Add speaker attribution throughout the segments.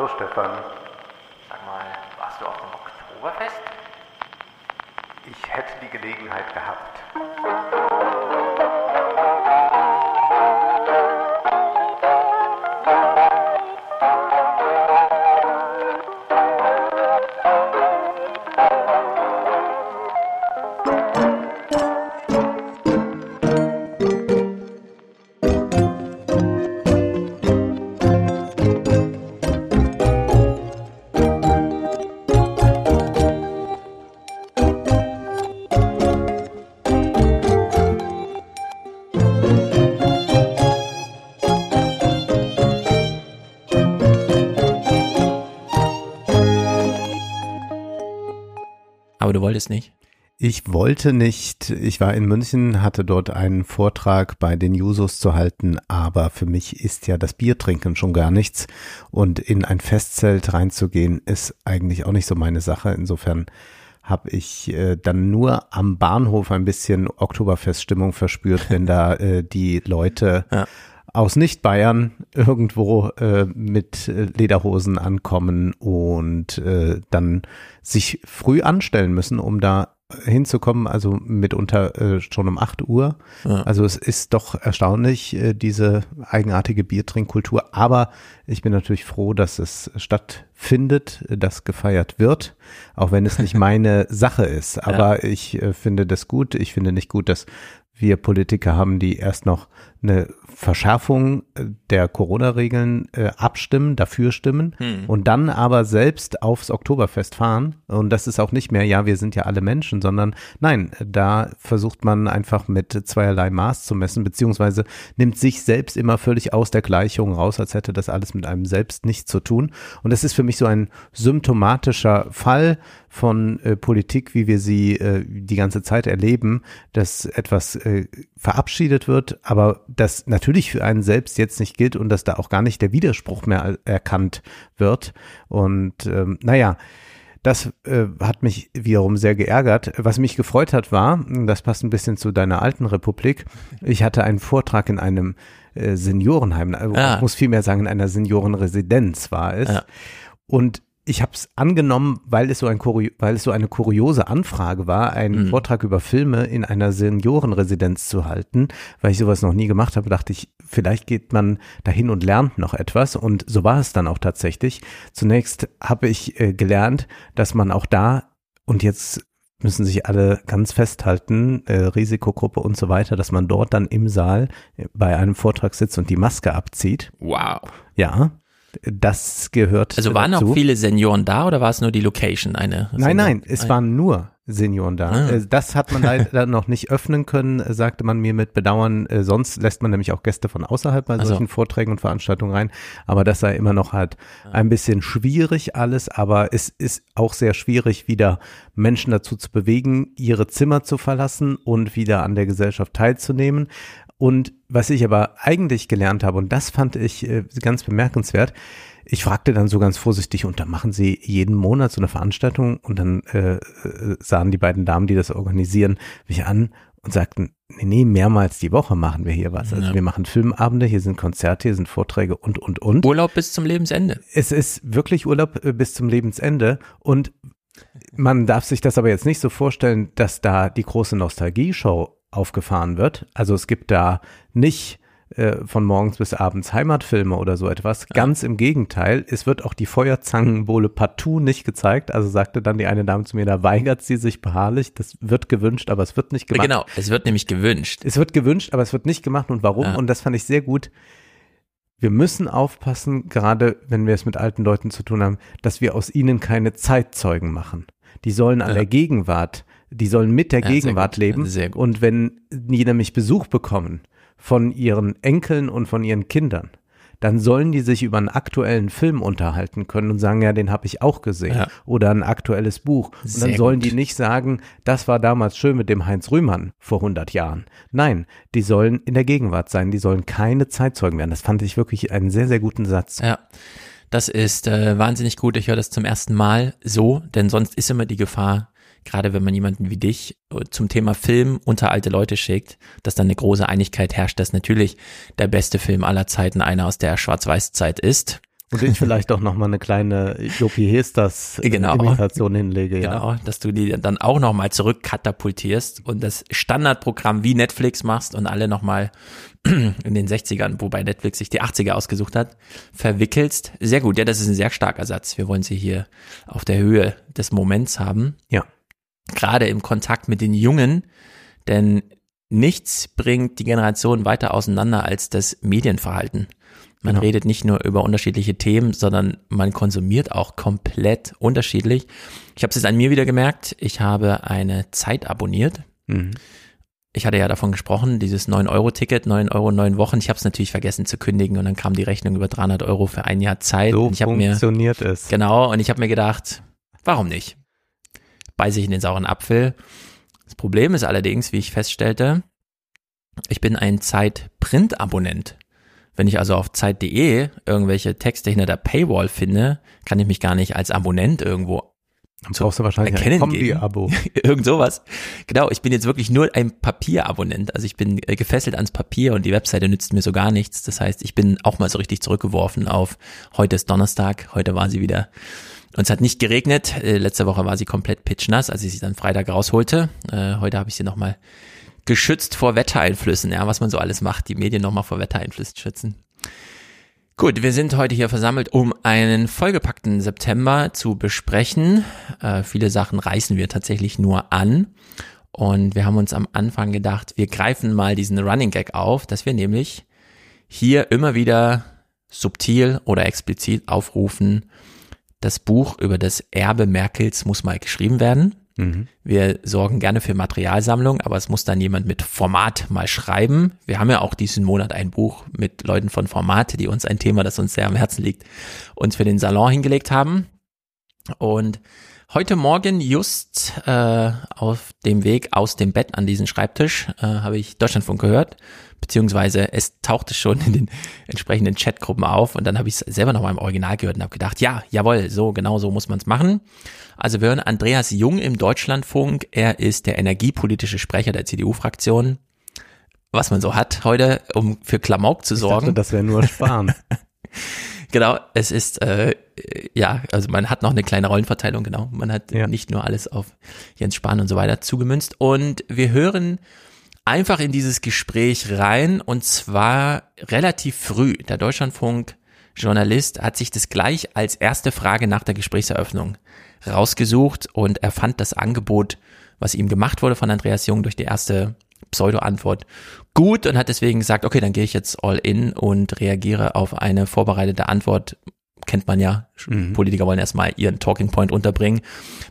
Speaker 1: Hallo Stefan,
Speaker 2: Sag mal, warst du auf dem Oktoberfest?
Speaker 1: ich hätte die Gelegenheit gehabt.
Speaker 2: Du wolltest nicht.
Speaker 3: Ich wollte nicht, ich war in München, hatte dort einen Vortrag bei den Jusos zu halten, aber für mich ist ja das Biertrinken schon gar nichts und in ein Festzelt reinzugehen ist eigentlich auch nicht so meine Sache. Insofern habe ich äh, dann nur am Bahnhof ein bisschen Oktoberfeststimmung verspürt, wenn da äh, die Leute
Speaker 2: Ja.
Speaker 3: Aus Nicht-Bayern irgendwo äh, mit äh, Lederhosen ankommen und äh, dann sich früh anstellen müssen, um da hinzukommen, also mitunter äh, schon um 8 Uhr.
Speaker 2: Ja.
Speaker 3: Also es ist doch erstaunlich, äh, diese eigenartige Biertrinkkultur. Aber ich bin natürlich froh, dass es stattfindet, dass gefeiert wird, auch wenn es nicht meine Sache ist. Aber ich äh, finde das gut. Ich finde nicht gut, dass wir Politiker haben, die erst noch eine Verschärfung äh, der Corona-Regeln äh, abstimmen, dafür stimmen
Speaker 2: Hm.
Speaker 3: und dann aber selbst aufs Oktoberfest fahren. Und das ist auch nicht mehr, ja, wir sind ja alle Menschen, sondern nein, da versucht man einfach mit zweierlei Maß zu messen, beziehungsweise nimmt sich selbst immer völlig aus der Gleichung raus, als hätte das alles mit einem selbst nichts zu tun. Und das ist für mich so ein symptomatischer Fall von äh, Politik, wie wir sie äh, die ganze Zeit erleben, dass etwas äh, verabschiedet wird, aber das natürlich für einen selbst jetzt nicht gilt und dass da auch gar nicht der Widerspruch mehr er- erkannt wird. Und ähm, naja, das äh, hat mich wiederum sehr geärgert. Was mich gefreut hat, war, das passt ein bisschen zu deiner alten Republik, ich hatte einen Vortrag in einem äh, Seniorenheim, also
Speaker 2: Ah.
Speaker 3: ich muss vielmehr sagen, in einer Seniorenresidenz war es.
Speaker 2: Ja.
Speaker 3: Und ich habe es angenommen, weil es so ein Kurio weil es so eine kuriose Anfrage war, einen
Speaker 2: Mhm.
Speaker 3: Vortrag über Filme in einer Seniorenresidenz zu halten, weil ich sowas noch nie gemacht habe, dachte ich, vielleicht geht man dahin und lernt noch etwas und so war es dann auch tatsächlich. Zunächst habe ich äh, gelernt, dass man auch da und jetzt müssen sich alle ganz festhalten, äh, Risikogruppe und so weiter, dass man dort dann im Saal äh, bei einem Vortrag sitzt und die Maske abzieht.
Speaker 2: Wow.
Speaker 3: Ja, das gehört
Speaker 2: Also waren
Speaker 3: dazu.
Speaker 2: auch viele Senioren da oder war es nur die Location eine?
Speaker 3: Nein, nein, es waren nur Senioren da.
Speaker 2: Ah.
Speaker 3: Äh, Das hat man leider noch nicht öffnen können, äh, sagte man mir mit Bedauern. Äh, Sonst lässt man nämlich auch Gäste von außerhalb bei solchen Vorträgen und Veranstaltungen rein. Aber das sei immer noch halt ein bisschen schwierig alles. Aber es ist auch sehr schwierig, wieder Menschen dazu zu bewegen, ihre Zimmer zu verlassen und wieder an der Gesellschaft teilzunehmen. Und was ich aber eigentlich gelernt habe, und das fand ich äh, ganz bemerkenswert, ich fragte dann so ganz vorsichtig, und da machen Sie jeden Monat so eine Veranstaltung? Und dann äh, äh, sahen die beiden Damen, die das organisieren, mich an und sagten, nee, nee, mehrmals die Woche machen wir hier was. Also
Speaker 2: Ja.
Speaker 3: wir machen Filmabende, hier sind Konzerte, hier sind Vorträge und, und, und.
Speaker 2: Urlaub bis zum Lebensende.
Speaker 3: Es ist wirklich Urlaub äh, bis zum Lebensende und man darf sich das aber jetzt nicht so vorstellen, dass da die große Nostalgie-Show aufgefahren wird. Also es gibt da nicht äh, von morgens bis abends Heimatfilme oder so etwas. Ganz im Gegenteil, es wird auch die Feuerzangenbowle partout nicht gezeigt. Also sagte dann die eine Dame zu mir, da weigert sie sich beharrlich. Das wird gewünscht, aber es wird nicht gemacht.
Speaker 2: Genau, es wird nämlich gewünscht.
Speaker 3: Es wird gewünscht, aber es wird nicht gemacht. Und warum?
Speaker 2: Ja.
Speaker 3: Und das fand ich sehr gut. Wir müssen aufpassen, gerade wenn wir es mit alten Leuten zu tun haben, dass wir aus ihnen keine Zeitzeugen machen. Die sollen an
Speaker 2: Ja.
Speaker 3: der Gegenwart, die sollen mit der
Speaker 2: Ja,
Speaker 3: Gegenwart leben. Und wenn die nämlich Besuch bekommen von ihren Enkeln und von ihren Kindern, dann sollen die sich über einen aktuellen Film unterhalten können und sagen, ja, den habe ich auch gesehen.
Speaker 2: Ja.
Speaker 3: Oder ein aktuelles Buch. Und dann sollen
Speaker 2: gut.
Speaker 3: die nicht sagen, das war damals schön mit dem Heinz Rühmann vor 100 Jahren. Nein, die sollen in der Gegenwart sein. Die sollen keine Zeitzeugen werden. Das fand ich wirklich einen sehr, sehr guten Satz.
Speaker 2: Ja. Das ist äh, wahnsinnig gut. Ich höre das zum ersten Mal so, denn sonst ist immer die Gefahr, gerade wenn man jemanden wie dich äh, zum Thema Film unter alte Leute schickt, dass dann eine große Einigkeit herrscht, dass natürlich der beste Film aller Zeiten einer aus der Schwarz-Weiß-Zeit ist.
Speaker 3: Und ich vielleicht auch nochmal eine kleine Jopi Hestas
Speaker 2: Genau.
Speaker 3: Imitation hinlege, ja.
Speaker 2: Genau, dass du die dann auch nochmal zurückkatapultierst und das Standardprogramm wie Netflix machst und alle nochmal in den 60ern, wobei Netflix sich die 80er ausgesucht hat, verwickelst. Sehr gut, ja, das ist ein sehr starker Satz. Wir wollen sie hier auf der Höhe des Moments haben.
Speaker 3: Ja.
Speaker 2: Gerade im Kontakt mit den Jungen, denn nichts bringt die Generation weiter auseinander als das Medienverhalten. Man
Speaker 3: Genau.
Speaker 2: redet nicht nur über unterschiedliche Themen, sondern man konsumiert auch komplett unterschiedlich. Ich habe es jetzt an mir wieder gemerkt. Ich habe eine Zeit abonniert.
Speaker 3: Mhm.
Speaker 2: Ich hatte ja davon gesprochen, dieses 9-Euro-Ticket, 9 Euro, 9 Wochen. Ich habe es natürlich vergessen zu kündigen und dann kam die Rechnung über 300 Euro für ein Jahr Zeit.
Speaker 3: So
Speaker 2: und ich habe mir
Speaker 3: funktioniert es.
Speaker 2: Genau, und ich habe mir gedacht, warum nicht? Beiße ich in den sauren Apfel. Das Problem ist allerdings, wie ich feststellte, ich bin ein Zeit-Print-Abonnent. Wenn ich also auf Zeit.de irgendwelche Texte hinter der Paywall finde, kann ich mich gar nicht als Abonnent irgendwo
Speaker 3: Dann brauchst du wahrscheinlich ein
Speaker 2: erkennen gehen.
Speaker 3: Kombi-Abo.
Speaker 2: Irgend sowas. Genau, ich bin jetzt wirklich nur ein Papierabonnent. Also ich bin äh, gefesselt ans Papier und die Webseite nützt mir so gar nichts. Das heißt, ich bin auch mal so richtig zurückgeworfen auf heute ist Donnerstag, heute war sie wieder. Und es hat nicht geregnet. Äh, letzte Woche war sie komplett pitchnass, als ich sie dann Freitag rausholte. Äh, heute habe ich sie nochmal geschützt vor Wettereinflüssen, ja, was man so alles macht, die Medien nochmal vor Wettereinflüssen schützen. Gut, wir sind heute hier versammelt, um einen vollgepackten September zu besprechen. Äh, viele Sachen reißen wir tatsächlich nur an. Und wir haben uns am Anfang gedacht, wir greifen mal diesen Running Gag auf, dass wir nämlich hier immer wieder subtil oder explizit aufrufen, das Buch über das Erbe Merkels muss mal geschrieben werden.
Speaker 3: Mhm.
Speaker 2: Wir sorgen gerne für Materialsammlung, aber es muss dann jemand mit Format mal schreiben. Wir haben ja auch diesen Monat ein Buch mit Leuten von Format, die uns ein Thema, das uns sehr am Herzen liegt, uns für den Salon hingelegt haben. Und heute Morgen just äh, auf dem Weg aus dem Bett an diesen Schreibtisch äh, habe ich Deutschlandfunk gehört, beziehungsweise es tauchte schon in den entsprechenden Chatgruppen auf und dann habe ich es selber noch mal im Original gehört und habe gedacht, ja, jawohl, so genau so muss man es machen. Also wir hören Andreas Jung im Deutschlandfunk. Er ist der energiepolitische Sprecher der CDU-Fraktion. Was man so hat heute, um für Klamauk zu
Speaker 3: Ich
Speaker 2: sorgen.
Speaker 3: dachte, das wäre nur Sparen.
Speaker 2: Genau, es ist, äh, ja, also man hat noch eine kleine Rollenverteilung, genau. Man hat
Speaker 3: Ja.
Speaker 2: nicht nur alles auf Jens Spahn und so weiter zugemünzt. Und wir hören einfach in dieses Gespräch rein und zwar relativ früh. Der Deutschlandfunk-Journalist hat sich das gleich als erste Frage nach der Gesprächseröffnung rausgesucht und er fand das Angebot, was ihm gemacht wurde von Andreas Jung durch die erste Pseudo-Antwort gut und hat deswegen gesagt, okay, dann gehe ich jetzt all in und reagiere auf eine vorbereitete Antwort. Kennt man ja,
Speaker 3: Mhm.
Speaker 2: Politiker wollen erstmal ihren Talking Point unterbringen,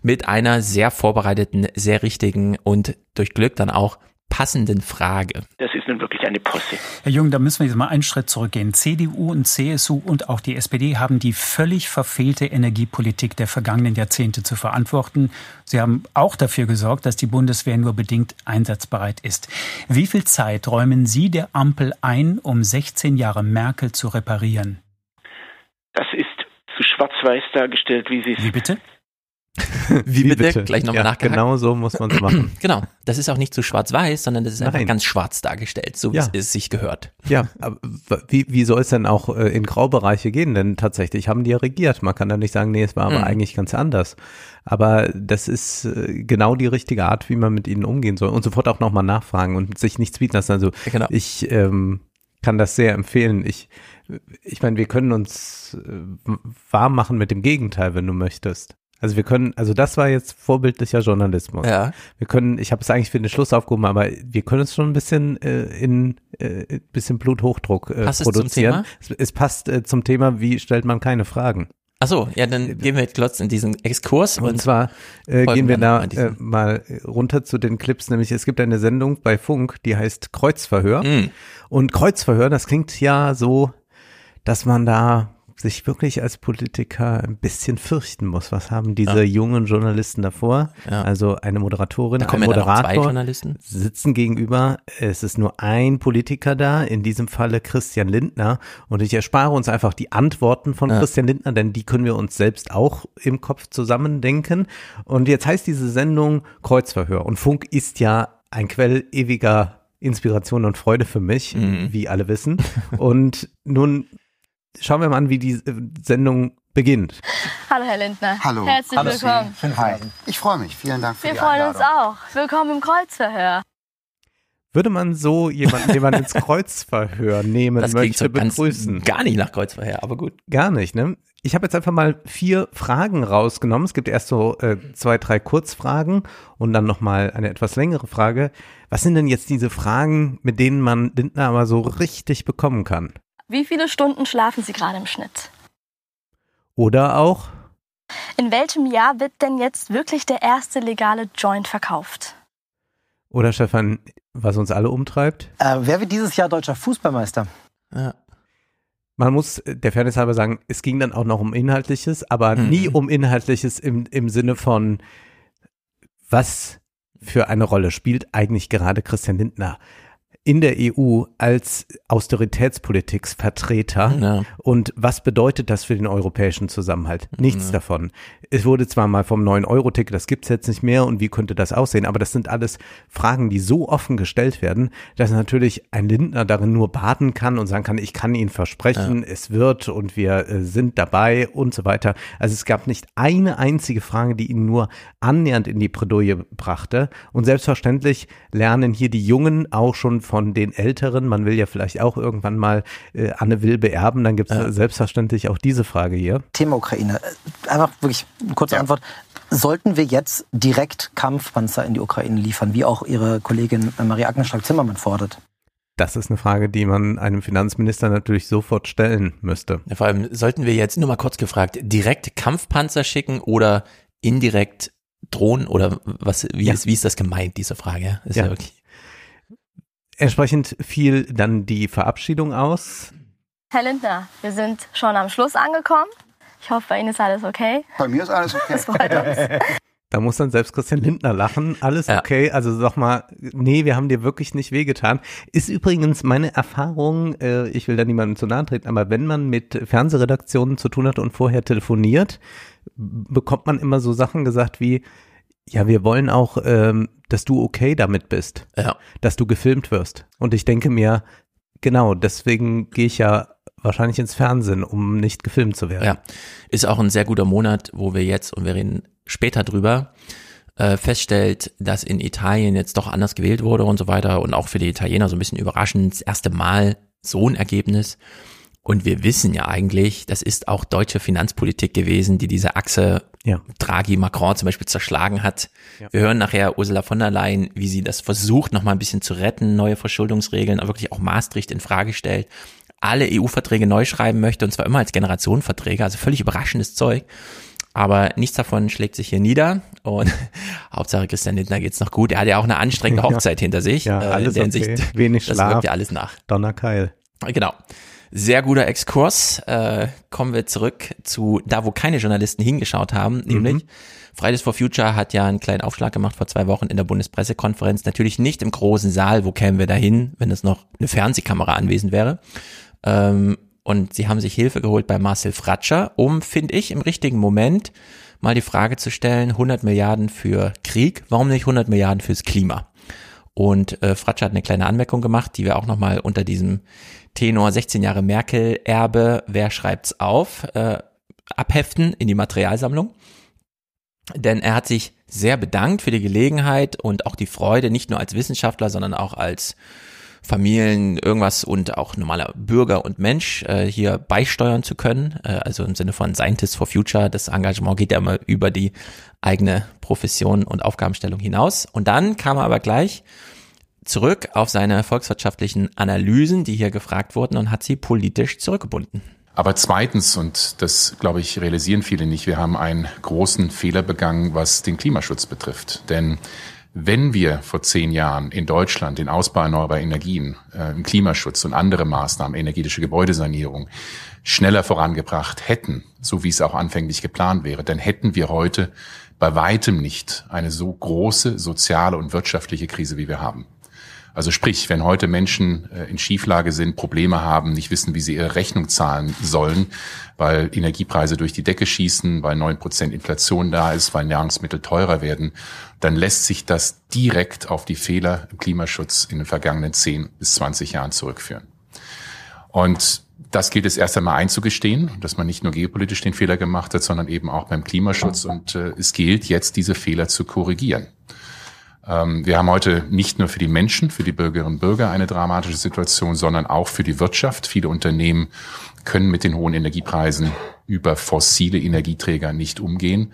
Speaker 2: mit einer sehr vorbereiteten, sehr richtigen und durch Glück dann auch passenden Frage.
Speaker 4: Das ist nun wirklich eine Posse.
Speaker 5: Herr Jung, da müssen wir jetzt mal einen Schritt zurückgehen. CDU und CSU und auch die SPD haben die völlig verfehlte Energiepolitik der vergangenen Jahrzehnte zu verantworten. Sie haben auch dafür gesorgt, dass die Bundeswehr nur bedingt einsatzbereit ist. Wie viel Zeit räumen Sie der Ampel ein, um 16 Jahre Merkel zu reparieren?
Speaker 4: Das ist zu schwarz-weiß dargestellt, wie Sie es
Speaker 5: Wie bitte?
Speaker 2: Wie bitte? Gleich nochmal
Speaker 3: ja,
Speaker 2: nachgehakt.
Speaker 3: Genau so muss man es machen.
Speaker 2: Genau, das ist auch nicht so schwarz-weiß, sondern das ist einfach
Speaker 3: Nein.
Speaker 2: ganz schwarz dargestellt, so wie
Speaker 3: Ja.
Speaker 2: es sich gehört.
Speaker 3: Ja, aber wie, wie soll es denn auch äh, in Graubereiche gehen? Denn tatsächlich haben die ja regiert. Man kann da nicht sagen, nee, es war aber
Speaker 2: Mhm.
Speaker 3: eigentlich ganz anders. Aber das ist äh, genau die richtige Art, wie man mit ihnen umgehen soll und sofort auch nochmal nachfragen und sich nichts bieten lassen. Also
Speaker 2: genau.
Speaker 3: ich ähm, kann das sehr empfehlen. Ich, ich meine, wir können uns äh, warm machen mit dem Gegenteil, wenn du möchtest. Also wir können, also das war jetzt vorbildlicher Journalismus.
Speaker 2: Ja.
Speaker 3: Wir können, ich habe es eigentlich für den Schluss aufgehoben, aber wir können es schon ein bisschen äh, in äh, bisschen Bluthochdruck äh,
Speaker 2: Passt es zum
Speaker 3: produzieren.
Speaker 2: Thema?
Speaker 3: Es, es passt äh, zum Thema, wie stellt man keine Fragen.
Speaker 2: Ach so, ja, dann gehen wir jetzt kurz in diesen Exkurs
Speaker 3: Und,
Speaker 2: und,
Speaker 3: zwar äh, gehen wir da
Speaker 2: mal
Speaker 3: äh, mal runter zu den Clips, nämlich es gibt eine Sendung bei Funk, die heißt Kreuzverhör.
Speaker 2: Mm.
Speaker 3: Und Kreuzverhör, das klingt ja so, dass man da sich wirklich als Politiker ein bisschen fürchten muss. Was haben diese jungen Journalisten davor?
Speaker 2: Ja.
Speaker 3: Also eine Moderatorin,
Speaker 2: da
Speaker 3: ein
Speaker 2: ja
Speaker 3: Moderator
Speaker 2: Journalisten.
Speaker 3: sitzen gegenüber. Es ist nur ein Politiker da, in diesem Falle Christian Lindner. Und ich erspare uns einfach die Antworten von
Speaker 2: Ja.
Speaker 3: Christian Lindner, denn die können wir uns selbst auch im Kopf zusammendenken. Und jetzt heißt diese Sendung Kreuzverhör. Und Funk ist ja ein Quell ewiger Inspiration und Freude für mich,
Speaker 2: Mhm.
Speaker 3: wie alle wissen. Und nun schauen wir mal an, wie die äh, Sendung beginnt.
Speaker 6: Hallo Herr Lindner.
Speaker 7: Hallo.
Speaker 6: Herzlich
Speaker 7: Hallo
Speaker 6: willkommen.
Speaker 7: Hi. Ich freue mich. Vielen Dank für
Speaker 6: Wir
Speaker 7: die
Speaker 6: freuen
Speaker 7: Einladung.
Speaker 6: uns auch. Willkommen im Kreuzverhör.
Speaker 3: Würde man so jemanden, den man ins Kreuzverhör nehmen
Speaker 2: Das klingt
Speaker 3: möchte,
Speaker 2: so ganz
Speaker 3: begrüßen?
Speaker 2: gar nicht nach Kreuzverhör, aber gut.
Speaker 3: Gar nicht, ne? Ich habe jetzt einfach mal vier Fragen rausgenommen. Es gibt erst so äh, zwei, drei Kurzfragen und dann nochmal eine etwas längere Frage. Was sind denn jetzt diese Fragen, mit denen man Lindner aber so richtig bekommen kann?
Speaker 6: Wie viele Stunden schlafen Sie gerade im Schnitt?
Speaker 3: Oder auch,
Speaker 6: In welchem Jahr wird denn jetzt wirklich der erste legale Joint verkauft?
Speaker 3: oder Stefan, was uns alle umtreibt?
Speaker 8: Äh, wer wird dieses Jahr deutscher Fußballmeister?
Speaker 2: Ja.
Speaker 3: Man muss der Fairness halber sagen, es ging dann auch noch um Inhaltliches, aber
Speaker 2: Mhm.
Speaker 3: nie um Inhaltliches im, im Sinne von, was für eine Rolle spielt eigentlich gerade Christian Lindner in der EU als Austeritätspolitiksvertreter
Speaker 2: Ja.
Speaker 3: und was bedeutet das für den europäischen Zusammenhalt? Nichts
Speaker 2: Ja.
Speaker 3: davon. Es wurde zwar mal vom 9-Euro-Ticket, das gibt's jetzt nicht mehr und wie könnte das aussehen, aber das sind alles Fragen, die so offen gestellt werden, dass natürlich ein Lindner darin nur baden kann und sagen kann, ich kann Ihnen versprechen, es wird und wir äh, sind dabei und so weiter. Also es gab nicht eine einzige Frage, die ihn nur annähernd in die Bredouille brachte und selbstverständlich lernen hier die Jungen auch schon von den Älteren, man will ja vielleicht auch irgendwann mal äh, Anne Will beerben, dann gibt's selbstverständlich auch diese Frage hier.
Speaker 8: Thema Ukraine. Äh, Einfach wirklich eine kurze
Speaker 7: Ja.
Speaker 8: Antwort. Sollten wir jetzt direkt Kampfpanzer in die Ukraine liefern, wie auch Ihre Kollegin äh, Marie-Agnes Strack-Zimmermann fordert?
Speaker 3: Das ist eine Frage, die man einem Finanzminister natürlich sofort stellen müsste.
Speaker 2: Ja, vor allem sollten wir jetzt nur mal kurz gefragt, direkt Kampfpanzer schicken oder indirekt Drohnen oder was, wie,
Speaker 3: Ja.
Speaker 2: ist, wie ist das gemeint, diese Frage? Ist ja,
Speaker 3: Ja.
Speaker 2: wirklich.
Speaker 3: Entsprechend fiel dann die Verabschiedung aus.
Speaker 6: Herr Lindner, wir sind schon am Schluss angekommen. Ich hoffe, bei Ihnen ist alles okay.
Speaker 7: Bei mir ist alles okay.
Speaker 6: Das freut uns.
Speaker 3: Da muss dann selbst Christian Lindner lachen. Alles
Speaker 2: Ja.
Speaker 3: okay. Also sag mal, nee, wir haben dir wirklich nicht wehgetan. Ist übrigens meine Erfahrung, äh, ich will da niemandem zu nahe treten, aber wenn man mit Fernsehredaktionen zu tun hat und vorher telefoniert, bekommt man immer so Sachen gesagt wie, ja, wir wollen auch, ähm, dass du okay damit bist,
Speaker 2: Ja.
Speaker 3: dass du gefilmt wirst. Und ich denke mir, genau, deswegen gehe ich ja wahrscheinlich ins Fernsehen, um nicht gefilmt zu werden.
Speaker 2: Ja, ist auch ein sehr guter Monat, wo wir jetzt, und wir reden später drüber, äh, feststellt, dass in Italien jetzt doch anders gewählt wurde und so weiter und auch für die Italiener so ein bisschen überraschend, das erste Mal so ein Ergebnis. Und wir wissen ja eigentlich, das ist auch deutsche Finanzpolitik gewesen, die diese Achse
Speaker 3: Ja.
Speaker 2: Draghi-Macron zum Beispiel zerschlagen hat.
Speaker 3: Ja.
Speaker 2: Wir hören nachher Ursula von der Leyen, wie sie das versucht, nochmal ein bisschen zu retten, neue Verschuldungsregeln, wirklich auch Maastricht in Frage stellt, alle EU-Verträge neu schreiben möchte und zwar immer als Generationenverträge, also völlig überraschendes Zeug. Aber nichts davon schlägt sich hier nieder und Hauptsache Christian Lindner geht's noch gut. Er hat ja auch eine anstrengende
Speaker 3: Ja.
Speaker 2: Hochzeit hinter sich.
Speaker 3: Ja,
Speaker 2: äh, in
Speaker 3: alles
Speaker 2: der
Speaker 3: okay.
Speaker 2: Hinsicht,
Speaker 3: Wenig
Speaker 2: das
Speaker 3: Schlaf.
Speaker 2: wirkt ja alles nach.
Speaker 3: Donnerkeil.
Speaker 2: Genau. Sehr guter Exkurs. Äh, kommen wir zurück zu da, wo keine Journalisten hingeschaut haben, nämlich Fridays for Future hat ja einen kleinen Aufschlag gemacht vor zwei Wochen in der Bundespressekonferenz. Natürlich nicht im großen Saal, wo kämen wir da hin, wenn es noch eine Fernsehkamera anwesend wäre. Ähm, und sie haben sich Hilfe geholt bei Marcel Fratscher, um, finde ich, im richtigen Moment mal die Frage zu stellen, 100 Milliarden für Krieg, warum nicht 100 Milliarden fürs Klima? Und äh, Fratscher hat eine kleine Anmerkung gemacht, die wir auch nochmal unter diesem Tenor 16 Jahre Merkel-Erbe, wer schreibt's auf, äh, abheften in die Materialsammlung. Denn er hat sich sehr bedankt für die Gelegenheit und auch die Freude, nicht nur als Wissenschaftler, sondern auch als Familien irgendwas und auch normaler Bürger und Mensch äh, hier beisteuern zu können. Äh, also im Sinne von Scientists for Future. Das Engagement geht ja immer über die eigene Profession und Aufgabenstellung hinaus. Und dann kam er aber gleich zurück auf seine volkswirtschaftlichen Analysen, die hier gefragt wurden und hat sie politisch zurückgebunden.
Speaker 9: Aber zweitens, und das glaube ich realisieren viele nicht, wir haben einen großen Fehler begangen, was den Klimaschutz betrifft. Denn wenn wir vor zehn Jahren in Deutschland den Ausbau erneuerbarer Energien, äh, im Klimaschutz und andere Maßnahmen, energetische Gebäudesanierung, schneller vorangebracht hätten, so wie es auch anfänglich geplant wäre, dann hätten wir heute bei weitem nicht eine so große soziale und wirtschaftliche Krise, wie wir haben. Also sprich, wenn heute Menschen äh, in Schieflage sind, Probleme haben, nicht wissen, wie sie ihre Rechnung zahlen sollen, weil Energiepreise durch die Decke schießen, weil neun Prozent Inflation da ist, weil Nahrungsmittel teurer werden, dann lässt sich das direkt auf die Fehler im Klimaschutz in den vergangenen 10 bis 20 Jahren zurückführen. Und das gilt es erst einmal einzugestehen, dass man nicht nur geopolitisch den Fehler gemacht hat, sondern eben auch beim Klimaschutz. Und äh, es gilt jetzt, diese Fehler zu korrigieren. Ähm, wir haben heute nicht nur für die Menschen, für die Bürgerinnen und Bürger eine dramatische Situation, sondern auch für die Wirtschaft. Viele Unternehmen können mit den hohen Energiepreisen über fossile Energieträger nicht umgehen,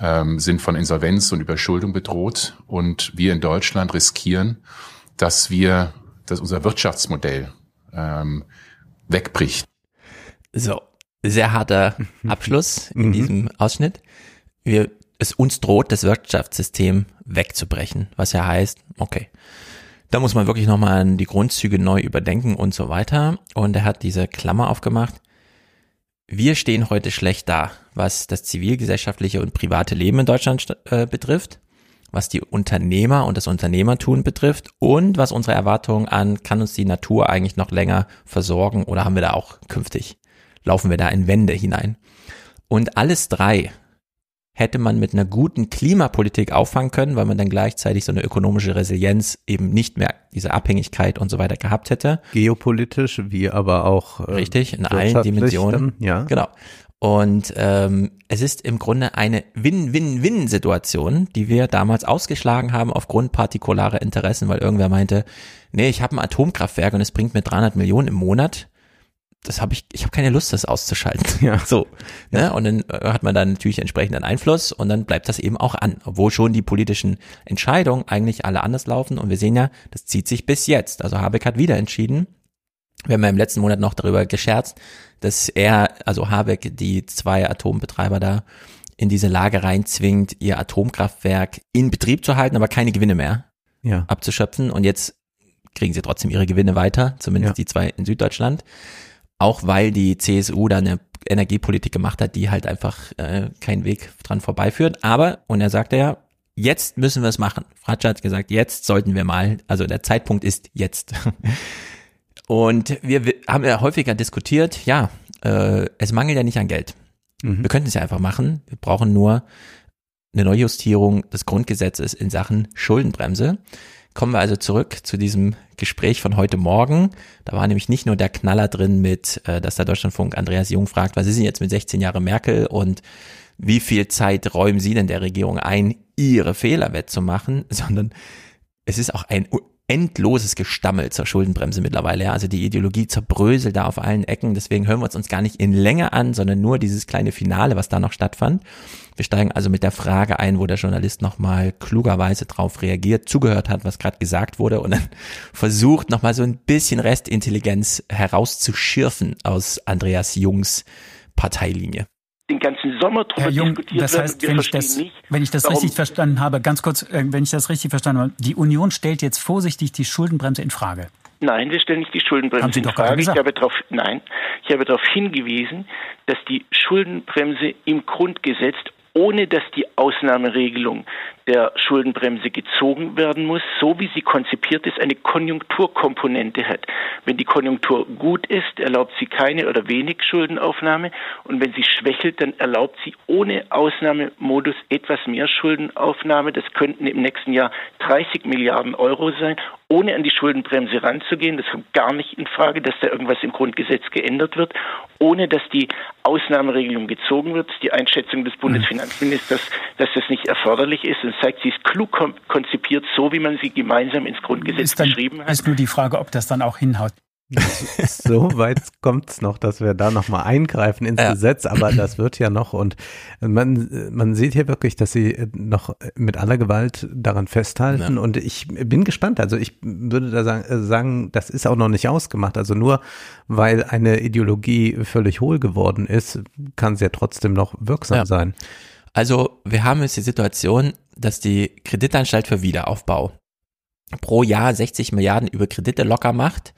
Speaker 9: ähm, sind von Insolvenz und Überschuldung bedroht. Und wir in Deutschland riskieren, dass wir, dass unser Wirtschaftsmodell ähm, wegbricht.
Speaker 2: So, sehr harter Abschluss in
Speaker 3: Mhm.
Speaker 2: diesem Ausschnitt. Wir, es uns droht, das Wirtschaftssystem wegzubrechen, was ja heißt, okay, da muss man wirklich nochmal die Grundzüge neu überdenken und so weiter. Und er hat diese Klammer aufgemacht. Wir stehen heute schlecht da, was das zivilgesellschaftliche und private Leben in Deutschland äh, betrifft, was die Unternehmer und das Unternehmertun betrifft und was unsere Erwartungen an, kann uns die Natur eigentlich noch länger versorgen oder haben wir da auch künftig, laufen wir da in Wände hinein. Und alles drei hätte man mit einer guten Klimapolitik auffangen können, weil man dann gleichzeitig so eine ökonomische Resilienz eben nicht mehr diese Abhängigkeit und so weiter gehabt hätte.
Speaker 3: Geopolitisch, wie aber auch äh,
Speaker 2: Richtig, in allen Dimensionen.
Speaker 3: Dann, ja.
Speaker 2: Genau. Und ähm, es ist im Grunde eine Win-Win-Win-Situation, die wir damals ausgeschlagen haben aufgrund partikularer Interessen, weil irgendwer meinte, nee, ich habe ein Atomkraftwerk und es bringt mir 300 Millionen im Monat. Das habe ich, ich habe keine Lust, das auszuschalten.
Speaker 3: Ja.
Speaker 2: So, ne? Und dann äh, hat man dann natürlich entsprechenden Einfluss und dann bleibt das eben auch an, obwohl schon die politischen Entscheidungen eigentlich alle anders laufen. Und wir sehen ja, das zieht sich bis jetzt. Also Habeck hat wieder entschieden, wir haben ja im letzten Monat noch darüber gescherzt, dass er, also Habeck, die zwei Atombetreiber da in diese Lage reinzwingt, ihr Atomkraftwerk in Betrieb zu halten, aber keine Gewinne mehr
Speaker 3: Ja.
Speaker 2: abzuschöpfen. Und jetzt kriegen sie trotzdem ihre Gewinne weiter, zumindest
Speaker 3: Ja.
Speaker 2: die zwei in Süddeutschland. Auch weil die CSU da eine Energiepolitik gemacht hat, die halt einfach äh, keinen Weg dran vorbeiführt. Aber, und er sagte ja, jetzt müssen wir es machen. Fratscher hat gesagt, jetzt sollten wir mal, also der Zeitpunkt ist jetzt. Und wir, wir haben ja häufiger diskutiert, ja, äh, es mangelt ja nicht an Geld.
Speaker 3: Mhm.
Speaker 2: Wir könnten es ja einfach machen. Wir brauchen nur eine Neujustierung des Grundgesetzes in Sachen Schuldenbremse. Kommen wir also zurück zu diesem Gespräch von heute Morgen. Da war nämlich nicht nur der Knaller drin mit, äh, dass der Deutschlandfunk Andreas Jung fragt, was ist denn jetzt mit 16 Jahre Merkel und wie viel Zeit räumen Sie denn der Regierung ein, ihre Fehler wettzumachen, sondern es ist auch ein endloses Gestammel zur Schuldenbremse mittlerweile. Ja. Also die Ideologie zerbröselt da auf allen Ecken. Deswegen hören wir uns uns gar nicht in Länge an, sondern nur dieses kleine Finale, was da noch stattfand. Wir steigen also mit der Frage ein, wo der Journalist nochmal klugerweise drauf reagiert, zugehört hat, was gerade gesagt wurde und dann versucht nochmal so ein bisschen Restintelligenz herauszuschürfen aus Andreas Jungs Parteilinie.
Speaker 4: Den ganzen Sommer drüber
Speaker 5: Herr Jung,
Speaker 4: diskutiert
Speaker 5: das
Speaker 4: wird
Speaker 5: heißt,
Speaker 4: und wir
Speaker 5: wenn ich das,
Speaker 4: nicht,
Speaker 5: wenn ich das
Speaker 4: warum-
Speaker 5: richtig verstanden habe, ganz kurz, äh, wenn ich das richtig verstanden habe, die Union stellt jetzt vorsichtig die Schuldenbremse in Frage.
Speaker 4: Nein, wir stellen nicht die Schuldenbremse in Frage. Ich habe darauf, nein, ich habe darauf hingewiesen, dass die Schuldenbremse im Grundgesetz ohne dass die Ausnahmeregelung der Schuldenbremse gezogen werden muss, so wie sie konzipiert ist, eine Konjunkturkomponente hat. Wenn die Konjunktur gut ist, erlaubt sie keine oder wenig Schuldenaufnahme und wenn sie schwächelt, dann erlaubt sie ohne Ausnahmemodus etwas mehr Schuldenaufnahme. Das könnten im nächsten Jahr 30 Milliarden Euro sein, ohne an die Schuldenbremse ranzugehen. Das kommt gar nicht in Frage, dass da irgendwas im Grundgesetz geändert wird, ohne dass die Ausnahmeregelung gezogen wird. Die Einschätzung des Bundesfinanzministers, dass das nicht erforderlich ist und zeigt, sie ist klug kon- konzipiert, so wie man sie gemeinsam ins Grundgesetz
Speaker 5: dann,
Speaker 4: geschrieben hat.
Speaker 5: ist nur die Frage, ob das dann auch hinhaut.
Speaker 3: So weit kommt's noch, dass wir da nochmal eingreifen ins
Speaker 2: Ja.
Speaker 3: Gesetz, aber das wird ja noch und man, man sieht hier wirklich, dass sie noch mit aller Gewalt daran festhalten
Speaker 2: Ja.
Speaker 3: und ich bin gespannt. Also ich würde da sagen, äh, sagen, das ist auch noch nicht ausgemacht. Also nur weil eine Ideologie völlig hohl geworden ist, kann sie ja trotzdem noch wirksam
Speaker 2: Ja.
Speaker 3: sein.
Speaker 2: Also wir haben jetzt die Situation, dass die Kreditanstalt für Wiederaufbau pro Jahr 60 Milliarden über Kredite locker macht,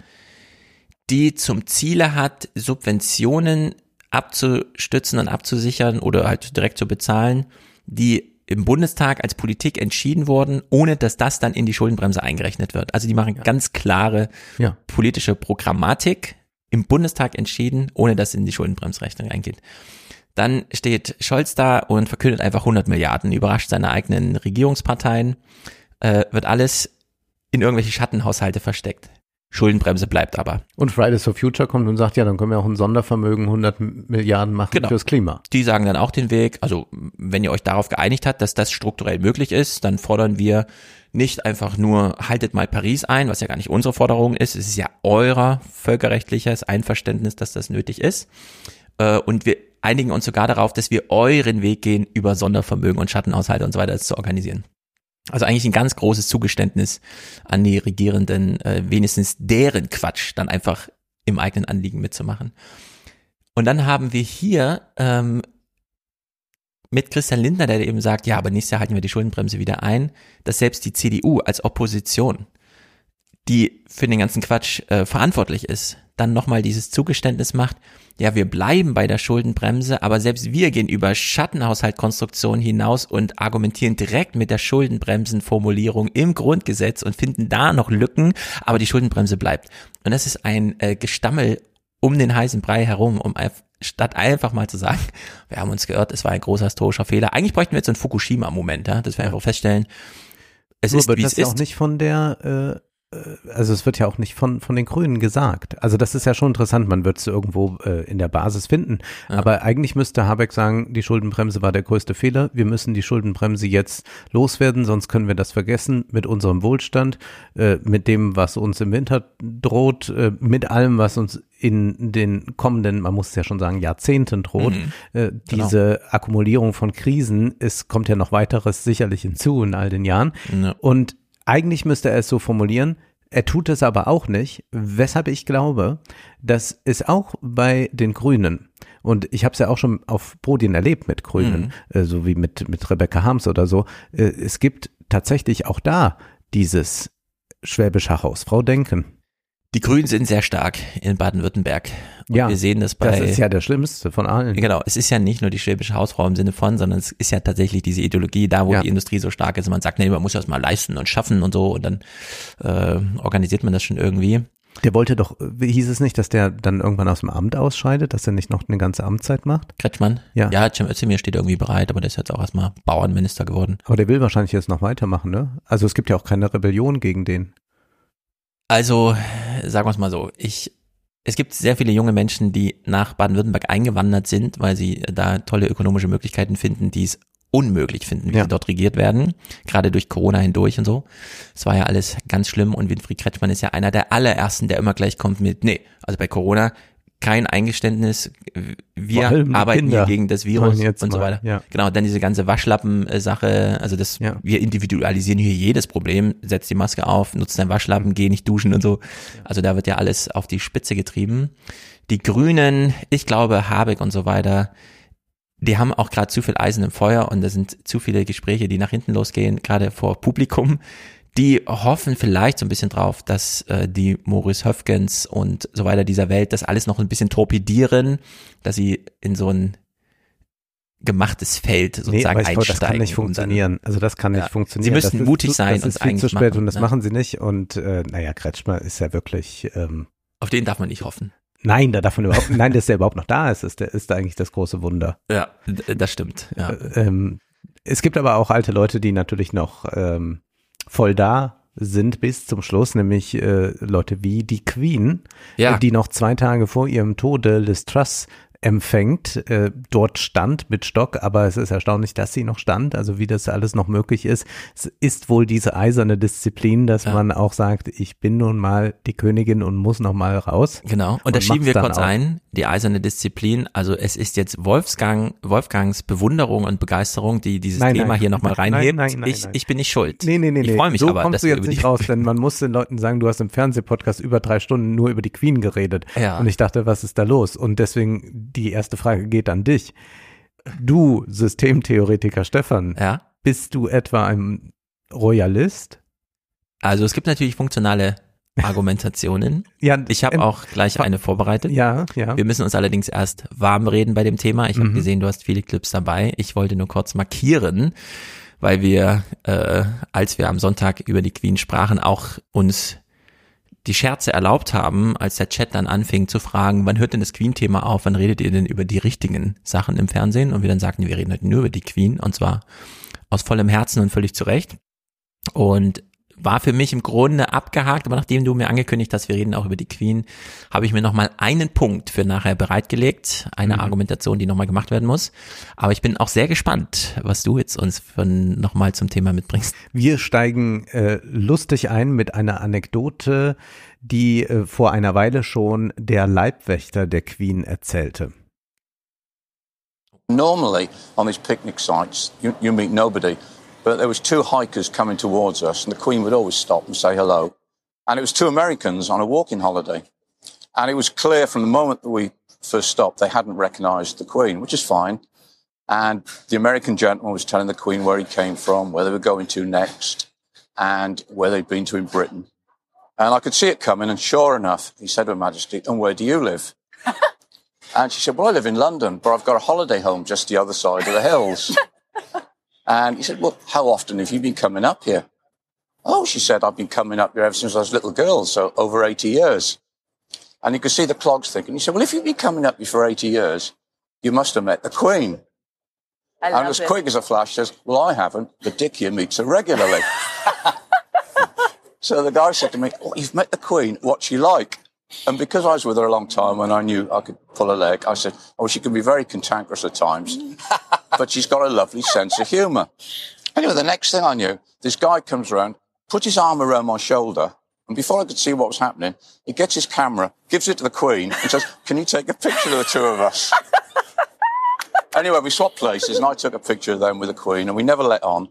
Speaker 2: die zum Ziele hat, Subventionen abzustützen und abzusichern oder halt direkt zu bezahlen, die im Bundestag als Politik entschieden wurden, ohne dass das dann in die Schuldenbremse eingerechnet wird. Also die machen ganz klare
Speaker 3: Ja.
Speaker 2: politische Programmatik im Bundestag entschieden, ohne dass in die Schuldenbremsrechnung reingeht. Dann steht Scholz da und verkündet einfach 100 Milliarden, überrascht seine eigenen Regierungsparteien, äh, wird alles in irgendwelche Schattenhaushalte versteckt. Schuldenbremse bleibt aber.
Speaker 3: Und Fridays for Future kommt und sagt, ja, dann können wir auch ein Sondervermögen 100 Milliarden machen
Speaker 2: Genau.
Speaker 3: fürs Klima.
Speaker 2: Die sagen dann auch den Weg, also wenn ihr euch darauf geeinigt habt, dass das strukturell möglich ist, dann fordern wir nicht einfach nur, haltet mal Paris ein, was ja gar nicht unsere Forderung ist, es ist ja eurer völkerrechtliches Einverständnis, dass das nötig ist. Äh, Und wir einigen uns sogar darauf, dass wir euren Weg gehen, über Sondervermögen und Schattenhaushalte und so weiter zu organisieren. Also eigentlich ein ganz großes Zugeständnis an die Regierenden, äh, wenigstens deren Quatsch dann einfach im eigenen Anliegen mitzumachen. Und dann haben wir hier ähm, mit Christian Lindner, der eben sagt, ja, aber nächstes Jahr halten wir die Schuldenbremse wieder ein, dass selbst die CDU als Opposition, die für den ganzen Quatsch äh, verantwortlich ist, dann nochmal dieses Zugeständnis macht, ja, wir bleiben bei der Schuldenbremse, aber selbst wir gehen über Schattenhaushaltkonstruktion hinaus und argumentieren direkt mit der Schuldenbremsenformulierung im Grundgesetz und finden da noch Lücken, aber die Schuldenbremse bleibt. Und das ist ein äh, Gestammel um den heißen Brei herum, um statt einfach mal zu sagen, wir haben uns geirrt, es war ein großer historischer Fehler. Eigentlich bräuchten wir jetzt so einen Fukushima-Moment, ja, dass wir einfach feststellen, es
Speaker 3: Nur
Speaker 2: ist, wie es ist.
Speaker 3: auch nicht von der, äh, also es wird ja auch nicht von, von den Grünen gesagt. Also das ist ja schon interessant, man wird es irgendwo äh, in der Basis finden. Aber eigentlich müsste Habeck sagen, die Schuldenbremse war der größte Fehler. Wir müssen die Schuldenbremse jetzt loswerden, sonst können wir das vergessen mit unserem Wohlstand, äh, mit dem, was uns im Winter droht, äh, mit allem, was uns in den kommenden, man muss es ja schon sagen, Jahrzehnten droht. Äh, diese Akkumulierung von Krisen, es kommt ja noch weiteres sicherlich hinzu in all den Jahren.
Speaker 2: Ja.
Speaker 3: Und eigentlich müsste er es so formulieren, er tut es aber auch nicht, weshalb ich glaube, dass es auch bei den Grünen, und ich habe es ja auch schon auf Podien erlebt mit Grünen, äh, so wie mit, mit Rebecca Harms oder so, äh, es gibt tatsächlich auch da dieses Schwäbische Haus, Frau Denken.
Speaker 2: Die Grünen sind sehr stark in Baden-Württemberg. Und
Speaker 3: Ja,
Speaker 2: wir sehen das bei.
Speaker 3: Das ist ja der schlimmste von allen.
Speaker 2: Genau, es ist ja nicht nur die schwäbische Hausfrau im Sinne von, sondern es ist ja tatsächlich diese Ideologie, da wo
Speaker 3: Ja.
Speaker 2: die Industrie so stark ist, man sagt, nee, man muss das mal leisten und schaffen und so und dann äh, organisiert man das schon irgendwie.
Speaker 3: Der wollte doch, wie hieß es nicht, dass der dann irgendwann aus dem Amt ausscheidet, dass er nicht noch eine ganze Amtszeit macht?
Speaker 2: Kretschmann?
Speaker 3: Ja.
Speaker 2: Ja, Cem Özdemir steht irgendwie bereit, aber der ist jetzt auch erstmal Bauernminister geworden.
Speaker 3: Aber der will wahrscheinlich jetzt noch weitermachen, ne? Also es gibt ja auch keine Rebellion gegen den.
Speaker 2: Also, sagen wir es mal so, ich, es gibt sehr viele junge Menschen, die nach Baden-Württemberg eingewandert sind, weil sie da tolle ökonomische Möglichkeiten finden, die es unmöglich finden, wie
Speaker 3: Ja.
Speaker 2: sie dort regiert werden, gerade durch Corona hindurch und so. Es war ja alles ganz schlimm und Winfried Kretschmann ist ja einer der allerersten, der immer gleich kommt mit, nee, also bei Corona kein Eingeständnis, wir arbeiten
Speaker 3: Kinder.
Speaker 2: hier gegen das Virus und so
Speaker 3: mal,
Speaker 2: weiter.
Speaker 3: ja.
Speaker 2: Genau, dann diese ganze Waschlappen-Sache, also das,
Speaker 3: Ja.
Speaker 2: wir individualisieren hier jedes Problem, setz die Maske auf, nutzt deinen Waschlappen, geh nicht duschen und so. Also da wird ja alles auf die Spitze getrieben. Die Grünen, ich glaube, Habeck und so weiter, die haben auch gerade zu viel Eisen im Feuer und da sind zu viele Gespräche, die nach hinten losgehen, gerade vor Publikum. Die hoffen vielleicht so ein bisschen drauf, dass äh, die Maurice Höfgens und so weiter dieser Welt das alles noch ein bisschen torpedieren, dass sie in so ein gemachtes Feld
Speaker 3: Nee,
Speaker 2: sozusagen
Speaker 3: glaube,
Speaker 2: einsteigen.
Speaker 3: das kann nicht
Speaker 2: und dann-
Speaker 3: funktionieren. Also das kann nicht
Speaker 2: Ja.
Speaker 3: funktionieren.
Speaker 2: Sie müssen
Speaker 3: das
Speaker 2: mutig
Speaker 3: ist,
Speaker 2: sein
Speaker 3: Das
Speaker 2: und
Speaker 3: ist viel zu spät
Speaker 2: machen,
Speaker 3: und das
Speaker 2: ne?
Speaker 3: machen sie nicht. Und äh, naja, Kretschmer ist ja wirklich, ähm,
Speaker 2: Auf den darf man nicht hoffen.
Speaker 3: nein, da darf man überhaupt, nein, dass der überhaupt noch da ist, ist, ist eigentlich das große Wunder.
Speaker 2: Ja, das stimmt. Ja.
Speaker 3: Äh, ähm, es gibt aber auch alte Leute, die natürlich noch ähm, voll da sind bis zum Schluss, nämlich äh, Leute wie die Queen,
Speaker 2: Ja.
Speaker 3: die noch zwei Tage vor ihrem Tode Liz Truss empfängt, äh, dort stand mit Stock, aber es ist erstaunlich, dass sie noch stand, also wie das alles noch möglich ist. Es ist wohl diese eiserne Disziplin, dass
Speaker 2: Ja.
Speaker 3: man auch sagt, ich bin nun mal die Königin und muss noch mal raus.
Speaker 2: Genau. Und, da
Speaker 3: Und
Speaker 2: schieben
Speaker 3: macht's
Speaker 2: wir kurz
Speaker 3: auch.
Speaker 2: ein, die eiserne Disziplin. Also es ist jetzt Wolfgang, Wolfgangs Bewunderung und Begeisterung, die dieses
Speaker 3: Nein,
Speaker 2: Thema
Speaker 3: nein.
Speaker 2: hier nochmal
Speaker 3: Nein,
Speaker 2: reinhebt.
Speaker 3: nein, nein,
Speaker 2: ich,
Speaker 3: nein.
Speaker 2: ich bin nicht schuld.
Speaker 3: Nee, nee, nee,
Speaker 2: ich freue mich
Speaker 3: so
Speaker 2: aber,
Speaker 3: kommst
Speaker 2: dass
Speaker 3: du jetzt nicht raus, denn man muss den Leuten sagen, du hast im Fernsehpodcast über drei Stunden nur über die Queen geredet.
Speaker 2: Ja.
Speaker 3: Und ich dachte, was ist da los? Und deswegen die erste Frage geht an dich. Du, Systemtheoretiker Stefan,
Speaker 2: Ja.
Speaker 3: bist du etwa ein Royalist?
Speaker 2: Also es gibt natürlich funktionale Argumentationen.
Speaker 3: Ja,
Speaker 2: Ich habe
Speaker 3: ähm,
Speaker 2: auch gleich eine vorbereitet.
Speaker 3: Ja, ja.
Speaker 2: Wir müssen uns allerdings erst warm reden bei dem Thema. Ich habe
Speaker 3: Mhm.
Speaker 2: gesehen, du hast viele Clips dabei. Ich wollte nur kurz markieren, weil wir, äh, als wir am Sonntag über die Queen sprachen, auch uns die Scherze erlaubt haben, als der Chat dann anfing zu fragen, wann hört denn das Queen-Thema auf, wann redet ihr denn über die richtigen Sachen im Fernsehen? Und wir dann sagten, wir reden heute nur über die Queen und zwar aus vollem Herzen und völlig zu Recht. Und war für mich im Grunde abgehakt, aber nachdem du mir angekündigt hast, wir reden auch über die Queen, habe ich mir nochmal einen Punkt für nachher bereitgelegt, eine mhm. Argumentation, die nochmal gemacht werden muss. Aber ich bin auch sehr gespannt, was du jetzt uns nochmal zum Thema mitbringst.
Speaker 3: Wir steigen äh, lustig ein mit einer Anekdote, die äh, vor einer Weile schon der Leibwächter der Queen erzählte.
Speaker 10: Normally on these picnic sites, you, you meet nobody. But there was two hikers coming towards us, and the Queen would always stop and say hello. And it was two Americans on a walking holiday. And it was clear from the moment that we first stopped, they hadn't recognized the Queen, which is fine. And the American gentleman was telling the Queen where he came from, where they were going to next, and where they'd been to in Britain. And I could see it coming, and sure enough, he said to Her Majesty, And where do you live? and she said, Well, I live in London, but I've got a holiday home just the other side of the hills. And he said, Well, how often have you been coming up here? Oh, she said, I've been coming up here ever since I was a little girl, so over 80 years. And you could see the clogs thinking. He said, Well, if you've been coming up here for 80 years, you must have met the Queen. I and as it. quick as a flash says, Well, I haven't, The Dick here meets her regularly. so the guy said to me, Oh, you've met the Queen. What's she like? And because I was with her a long time and I knew I could pull a leg, I said, Oh, she can be very cantankerous at times, but she's got a lovely sense of humour. Anyway, the next thing I knew, this guy comes around, puts his arm around my shoulder, and before I could see what was happening, he gets his camera, gives it to the Queen, and says, Can you take a picture of the two of us? anyway, we swapped places, and I took a picture of them with the Queen, and we never let on.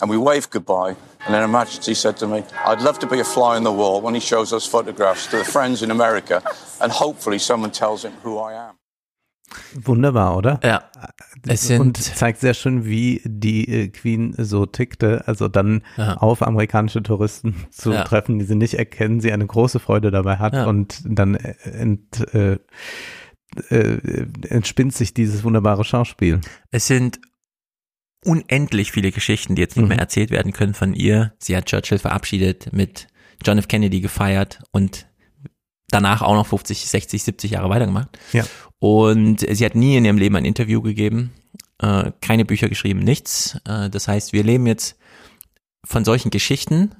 Speaker 10: And we waved goodbye. And then Her Majesty said to me, I'd love to be a fly on the wall when he shows us photographs to the friends in America and hopefully someone tells him who I am.
Speaker 3: Wunderbar, oder?
Speaker 2: Ja.
Speaker 3: Es sind und zeigt sehr schön, wie die äh, Queen so tickte. Also dann ja. auf amerikanische Touristen zu ja. treffen, die sie nicht erkennen, sie eine große Freude dabei hat ja. und dann äh, ent, äh, äh, entspinnt sich dieses wunderbare Schauspiel.
Speaker 2: Es sind unendlich viele Geschichten, die jetzt nicht mhm. mehr erzählt werden können von ihr. Sie hat Churchill verabschiedet, mit John F. Kennedy gefeiert und danach auch noch 50, 60, 70 Jahre weitergemacht.
Speaker 3: Ja.
Speaker 2: Und sie hat nie in ihrem Leben ein Interview gegeben, äh, keine Bücher geschrieben, nichts. Äh, das heißt, wir leben jetzt von solchen Geschichten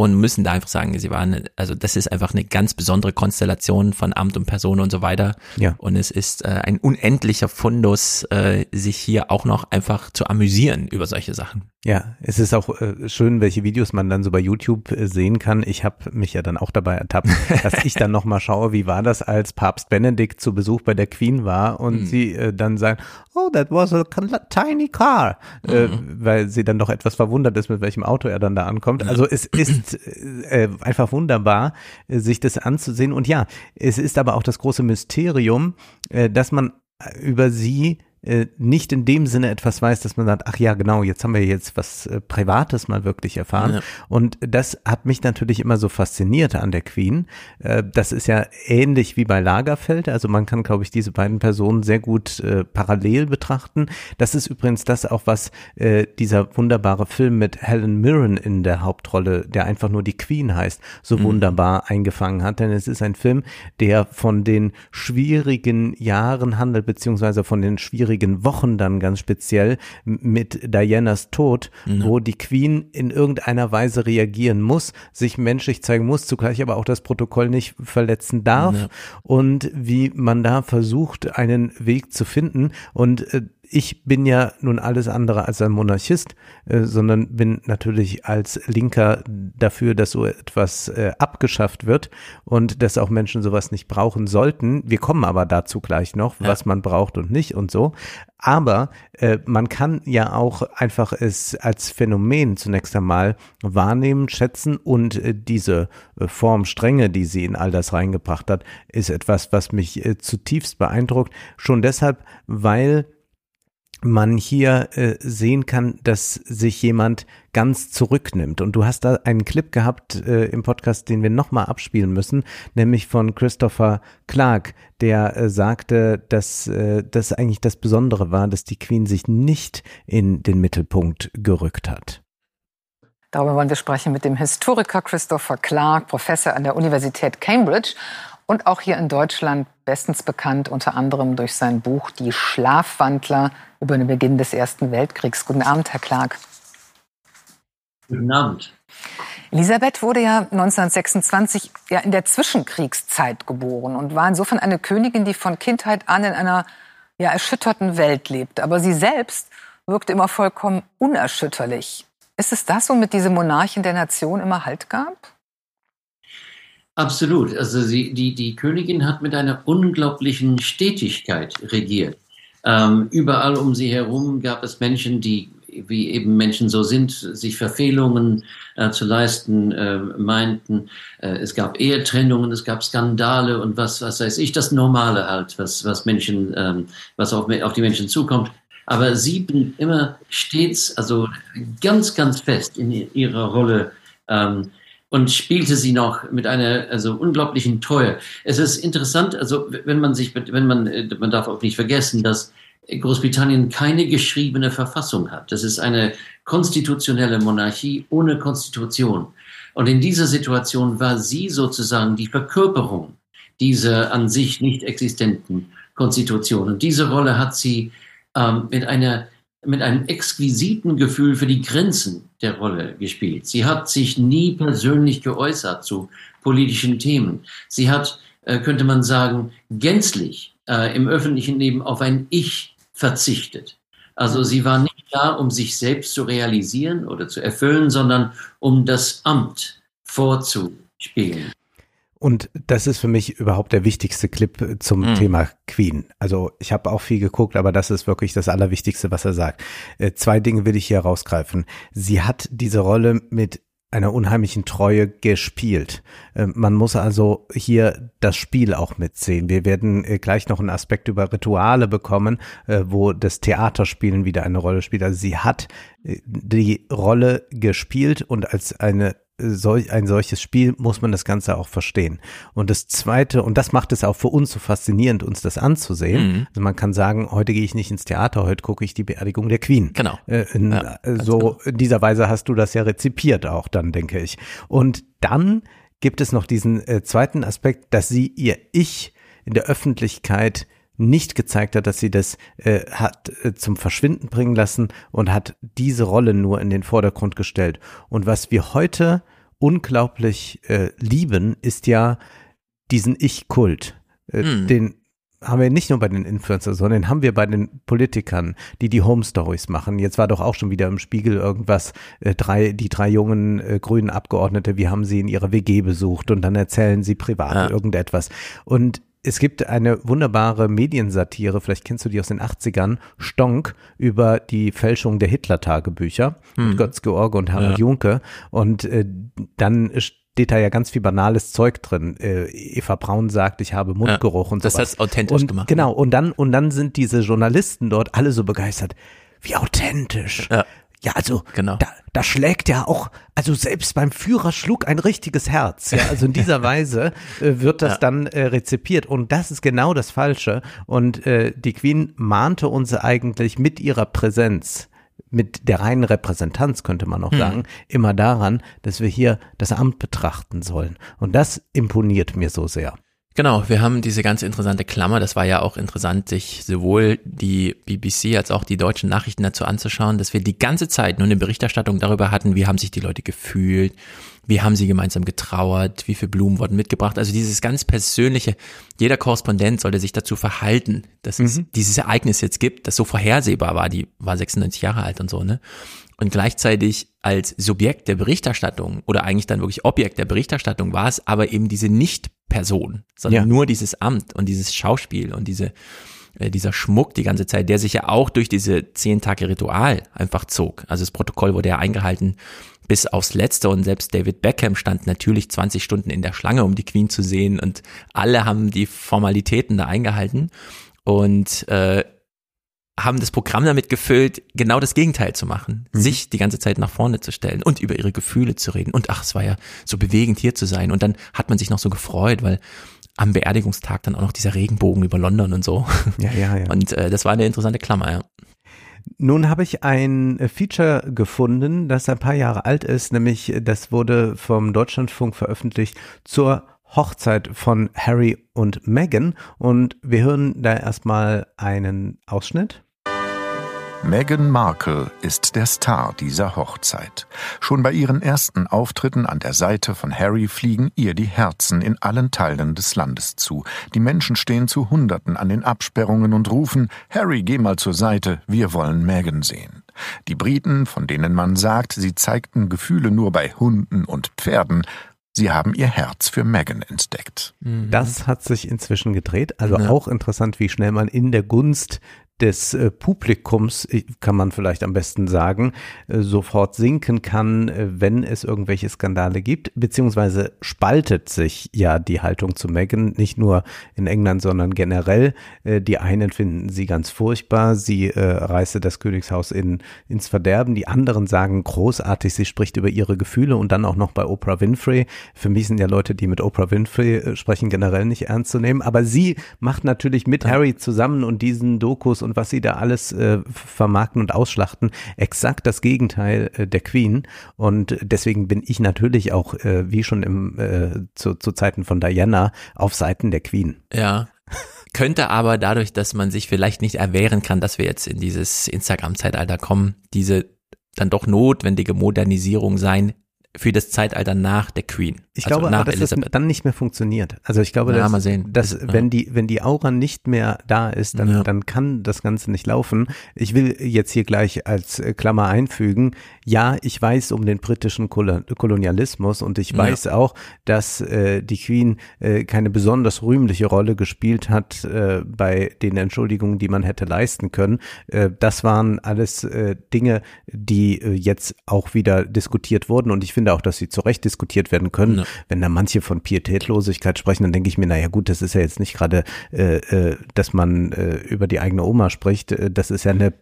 Speaker 2: und müssen da einfach sagen, sie waren, also das ist einfach eine ganz besondere Konstellation von Amt und Person und so weiter.
Speaker 3: Ja.
Speaker 2: Und es ist äh, ein unendlicher Fundus, äh, sich hier auch noch einfach zu amüsieren über solche Sachen.
Speaker 3: Ja, es ist auch äh, schön, welche Videos man dann so bei YouTube äh, sehen kann. Ich habe mich ja dann auch dabei ertappt, dass ich dann nochmal schaue, wie war das, als Papst Benedikt zu Besuch bei der Queen war und mhm. sie äh, dann sagen, oh, that was a tiny car, äh, mhm. weil sie dann doch etwas verwundert ist, mit welchem Auto er dann da ankommt. Also es ist äh, einfach wunderbar, äh, sich das anzusehen. Und ja, es ist aber auch das große Mysterium, äh, dass man über sie äh, nicht in dem Sinne etwas weiß, dass man sagt, ach ja, genau, jetzt haben wir jetzt was äh, Privates mal wirklich erfahren. Ja. Und das hat mich natürlich immer so fasziniert an der Queen. Äh, das ist ja ähnlich wie bei Lagerfeld. Also man kann, glaube ich, diese beiden Personen sehr gut äh, parallel betrachten. Das ist übrigens das auch, was äh, dieser wunderbare Film mit Helen Mirren in der Hauptrolle, der einfach nur die Queen heißt, so mhm. wunderbar eingefangen hat. Denn es ist ein Film, der von den schwierigen Jahren handelt, beziehungsweise von den schwierigen schwierigen Wochen dann ganz speziell mit Dianas Tod, ja. wo die Queen in irgendeiner Weise reagieren muss, sich menschlich zeigen muss, zugleich aber auch das Protokoll nicht verletzen darf ja. und wie man da versucht, einen Weg zu finden und äh, ich bin ja nun alles andere als ein Monarchist, äh, sondern bin natürlich als Linker dafür, dass so etwas äh, abgeschafft wird und dass auch Menschen sowas nicht brauchen sollten. Wir kommen aber dazu gleich noch, ja. was man braucht und nicht und so. Aber äh, man kann ja auch einfach es als Phänomen zunächst einmal wahrnehmen, schätzen und äh, diese äh, Formstränge, die sie in all das reingebracht hat, ist etwas, was mich äh, zutiefst beeindruckt. Schon deshalb, weil man hier äh, sehen kann, dass sich jemand ganz zurücknimmt. Und du hast da einen Clip gehabt äh, im Podcast, den wir nochmal abspielen müssen, nämlich von Christopher Clark, der äh, sagte, dass äh, das eigentlich das Besondere war, dass die Queen sich nicht in den Mittelpunkt gerückt hat.
Speaker 11: Darüber wollen wir sprechen mit dem Historiker Christopher Clark, Professor an der Universität Cambridge und auch hier in Deutschland bestens bekannt, unter anderem durch sein Buch Die Schlafwandler über den Beginn des Ersten Weltkriegs. Guten Abend, Herr Clark.
Speaker 12: Guten Abend.
Speaker 11: Elisabeth wurde ja 1926 ja in der Zwischenkriegszeit geboren und war insofern eine Königin, die von Kindheit an in einer ja, erschütterten Welt lebt. Aber sie selbst wirkte immer vollkommen unerschütterlich. Ist es das, womit diese Monarchin der Nation immer Halt gab?
Speaker 12: Absolut. Also sie, die, die Königin hat mit einer unglaublichen Stetigkeit regiert. Ähm, überall um sie herum gab es Menschen, die, wie eben Menschen so sind, sich Verfehlungen äh, zu leisten äh, meinten. Äh, es gab Ehetrennungen, es gab Skandale und was, was weiß ich, das Normale halt, was, was Menschen, ähm, was auf, auf die Menschen zukommt. Aber sie blieb immer stets, also ganz, ganz fest in ihrer Rolle ähm, und spielte sie noch mit einer also unglaublichen Treue. Es ist interessant, also wenn man sich, wenn man, äh, man darf auch nicht vergessen, dass Großbritannien keine geschriebene Verfassung hat. Das ist eine konstitutionelle Monarchie ohne Konstitution. Und in dieser Situation war sie sozusagen die Verkörperung dieser an sich nicht existenten Konstitution. Und diese Rolle hat sie ähm, mit einer mit einem exquisiten Gefühl für die Grenzen der Rolle gespielt. Sie hat sich nie persönlich geäußert zu politischen Themen. Sie hat, äh, könnte man sagen, gänzlich äh, im öffentlichen Leben auf ein Ich verzichtet. Also sie war nicht da, um sich selbst zu realisieren oder zu erfüllen, sondern um das Amt vorzuspielen.
Speaker 3: Und das ist für mich überhaupt der wichtigste Clip zum mhm. Thema Queen. Also ich habe auch viel geguckt, aber das ist wirklich das Allerwichtigste, was er sagt. Äh, zwei Dinge will ich hier rausgreifen. Sie hat diese Rolle mit einer unheimlichen Treue gespielt. Äh, man muss also hier das Spiel auch mitsehen. Wir werden äh, gleich noch einen Aspekt über Rituale bekommen, äh, wo das Theaterspielen wieder eine Rolle spielt. Also sie hat die Rolle gespielt und als eine solch, ein solches Spiel muss man das Ganze auch verstehen. Und das Zweite, und das macht es auch für uns so faszinierend, uns das anzusehen. Mhm. Also man kann sagen, heute gehe ich nicht ins Theater, heute gucke ich die Beerdigung der Queen.
Speaker 2: Genau.
Speaker 3: Äh, in, ja, äh, so genau. in dieser Weise hast du das ja rezipiert auch dann, denke ich. Und dann gibt es noch diesen äh, zweiten Aspekt, dass sie ihr Ich in der Öffentlichkeit nicht gezeigt hat, dass sie das äh, hat äh, zum Verschwinden bringen lassen und hat diese Rolle nur in den Vordergrund gestellt. Und was wir heute unglaublich äh, lieben, ist ja diesen Ich-Kult. Äh, mm. Den haben wir nicht nur bei den Influencern, sondern den haben wir bei den Politikern, die die Home Stories machen. Jetzt war doch auch schon wieder im Spiegel irgendwas, äh, drei, die drei jungen äh, grünen Abgeordnete, wie haben sie in ihrer WG besucht und dann erzählen sie privat ja. irgendetwas. Und es gibt eine wunderbare Mediensatire, vielleicht kennst du die aus den 80ern, Stonk, über die Fälschung der Hitler-Tagebücher hm. mit Götz George und Harald ja. Junke. Und äh, dann steht da ja ganz viel banales Zeug drin. Äh, Eva Braun sagt, ich habe Mundgeruch ja, und so.
Speaker 2: Das hat authentisch
Speaker 3: und,
Speaker 2: gemacht.
Speaker 3: Genau, und dann, und dann sind diese Journalisten dort alle so begeistert. Wie authentisch. Ja. Ja, also genau. da, da schlägt ja auch, also selbst beim Führer schlug ein richtiges Herz. Ja, also in dieser Weise äh, wird das ja. dann äh, rezipiert und das ist genau das Falsche. Und äh, die Queen mahnte uns eigentlich mit ihrer Präsenz mit der reinen Repräsentanz könnte man auch hm. sagen, immer daran, dass wir hier das Amt betrachten sollen. Und das imponiert mir so sehr.
Speaker 2: Genau, wir haben diese ganz interessante Klammer. Das war ja auch interessant, sich sowohl die BBC als auch die deutschen Nachrichten dazu anzuschauen, dass wir die ganze Zeit nur eine Berichterstattung darüber hatten, wie haben sich die Leute gefühlt, wie haben sie gemeinsam getrauert, wie viele Blumen wurden mitgebracht. Also dieses ganz persönliche, jeder Korrespondent sollte sich dazu verhalten, dass mhm. es dieses Ereignis jetzt gibt, das so vorhersehbar war. Die war 96 Jahre alt und so, ne? Und gleichzeitig als Subjekt der Berichterstattung oder eigentlich dann wirklich Objekt der Berichterstattung war es aber eben diese Nicht-Person, sondern ja. nur dieses Amt und dieses Schauspiel und diese, äh, dieser Schmuck die ganze Zeit, der sich ja auch durch diese zehn Tage Ritual einfach zog. Also das Protokoll wurde ja eingehalten bis aufs Letzte und selbst David Beckham stand natürlich 20 Stunden in der Schlange, um die Queen zu sehen und alle haben die Formalitäten da eingehalten und äh, haben das Programm damit gefüllt, genau das Gegenteil zu machen, mhm. sich die ganze Zeit nach vorne zu stellen und über ihre Gefühle zu reden. Und ach, es war ja so bewegend hier zu sein. Und dann hat man sich noch so gefreut, weil am Beerdigungstag dann auch noch dieser Regenbogen über London und so.
Speaker 3: Ja, ja, ja.
Speaker 2: Und äh, das war eine interessante Klammer, ja.
Speaker 3: Nun habe ich ein Feature gefunden, das ein paar Jahre alt ist, nämlich das wurde vom Deutschlandfunk veröffentlicht zur Hochzeit von Harry und Meghan und wir hören da erstmal einen Ausschnitt.
Speaker 13: Meghan Markle ist der Star dieser Hochzeit. Schon bei ihren ersten Auftritten an der Seite von Harry fliegen ihr die Herzen in allen Teilen des Landes zu. Die Menschen stehen zu Hunderten an den Absperrungen und rufen, Harry, geh mal zur Seite, wir wollen Meghan sehen. Die Briten, von denen man sagt, sie zeigten Gefühle nur bei Hunden und Pferden, Sie haben ihr Herz für Meghan entdeckt.
Speaker 3: Das hat sich inzwischen gedreht. Also auch interessant, wie schnell man in der Gunst des äh, Publikums, äh, kann man vielleicht am besten sagen, äh, sofort sinken kann, wenn es irgendwelche Skandale gibt, beziehungsweise spaltet sich ja die Haltung zu Meghan, nicht nur in England, sondern generell. Die einen finden sie ganz furchtbar, sie äh, reiße das Königshaus in, ins Verderben, die anderen sagen großartig, sie spricht über ihre Gefühle und dann auch noch bei Oprah Winfrey. Für mich sind ja Leute, die mit Oprah Winfrey sprechen, generell nicht ernst zu nehmen, aber sie macht natürlich mit Harry zusammen und diesen Dokus und was sie da alles äh, vermarkten und ausschlachten, exakt das Gegenteil äh, der Queen. Und deswegen bin ich natürlich auch, äh, wie schon im, äh, zu, zu Zeiten von Diana, auf Seiten der Queen.
Speaker 2: Ja. Könnte aber dadurch, dass man sich vielleicht nicht erwehren kann, dass wir jetzt in dieses Instagram-Zeitalter kommen, diese dann doch notwendige Modernisierung sein für das Zeitalter nach der Queen.
Speaker 3: Ich
Speaker 2: also
Speaker 3: glaube
Speaker 2: nach
Speaker 3: dass
Speaker 2: Elisabeth.
Speaker 3: das dann nicht mehr funktioniert. Also ich glaube,
Speaker 2: Ja,
Speaker 3: dass, dass
Speaker 2: Das- ja.
Speaker 3: wenn die wenn die Aura nicht mehr da ist, dann
Speaker 2: Ja.
Speaker 3: dann kann das Ganze nicht laufen. Ich will jetzt hier gleich als äh, Klammer einfügen: Ja, ich weiß um den britischen Kolo- Kolonialismus und ich
Speaker 2: Ja.
Speaker 3: weiß auch, dass äh, die Queen äh, keine besonders rühmliche Rolle gespielt hat äh, bei den Entschuldigungen, die man hätte leisten können. Äh, das waren alles äh, Dinge, die äh, jetzt auch wieder diskutiert wurden und ich finde auch, dass sie zu Recht diskutiert werden können.
Speaker 2: Ja.
Speaker 3: Wenn da manche von Pietätlosigkeit sprechen, dann denke ich mir, naja gut, das ist ja jetzt nicht gerade, äh, äh, dass man äh, über die eigene Oma spricht. Äh, Das ist ja eine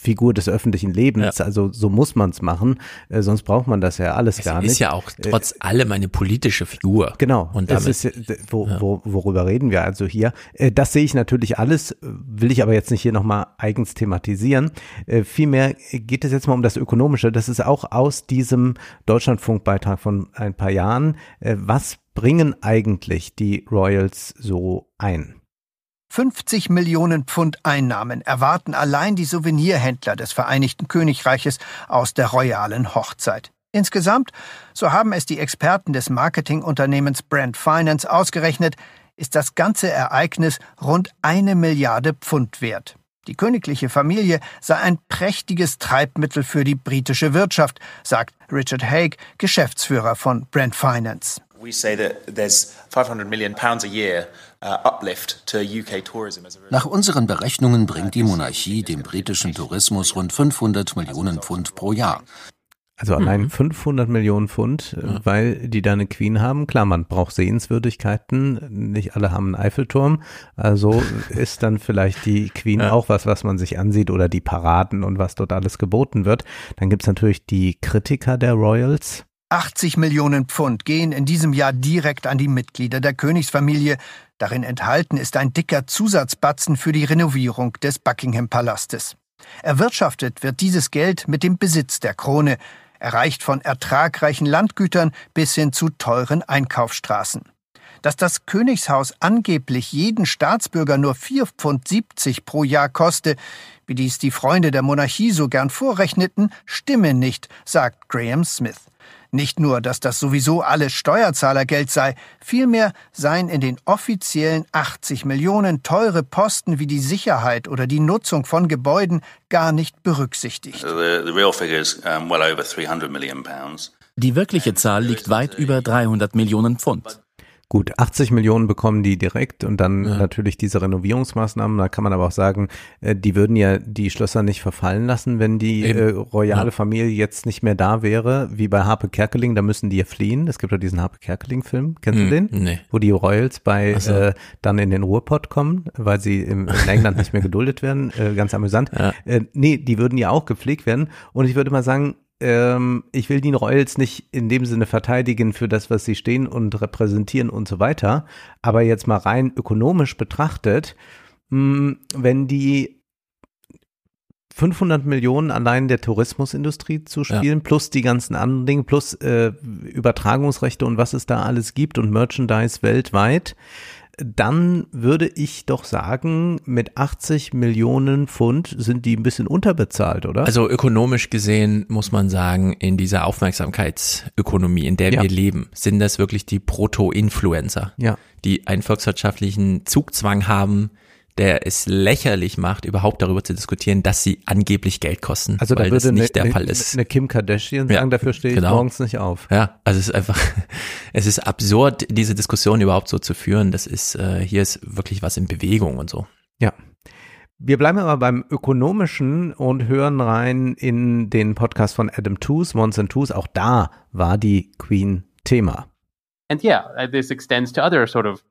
Speaker 3: Figur des öffentlichen Lebens. Also so muss man es machen. Äh, sonst braucht man das ja alles
Speaker 2: Es
Speaker 3: gar nicht.
Speaker 2: ist ja auch trotz allem eine politische Figur.
Speaker 3: Genau.
Speaker 2: Und
Speaker 3: das ist, ja- wo, wo, worüber reden wir also hier? Äh, Das sehe ich natürlich alles, äh, will ich aber jetzt nicht hier nochmal eigens thematisieren. Äh, Vielmehr geht es jetzt mal um das Ökonomische. Das ist auch aus diesem Deutschlandfunkbeitrag von ein paar Jahren. Äh, Was bringen eigentlich die Royals so ein?
Speaker 14: 50 Millionen Pfund Einnahmen erwarten allein die Souvenirhändler des Vereinigten Königreiches aus der royalen Hochzeit. Insgesamt, so haben es die Experten des Marketingunternehmens Brand Finance ausgerechnet, ist das ganze Ereignis rund eine Milliarde Pfund wert. Die königliche Familie sei ein prächtiges Treibmittel für die britische Wirtschaft, sagt Richard Haig, Geschäftsführer von Brand Finance.
Speaker 15: We say that there's 500 million pounds a year uh,
Speaker 16: Nach unseren Berechnungen bringt die Monarchie dem britischen Tourismus rund 500 Millionen Pfund pro Jahr.
Speaker 3: Also allein 500 Millionen Pfund, äh, weil die da eine Queen haben. Klar, man braucht Sehenswürdigkeiten. Nicht alle haben einen Eiffelturm. Also ist dann vielleicht die Queen auch was, was man sich ansieht oder die Paraden und was dort alles geboten wird. Dann gibt's natürlich die Kritiker der Royals.
Speaker 14: 80 Millionen Pfund gehen in diesem Jahr direkt an die Mitglieder der Königsfamilie. Darin enthalten ist ein dicker Zusatzbatzen für die Renovierung des Buckingham-Palastes. Erwirtschaftet wird dieses Geld mit dem Besitz der Krone, erreicht von ertragreichen Landgütern bis hin zu teuren Einkaufsstraßen. Dass das Königshaus angeblich jeden Staatsbürger nur 4,70 Pfund pro Jahr koste, wie dies die Freunde der Monarchie so gern vorrechneten, stimme nicht, sagt Graham Smith. Nicht nur, dass das sowieso alles Steuerzahlergeld sei, vielmehr seien in den offiziellen 80 Millionen teure Posten wie die Sicherheit oder die Nutzung von Gebäuden gar nicht berücksichtigt.
Speaker 17: The, the real figure is well over 300 million pounds.
Speaker 18: Die wirkliche Zahl liegt weit über 300 Millionen Pfund.
Speaker 3: Gut, 80 Millionen bekommen die direkt und dann natürlich diese Renovierungsmaßnahmen. Da kann man aber auch sagen, äh, die würden ja die Schlösser nicht verfallen lassen, wenn die äh, royale
Speaker 2: Ja.
Speaker 3: Familie jetzt nicht mehr da wäre, wie bei Harpe Kerkeling, da müssen die ja fliehen. Es gibt ja diesen Harpe Kerkeling-Film, kennst
Speaker 2: Hm,
Speaker 3: du den?
Speaker 2: nee.
Speaker 3: Wo die Royals bei
Speaker 2: so.
Speaker 3: äh, dann in den Ruhrpott kommen, weil sie im, in England nicht mehr geduldet werden. Äh, ganz amüsant. Äh, nee, die würden ja auch gepflegt werden. Und ich würde mal sagen, ähm, ich will die Royals nicht in dem Sinne verteidigen für das, was sie stehen und repräsentieren und so weiter. Aber jetzt mal rein ökonomisch betrachtet, mh, wenn die 500 Millionen allein der Tourismusindustrie zu
Speaker 2: Ja.
Speaker 3: spielen, plus die ganzen anderen Dinge, plus äh, Übertragungsrechte und was es da alles gibt und Merchandise weltweit, dann würde ich doch sagen, mit 80 Millionen Pfund sind die ein bisschen unterbezahlt, oder?
Speaker 2: Also ökonomisch gesehen muss man sagen, in dieser Aufmerksamkeitsökonomie, in der
Speaker 3: Ja.
Speaker 2: wir leben, sind das wirklich die Proto-Influencer,
Speaker 3: Ja.
Speaker 2: die einen volkswirtschaftlichen Zugzwang haben, der es lächerlich macht, überhaupt darüber zu diskutieren, dass sie angeblich Geld kosten,
Speaker 3: Also da
Speaker 2: weil das
Speaker 3: würde
Speaker 2: nicht
Speaker 3: eine,
Speaker 2: der Fall ist.
Speaker 3: eine Kim Kardashian
Speaker 2: Ja,
Speaker 3: sagen, dafür stehe ich
Speaker 2: genau.
Speaker 3: morgens nicht auf.
Speaker 2: Ja, also es ist einfach, es ist absurd, diese Diskussion überhaupt so zu führen. Das ist, äh, hier ist wirklich was in Bewegung und so.
Speaker 3: Ja. Wir bleiben aber beim Ökonomischen und hören rein in den Podcast von Adam Tooze, Mons and Tooze. Auch da war die Queen Thema.
Speaker 19: And yeah, uh, this extends to other sort of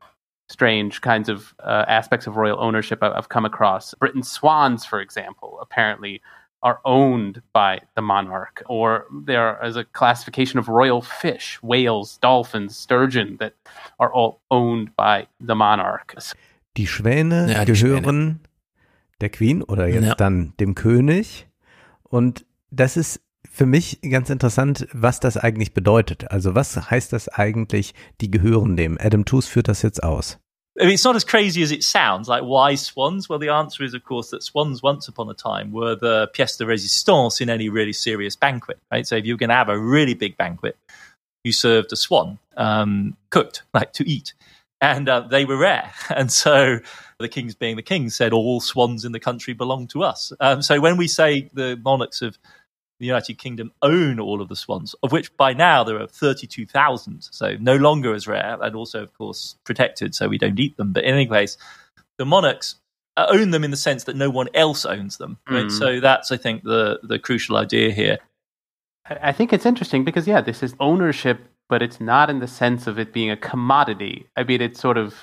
Speaker 19: strange kinds of uh, aspects of royal ownership I- I've come across. Britain's swans, for example, apparently are owned by the monarch, or there is a classification of royal fish, whales, dolphins, sturgeon, that are all owned by the monarch.
Speaker 3: Die Schwäne
Speaker 2: Ja, die
Speaker 3: gehören der Queen oder jetzt
Speaker 2: Ja.
Speaker 3: dann dem König. Und das ist für mich ganz interessant, was das eigentlich bedeutet. Also was heißt das eigentlich, die gehören dem? Adam Tooze führt das jetzt aus.
Speaker 20: I mean, it's not as crazy as it sounds. Like, why swans? Well, the answer is, of course, that swans once upon a time were the pièce de résistance in any really serious banquet, right? So if you were going to have a really big banquet, you served a swan, um, cooked, like to eat. And uh, they were rare. And so the kings being the kings said all swans in the country belong to us. Um, so when we say the monarchs of the United Kingdom own all of the swans, of which by now there are 32,000. So no longer as rare and also, of course, protected so we don't eat them. But in any case, the monarchs uh, own them in the sense that no one else owns them. Right?
Speaker 19: Mm.
Speaker 20: So that's, I think, the, the crucial idea here.
Speaker 19: I I think it's interesting because, yeah, this is ownership, but it's not in the sense of it being a commodity. I mean, it's sort of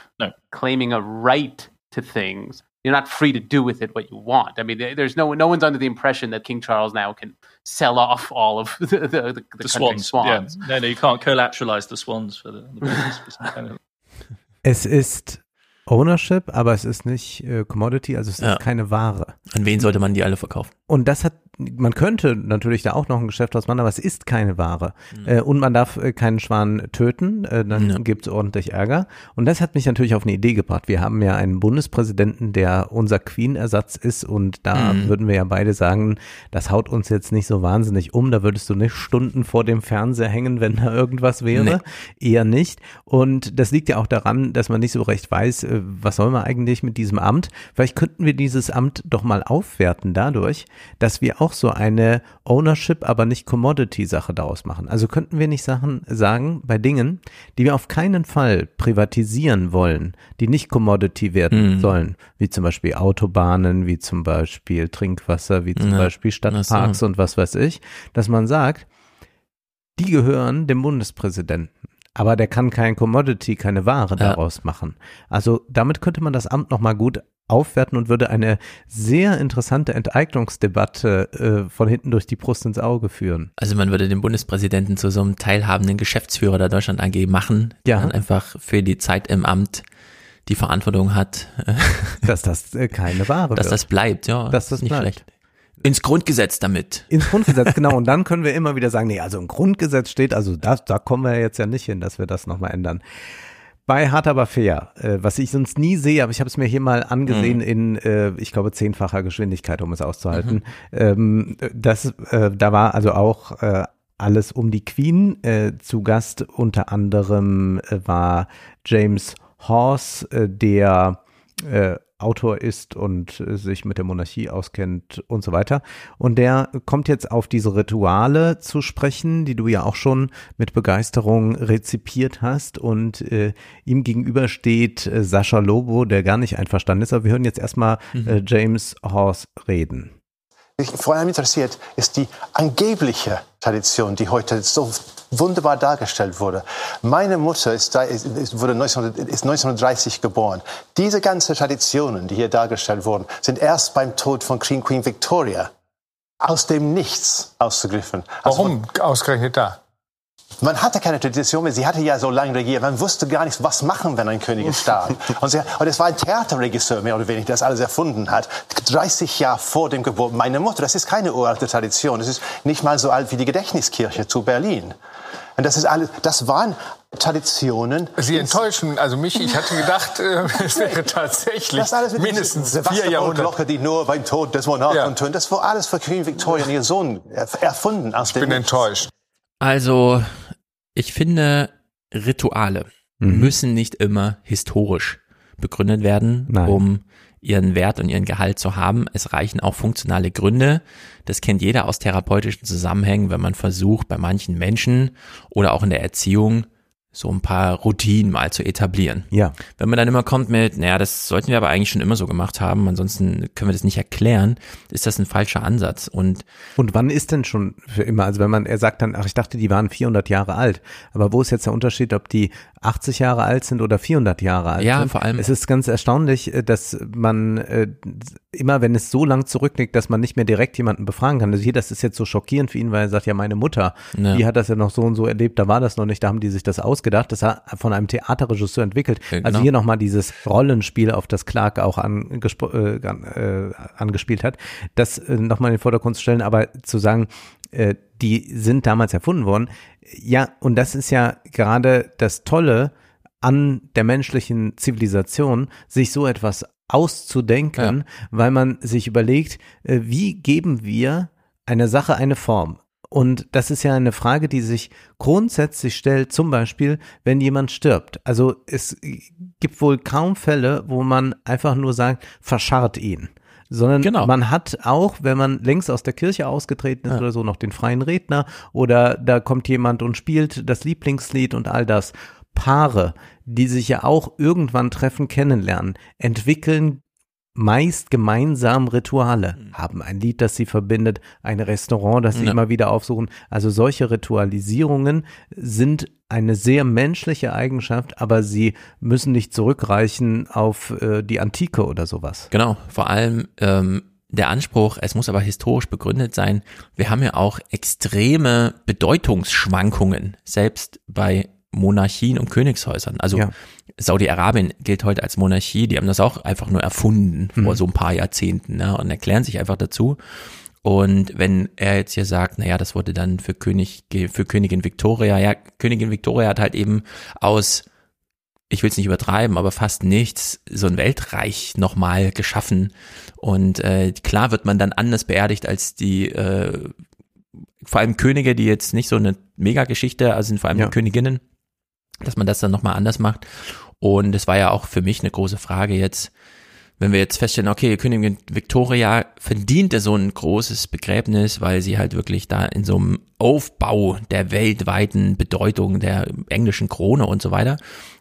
Speaker 19: claiming a right to things. You're not free to do with it what you want. I mean, there's no no one's under the impression that King Charles now can sell off all of the the, the, the,
Speaker 20: The swans.
Speaker 19: swans.
Speaker 20: Yeah. No, no, you can't collateralize the swans for the, the business. for some kind of-
Speaker 3: Es ist Ownership, aber es ist nicht äh, Commodity, also es
Speaker 2: Ja.
Speaker 3: ist keine Ware.
Speaker 2: An wen sollte man die alle verkaufen?
Speaker 3: Und das hat, man könnte natürlich da auch noch ein Geschäft draus machen, aber es ist keine Ware.
Speaker 2: Mhm.
Speaker 3: Äh, und man darf äh, keinen Schwan töten, äh, dann gibt's ordentlich Ärger. Und das hat mich natürlich auf eine Idee gebracht. Wir haben ja einen Bundespräsidenten, der unser Queen-Ersatz ist und da
Speaker 2: Mhm.
Speaker 3: würden wir ja beide sagen, das haut uns jetzt nicht so wahnsinnig um. Da würdest du nicht Stunden vor dem Fernseher hängen, wenn da irgendwas wäre. Eher nicht. Und das liegt ja auch daran, dass man nicht so recht weiß, was soll man eigentlich mit diesem Amt. Vielleicht könnten wir dieses Amt doch mal aufwerten dadurch, dass wir auch so eine Ownership, aber nicht Commodity-Sache daraus machen. Also könnten wir nicht Sachen sagen bei Dingen, die wir auf keinen Fall privatisieren wollen, die nicht Commodity werden
Speaker 2: Mhm.
Speaker 3: sollen, wie zum Beispiel Autobahnen, wie zum Beispiel Trinkwasser, wie zum
Speaker 2: Ja.
Speaker 3: Beispiel Stadtparks
Speaker 2: so.
Speaker 3: und was weiß ich, dass man sagt, die gehören dem Bundespräsidenten. Aber der kann kein Commodity, keine Ware
Speaker 2: Ja.
Speaker 3: daraus machen. Also damit könnte man das Amt nochmal gut aufwerten und würde eine sehr interessante Enteignungsdebatte äh, von hinten durch die Brust ins Auge führen.
Speaker 2: Also man würde den Bundespräsidenten zu so einem teilhabenden Geschäftsführer der Deutschland AG machen, der
Speaker 3: Ja.
Speaker 2: dann einfach für die Zeit im Amt die Verantwortung hat,
Speaker 3: Dass das äh, keine Ware
Speaker 2: dass
Speaker 3: wird.
Speaker 2: das bleibt, ja.
Speaker 3: Dass das
Speaker 2: nicht
Speaker 3: bleibt.
Speaker 2: schlecht. Ins Grundgesetz damit.
Speaker 3: Ins Grundgesetz, genau. Und dann können wir immer wieder sagen, nee, also im Grundgesetz steht, also das, da kommen wir jetzt ja nicht hin, dass wir das nochmal ändern. Bei Hart aber fair, äh, was ich sonst nie sehe, aber ich habe es mir hier mal angesehen
Speaker 2: Mhm.
Speaker 3: in, äh, ich glaube, zehnfacher Geschwindigkeit, um es auszuhalten. Ähm, das, äh, da war also auch äh, alles um die Queen äh, zu Gast. Unter anderem äh, war James Horse, der Autor ist und äh, sich mit der Monarchie auskennt und so weiter. Und der kommt jetzt auf diese Rituale zu sprechen, die du ja auch schon mit Begeisterung rezipiert hast. Und äh, ihm gegenüber steht äh, Sascha Lobo, der gar nicht einverstanden ist. Aber wir hören jetzt erstmal äh, James Horse reden.
Speaker 21: Mich vor allem interessiert, ist die angebliche Tradition, die heute so wunderbar dargestellt wurde. Meine Mutter ist, da- ist, wurde 19, ist 1930 geboren. Diese ganzen Traditionen, die hier dargestellt wurden, sind erst beim Tod von Queen, Queen Victoria aus dem Nichts ausgegriffen. Warum ausgerechnet da? Man hatte keine Tradition mehr. Sie hatte ja so lange regiert. Man wusste gar nicht, was machen, wenn ein König starb. und, sie, und es war ein Theaterregisseur, mehr oder weniger, der das alles erfunden hat. 30 Jahre vor dem Geburt meiner Mutter. Das ist keine uralte Tradition. Das ist nicht mal so alt wie die Gedächtniskirche zu Berlin. Und das ist alles, das waren Traditionen.
Speaker 22: Sie enttäuschen, also mich, ich hatte gedacht, äh, es wäre tatsächlich
Speaker 21: das alles mit
Speaker 22: mindestens
Speaker 21: vier
Speaker 22: Jahrhunderte.
Speaker 21: Glocke, die nur beim Tod des Monarchen
Speaker 22: Ja.
Speaker 21: tönt. Das war alles für Queen Victoria und ihr Sohn erf- erfunden. Aus
Speaker 22: Ich bin enttäuscht.
Speaker 2: Also, ich finde, Rituale
Speaker 3: Mhm.
Speaker 2: müssen nicht immer historisch begründet werden,
Speaker 3: Nein.
Speaker 2: um ihren Wert und ihren Gehalt zu haben. Es reichen auch funktionale Gründe. Das kennt jeder aus therapeutischen Zusammenhängen, wenn man versucht, bei manchen Menschen oder auch in der Erziehung so ein paar Routinen mal zu etablieren.
Speaker 3: Ja.
Speaker 2: Wenn man dann immer kommt mit, naja, das sollten wir aber eigentlich schon immer so gemacht haben, ansonsten können wir das nicht erklären, ist das ein falscher Ansatz. Und
Speaker 3: Und wann ist denn schon für immer? Also wenn man, er sagt dann, ach, ich dachte, die waren 400 Jahre alt. Aber wo ist jetzt der Unterschied, ob die 80 Jahre alt sind oder 400 Jahre alt
Speaker 2: Ja,
Speaker 3: sind?
Speaker 2: vor allem-
Speaker 3: Es ist ganz erstaunlich, äh, dass man äh, immer, wenn es so lang zurückliegt, dass man nicht mehr direkt jemanden befragen kann. Also hier, das ist jetzt so schockierend für ihn, weil er sagt, ja, meine Mutter,
Speaker 2: Ja.
Speaker 3: die hat das ja noch so und so erlebt, da war das noch nicht, da haben die sich das ausgedacht. Das hat von einem Theaterregisseur entwickelt.
Speaker 2: Ja,
Speaker 3: Also
Speaker 2: genau.
Speaker 3: hier nochmal dieses Rollenspiel, auf das Clark auch angespro- äh, äh, angespielt hat, das äh, nochmal in den Vordergrund zu stellen, aber zu sagen, äh, die sind damals erfunden worden. Ja, und das ist ja gerade das Tolle an der menschlichen Zivilisation, sich so etwas auszudenken, weil man sich überlegt, äh, wie geben wir einer Sache eine Form? Und das ist ja eine Frage, die sich grundsätzlich stellt, zum Beispiel, wenn jemand stirbt. Also es gibt wohl kaum Fälle, wo man einfach nur sagt, verscharrt ihn. Sondern
Speaker 2: Genau.
Speaker 3: man hat auch, wenn man längst aus der Kirche ausgetreten ist
Speaker 2: Ja.
Speaker 3: oder so, noch den freien Redner oder da kommt jemand und spielt das Lieblingslied und all das. Paare, die sich ja auch irgendwann treffen, kennenlernen, entwickeln meist gemeinsam Rituale, haben ein Lied, das sie verbindet, ein Restaurant, das sie
Speaker 2: Ja.
Speaker 3: immer wieder aufsuchen. Also solche Ritualisierungen sind eine sehr menschliche Eigenschaft, aber sie müssen nicht zurückreichen auf äh, die Antike oder sowas.
Speaker 2: Genau, vor allem ähm, der Anspruch, es muss aber historisch begründet sein. Wir haben ja auch extreme Bedeutungsschwankungen, selbst bei Monarchien und Königshäusern. Also
Speaker 3: Ja.
Speaker 2: Saudi-Arabien gilt heute als Monarchie, die haben das auch einfach nur erfunden vor
Speaker 3: Mhm.
Speaker 2: so ein paar Jahrzehnten ne, und erklären sich einfach dazu. Und wenn er jetzt hier sagt, naja, das wurde dann für König, für Königin Victoria, ja, Königin Victoria hat halt eben aus ich will es nicht übertreiben, aber fast nichts, so ein Weltreich nochmal geschaffen. Und äh, klar wird man dann anders beerdigt als die, äh, vor allem Könige, die jetzt nicht so eine Mega-Geschichte, also sind vor allem
Speaker 3: Ja.
Speaker 2: die Königinnen, dass man das dann nochmal anders macht. Und es war ja auch für mich eine große Frage jetzt, wenn wir jetzt feststellen, okay, Königin Victoria verdiente so ein großes Begräbnis, weil sie halt wirklich da in so einem Aufbau der weltweiten Bedeutung der englischen Krone und so weiter.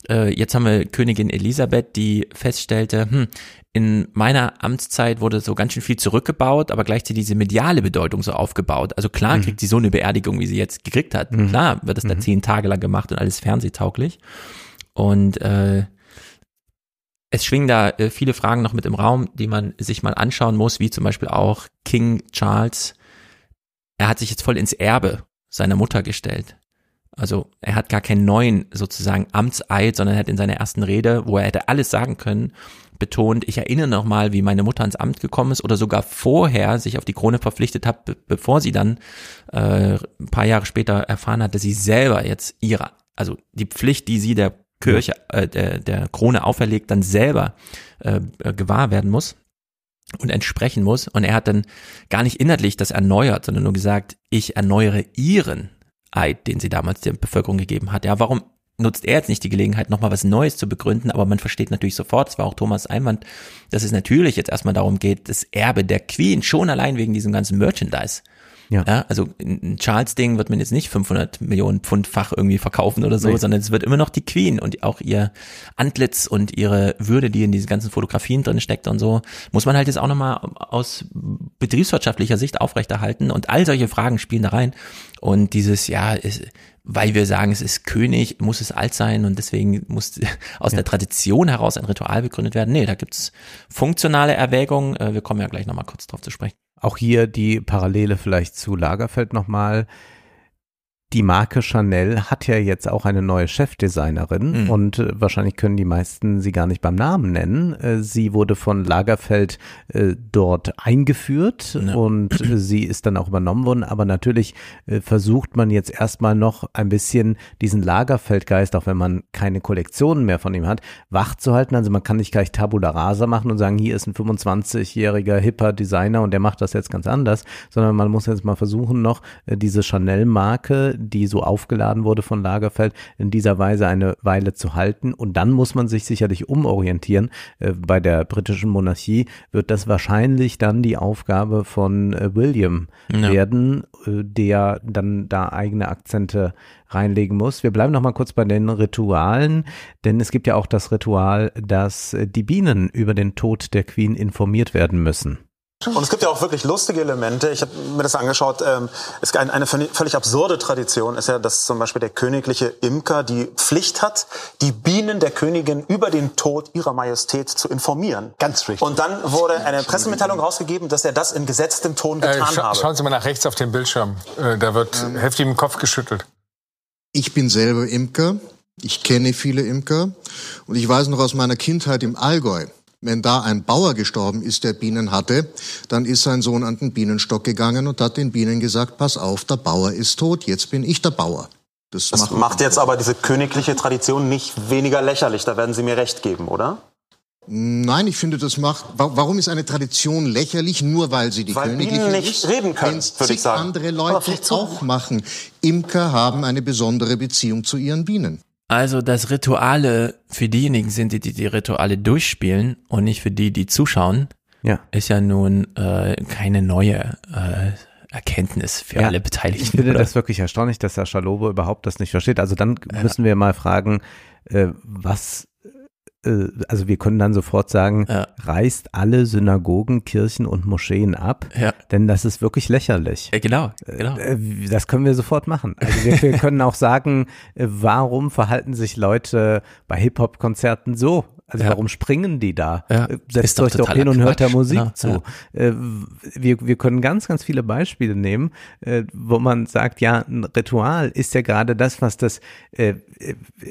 Speaker 2: Äh, jetzt haben wir Königin Elisabeth, die feststellte, hm, in meiner Amtszeit wurde so ganz schön viel zurückgebaut, aber gleichzeitig diese mediale Bedeutung so aufgebaut. Also klar
Speaker 3: Mhm.
Speaker 2: kriegt sie so eine Beerdigung, wie sie jetzt gekriegt hat.
Speaker 3: Mhm.
Speaker 2: Klar wird es da
Speaker 3: Mhm.
Speaker 2: zehn Tage lang gemacht und alles fernsehtauglich. Und äh, es schwingen da äh, viele Fragen noch mit im Raum, die man sich mal anschauen muss, wie zum Beispiel auch King Charles. Er hat sich jetzt voll ins Erbe seiner Mutter gestellt. Also er hat gar keinen neuen sozusagen Amtseid, sondern er hat in seiner ersten Rede, wo er hätte alles sagen können, betont, ich erinnere noch mal, wie meine Mutter ans Amt gekommen ist oder sogar vorher sich auf die Krone verpflichtet hat, be bevor sie dann äh, ein paar Jahre später erfahren hat, dass sie selber jetzt ihre, also die Pflicht, die sie der Kirche, äh, der, der Krone auferlegt, dann selber äh, äh, gewahr werden muss und entsprechen muss. Und er hat dann gar nicht inhaltlich das erneuert, sondern nur gesagt, ich erneuere ihren Eid, den sie damals der Bevölkerung gegeben hat. Ja, warum nutzt er jetzt nicht die Gelegenheit, nochmal was Neues zu begründen? Aber man versteht natürlich sofort, das war auch Thomas Einwand, dass es natürlich jetzt erstmal darum geht, das Erbe der Queen, schon allein wegen diesem ganzen Merchandise.
Speaker 3: Ja.
Speaker 2: Ja, also ein Charles-Ding wird man jetzt nicht 500 Millionen Pfundfach irgendwie verkaufen oder so,
Speaker 3: Nee.
Speaker 2: sondern es wird immer noch die Queen und auch ihr Antlitz und ihre Würde, die in diesen ganzen Fotografien drin steckt und so, muss man halt jetzt auch nochmal aus betriebswirtschaftlicher Sicht aufrechterhalten und all solche Fragen spielen da rein und dieses, ja, ist, weil wir sagen, es ist König, muss es alt sein und deswegen muss aus der Tradition heraus ein Ritual begründet werden. Nee, da gibt's funktionale Erwägungen, Äh, wir kommen ja gleich nochmal kurz drauf zu sprechen.
Speaker 3: Auch hier die Parallele vielleicht zu Lagerfeld nochmal. Die Marke Chanel hat ja jetzt auch eine neue Chefdesignerin
Speaker 2: Mhm.
Speaker 3: und äh, wahrscheinlich können die meisten sie gar nicht beim Namen nennen. Äh, sie wurde von Lagerfeld äh, dort eingeführt und äh, sie ist dann auch übernommen worden. Aber natürlich versucht man jetzt erstmal noch ein bisschen diesen Lagerfeldgeist, auch wenn man keine Kollektionen mehr von ihm hat, wach zu halten. Also man kann nicht gleich Tabula Rasa machen und sagen, hier ist ein 25-jähriger hipper Designer und der macht das jetzt ganz anders, sondern man muss jetzt mal versuchen, noch diese Chanel-Marke, die so aufgeladen wurde von Lagerfeld, in dieser Weise eine Weile zu halten. Und dann muss man sich sicherlich umorientieren. Äh, Bei der britischen Monarchie wird das wahrscheinlich dann die Aufgabe von äh, William
Speaker 2: Ja.
Speaker 3: werden, äh, der dann da eigene Akzente reinlegen muss. Wir bleiben noch mal kurz bei den Ritualen, denn es gibt ja auch das Ritual, dass die Bienen über den Tod der Queen informiert werden müssen.
Speaker 23: Und es gibt ja auch wirklich lustige Elemente. Ich habe mir das angeschaut. Ähm, es eine, eine völlig absurde Tradition ist ja, dass zum Beispiel der königliche Imker die Pflicht hat, die Bienen der Königin über den Tod ihrer Majestät zu informieren.
Speaker 21: Ganz richtig.
Speaker 23: Und dann wurde eine Pressemitteilung rausgegeben, dass er das in gesetztem Ton
Speaker 22: Äh,
Speaker 23: getan
Speaker 22: scha
Speaker 23: habe.
Speaker 22: schauen Sie mal nach rechts auf den Bildschirm. Äh, da wird heftig im Kopf geschüttelt.
Speaker 24: Ich bin selber Imker. Ich kenne viele Imker. Und ich weiß noch aus meiner Kindheit im Allgäu, wenn da ein Bauer gestorben ist, der Bienen hatte, dann ist sein Sohn an den Bienenstock gegangen und hat den Bienen gesagt, pass auf, der Bauer ist tot, jetzt bin ich der Bauer. Das,
Speaker 23: Das
Speaker 24: machen-
Speaker 23: macht jetzt aber diese königliche Tradition nicht weniger lächerlich. Da werden Sie mir recht geben, oder?
Speaker 24: Nein, ich finde, das macht. wa- Warum ist eine Tradition lächerlich, nur weil sie die
Speaker 23: Weil
Speaker 24: königliche
Speaker 23: Bienen nicht
Speaker 24: ist?
Speaker 23: reden können,
Speaker 24: Wenn's
Speaker 23: würde ich sagen.
Speaker 24: andere Leute auch machen. Imker haben eine besondere Beziehung zu ihren Bienen.
Speaker 2: Also, dass Rituale für diejenigen sind, die die, die Rituale durchspielen und nicht für die, die zuschauen,
Speaker 3: ja.
Speaker 2: ist ja nun äh, keine neue äh, Erkenntnis für
Speaker 3: Ja,
Speaker 2: alle Beteiligten.
Speaker 3: Ich finde
Speaker 2: oder?
Speaker 3: das wirklich erstaunlich, dass Herr Schalobo überhaupt das nicht versteht. Also dann müssen wir mal fragen, äh, was, also wir können dann sofort sagen, reißt alle Synagogen, Kirchen und Moscheen ab,
Speaker 2: Ja.
Speaker 3: denn das ist wirklich lächerlich.
Speaker 2: Ja, genau, genau.
Speaker 3: Äh, Das können wir sofort machen. Also wir, wir können auch sagen, äh, warum verhalten sich Leute bei Hip-Hop-Konzerten so? Also
Speaker 2: Ja.
Speaker 3: warum springen die da?
Speaker 2: Ja.
Speaker 3: Äh, Setzt euch doch hin und hört der
Speaker 2: Quatsch.
Speaker 3: Musik
Speaker 2: Ja,
Speaker 3: zu.
Speaker 2: ja.
Speaker 3: Äh, Wir, wir können ganz, ganz viele Beispiele nehmen, äh, wo man sagt, ja, ein Ritual ist ja gerade das, was das, äh,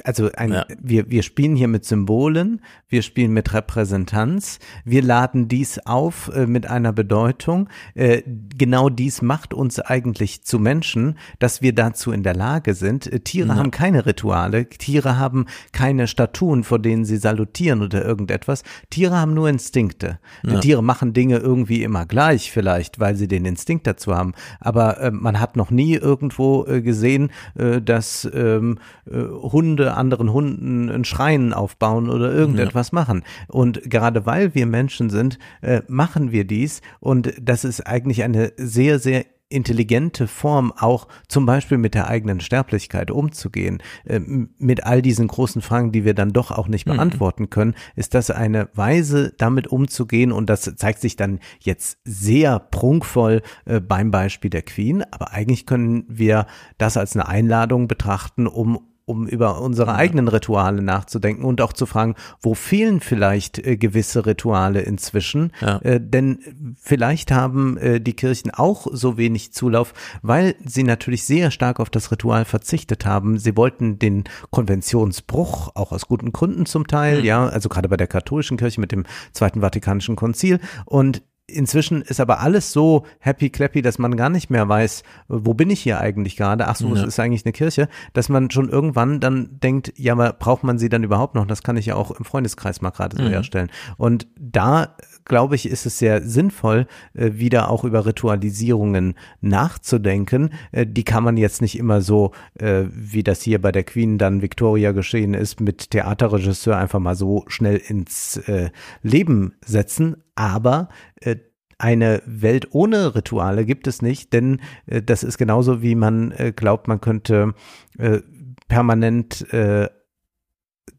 Speaker 3: also ein, wir, wir spielen hier mit Symbolen, wir spielen mit Repräsentanz, wir laden dies auf mit einer Bedeutung. Genau dies macht uns eigentlich zu Menschen, dass wir dazu in der Lage sind. Tiere
Speaker 2: Ja.
Speaker 3: haben keine Rituale, Tiere haben keine Statuen, vor denen sie salutieren oder irgendetwas. Tiere haben nur Instinkte.
Speaker 2: Ja.
Speaker 3: Tiere machen Dinge irgendwie immer gleich vielleicht, weil sie den Instinkt dazu haben. Aber äh, man hat noch nie irgendwo äh, gesehen, äh, dass ähm, äh, Hunde anderen Hunden ein Schreien aufbauen oder irgendetwas machen. Und gerade weil wir Menschen sind, äh, machen wir dies. Und das ist eigentlich eine sehr, sehr intelligente Form, auch zum Beispiel mit der eigenen Sterblichkeit umzugehen, ähm, mit all diesen großen Fragen, die wir dann doch auch nicht
Speaker 2: Mhm.
Speaker 3: beantworten können, ist das eine Weise, damit umzugehen. Und das zeigt sich dann jetzt sehr prunkvoll äh, beim Beispiel der Queen, aber eigentlich können wir das als eine Einladung betrachten, um um über unsere eigenen Rituale nachzudenken und auch zu fragen, wo fehlen vielleicht äh, gewisse Rituale inzwischen?
Speaker 2: Ja.
Speaker 3: Äh, denn vielleicht haben äh, die Kirchen auch so wenig Zulauf, weil sie natürlich sehr stark auf das Ritual verzichtet haben. Sie wollten den Konventionsbruch, auch aus guten Gründen zum Teil,
Speaker 2: Mhm.
Speaker 3: ja, also gerade bei der katholischen Kirche mit dem Zweiten Vatikanischen Konzil und Inzwischen ist aber alles so happy clappy, dass man gar nicht mehr weiß, wo bin ich hier eigentlich gerade? Ach so,
Speaker 2: Ja.
Speaker 3: es ist eigentlich eine Kirche, dass man schon irgendwann dann denkt, ja, aber braucht man sie dann überhaupt noch? Das kann ich ja auch im Freundeskreis mal gerade so
Speaker 2: Mhm.
Speaker 3: herstellen. Und da glaube ich, ist es sehr sinnvoll, äh, wieder auch über Ritualisierungen nachzudenken. Äh, Die kann man jetzt nicht immer so, äh, wie das hier bei der Queen dann Victoria geschehen ist, mit Theaterregisseur einfach mal so schnell ins Leben setzen. Aber eine Welt ohne Rituale gibt es nicht, denn das ist genauso wie man glaubt, man könnte permanent äh,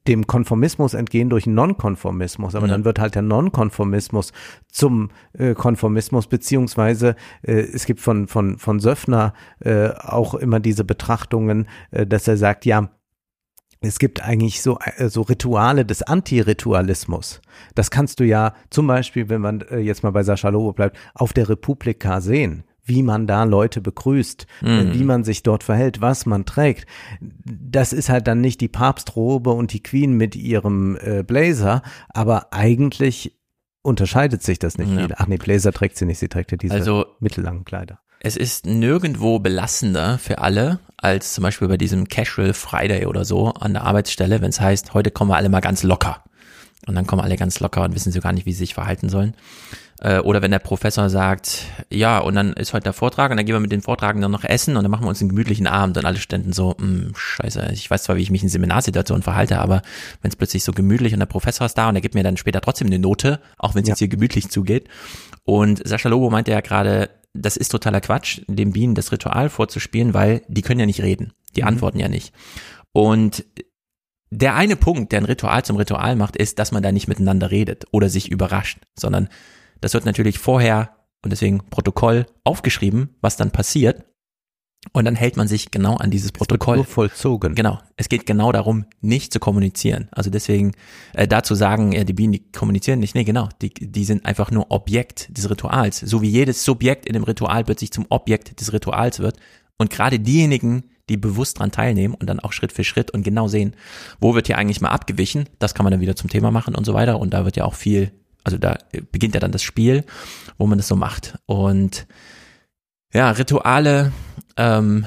Speaker 3: dem Konformismus entgehen durch Nonkonformismus, aber
Speaker 2: Ja.
Speaker 3: dann wird halt der Nonkonformismus zum äh, Konformismus, beziehungsweise äh, es gibt von, von, von Söffner äh, auch immer diese Betrachtungen, äh, dass er sagt, ja, es gibt eigentlich so, äh, so Rituale des Antiritualismus. Das kannst du ja zum Beispiel, wenn man äh, jetzt mal bei Sascha Lobo bleibt, auf der Republika sehen. Wie man da Leute begrüßt, äh,
Speaker 2: Mhm.
Speaker 3: wie man sich dort verhält, was man trägt. Das ist halt dann nicht die Papstrobe und die Queen mit ihrem äh, Blazer, aber eigentlich unterscheidet sich das nicht
Speaker 2: Ja.
Speaker 3: Ach nee, Blazer trägt sie nicht, sie trägt ja diese
Speaker 2: Also-
Speaker 3: mittellangen Kleider.
Speaker 2: Es ist nirgendwo belastender für alle, als zum Beispiel bei diesem Casual Friday oder so an der Arbeitsstelle, wenn es heißt, heute kommen wir alle mal ganz locker. Und dann kommen alle ganz locker und wissen so gar nicht, wie sie sich verhalten sollen. Äh, Oder wenn der Professor sagt, ja, und dann ist heute der Vortrag und dann gehen wir mit den Vortragenden noch essen und dann machen wir uns einen gemütlichen Abend und alle ständen so, "Hm, scheiße, ich weiß zwar, wie ich mich in Seminarsituationen verhalte, aber wenn es plötzlich so gemütlich und der Professor ist da und er gibt mir dann später trotzdem eine Note, auch wenn es jetzt hier gemütlich zugeht. Und Sascha Lobo meinte ja gerade, das ist totaler Quatsch, den Bienen das Ritual vorzuspielen, weil die können ja nicht reden. Die antworten ja nicht. Und der eine Punkt, der ein Ritual zum Ritual macht, ist, dass man da nicht miteinander redet oder sich überrascht, sondern das wird natürlich vorher und deswegen Protokoll aufgeschrieben, was dann passiert. Und dann hält man sich genau an dieses Protokoll.
Speaker 3: Nur vollzogen.
Speaker 2: Genau. Es geht genau darum, nicht zu kommunizieren. Also deswegen äh, dazu sagen, äh, die Bienen, die kommunizieren nicht. Nee, genau. Die, die sind einfach nur Objekt des Rituals. So wie jedes Subjekt in dem Ritual plötzlich zum Objekt des Rituals wird. Und gerade diejenigen, die bewusst dran teilnehmen und dann auch Schritt für Schritt und genau sehen, wo wird hier eigentlich mal abgewichen, das kann man dann wieder zum Thema machen und so weiter. Und da wird ja auch viel, also da beginnt ja dann das Spiel, wo man das so macht. Und ja, Rituale, ähm,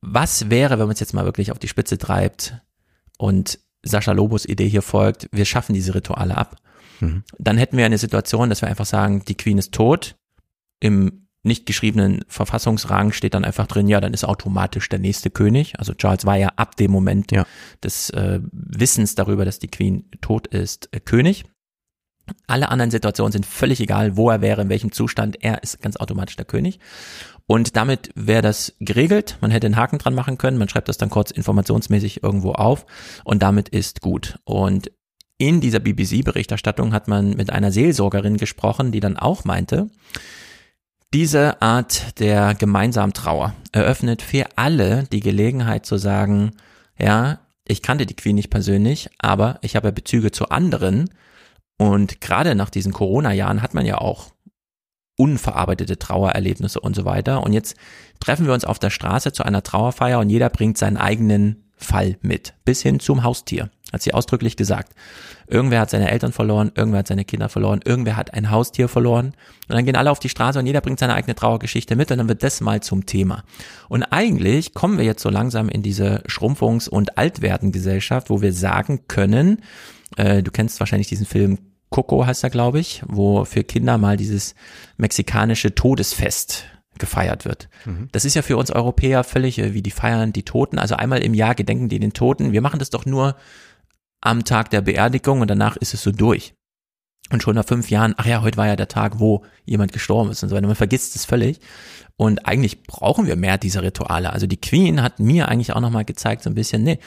Speaker 2: was wäre, wenn man es jetzt mal wirklich auf die Spitze treibt und Sascha Lobos Idee hier folgt, wir schaffen diese Rituale ab.
Speaker 3: Mhm.
Speaker 2: Dann hätten wir eine Situation, dass wir einfach sagen, die Queen ist tot. Im nicht geschriebenen Verfassungsrang steht dann einfach drin, ja, dann ist automatisch der nächste König. Also Charles war ja ab dem Moment des äh, Wissens darüber, dass die Queen tot ist, äh, König. Alle anderen Situationen sind völlig egal, wo er wäre, in welchem Zustand. Er ist ganz automatisch der König. Und damit wäre das geregelt. Man hätte einen Haken dran machen können. Man schreibt das dann kurz informationsmäßig irgendwo auf. Und damit ist gut. Und in dieser BBC-Berichterstattung hat man mit einer Seelsorgerin gesprochen, die dann auch meinte, diese Art der gemeinsamen Trauer eröffnet für alle die Gelegenheit zu sagen, ja, ich kannte die Queen nicht persönlich, aber ich habe Bezüge zu anderen. Und gerade nach diesen Corona-Jahren hat man ja auch unverarbeitete Trauererlebnisse und so weiter. Und jetzt treffen wir uns auf der Straße zu einer Trauerfeier und jeder bringt seinen eigenen Fall mit, bis hin zum Haustier, hat sie ausdrücklich gesagt. Irgendwer hat seine Eltern verloren, irgendwer hat seine Kinder verloren, irgendwer hat ein Haustier verloren. Und dann gehen alle auf die Straße und jeder bringt seine eigene Trauergeschichte mit und dann wird das mal zum Thema. Und eigentlich kommen wir jetzt so langsam in diese Schrumpfungs- und Altwerden-Gesellschaft, wo wir sagen können, äh, du kennst wahrscheinlich diesen Film Coco heißt er, glaube ich, wo für Kinder mal dieses mexikanische Todesfest gefeiert wird.
Speaker 3: Mhm.
Speaker 2: Das ist ja für uns Europäer völlig, äh, wie die feiern die Toten. Also einmal im Jahr gedenken die den Toten. Wir machen das doch nur am Tag der Beerdigung und danach ist es so durch. Und schon nach fünf Jahren, ach ja, heute war ja der Tag, wo jemand gestorben ist und so weiter. Man vergisst es völlig. Und eigentlich brauchen wir mehr dieser Rituale. Also die Queen hat mir eigentlich auch nochmal gezeigt, so ein bisschen, nee,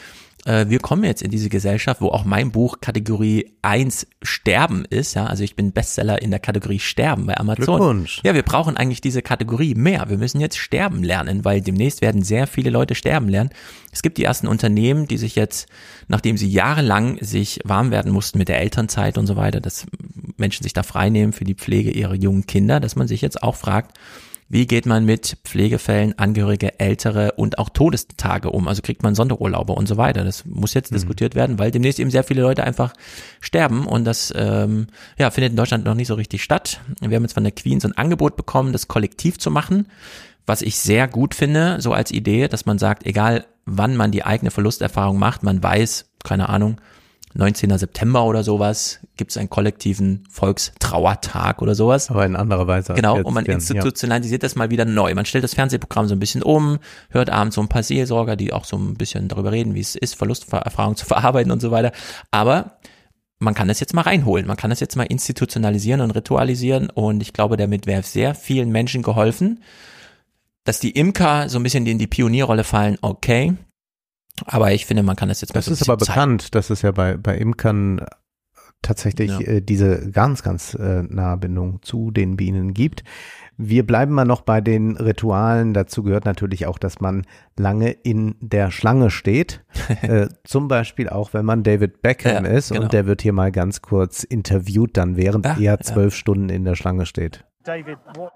Speaker 2: äh, wir kommen jetzt in diese Gesellschaft, wo auch mein Buch Kategorie 1 Sterben ist, ja, also ich bin Bestseller in der Kategorie Sterben bei Amazon.
Speaker 3: Glückwunsch.
Speaker 2: Ja, wir brauchen eigentlich diese Kategorie mehr. Wir müssen jetzt sterben lernen, weil demnächst werden sehr viele Leute sterben lernen. Es gibt die ersten Unternehmen, die sich jetzt, nachdem sie jahrelang sich warm werden mussten mit der Elternzeit und so weiter, dass Menschen sich da freinehmen für die Pflege ihrer jungen Kinder, dass man sich jetzt auch fragt, wie geht man mit Pflegefällen, Angehörige, Ältere und auch Todestage um? Also kriegt man Sonderurlaube und so weiter. Das muss jetzt diskutiert werden, weil demnächst eben sehr viele Leute einfach sterben und das ähm, ja, findet in Deutschland noch nicht so richtig statt. Wir haben jetzt von der Queen so ein Angebot bekommen, das kollektiv zu machen, was ich sehr gut finde, so als Idee, dass man sagt, egal wann man die eigene Verlusterfahrung macht, man weiß, keine Ahnung, 19. September oder sowas, gibt es einen kollektiven Volkstrauertag oder sowas.
Speaker 3: Aber in anderer Weise.
Speaker 2: Genau, und man
Speaker 3: jetzt, ja.
Speaker 2: institutionalisiert das mal wieder neu. Man stellt das Fernsehprogramm so ein bisschen um, hört abends so ein paar Seelsorger, die auch so ein bisschen darüber reden, wie es ist, Verlusterfahrung zu verarbeiten und so weiter. Aber man kann das jetzt mal reinholen, man kann das jetzt mal institutionalisieren und ritualisieren und ich glaube, damit wäre sehr vielen Menschen geholfen, dass die Imker so ein bisschen in die Pionierrolle fallen, okay. Aber ich finde, man kann das jetzt mal
Speaker 3: Das ist aber
Speaker 2: zeigen.
Speaker 3: bekannt, dass es ja bei, bei Imkern tatsächlich
Speaker 2: Ja.
Speaker 3: äh, diese ganz, ganz äh, nahe Bindung zu den Bienen gibt. Wir bleiben mal noch bei den Ritualen. Dazu gehört natürlich auch, dass man lange in der Schlange steht. äh, zum Beispiel auch, wenn man David Beckham
Speaker 2: Ja,
Speaker 3: ist
Speaker 2: genau.
Speaker 3: und der wird hier mal ganz kurz interviewt, dann während
Speaker 2: Ah,
Speaker 3: er zwölf Stunden in der Schlange steht.
Speaker 25: David, what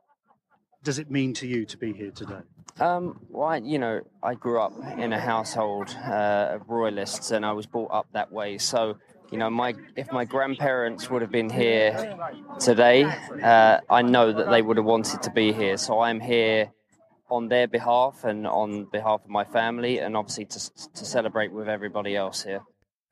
Speaker 25: does it mean to you to be here today?
Speaker 26: Um, well, I, you know, I grew up in a household uh, of royalists, and I was brought up that way. So, you know, my if my grandparents would have been here today, uh, I know that they would have wanted to be here. So I'm here on their behalf and on behalf of my family, and obviously to to celebrate with everybody else here.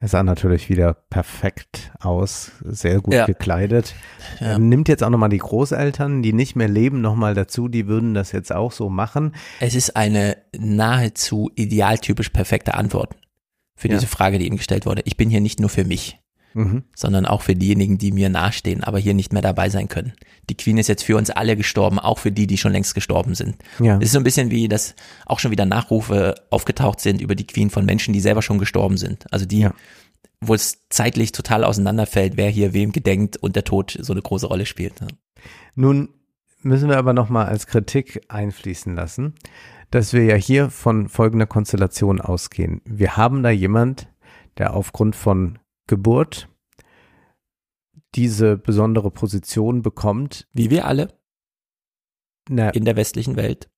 Speaker 3: Er sah natürlich wieder perfekt aus, sehr gut
Speaker 2: Ja.
Speaker 3: gekleidet. Er nimmt jetzt auch nochmal die Großeltern, die nicht mehr leben, nochmal dazu, die würden das jetzt auch so machen.
Speaker 2: Es ist eine nahezu idealtypisch perfekte Antwort für
Speaker 3: Ja.
Speaker 2: diese Frage, die ihm gestellt wurde. Ich bin hier nicht nur für mich,
Speaker 3: Mhm.
Speaker 2: sondern auch für diejenigen, die mir nahestehen, aber hier nicht mehr dabei sein können. Die Queen ist jetzt für uns alle gestorben, auch für die, die schon längst gestorben sind.
Speaker 3: Ja.
Speaker 2: Es ist so ein bisschen wie, dass auch schon wieder Nachrufe aufgetaucht sind über die Queen von Menschen, die selber schon gestorben sind. Also die, wo es zeitlich total auseinanderfällt, wer hier wem gedenkt und der Tod so eine große Rolle spielt. ne?
Speaker 3: Nun müssen wir aber nochmal als Kritik einfließen lassen, dass wir ja hier von folgender Konstellation ausgehen. Wir haben da jemand, der aufgrund von Geburt diese besondere Position bekommt.
Speaker 2: Wie wir alle
Speaker 3: Na,
Speaker 2: in der westlichen Welt.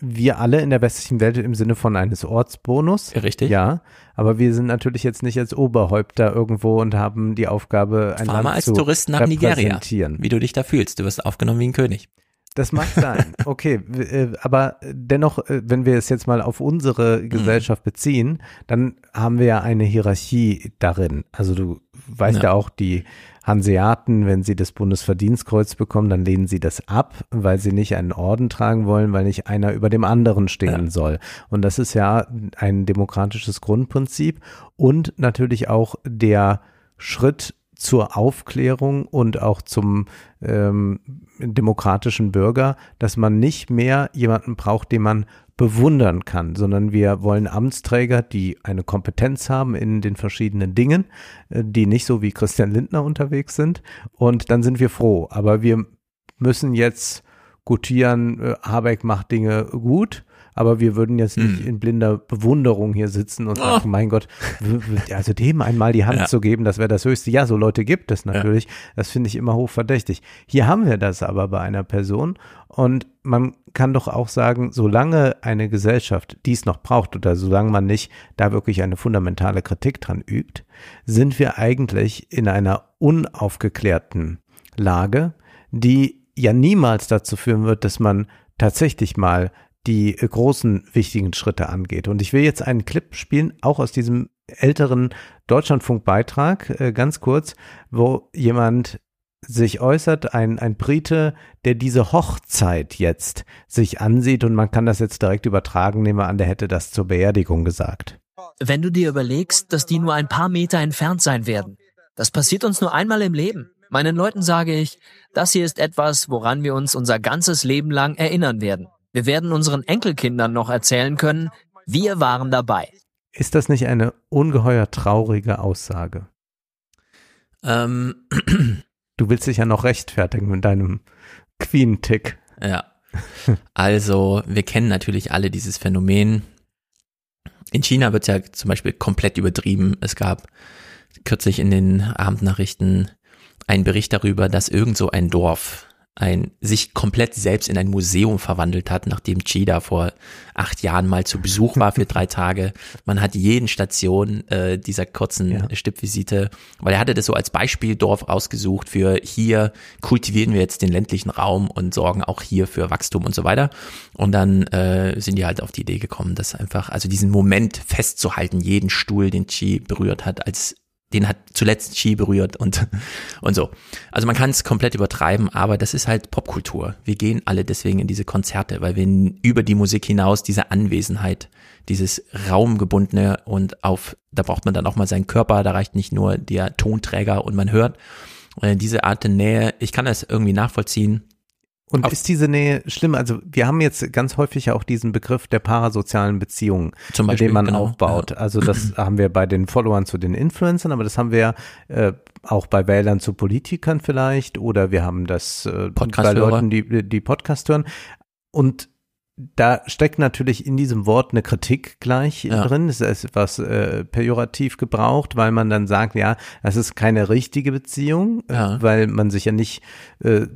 Speaker 3: wir alle in der westlichen Welt im Sinne von eines Ortsbonus.
Speaker 2: Richtig.
Speaker 3: Ja, aber wir sind natürlich jetzt nicht als Oberhäupter irgendwo und haben die Aufgabe, ein
Speaker 2: Fahr
Speaker 3: Land
Speaker 2: mal als
Speaker 3: zu
Speaker 2: Tourist nach Nigeria, wie du dich da fühlst. Du wirst aufgenommen wie ein König.
Speaker 3: Das mag sein. Okay, äh, aber dennoch, äh, wenn wir es jetzt mal auf unsere Gesellschaft beziehen, dann haben wir ja eine Hierarchie darin. Also du weißt ja,
Speaker 2: Ja.
Speaker 3: auch, die Hanseaten, wenn sie das Bundesverdienstkreuz bekommen, dann lehnen sie das ab, weil sie nicht einen Orden tragen wollen, weil nicht einer über dem anderen stehen soll. Und das ist ja ein demokratisches Grundprinzip und natürlich auch der Schritt zur Aufklärung und auch zum ähm, demokratischen Bürger, dass man nicht mehr jemanden braucht, den man bewundern kann, sondern wir wollen Amtsträger, die eine Kompetenz haben in den verschiedenen Dingen, äh, die nicht so wie Christian Lindner unterwegs sind. Und dann sind wir froh. Aber wir müssen jetzt gutieren, äh, Habeck macht Dinge gut. Aber wir würden jetzt nicht in blinder Bewunderung hier sitzen und sagen,
Speaker 2: Oh.
Speaker 3: mein Gott, also dem einmal die Hand
Speaker 2: Ja.
Speaker 3: zu geben, das wäre das Höchste. Ja, so Leute gibt es natürlich. Das finde ich immer hochverdächtig. Hier haben wir das aber bei einer Person und man kann doch auch sagen, solange eine Gesellschaft dies noch braucht oder solange man nicht da wirklich eine fundamentale Kritik dran übt, sind wir eigentlich in einer unaufgeklärten Lage, die ja niemals dazu führen wird, dass man tatsächlich mal die äh, großen wichtigen Schritte angeht. Und ich will jetzt einen Clip spielen, auch aus diesem älteren Deutschlandfunk-Beitrag, äh, ganz kurz, wo jemand sich äußert, ein, ein Brite, der diese Hochzeit jetzt sich ansieht und man kann das jetzt direkt übertragen, nehmen wir an, der hätte das zur Beerdigung gesagt.
Speaker 27: Wenn du dir überlegst, dass die nur ein paar Meter entfernt sein werden. Das passiert uns nur einmal im Leben. Meinen Leuten sage ich, das hier ist etwas, woran wir uns unser ganzes Leben lang erinnern werden. Wir werden unseren Enkelkindern noch erzählen können, wir waren dabei.
Speaker 3: Ist das nicht eine ungeheuer traurige Aussage?
Speaker 2: Ähm,
Speaker 3: Du willst dich ja noch rechtfertigen mit deinem Queen-Tick.
Speaker 2: Ja. Also, wir kennen natürlich alle dieses Phänomen. In China wird ja zum Beispiel komplett übertrieben. Es gab kürzlich in den Abendnachrichten einen Bericht darüber, dass irgend so ein Dorf ein, sich komplett selbst in ein Museum verwandelt hat, nachdem Chi da vor acht Jahren mal zu Besuch war für drei Tage. Man hat jeden Station äh, dieser kurzen
Speaker 3: Ja.
Speaker 2: Stippvisite, weil er hatte das so als Beispieldorf ausgesucht für hier kultivieren wir jetzt den ländlichen Raum und sorgen auch hier für Wachstum und so weiter. Und dann äh, sind die halt auf die Idee gekommen, dass einfach, also diesen Moment festzuhalten, jeden Stuhl, den Chi berührt hat, als den hat zuletzt Chi berührt und, und so. Also man kann es komplett übertreiben, aber das ist halt Popkultur. Wir gehen alle deswegen in diese Konzerte, weil wir über die Musik hinaus diese Anwesenheit, dieses Raumgebundene und auf, da braucht man dann auch mal seinen Körper, da reicht nicht nur der Tonträger und man hört. Äh, diese Art der Nähe, ich kann das irgendwie nachvollziehen.
Speaker 3: Und ist diese Nähe schlimm? Also wir haben jetzt ganz häufig ja auch diesen Begriff der parasozialen Beziehungen,
Speaker 2: Zum Beispiel,
Speaker 3: dem man
Speaker 2: genau,
Speaker 3: aufbaut. Also das haben wir bei den Followern zu den Influencern, aber das haben wir äh, auch bei Wählern zu Politikern vielleicht oder wir haben das äh, bei. Leuten, die, die Podcast hören. Und da steckt natürlich in diesem Wort eine Kritik gleich
Speaker 2: Ja.
Speaker 3: drin. Es ist etwas äh, pejorativ gebraucht, weil man dann sagt, ja, das ist keine richtige Beziehung,
Speaker 2: Ja.
Speaker 3: weil man sich ja nicht äh,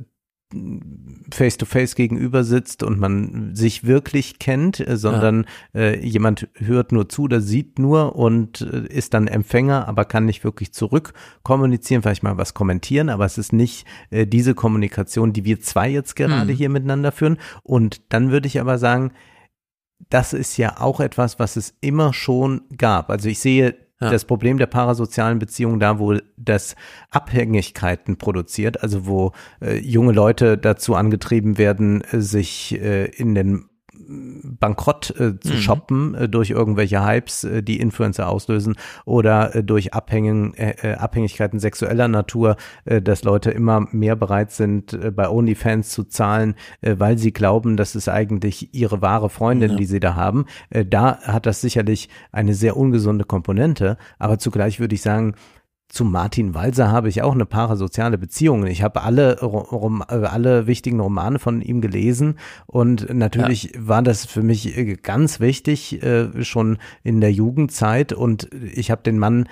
Speaker 3: face-to-face gegenüber sitzt und man sich wirklich kennt, äh, sondern ja. äh, jemand hört nur zu, der sieht nur und äh, ist dann Empfänger, aber kann nicht wirklich zurück kommunizieren, vielleicht mal was kommentieren, aber es ist nicht äh, diese Kommunikation, die wir zwei jetzt gerade mhm. hier miteinander führen. Und dann würde ich aber sagen, das ist ja auch etwas, was es immer schon gab. Also ich sehe ja. das Problem der parasozialen Beziehungen da, wo das Abhängigkeiten produziert, also wo äh, junge Leute dazu angetrieben werden, äh, sich äh, in den Bankrott äh, zu mhm. shoppen äh, durch irgendwelche Hypes, äh, die Influencer auslösen oder äh, durch Abhängen, äh, äh, Abhängigkeiten sexueller Natur, dass Leute immer mehr bereit sind, bei OnlyFans zu zahlen, weil sie glauben, das ist eigentlich ihre wahre Freundin, ja. die sie da haben. Da hat das sicherlich eine sehr ungesunde Komponente, aber zugleich würde ich sagen, zu Martin Walser habe ich auch eine parasoziale Beziehung. Ich habe alle, Rom, äh, alle wichtigen Romane von ihm gelesen und natürlich ja. war das für mich äh, ganz wichtig, äh, schon in der Jugendzeit und ich habe den Mann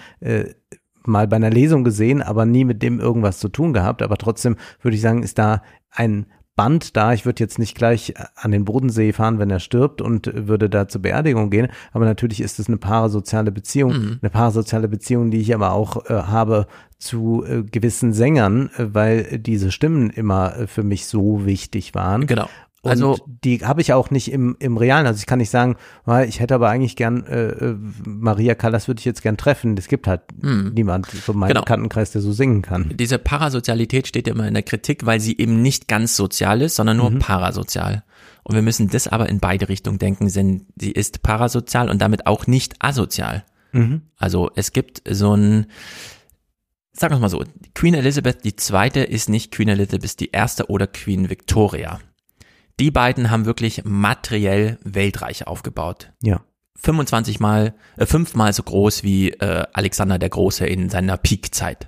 Speaker 3: mal bei einer Lesung gesehen, aber nie mit dem irgendwas zu tun gehabt. Aber trotzdem würde ich sagen, ist da ein Band da. Ich würde jetzt nicht gleich an den Bodensee fahren, wenn er stirbt und würde da zur Beerdigung gehen. Aber natürlich ist es eine parasoziale Beziehung. Mhm. Eine parasoziale Beziehung, die ich aber auch äh, habe zu äh, gewissen Sängern, äh, weil diese Stimmen immer äh, für mich so wichtig waren.
Speaker 2: Genau.
Speaker 3: Also und die habe ich auch nicht im, im Realen. Also ich kann nicht sagen, ich hätte aber eigentlich gern äh, äh, Maria Callas würde ich jetzt gern treffen. Es gibt halt hm. niemand von meinem genau. Bekanntenkreis, der so singen kann.
Speaker 2: Diese Parasozialität steht ja immer in der Kritik, weil sie eben nicht ganz sozial ist, sondern nur mhm. parasozial. Und wir müssen das aber in beide Richtungen denken, denn sie ist parasozial und damit auch nicht asozial. Mhm. Also es gibt so ein, sagen wir mal so, Queen Elizabeth die zweite ist nicht Queen Elizabeth die erste oder Queen Victoria. Die beiden haben wirklich materiell Weltreich aufgebaut.
Speaker 3: Ja.
Speaker 2: 25 mal, äh, fünfmal so groß wie äh, Alexander der Große in seiner Peakzeit.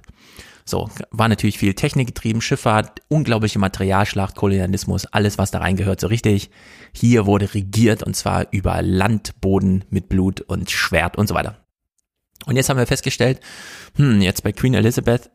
Speaker 2: So, war natürlich viel Technik getrieben, Schifffahrt, unglaubliche Materialschlacht, Kolonialismus, alles, was da reingehört, so richtig. Hier wurde regiert und zwar über Land, Boden mit Blut und Schwert und so weiter. Und jetzt haben wir festgestellt, hm, jetzt bei Queen Elizabeth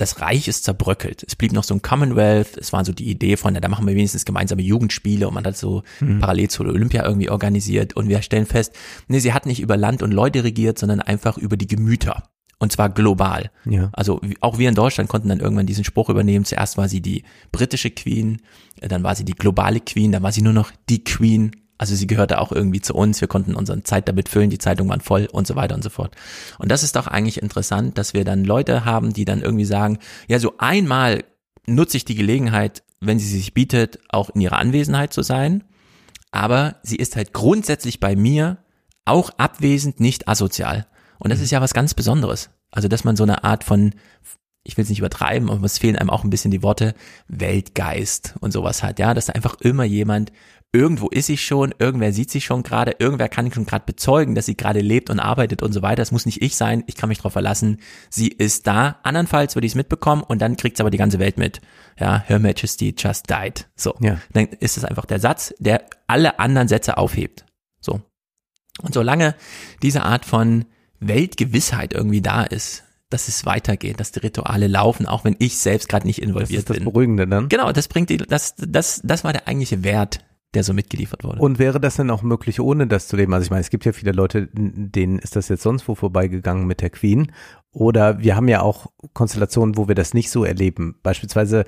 Speaker 2: das Reich ist zerbröckelt. Es blieb noch so ein Commonwealth. Es war so die Idee von, da machen wir wenigstens gemeinsame Jugendspiele und man hat so mhm. parallel zu Olympia irgendwie organisiert. Und wir stellen fest, nee, sie hat nicht über Land und Leute regiert, sondern einfach über die Gemüter. Und zwar global.
Speaker 3: Ja.
Speaker 2: Also auch wir in Deutschland konnten dann irgendwann diesen Spruch übernehmen. Zuerst war sie die britische Queen, dann war sie die globale Queen, dann war sie nur noch die Queen also sie gehörte auch irgendwie zu uns. Wir konnten unsere Zeit damit füllen. Die Zeitungen waren voll und so weiter und so fort. Und das ist doch eigentlich interessant, dass wir dann Leute haben, die dann irgendwie sagen, ja, so einmal nutze ich die Gelegenheit, wenn sie sich bietet, auch in ihrer Anwesenheit zu sein. Aber sie ist halt grundsätzlich bei mir auch abwesend, nicht asozial. Und das mhm. ist ja was ganz Besonderes. Also, dass man so eine Art von, ich will es nicht übertreiben, aber es fehlen einem auch ein bisschen die Worte, Weltgeist und sowas hat, ja, dass einfach immer jemand irgendwo ist sie schon, irgendwer sieht sie schon gerade, irgendwer kann schon gerade bezeugen, dass sie gerade lebt und arbeitet und so weiter. Es muss nicht ich sein, ich kann mich darauf verlassen. Sie ist da. Andernfalls würde ich es mitbekommen und dann kriegt es aber die ganze Welt mit. Ja, Her Majesty just died. So.
Speaker 3: Ja.
Speaker 2: Dann ist es einfach der Satz, der alle anderen Sätze aufhebt. So. Und solange diese Art von Weltgewissheit irgendwie da ist, dass es weitergeht, dass die Rituale laufen, auch wenn ich selbst gerade nicht involviert bin. Das ist
Speaker 3: das. Beruhigende dann?
Speaker 2: Genau, das bringt die, das, das, das war der eigentliche Wert der so mitgeliefert wurde.
Speaker 3: Und wäre das denn auch möglich, ohne das zu leben? Also ich meine, es gibt ja viele Leute, denen ist das jetzt sonst wo vorbeigegangen mit der Queen. Oder wir haben ja auch Konstellationen, wo wir das nicht so erleben. Beispielsweise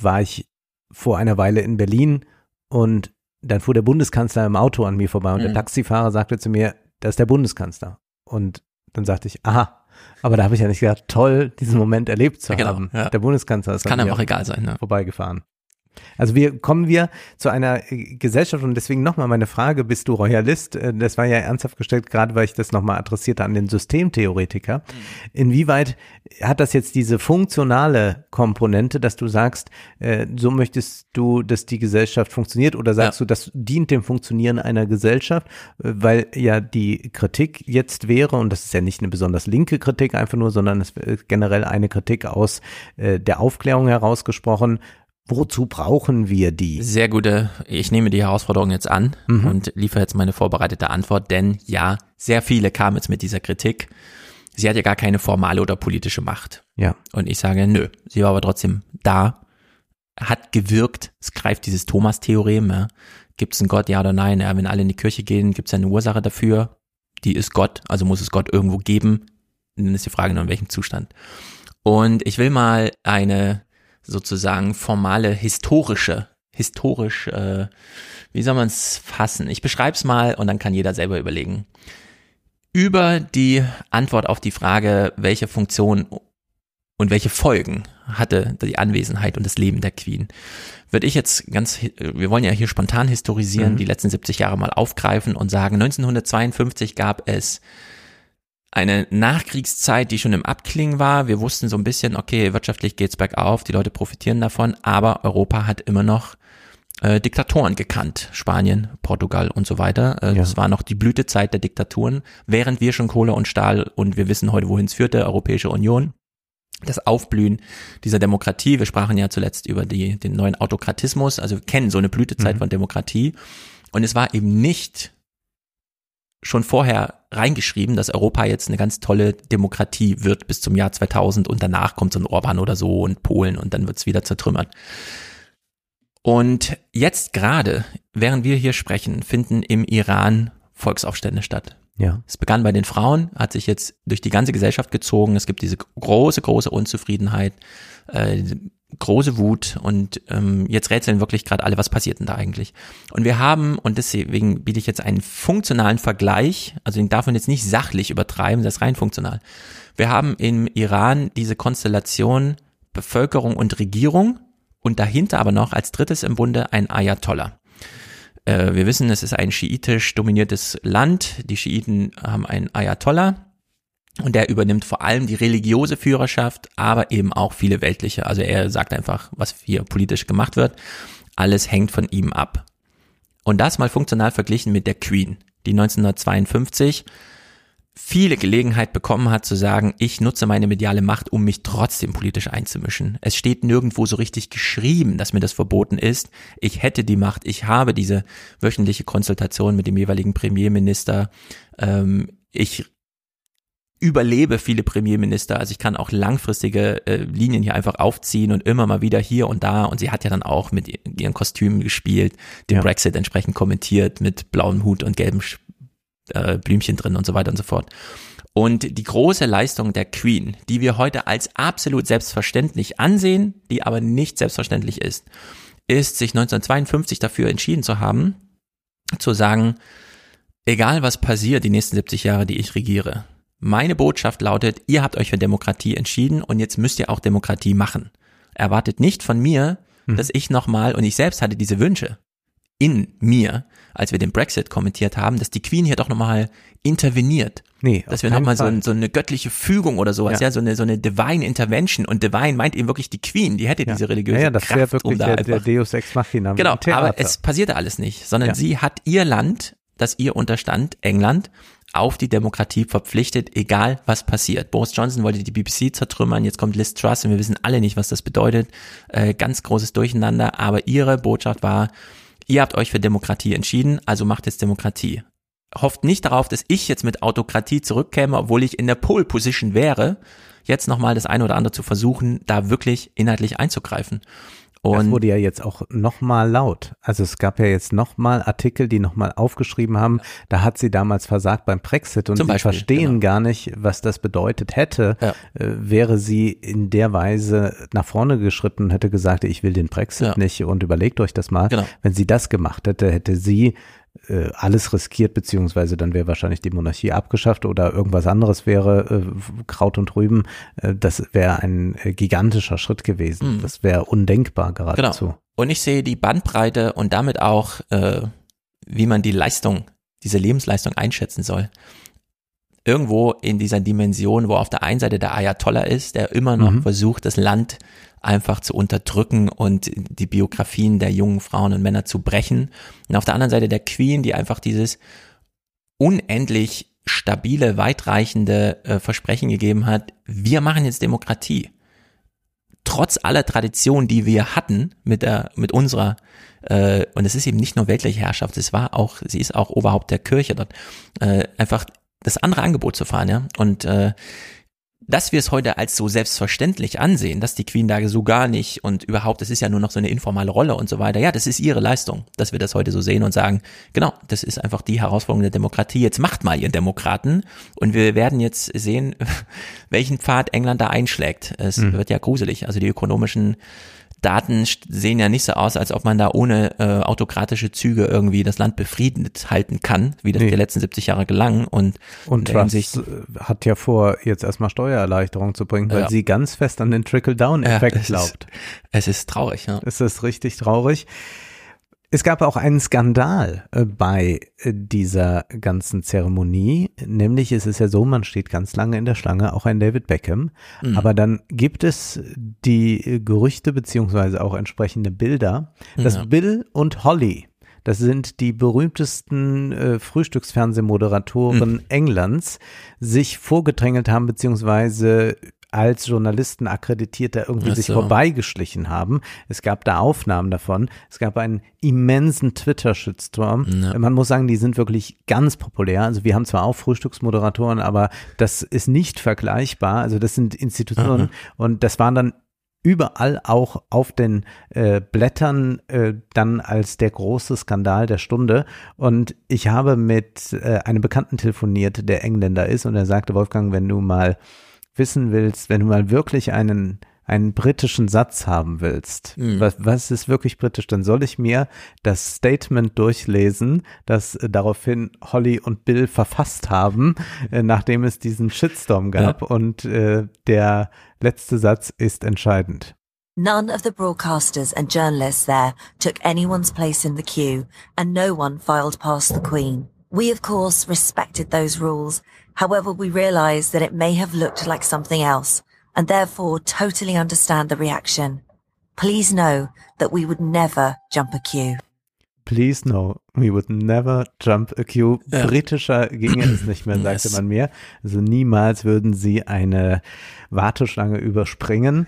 Speaker 3: war ich vor einer Weile in Berlin und dann fuhr der Bundeskanzler im Auto an mir vorbei und mhm. der Taxifahrer sagte zu mir, das ist der Bundeskanzler. Und dann sagte ich, aha, aber da habe ich ja nicht gedacht, toll, diesen Moment erlebt zu ja, genau, haben. Ja. Der Bundeskanzler ist
Speaker 2: das kann einem auch egal sein, ne?
Speaker 3: vorbeigefahren. Also wir kommen wir zu einer äh, Gesellschaft und deswegen nochmal meine Frage, bist du Royalist? Äh, das war ja ernsthaft gestellt, gerade weil ich das nochmal adressierte an den Systemtheoretiker. Mhm. Inwieweit hat das jetzt diese funktionale Komponente, dass du sagst, äh, so möchtest du, dass die Gesellschaft funktioniert oder sagst ja. du, das dient dem Funktionieren einer Gesellschaft, weil ja die Kritik jetzt wäre, und das ist ja nicht eine besonders linke Kritik einfach nur, sondern es generell eine Kritik aus der Aufklärung herausgesprochen, Wozu brauchen wir die?
Speaker 2: Sehr gute, ich nehme die Herausforderung jetzt an mhm. und liefere jetzt meine vorbereitete Antwort, denn ja, sehr viele kamen jetzt mit dieser Kritik. Sie hat ja gar keine formale oder politische Macht.
Speaker 3: Ja.
Speaker 2: Und ich sage, nö, sie war aber trotzdem da. hat gewirkt. Es greift dieses Thomas-Theorem. Ja. Gibt es einen Gott, ja oder nein? Ja, wenn alle in die Kirche gehen, gibt es eine Ursache dafür. Die ist Gott, also muss es Gott irgendwo geben. Dann ist die Frage nur, in welchem Zustand. Und ich will mal eine sozusagen formale historische, historisch, äh, wie soll man es fassen? Ich beschreibe es mal und dann kann jeder selber überlegen. Über die Antwort auf die Frage, welche Funktion und welche Folgen hatte die Anwesenheit und das Leben der Queen, würde ich jetzt ganz, wir wollen ja hier spontan historisieren, mhm. die letzten 70 Jahre mal aufgreifen und sagen, 1952 gab es eine Nachkriegszeit, die schon im Abklingen war. Wir wussten so ein bisschen, okay, wirtschaftlich geht's bergauf, die Leute profitieren davon, aber Europa hat immer noch äh, Diktatoren gekannt. Spanien, Portugal und so weiter. Äh, ja. Das war noch die Blütezeit der Diktaturen, während wir schon Kohle und Stahl und wir wissen heute, wohin es führte, Europäische Union. Das Aufblühen dieser Demokratie. Wir sprachen ja zuletzt über die, den neuen Autokratismus, also wir kennen so eine Blütezeit mhm. von Demokratie. Und es war eben nicht schon vorher reingeschrieben, dass Europa jetzt eine ganz tolle Demokratie wird bis zum Jahr 2000 und danach kommt so ein Orban oder so und Polen und dann wird's wieder zertrümmert. Und jetzt gerade, während wir hier sprechen, finden im Iran Volksaufstände statt.
Speaker 3: Ja.
Speaker 2: Es begann bei den Frauen, hat sich jetzt durch die ganze Gesellschaft gezogen. Es gibt diese große, große Unzufriedenheit. Äh, große Wut und ähm, jetzt rätseln wirklich gerade alle, was passiert denn da eigentlich? Und wir haben, und deswegen biete ich jetzt einen funktionalen Vergleich, also den darf man jetzt nicht sachlich übertreiben, das ist rein funktional. Wir haben im Iran diese Konstellation Bevölkerung und Regierung und dahinter aber noch als drittes im Bunde ein Ayatollah. Äh, wir wissen, es ist ein schiitisch dominiertes Land. Die Schiiten haben einen Ayatollah und der übernimmt vor allem die religiöse Führerschaft, aber eben auch viele weltliche. Also er sagt einfach, was hier politisch gemacht wird. Alles hängt von ihm ab. Und das mal funktional verglichen mit der Queen, die 1952 viele Gelegenheit bekommen hat zu sagen, ich nutze meine mediale Macht, um mich trotzdem politisch einzumischen. Es steht nirgendwo so richtig geschrieben, dass mir das verboten ist. Ich hätte die Macht, ich habe diese wöchentliche Konsultation mit dem jeweiligen Premierminister. Ähm, ich überlebe viele Premierminister. Also ich kann auch langfristige äh, Linien hier einfach aufziehen und immer mal wieder hier und da. Und sie hat ja dann auch mit ihren Kostümen gespielt, den ja. Brexit entsprechend kommentiert mit blauem Hut und gelbem äh, Blümchen drin und so weiter und so fort. Und die große Leistung der Queen, die wir heute als absolut selbstverständlich ansehen, die aber nicht selbstverständlich ist, ist, sich 1952 dafür entschieden zu haben, zu sagen, egal was passiert die nächsten 70 Jahre, die ich regiere, meine Botschaft lautet, ihr habt euch für Demokratie entschieden und jetzt müsst ihr auch Demokratie machen. Erwartet nicht von mir, hm. dass ich nochmal, und ich selbst hatte diese Wünsche in mir, als wir den Brexit kommentiert haben, dass die Queen hier doch nochmal interveniert.
Speaker 3: Nee,
Speaker 2: dass wir nochmal so, so eine göttliche Fügung oder sowas, ja. ja, so eine so eine Divine Intervention und Divine meint eben wirklich die Queen, die hätte ja. diese religiöse ja, ja, das Kraft,
Speaker 3: wirklich um da der, der Deus Ex Machina.
Speaker 2: Genau, aber es passierte alles nicht, sondern ja. sie hat ihr Land, das ihr unterstand, England, auf die Demokratie verpflichtet, egal was passiert. Boris Johnson wollte die BBC zertrümmern, jetzt kommt Liz Truss und wir wissen alle nicht, was das bedeutet. Äh, ganz großes Durcheinander, aber ihre Botschaft war, ihr habt euch für Demokratie entschieden, also macht jetzt Demokratie. Hofft nicht darauf, dass ich jetzt mit Autokratie zurückkäme, obwohl ich in der Pole Position wäre, jetzt nochmal das eine oder andere zu versuchen, da wirklich inhaltlich einzugreifen.
Speaker 3: Und das wurde ja jetzt auch nochmal laut. Also es gab ja jetzt nochmal Artikel, die nochmal aufgeschrieben haben, da hat sie damals versagt beim Brexit und Zum sie Beispiel, verstehen genau. gar nicht, was das bedeutet hätte, ja. äh, wäre sie in der Weise nach vorne geschritten, hätte gesagt, ich will den Brexit ja. nicht und überlegt euch das mal. Genau. Wenn sie das gemacht hätte, hätte sie äh, alles riskiert, beziehungsweise dann wäre wahrscheinlich die Monarchie abgeschafft oder irgendwas anderes wäre äh, Kraut und Rüben. Äh, das wäre ein äh, gigantischer Schritt gewesen. Mhm. Das wäre undenkbar geradezu.
Speaker 2: Genau. Und ich sehe die Bandbreite und damit auch, äh, wie man die Leistung, diese Lebensleistung einschätzen soll. Irgendwo in dieser Dimension, wo auf der einen Seite der Ayatollah ist, der immer noch mhm. versucht, das Land einfach zu unterdrücken und die Biografien der jungen Frauen und Männer zu brechen. Und auf der anderen Seite der Queen, die einfach dieses unendlich stabile, weitreichende äh, Versprechen gegeben hat, wir machen jetzt Demokratie. Trotz aller Traditionen, die wir hatten mit der, mit unserer, äh, und es ist eben nicht nur weltliche Herrschaft, es war auch, sie ist auch Oberhaupt der Kirche dort, äh, einfach das andere Angebot zu fahren, ja. Und äh, dass wir es heute als so selbstverständlich ansehen, dass die Queen da so gar nicht und überhaupt, das ist ja nur noch so eine informale Rolle und so weiter. Ja, das ist ihre Leistung, dass wir das heute so sehen und sagen, genau, das ist einfach die Herausforderung der Demokratie. Jetzt macht mal ihr Demokraten und wir werden jetzt sehen, welchen Pfad England da einschlägt. Es mhm. wird ja gruselig. Also die ökonomischen Daten sehen ja nicht so aus, als ob man da ohne äh, autokratische Züge irgendwie das Land befriedet halten kann, wie das nee. die letzten 70 Jahre gelang. Und,
Speaker 3: und Truss äh, hat ja vor, jetzt erstmal Steuererleichterung zu bringen, weil ja. sie ganz fest an den Trickle-Down-Effekt ja, glaubt.
Speaker 2: Ist, es ist traurig, ja.
Speaker 3: Es ist richtig traurig. Es gab auch einen Skandal äh, bei äh, dieser ganzen Zeremonie, nämlich es ist ja so, man steht ganz lange in der Schlange, auch ein David Beckham, mhm. aber dann gibt es die Gerüchte beziehungsweise auch entsprechende Bilder, dass ja. Bill und Holly das sind die berühmtesten äh, Frühstücksfernsehmoderatoren mhm. Englands, sich vorgedrängelt haben, beziehungsweise als Journalisten akkreditiert da irgendwie so. sich vorbeigeschlichen haben. Es gab da Aufnahmen davon. Es gab einen immensen Twitter-Shitstorm. Ja. Man muss sagen, die sind wirklich ganz populär. Also wir haben zwar auch Frühstücksmoderatoren, aber das ist nicht vergleichbar. Also das sind Institutionen Aha. und das waren dann überall auch auf den äh, Blättern äh, dann als der große Skandal der Stunde. Und ich habe mit äh, einem Bekannten telefoniert, der Engländer ist, und er sagte, Wolfgang, wenn du mal wissen willst, wenn du mal wirklich einen einen britischen Satz haben willst, mhm. was, was ist wirklich britisch, dann soll ich mir das Statement durchlesen, das äh, daraufhin Holly und Bill verfasst haben, äh, nachdem es diesen Shitstorm gab. Ja. Und äh, der letzte Satz ist entscheidend.
Speaker 28: None of the broadcasters and journalists there took anyone's place in the queue, and no one filed past the Queen. We, of course, respected those rules However, we realize that it may have looked like something else and therefore totally understand the reaction. Please know that we would never jump a queue.
Speaker 3: Please know, we would never jump a queue. Ja. Britischer ginge es nicht mehr, sagte man mir. Also niemals würden sie eine Warteschlange überspringen.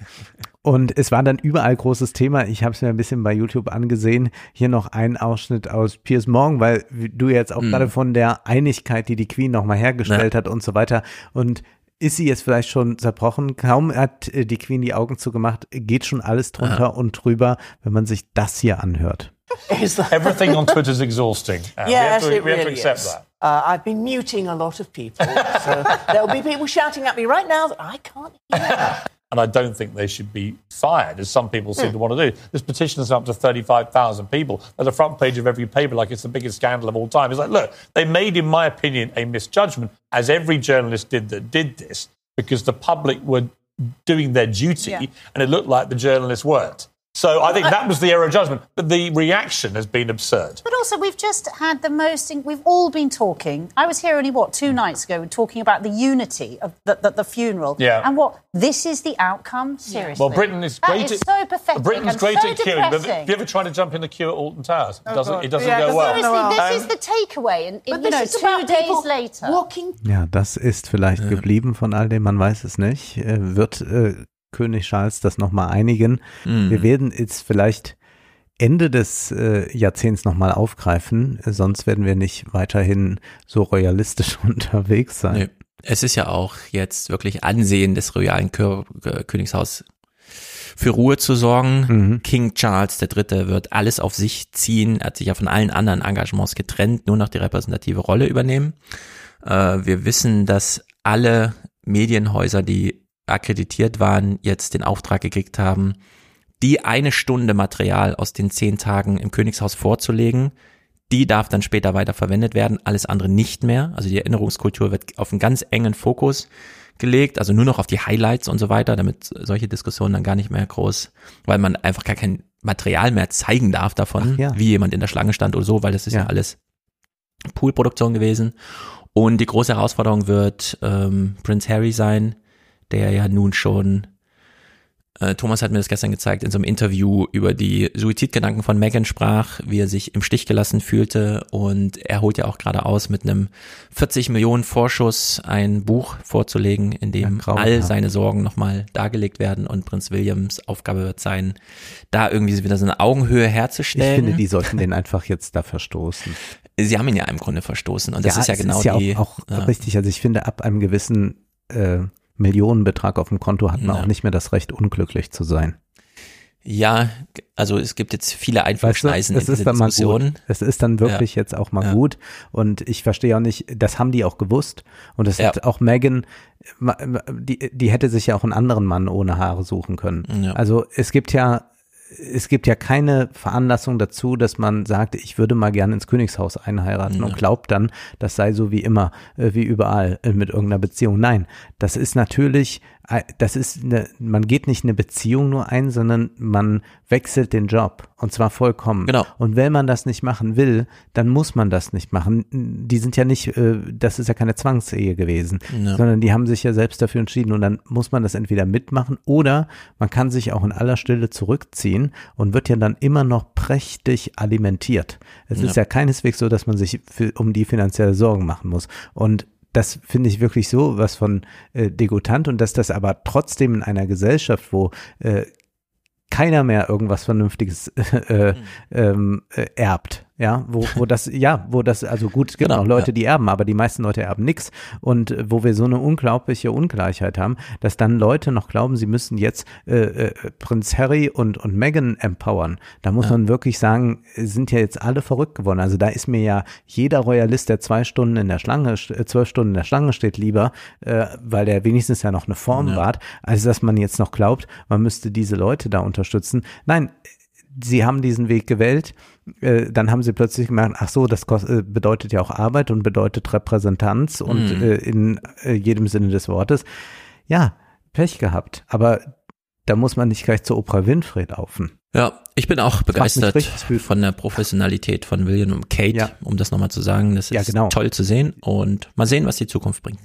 Speaker 3: Und es war dann überall großes Thema. Ich habe es mir ein bisschen bei YouTube angesehen. Hier noch ein Ausschnitt aus Piers Morgan, weil du jetzt auch mhm. gerade von der Einigkeit, die die Queen nochmal hergestellt ja. hat und so weiter. Und ist sie jetzt vielleicht schon zerbrochen? Kaum hat äh, die Queen die Augen zugemacht, geht schon alles drunter ja. und drüber, wenn man sich das hier anhört.
Speaker 29: Everything on Twitter is exhausting.
Speaker 30: Uh, yes, we have to, it we really have to accept is. that. Uh, I've been muting a lot of people, so there'll be people shouting at me right now that I can't hear.
Speaker 29: and I don't think they should be fired, as some people seem hmm. to want to do. This petition is up to 35,000 people. At the front page of every paper, like it's the biggest scandal of all time. It's like, look, they made, in my opinion, a misjudgment, as every journalist did that did this, because the public were doing their duty, yeah. and it looked like the journalists weren't. So I think that was the error of judgment. But the reaction has been absurd.
Speaker 31: But also, we've just had the most. We've all been talking. I was here only what two nights ago, talking about the unity of the, the, the funeral.
Speaker 29: Yeah.
Speaker 31: And what this is the outcome. Seriously.
Speaker 29: Well, Britain is great.
Speaker 31: That is so pathetic.
Speaker 29: Britain's great
Speaker 31: so
Speaker 29: at queuing. But have you ever tried to jump in the queue at Alton Towers? It
Speaker 31: oh,
Speaker 29: doesn't. It doesn't yeah, go well.
Speaker 31: Seriously, this um, is the takeaway. And you know, two days later.
Speaker 3: Walking. Ja, das ist vielleicht ja. geblieben von all dem. Man weiß es nicht. Äh, wird äh, König Charles das nochmal einigen. Mhm. Wir werden jetzt vielleicht Ende des äh, Jahrzehnts nochmal aufgreifen, sonst werden wir nicht weiterhin so royalistisch unterwegs sein. Nee.
Speaker 2: Es ist ja auch jetzt wirklich Ansehen des royalen Kö Königshaus für Ruhe zu sorgen. Mhm. King Charles III. wird alles auf sich ziehen, er hat sich ja von allen anderen Engagements getrennt, nur noch die repräsentative Rolle übernehmen. Äh, wir wissen, dass alle Medienhäuser, die akkreditiert waren, jetzt den Auftrag gekriegt haben, die eine Stunde Material aus den zehn Tagen im Königshaus vorzulegen. Die darf dann später weiter verwendet werden, alles andere nicht mehr. Also die Erinnerungskultur wird auf einen ganz engen Fokus gelegt, also nur noch auf die Highlights und so weiter, damit solche Diskussionen dann gar nicht mehr groß, weil man einfach gar kein Material mehr zeigen darf davon, ja. wie jemand in der Schlange stand oder so, weil das ist ja, ja alles Poolproduktion gewesen. Und die große Herausforderung wird ähm, Prince Harry sein, der ja nun schon äh, Thomas hat mir das gestern gezeigt, in so einem Interview über die Suizidgedanken von Megan sprach, wie er sich im Stich gelassen fühlte und er holt ja auch gerade aus, mit einem 40 Millionen Vorschuss ein Buch vorzulegen, in dem ja, all seine Sorgen nochmal dargelegt werden und Prinz Williams Aufgabe wird sein, da irgendwie wieder so eine Augenhöhe herzustellen.
Speaker 3: Ich finde, die sollten den einfach jetzt da verstoßen.
Speaker 2: Sie haben ihn ja im Grunde verstoßen und das
Speaker 3: ja,
Speaker 2: ist ja genau
Speaker 3: ist ja
Speaker 2: die.
Speaker 3: Auch, auch ja. richtig, also ich finde, ab einem gewissen äh, Millionenbetrag auf dem Konto hat man
Speaker 2: Ja.
Speaker 3: auch nicht mehr das Recht, unglücklich zu sein.
Speaker 2: Ja, also es gibt jetzt viele
Speaker 3: Weißt du,
Speaker 2: Einflussschneisen
Speaker 3: es
Speaker 2: in
Speaker 3: ist
Speaker 2: diese
Speaker 3: dann mal
Speaker 2: Diskussion.
Speaker 3: Es ist dann wirklich
Speaker 2: Ja.
Speaker 3: jetzt auch mal
Speaker 2: Ja.
Speaker 3: gut. Und ich verstehe auch nicht, das haben die auch gewusst. Und das
Speaker 2: Ja.
Speaker 3: hat auch Megan, die, die hätte sich ja auch einen anderen Mann ohne Haare suchen können. Also es gibt ja, es gibt ja keine Veranlassung dazu, dass man sagt, ich würde mal gerne ins Königshaus einheiraten und glaubt dann, das sei so wie immer, äh, wie überall äh, mit irgendeiner Beziehung. Nein, das ist natürlich, das ist eine, man geht nicht eine Beziehung nur ein, sondern man wechselt den Job und zwar vollkommen.
Speaker 2: Genau.
Speaker 3: Und wenn man das nicht machen will, dann muss man das nicht machen. Die sind ja nicht, äh, das ist ja keine Zwangsehe gewesen,
Speaker 2: Ja.
Speaker 3: sondern die haben sich ja selbst dafür entschieden und dann muss man das entweder mitmachen oder man kann sich auch in aller Stille zurückziehen und wird ja dann immer noch prächtig alimentiert. Es
Speaker 2: Ja.
Speaker 3: ist ja keineswegs so, dass man sich für, um die finanzielle Sorgen machen muss. Und das finde ich wirklich so was von äh, degutant und dass das aber trotzdem in einer Gesellschaft, wo äh, keiner mehr irgendwas Vernünftiges äh, ähm, äh, erbt. Ja, wo, wo das, ja, wo das, also gut, es gibt
Speaker 2: Genau,
Speaker 3: auch Leute,
Speaker 2: ja.
Speaker 3: die erben, aber die meisten Leute erben nix. Und äh, wo wir so eine unglaubliche Ungleichheit haben, dass dann Leute noch glauben, sie müssen jetzt äh, äh, Prinz Harry und, und Meghan empowern. Da muss
Speaker 2: Ja.
Speaker 3: man wirklich sagen, sind ja jetzt alle verrückt geworden. Also da ist mir ja jeder Royalist, der zwei Stunden in der Schlange, äh, zwölf Stunden in der Schlange steht, lieber, äh, weil der wenigstens ja noch eine Form
Speaker 2: Ja.
Speaker 3: wahrt, als dass man jetzt noch glaubt, man müsste diese Leute da unterstützen. Nein, sie haben diesen Weg gewählt, äh, dann haben sie plötzlich gemerkt, ach so, das kost, äh, bedeutet ja auch Arbeit und bedeutet Repräsentanz und
Speaker 2: Mhm.
Speaker 3: äh, in äh, jedem Sinne des Wortes. Ja, Pech gehabt, aber da muss man nicht gleich zu Oprah Winfrey laufen.
Speaker 2: Ja, ich bin auch begeistert von der Professionalität von William und Kate,
Speaker 3: Ja.
Speaker 2: um das nochmal zu sagen. Das
Speaker 3: Ja,
Speaker 2: ist
Speaker 3: genau.
Speaker 2: toll zu sehen und mal sehen, was die Zukunft bringt.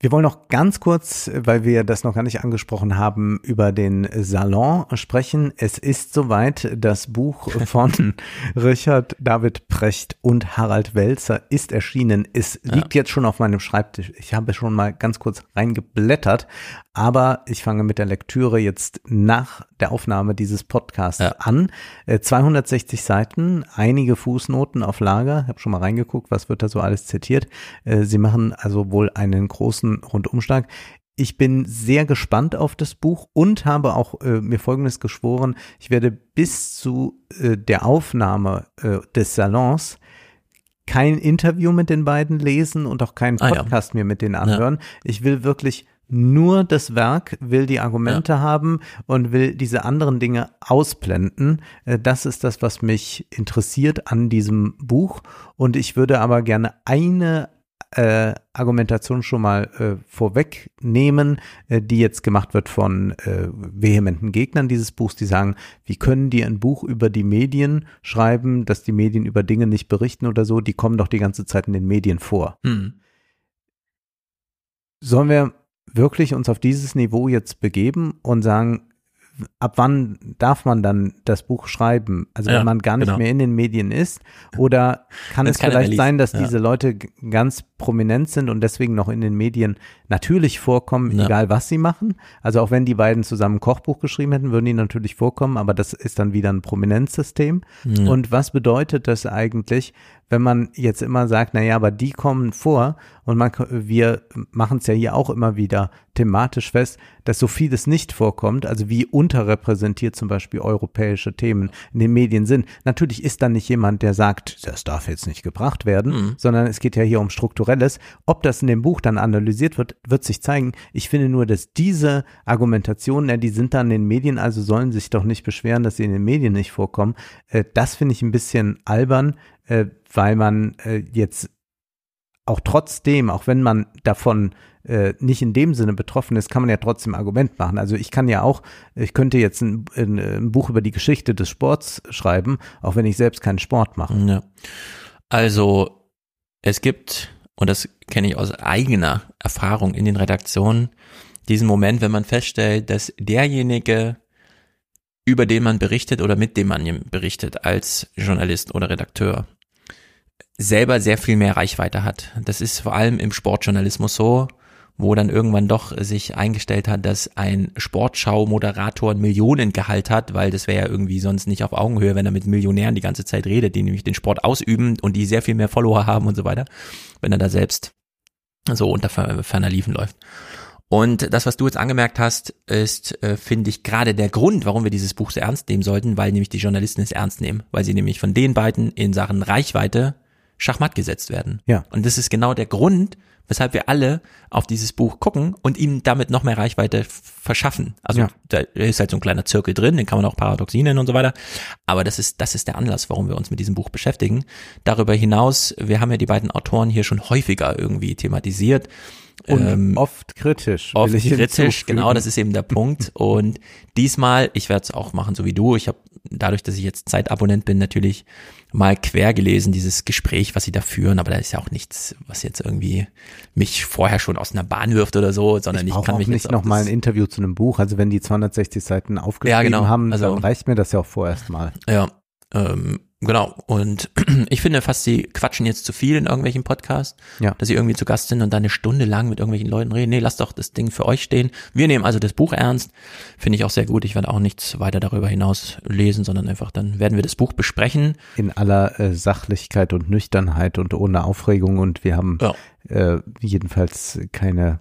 Speaker 3: Wir wollen noch ganz kurz, weil wir das noch gar nicht angesprochen haben, über den Salon sprechen. Es ist soweit, das Buch von Richard David Precht und Harald Welzer ist erschienen. Es liegt jetzt schon auf meinem Schreibtisch. Ich habe schon mal ganz kurz reingeblättert, aber ich fange mit der Lektüre jetzt nach der Aufnahme dieses Podcasts an. Äh, 260 Seiten, einige Fußnoten auf Lager. Ich habe schon mal reingeguckt, was wird da so alles zitiert. Äh, Sie machen also wohl einen großen Rundumschlag. Ich bin sehr gespannt auf das Buch und habe auch äh, mir Folgendes geschworen. Ich werde bis zu äh, der Aufnahme äh, des Salons kein Interview mit den beiden lesen und auch keinen
Speaker 2: Ah, ja.
Speaker 3: Podcast mir mit denen anhören. Ich will wirklich nur das Werk, will die Argumente haben und will diese anderen Dinge ausblenden. Äh, Das ist das, was mich interessiert an diesem Buch. Und ich würde aber gerne eine äh, Argumentation schon mal äh, vorwegnehmen, äh, die jetzt gemacht wird von äh, vehementen Gegnern dieses Buchs, die sagen, wie können die ein Buch über die Medien schreiben, dass die Medien über Dinge nicht berichten oder so, die kommen doch die ganze Zeit in den Medien vor.
Speaker 2: Hm.
Speaker 3: Sollen wir wirklich uns auf dieses Niveau jetzt begeben und sagen, ab wann darf man dann das Buch schreiben? Also
Speaker 2: Ja,
Speaker 3: wenn man gar nicht
Speaker 2: genau.
Speaker 3: mehr in den Medien ist? Oder kann es vielleicht sein, dass
Speaker 2: ja.
Speaker 3: diese Leute ganz prominent sind und deswegen noch in den Medien natürlich vorkommen,
Speaker 2: Ja.
Speaker 3: egal was sie machen? Also auch wenn die beiden zusammen ein Kochbuch geschrieben hätten, würden die natürlich vorkommen, aber das ist dann wieder ein Prominenzsystem. Und was bedeutet das eigentlich, wenn man jetzt immer sagt, na ja, aber die kommen vor und man, wir machen es ja hier auch immer wieder thematisch fest, dass so vieles nicht vorkommt, also wie unterrepräsentiert zum Beispiel europäische Themen in den Medien sind. Natürlich ist da nicht jemand, der sagt, das darf jetzt nicht gebracht werden,
Speaker 2: Mhm.
Speaker 3: sondern es geht ja hier um Strukturelles. Ob das in dem Buch dann analysiert wird, wird sich zeigen. Ich finde nur, dass diese Argumentationen, ja, die sind dann in den Medien, also sollen sich doch nicht beschweren, dass sie in den Medien nicht vorkommen. Äh, das finde ich ein bisschen albern, äh, weil man äh, jetzt auch trotzdem, auch wenn man davon äh, nicht in dem Sinne betroffen ist, kann man ja trotzdem Argument machen. Also ich kann ja auch, ich könnte jetzt ein, ein, ein Buch über die Geschichte des Sports schreiben, auch wenn ich selbst keinen Sport mache.
Speaker 2: Ja. Also es gibt, und das kenne ich aus eigener Erfahrung in den Redaktionen, diesen Moment, wenn man feststellt, dass derjenige, über den man berichtet oder mit dem man berichtet als Journalist oder Redakteur, selber sehr viel mehr Reichweite hat. Das ist vor allem im Sportjournalismus so, wo dann irgendwann doch sich eingestellt hat, dass ein Sportschau-Moderator ein Millionengehalt hat, weil das wäre ja irgendwie sonst nicht auf Augenhöhe, wenn er mit Millionären die ganze Zeit redet, die nämlich den Sport ausüben und die sehr viel mehr Follower haben und so weiter, wenn er da selbst so unter fer- ferner Liefen läuft. Und das, was du jetzt angemerkt hast, ist, äh, finde ich, gerade der Grund, warum wir dieses Buch so ernst nehmen sollten, weil nämlich die Journalisten es ernst nehmen, weil sie nämlich von den beiden in Sachen Reichweite Schachmatt gesetzt werden.
Speaker 3: Ja.
Speaker 2: Und das ist genau der Grund, weshalb wir alle auf dieses Buch gucken und ihm damit noch mehr Reichweite verschaffen. Also
Speaker 3: Ja.
Speaker 2: da ist halt so ein kleiner Zirkel drin, den kann man auch Paradoxie nennen und so weiter. Aber das ist, das ist der Anlass, warum wir uns mit diesem Buch beschäftigen. Darüber hinaus, wir haben ja die beiden Autoren hier schon häufiger irgendwie thematisiert.
Speaker 3: Und oft kritisch.
Speaker 2: Ähm, Oft kritisch, genau, das ist eben der Punkt. Und diesmal, ich werde es auch machen, so wie du. Ich habe dadurch, dass ich jetzt Zeitabonnent bin, natürlich mal quer gelesen, dieses Gespräch, was sie da führen, aber da ist ja auch nichts, was jetzt irgendwie mich vorher schon aus einer Bahn wirft oder so, sondern ich,
Speaker 3: Ich
Speaker 2: kann
Speaker 3: auch
Speaker 2: mich
Speaker 3: nicht
Speaker 2: jetzt auf
Speaker 3: noch mal ein Interview zu einem Buch. Also wenn die 260 Seiten aufgeschrieben
Speaker 2: genau.
Speaker 3: haben,
Speaker 2: Also-
Speaker 3: dann reicht mir das ja auch vorerst mal.
Speaker 2: Ja, ähm, genau. Und ich finde fast, sie quatschen jetzt zu viel in irgendwelchen Podcasts,
Speaker 3: Ja.
Speaker 2: dass sie irgendwie zu Gast sind und dann eine Stunde lang mit irgendwelchen Leuten reden. Nee, lasst doch das Ding für euch stehen. Wir nehmen also das Buch ernst. Finde ich auch sehr gut. Ich werde auch nichts weiter darüber hinaus lesen, sondern einfach dann werden wir das Buch besprechen.
Speaker 3: In aller äh, Sachlichkeit und Nüchternheit und ohne Aufregung und wir haben
Speaker 2: Ja.
Speaker 3: äh, jedenfalls keine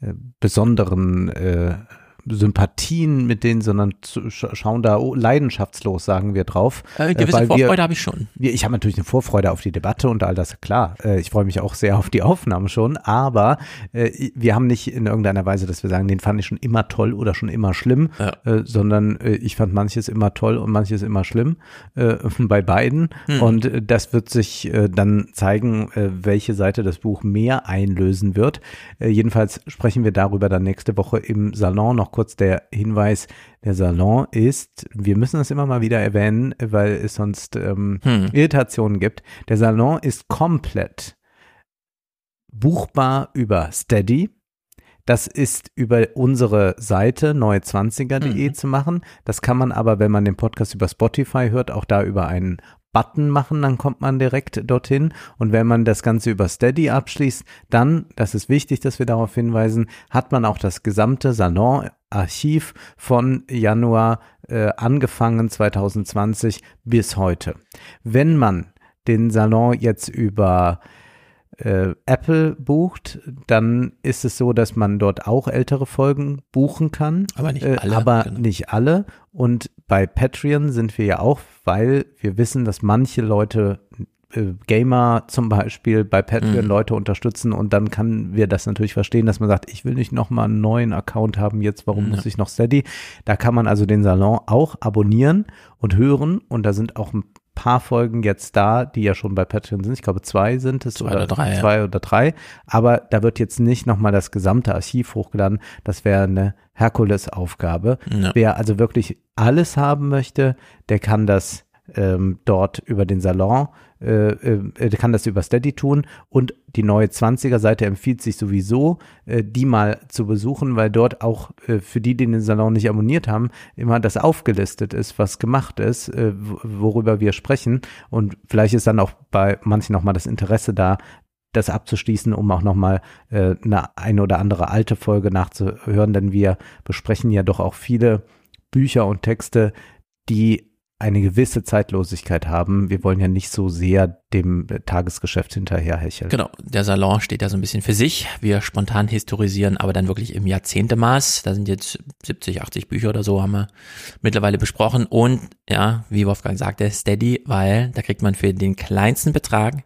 Speaker 3: äh, besonderen äh, Sympathien mit denen, sondern zu, sch schauen da leidenschaftslos, sagen wir drauf.
Speaker 2: Äh, gewisse
Speaker 3: weil
Speaker 2: Vorfreude habe ich schon.
Speaker 3: Ich habe natürlich eine Vorfreude auf die Debatte und all das, klar. Äh, ich freue mich auch sehr auf die Aufnahme schon, aber äh, wir haben nicht in irgendeiner Weise, dass wir sagen, den fand ich schon immer toll oder schon immer schlimm, äh, sondern äh, ich fand manches immer toll und manches immer schlimm äh, bei beiden.
Speaker 2: Hm.
Speaker 3: Und äh, das wird sich äh, dann zeigen, äh, welche Seite das Buch mehr einlösen wird. Äh, jedenfalls sprechen wir darüber dann nächste Woche im Salon. Noch kurz der Hinweis, der Salon ist, wir müssen es immer mal wieder erwähnen, weil es sonst ähm,
Speaker 2: Hm.
Speaker 3: Irritationen gibt. Der Salon ist komplett buchbar über Steady. Das ist über unsere Seite neue20er.de zu machen. Das kann man aber, wenn man den Podcast über Spotify hört, auch da über einen Button machen, dann kommt man direkt dorthin. Und wenn man das Ganze über Steady abschließt, dann, das ist wichtig, dass wir darauf hinweisen, hat man auch das gesamte Salon-Archiv von Januar äh, angefangen 2020 bis heute. Wenn man den Salon jetzt über äh, Apple bucht, dann ist es so, dass man dort auch ältere Folgen buchen kann.
Speaker 2: Aber nicht
Speaker 3: äh,
Speaker 2: alle,
Speaker 3: Aber
Speaker 2: genau.
Speaker 3: nicht alle. Und bei Patreon sind wir ja auch, weil wir wissen, dass manche Leute äh, Gamer zum Beispiel bei Patreon
Speaker 2: Mhm.
Speaker 3: Leute unterstützen und dann kann wir das natürlich verstehen, dass man sagt, ich will nicht nochmal einen neuen Account haben, jetzt warum
Speaker 2: Ja.
Speaker 3: muss ich noch Steady? Da kann man also den Salon auch abonnieren und hören und da sind auch ein paar Folgen jetzt da, die ja schon bei Patreon sind. Ich glaube zwei sind es
Speaker 2: Zwei oder drei, ja.
Speaker 3: zwei oder drei. Aber da wird jetzt nicht nochmal das gesamte Archiv hochgeladen. Das wäre eine Herkulesaufgabe.
Speaker 2: Ja.
Speaker 3: Wer also wirklich alles haben möchte, der kann das ähm, dort über den Salon, äh, äh, der kann das über Steady tun. Und die neue 20er Seite empfiehlt sich sowieso, äh, die mal zu besuchen, weil dort auch äh, für die, die den Salon nicht abonniert haben, immer das aufgelistet ist, was gemacht ist, äh, worüber wir sprechen. Und vielleicht ist dann auch bei manchen nochmal das Interesse da, das abzuschließen, um auch nochmal äh, eine, eine oder andere alte Folge nachzuhören, denn wir besprechen ja doch auch viele Bücher und Texte, die eine gewisse Zeitlosigkeit haben. Wir wollen ja nicht so sehr dem äh, Tagesgeschäft hinterherhecheln.
Speaker 2: Genau, der Salon steht ja so ein bisschen für sich. Wir spontan historisieren, aber dann wirklich im Jahrzehntemaß. Da sind jetzt 70, 80 Bücher oder so, haben wir mittlerweile besprochen. Und ja, wie Wolfgang sagte, Steady, weil da kriegt man für den kleinsten Betrag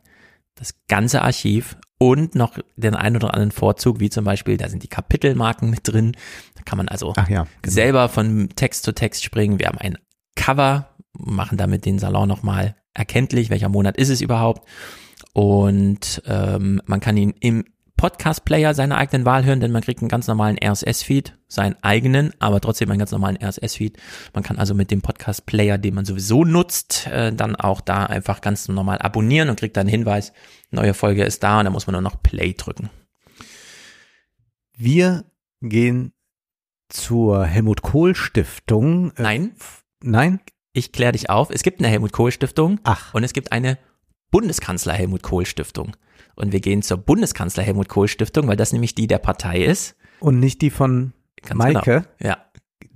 Speaker 2: das ganze Archiv und noch den einen oder anderen Vorzug, wie zum Beispiel, da sind die Kapitelmarken mit drin. Da kann man also
Speaker 3: ja, genau.
Speaker 2: selber von Text zu Text springen. Wir haben ein Cover, machen damit den Salon nochmal erkenntlich, welcher Monat ist es überhaupt. Und ähm, man kann ihn im Podcast-Player seiner eigenen Wahl hören, denn man kriegt einen ganz normalen RSS-Feed, seinen eigenen, aber trotzdem einen ganz normalen RSS-Feed. Man kann also mit dem Podcast-Player, den man sowieso nutzt, äh, dann auch da einfach ganz normal abonnieren und kriegt dann einen Hinweis, neue Folge ist da und dann muss man nur noch Play drücken.
Speaker 3: Wir gehen zur Helmut Kohl Stiftung. Äh,
Speaker 2: Nein,
Speaker 3: Nein?
Speaker 2: Ich kläre dich auf. Es gibt eine Helmut Kohl Stiftung
Speaker 3: Ach.
Speaker 2: und es gibt eine Bundeskanzler Helmut Kohl Stiftung. Und wir gehen zur Bundeskanzler Helmut Kohl Stiftung, weil das nämlich die der Partei ist.
Speaker 3: Und nicht die von
Speaker 2: Ganz
Speaker 3: Maike?
Speaker 2: Genau. Ja,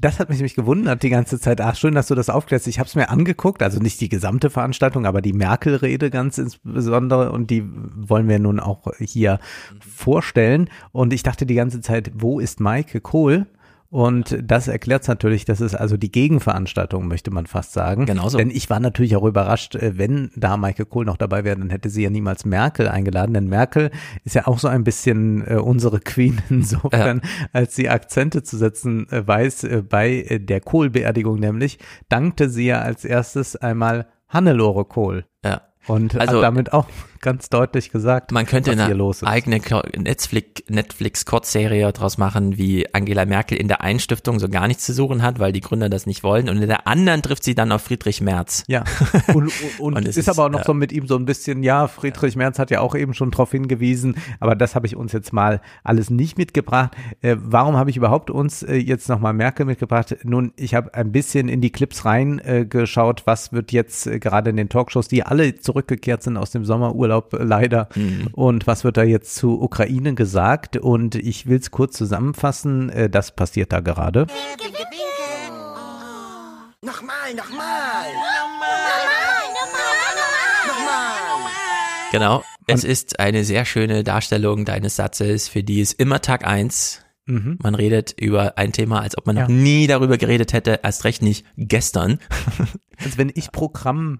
Speaker 3: das hat mich nämlich gewundert die ganze Zeit. Ach, schön, dass du das aufklärst. Ich habe es mir angeguckt, also nicht die gesamte Veranstaltung, aber die Merkel-Rede ganz insbesondere und die wollen wir nun auch hier vorstellen. Und ich dachte die ganze Zeit, wo ist Maike Kohl? Und das erklärt natürlich, das ist also die Gegenveranstaltung, möchte man fast sagen.
Speaker 2: Genauso.
Speaker 3: Denn ich war natürlich auch überrascht, äh, wenn da Maike Kohl noch dabei wäre, dann hätte sie ja niemals Merkel eingeladen. Denn Merkel ist ja auch so ein bisschen äh, unsere Queen insofern, ja. als sie Akzente zu setzen äh, weiß äh, bei äh, der Kohl-Beerdigung nämlich, dankte sie ja als erstes einmal Hannelore Kohl.
Speaker 2: Ja.
Speaker 3: Und also, damit auch ganz deutlich gesagt,
Speaker 2: man könnte eine eigene Netflix, Netflix Kurzserie daraus machen, wie Angela Merkel in der einen Stiftung so gar nichts zu suchen hat, weil die Gründer das nicht wollen und in der anderen trifft sie dann auf Friedrich Merz.
Speaker 3: Ja. Und, und, und ist, ist, aber auch noch ja. so mit ihm so ein bisschen, ja, Friedrich. Merz hat ja auch eben schon darauf hingewiesen, aber das habe ich uns jetzt mal alles nicht mitgebracht. Äh, warum habe ich überhaupt uns äh, jetzt nochmal Merkel mitgebracht? Nun, ich habe ein bisschen in die Clips reingeschaut, äh, was wird jetzt äh, gerade in den Talkshows, die alle zurückgekehrt sind aus dem Sommerurlaub Urlaub äh, leider. Mhm. Und was wird da jetzt zu Ukraine gesagt? Und ich will es kurz zusammenfassen. Äh, das passiert da gerade.
Speaker 2: Nochmal, nochmal. Genau. Es ist eine sehr schöne Darstellung deines Satzes, für die es immer Tag eins Mhm. Man redet über ein Thema, als ob man ja. noch nie darüber geredet hätte, erst recht nicht gestern.
Speaker 3: Als wenn ich Programm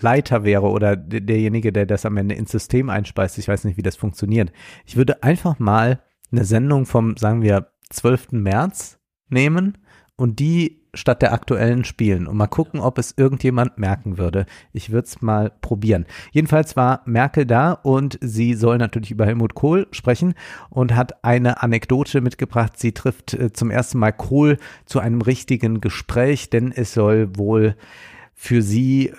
Speaker 3: Leiter wäre oder derjenige, der das am Ende ins System einspeist, ich weiß nicht, wie das funktioniert. Ich würde einfach mal eine Sendung vom, sagen wir, 12. März nehmen und die statt der aktuellen spielen und mal gucken, ob es irgendjemand merken würde. Ich würde es mal probieren. Jedenfalls war Merkel da und sie soll natürlich über Helmut Kohl sprechen und hat eine Anekdote mitgebracht. Sie trifft äh, zum ersten Mal Kohl zu einem richtigen Gespräch, denn es soll wohl für sie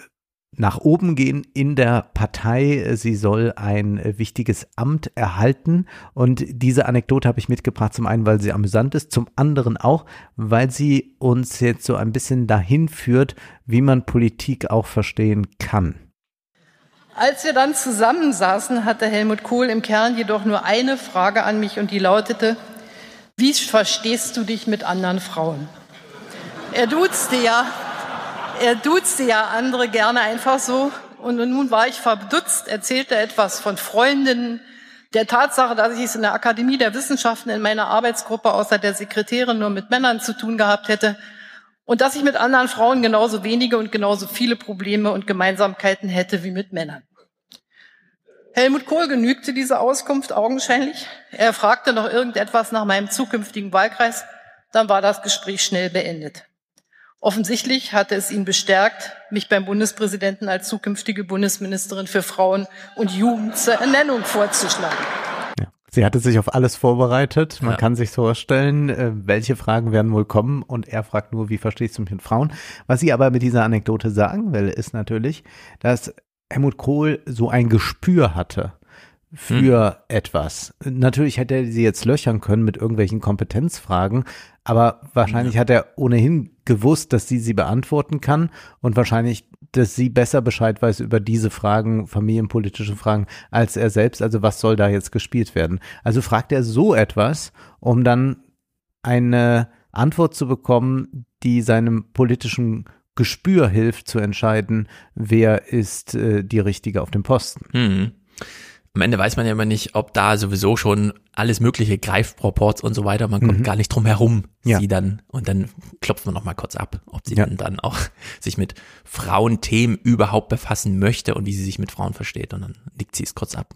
Speaker 3: nach oben gehen in der Partei. Sie soll ein wichtiges Amt erhalten. Und diese Anekdote habe ich mitgebracht, zum einen, weil sie amüsant ist, zum anderen auch, weil sie uns jetzt so ein bisschen dahin führt, wie man Politik auch verstehen kann.
Speaker 32: Als wir dann zusammensaßen, hatte Helmut Kohl im Kern jedoch nur eine Frage an mich und die lautete, wie verstehst du dich mit anderen Frauen? Er duzte ja er duzte ja andere gerne einfach so. Und nun war ich verdutzt, erzählte etwas von Freundinnen, der Tatsache, dass ich es in der Akademie der Wissenschaften in meiner Arbeitsgruppe außer der Sekretärin nur mit Männern zu tun gehabt hätte und dass ich mit anderen Frauen genauso wenige und genauso viele Probleme und Gemeinsamkeiten hätte wie mit Männern. Helmut Kohl genügte diese Auskunft augenscheinlich. Er fragte noch irgendetwas nach meinem zukünftigen Wahlkreis, dann war das Gespräch schnell beendet. Offensichtlich hatte es ihn bestärkt, mich beim Bundespräsidenten als zukünftige Bundesministerin für Frauen und Jugend zur Ernennung vorzuschlagen.
Speaker 3: Ja. Sie hatte sich auf alles vorbereitet. Man ja. kann sich vorstellen, äh, welche Fragen werden wohl kommen. Und er fragt nur, wie verstehst du mich mit Frauen? Was sie aber mit dieser Anekdote sagen will, ist natürlich, dass Helmut Kohl so ein Gespür hatte für hm. etwas. Natürlich hätte er sie jetzt löchern können mit irgendwelchen Kompetenzfragen, aber wahrscheinlich ja. hat er ohnehin gewusst, dass sie sie beantworten kann und wahrscheinlich, dass sie besser Bescheid weiß über diese Fragen, familienpolitische Fragen, als er selbst. Also was soll da jetzt gespielt werden? Also fragt er so etwas, um dann eine Antwort zu bekommen, die seinem politischen Gespür hilft zu entscheiden, wer ist äh, die Richtige auf dem Posten.
Speaker 2: Mhm am Ende weiß man ja immer nicht, ob da sowieso schon alles mögliche Greifproports und so weiter, man kommt mhm. gar nicht drum herum, ja. sie dann, und dann klopft man noch mal kurz ab, ob sie ja. dann, dann auch sich mit Frauenthemen überhaupt befassen möchte und wie sie sich mit Frauen versteht und dann nickt sie es kurz ab.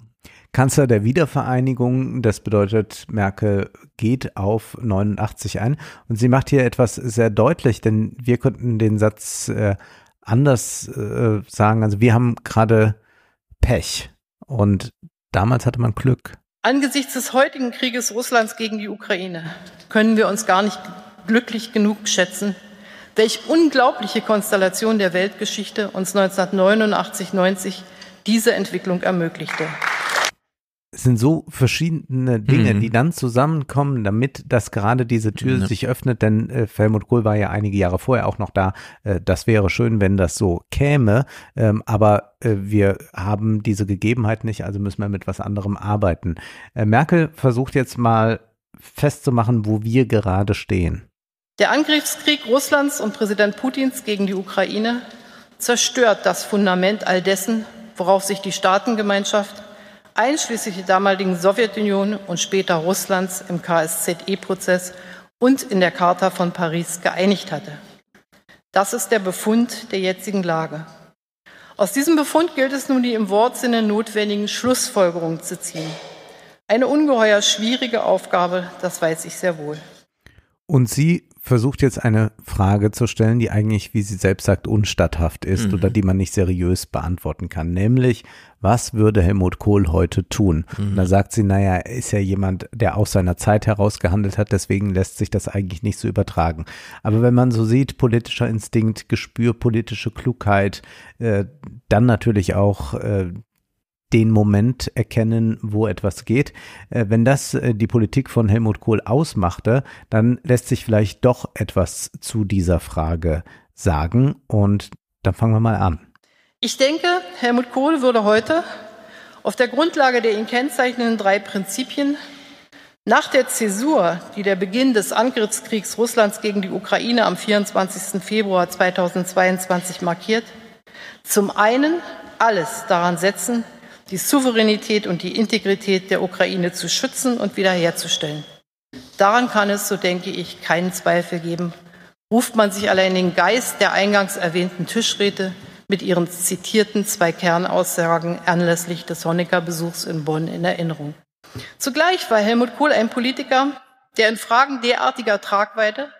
Speaker 3: Kanzler der Wiedervereinigung, das bedeutet, Merkel geht auf 89 ein und sie macht hier etwas sehr deutlich, denn wir könnten den Satz äh, anders äh, sagen, also wir haben gerade Pech und damals hatte man Glück.
Speaker 32: Angesichts des heutigen Krieges Russlands gegen die Ukraine können wir uns gar nicht glücklich genug schätzen, welch unglaubliche Konstellation der Weltgeschichte uns 1989, 90 diese Entwicklung ermöglichte
Speaker 3: es sind so verschiedene Dinge, mhm. die dann zusammenkommen, damit das gerade diese Tür mhm. sich öffnet, denn äh, Helmut Kohl war ja einige Jahre vorher auch noch da. Äh, das wäre schön, wenn das so käme, ähm, aber äh, wir haben diese Gegebenheit nicht, also müssen wir mit was anderem arbeiten. Äh, Merkel versucht jetzt mal festzumachen, wo wir gerade stehen.
Speaker 32: Der Angriffskrieg Russlands und Präsident Putins gegen die Ukraine zerstört das Fundament all dessen, worauf sich die Staatengemeinschaft einschließlich der damaligen Sowjetunion und später Russlands im KSZE-Prozess und in der Charta von Paris geeinigt hatte. Das ist der Befund der jetzigen Lage. Aus diesem Befund gilt es nun, die im Wortsinne notwendigen Schlussfolgerungen zu ziehen. Eine ungeheuer schwierige Aufgabe, das weiß ich sehr wohl.
Speaker 3: Und sie versucht jetzt eine Frage zu stellen, die eigentlich, wie sie selbst sagt, unstatthaft ist mhm. oder die man nicht seriös beantworten kann. Nämlich, was würde Helmut Kohl heute tun? Mhm. Und da sagt sie, naja, er ist ja jemand, der aus seiner Zeit heraus gehandelt hat, deswegen lässt sich das eigentlich nicht so übertragen. Aber wenn man so sieht, politischer Instinkt, Gespür, politische Klugheit, äh, dann natürlich auch äh, den Moment erkennen, wo etwas geht. Äh, wenn das äh, die Politik von Helmut Kohl ausmachte, dann lässt sich vielleicht doch etwas zu dieser Frage sagen. Und dann fangen wir mal an.
Speaker 32: Ich denke, Helmut Kohl würde heute auf der Grundlage der ihn kennzeichnenden drei Prinzipien nach der Zäsur, die der Beginn des Angriffskriegs Russlands gegen die Ukraine am 24. Februar 2022 markiert, zum einen alles daran setzen, die Souveränität und die Integrität der Ukraine zu schützen und wiederherzustellen. Daran kann es, so denke ich, keinen Zweifel geben. Ruft man sich allein den Geist der eingangs erwähnten Tischräte mit ihren zitierten zwei Kernaussagen anlässlich des Honecker-Besuchs in Bonn in Erinnerung. Zugleich war Helmut Kohl ein Politiker, der in Fragen derartiger Tragweite,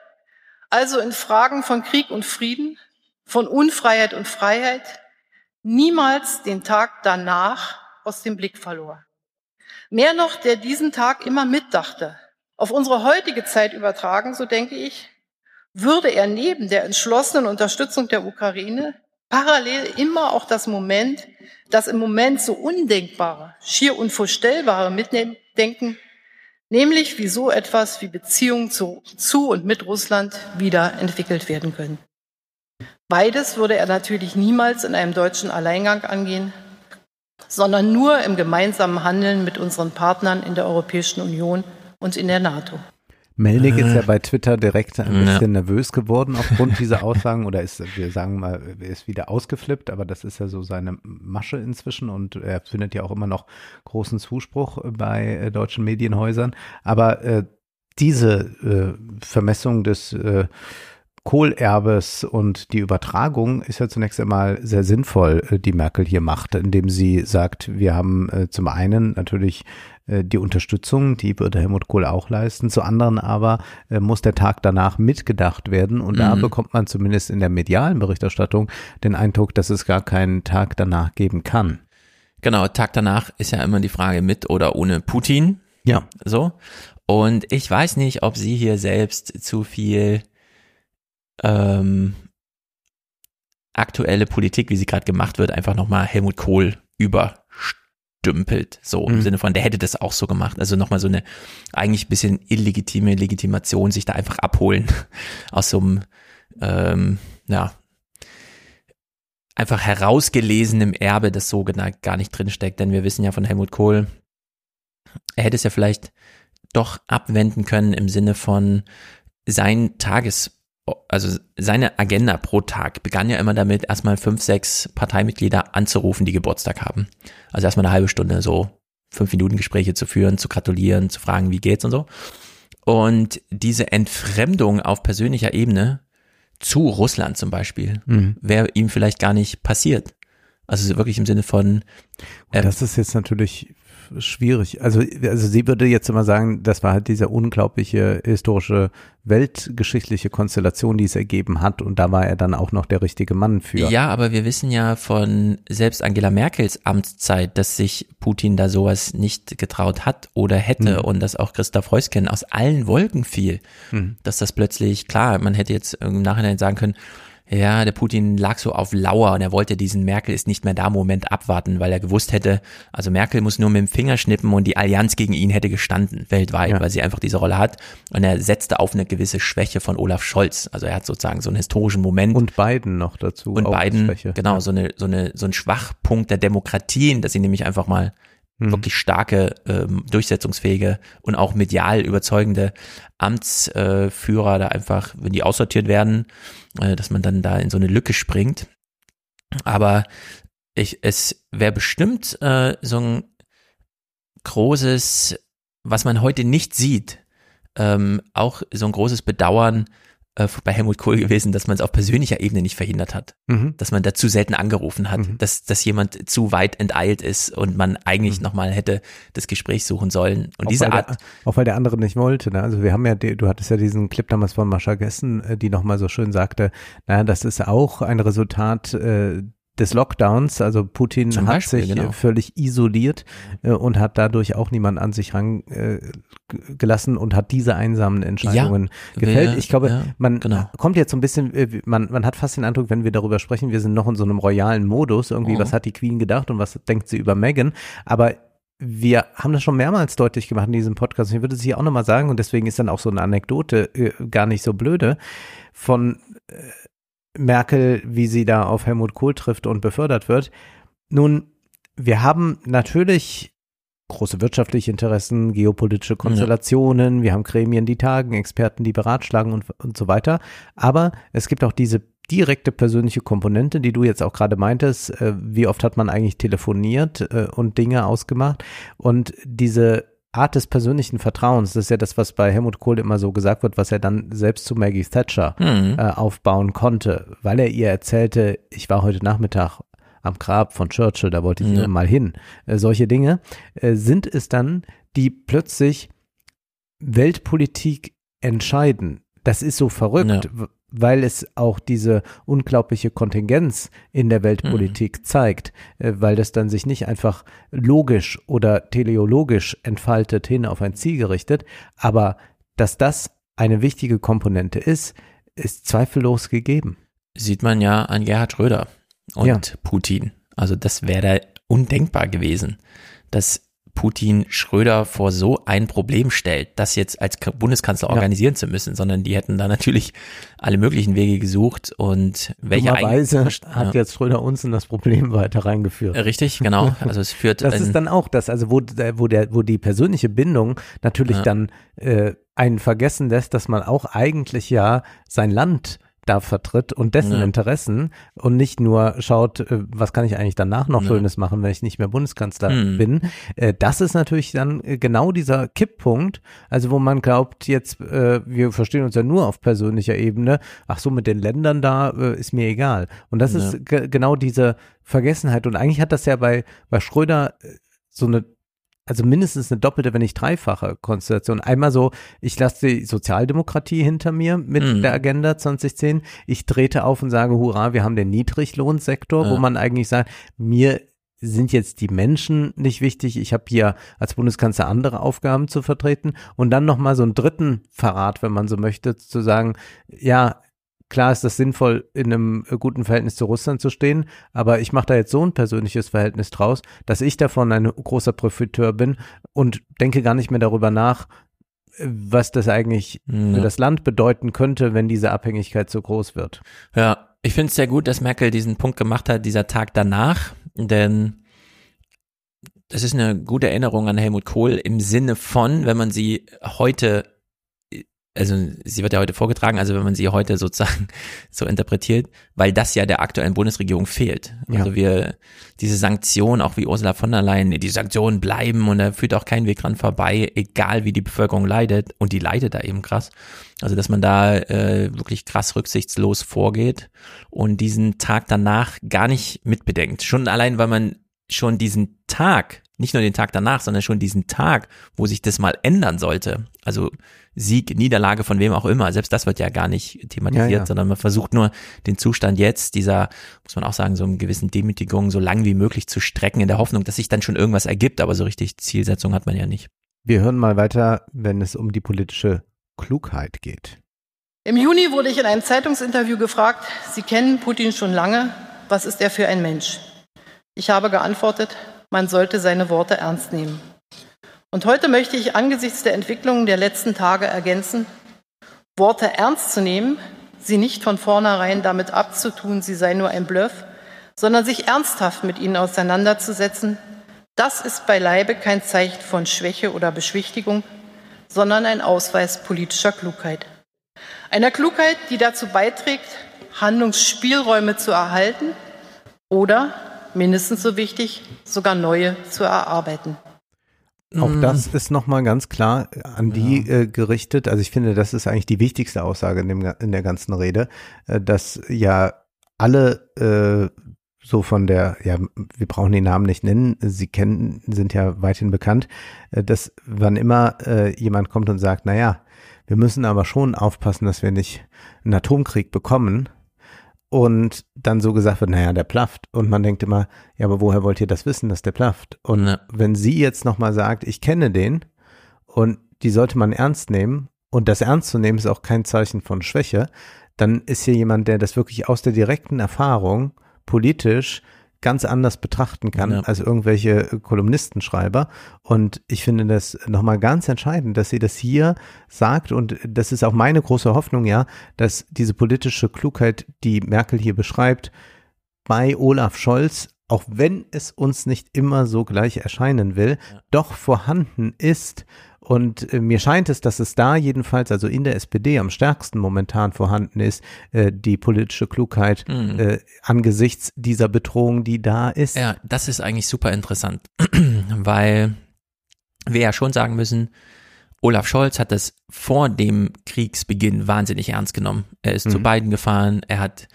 Speaker 32: also in Fragen von Krieg und Frieden, von Unfreiheit und Freiheit, niemals den Tag danach aus dem Blick verlor. Mehr noch, der diesen Tag immer mitdachte. Auf unsere heutige Zeit übertragen, so denke ich, würde er neben der entschlossenen Unterstützung der Ukraine parallel immer auch das Moment, das im Moment so undenkbare, schier unvorstellbare mitdenken, nämlich wie so etwas wie Beziehungen zu, zu und mit Russland wieder entwickelt werden können. Beides würde er natürlich niemals in einem deutschen Alleingang angehen, sondern nur im gemeinsamen Handeln mit unseren Partnern in der Europäischen Union und in der NATO.
Speaker 3: Melnick ist ja bei Twitter direkt ein bisschen ja. nervös geworden aufgrund dieser Aussagen oder ist, wir sagen mal, er ist wieder ausgeflippt, aber das ist ja so seine Masche inzwischen und er findet ja auch immer noch großen Zuspruch bei äh, deutschen Medienhäusern. Aber äh, diese äh, Vermessung des äh, Kohlerbes und die Übertragung ist ja zunächst einmal sehr sinnvoll, äh, die Merkel hier macht, indem sie sagt, wir haben äh, zum einen natürlich äh, die Unterstützung, die würde Helmut Kohl auch leisten, zu anderen aber muss der Tag danach mitgedacht werden und mhm. da bekommt man zumindest in der medialen Berichterstattung den Eindruck, dass es gar keinen Tag danach geben kann.
Speaker 2: Genau, Tag danach ist ja immer die Frage mit oder ohne Putin.
Speaker 3: Ja.
Speaker 2: So. Und ich weiß nicht, ob sie hier selbst zu viel ähm, aktuelle Politik, wie sie gerade gemacht wird, einfach nochmal Helmut Kohl überstümpelt. So im mhm. Sinne von, der hätte das auch so gemacht. Also nochmal so eine eigentlich bisschen illegitime Legitimation, sich da einfach abholen aus so einem, ähm, ja, einfach herausgelesenem Erbe, das so gar nicht drinsteckt. Denn wir wissen ja von Helmut Kohl, er hätte es ja vielleicht doch abwenden können im Sinne von sein Tages also seine Agenda pro Tag begann ja immer damit, erstmal fünf, sechs Parteimitglieder anzurufen, die Geburtstag haben. Also erstmal eine halbe Stunde so fünf Minuten Gespräche zu führen, zu gratulieren, zu fragen, wie geht's und so. Und diese Entfremdung auf persönlicher Ebene zu Russland zum Beispiel, mhm. wäre ihm vielleicht gar nicht passiert. Also wirklich im Sinne von.
Speaker 3: Ähm, das ist jetzt natürlich schwierig. Also, also sie würde jetzt immer sagen, das war halt diese unglaubliche historische weltgeschichtliche Konstellation, die es ergeben hat und da war er dann auch noch der richtige Mann für.
Speaker 2: Ja, aber wir wissen ja von selbst Angela Merkels Amtszeit, dass sich Putin da sowas nicht getraut hat oder hätte mhm. und dass auch Christoph Heusken aus allen Wolken fiel, mhm. dass das plötzlich, klar, man hätte jetzt im Nachhinein sagen können, ja, der Putin lag so auf Lauer und er wollte diesen Merkel ist nicht mehr da Moment abwarten, weil er gewusst hätte, also Merkel muss nur mit dem Finger schnippen und die Allianz gegen ihn hätte gestanden weltweit, ja. weil sie einfach diese Rolle hat. Und er setzte auf eine gewisse Schwäche von Olaf Scholz. Also er hat sozusagen so einen historischen Moment.
Speaker 3: Und beiden noch dazu.
Speaker 2: Und beiden, genau, ja. so eine, so eine, so ein Schwachpunkt der Demokratien, dass sie nämlich einfach mal mhm. wirklich starke, ähm, durchsetzungsfähige und auch medial überzeugende Amtsführer äh, da einfach, wenn die aussortiert werden, äh, dass man dann da in so eine Lücke springt. Aber ich, es wäre bestimmt äh, so ein großes, was man heute nicht sieht, ähm, auch so ein großes Bedauern äh, bei Helmut Kohl gewesen, dass man es auf persönlicher Ebene nicht verhindert hat,
Speaker 3: Mhm.
Speaker 2: dass man da zu selten angerufen hat,
Speaker 3: Mhm.
Speaker 2: dass, dass jemand zu weit enteilt ist und man eigentlich nochmal hätte das Gespräch suchen sollen. Und
Speaker 3: Auch
Speaker 2: diese
Speaker 3: weil
Speaker 2: Art,
Speaker 3: Der, auch weil der andere nicht wollte. Ne? Also wir haben ja, du hattest ja diesen Clip damals von Mascha Gessen, äh, die nochmal so schön sagte, naja, das ist auch ein Resultat äh, des Lockdowns. Also Putin
Speaker 2: Zum
Speaker 3: hat
Speaker 2: Beispiel,
Speaker 3: sich
Speaker 2: genau.
Speaker 3: äh, völlig isoliert äh, und hat dadurch auch niemand an sich ran äh, und hat diese einsamen Entscheidungen
Speaker 2: Ja,
Speaker 3: gefällt. Ich glaube,
Speaker 2: ja,
Speaker 3: man
Speaker 2: genau.
Speaker 3: kommt jetzt so ein bisschen, äh, man, man hat fast den Eindruck, wenn wir darüber sprechen, wir sind noch in so einem royalen Modus. Irgendwie,
Speaker 2: Mhm.
Speaker 3: was hat die Queen gedacht und was denkt sie über Meghan? Aber wir haben das schon mehrmals deutlich gemacht in diesem Podcast. Ich würde es hier auch nochmal sagen, und deswegen ist dann auch so eine Anekdote äh, gar nicht so blöde, von Merkel, wie sie da auf Helmut Kohl trifft und befördert wird. Nun, wir haben natürlich große wirtschaftliche Interessen, geopolitische Konstellationen, wir haben Gremien, die tagen, Experten, die beratschlagen und, und so weiter. Aber es gibt auch diese direkte persönliche Komponente, die du jetzt auch gerade meintest. Äh, wie oft hat man eigentlich telefoniert äh, und Dinge ausgemacht? Und diese Art des persönlichen Vertrauens, das ist ja das, was bei Helmut Kohl immer so gesagt wird, was er dann selbst zu Maggie Thatcher
Speaker 2: Mhm.
Speaker 3: äh, aufbauen konnte, weil er ihr erzählte, ich war heute Nachmittag am Grab von Churchill, da wollte ich
Speaker 2: Ja.
Speaker 3: mal hin. Äh, solche Dinge äh, sind es dann, die plötzlich Weltpolitik entscheiden. Das ist so verrückt,
Speaker 2: Ja.
Speaker 3: Weil es auch diese unglaubliche Kontingenz in der Weltpolitik zeigt, äh, weil das dann sich nicht einfach logisch oder teleologisch entfaltet hin auf ein Ziel gerichtet, aber dass das eine wichtige Komponente ist, ist zweifellos gegeben.
Speaker 2: sieht man ja an Gerhard Schröder und
Speaker 3: Ja.
Speaker 2: Putin. Also das wäre da undenkbar gewesen, dass Putin Schröder vor so ein Problem stellt, das jetzt als Bundeskanzler
Speaker 3: Ja.
Speaker 2: organisieren zu müssen, sondern die hätten da natürlich alle möglichen Wege gesucht und welche eigentlich-
Speaker 3: hat jetzt Schröder uns in das Problem weiter reingeführt.
Speaker 2: Richtig, genau. Also es führt
Speaker 3: Das ist dann auch das, also wo, der- wo der, wo die persönliche Bindung natürlich
Speaker 2: Ja.
Speaker 3: dann äh, einen vergessen lässt, dass man auch eigentlich ja sein Land da vertritt und dessen
Speaker 2: Ja.
Speaker 3: Interessen und nicht nur schaut, äh, was kann ich eigentlich danach noch
Speaker 2: Ja.
Speaker 3: Schönes machen, wenn ich nicht mehr Bundeskanzler
Speaker 2: Mhm.
Speaker 3: bin. Äh, das ist natürlich dann äh, genau dieser Kipppunkt, also wo man glaubt, jetzt, wir verstehen uns ja nur auf persönlicher Ebene, ach so, mit den Ländern da ist mir egal. Und das
Speaker 2: Ja.
Speaker 3: ist ge genau diese Vergessenheit. Und eigentlich hat das ja bei, bei Schröder so eine also mindestens eine doppelte, wenn nicht dreifache Konstellation. Einmal so, ich lasse die Sozialdemokratie hinter mir mit
Speaker 2: Mhm.
Speaker 3: der Agenda 2010. Ich trete auf und sage, hurra, wir haben den Niedriglohnsektor,
Speaker 2: Ja.
Speaker 3: wo man eigentlich sagt, mir sind jetzt die Menschen nicht wichtig. Ich habe hier als Bundeskanzler andere Aufgaben zu vertreten. Und dann nochmal so einen dritten Verrat, wenn man so möchte, zu sagen, ja, klar ist das sinnvoll, in einem äh, guten Verhältnis zu Russland zu stehen, aber ich mache da jetzt so ein persönliches Verhältnis draus, dass ich davon ein großer Profiteur bin und denke gar nicht mehr darüber nach, äh, was das eigentlich
Speaker 2: Ja.
Speaker 3: für das Land bedeuten könnte, wenn diese Abhängigkeit so groß wird.
Speaker 2: Ja, ich finde es sehr gut, dass Merkel diesen Punkt gemacht hat, dieser Tag danach, denn das ist eine gute Erinnerung an Helmut Kohl im Sinne von, wenn man sie heute, also sie wird ja heute vorgetragen, also wenn man sie heute sozusagen so interpretiert, weil das ja der aktuellen Bundesregierung fehlt.
Speaker 3: Ja.
Speaker 2: Also wir, diese Sanktionen, auch wie Ursula von der Leyen, die Sanktionen bleiben und da führt auch kein Weg dran vorbei, egal wie die Bevölkerung leidet und die leidet da eben krass. Also dass man da äh, wirklich krass rücksichtslos vorgeht und diesen Tag danach gar nicht mitbedenkt. Schon allein, weil man schon diesen Tag, nicht nur den Tag danach, sondern schon diesen Tag, wo sich das mal ändern sollte. Also Sieg, Niederlage von wem auch immer, selbst das wird ja gar nicht thematisiert,
Speaker 3: Ja, ja.
Speaker 2: sondern man versucht nur den Zustand jetzt dieser, muss man auch sagen, so einem gewissen Demütigung so lang wie möglich zu strecken in der Hoffnung, dass sich dann schon irgendwas ergibt, aber so richtig Zielsetzung hat man ja nicht.
Speaker 3: Wir hören mal weiter, wenn es um die politische Klugheit geht.
Speaker 32: Im Juni wurde ich in einem Zeitungsinterview gefragt, Sie kennen Putin schon lange, was ist er für ein Mensch? Ich habe geantwortet, man sollte seine Worte ernst nehmen. Und heute möchte ich angesichts der Entwicklungen der letzten Tage ergänzen, Worte ernst zu nehmen, sie nicht von vornherein damit abzutun, sie sei nur ein Bluff, sondern sich ernsthaft mit ihnen auseinanderzusetzen, Das ist beileibe kein Zeichen von Schwäche oder Beschwichtigung, sondern ein Ausweis politischer Klugheit. Einer Klugheit, die dazu beiträgt, Handlungsspielräume zu erhalten oder, mindestens so wichtig, sogar neue zu erarbeiten.
Speaker 3: Auch
Speaker 2: Mm.
Speaker 3: das ist nochmal ganz klar an die äh, gerichtet. Also ich finde, das ist eigentlich die wichtigste Aussage in, dem, in der ganzen Rede, äh, dass ja alle äh, so von der, ja, wir brauchen die Namen nicht nennen, sie kennen, sind ja weithin bekannt, äh, dass wann immer äh, jemand kommt und sagt, na ja, wir müssen aber schon aufpassen, dass wir nicht einen Atomkrieg bekommen, und dann so gesagt wird, naja, der plafft. Und man denkt immer, ja, aber woher wollt ihr das wissen, dass der plafft? Und wenn sie jetzt nochmal sagt, ich kenne den und die sollte man ernst nehmen und das ernst zu nehmen ist auch kein Zeichen von Schwäche, dann ist hier jemand, der das wirklich aus der direkten Erfahrung politisch ganz anders betrachten kann
Speaker 2: Ja.
Speaker 3: als irgendwelche äh, Kolumnistenschreiber. Und ich finde das nochmal ganz entscheidend, dass sie das hier sagt. Und das ist auch meine große Hoffnung, ja, dass diese politische Klugheit, die Merkel hier beschreibt, bei Olaf Scholz, auch wenn es uns nicht immer so gleich erscheinen will, doch vorhanden ist. Und äh, mir scheint es, dass es da jedenfalls, also in der SPD am stärksten momentan vorhanden ist, äh, die politische Klugheit
Speaker 2: Mhm.
Speaker 3: äh, angesichts dieser Bedrohung, die da ist.
Speaker 2: Ja, das ist eigentlich super interessant, weil wir ja schon sagen müssen, Olaf Scholz hat das vor dem Kriegsbeginn wahnsinnig ernst genommen. Er ist zu
Speaker 3: Mhm.
Speaker 2: beiden gefahren, er hat,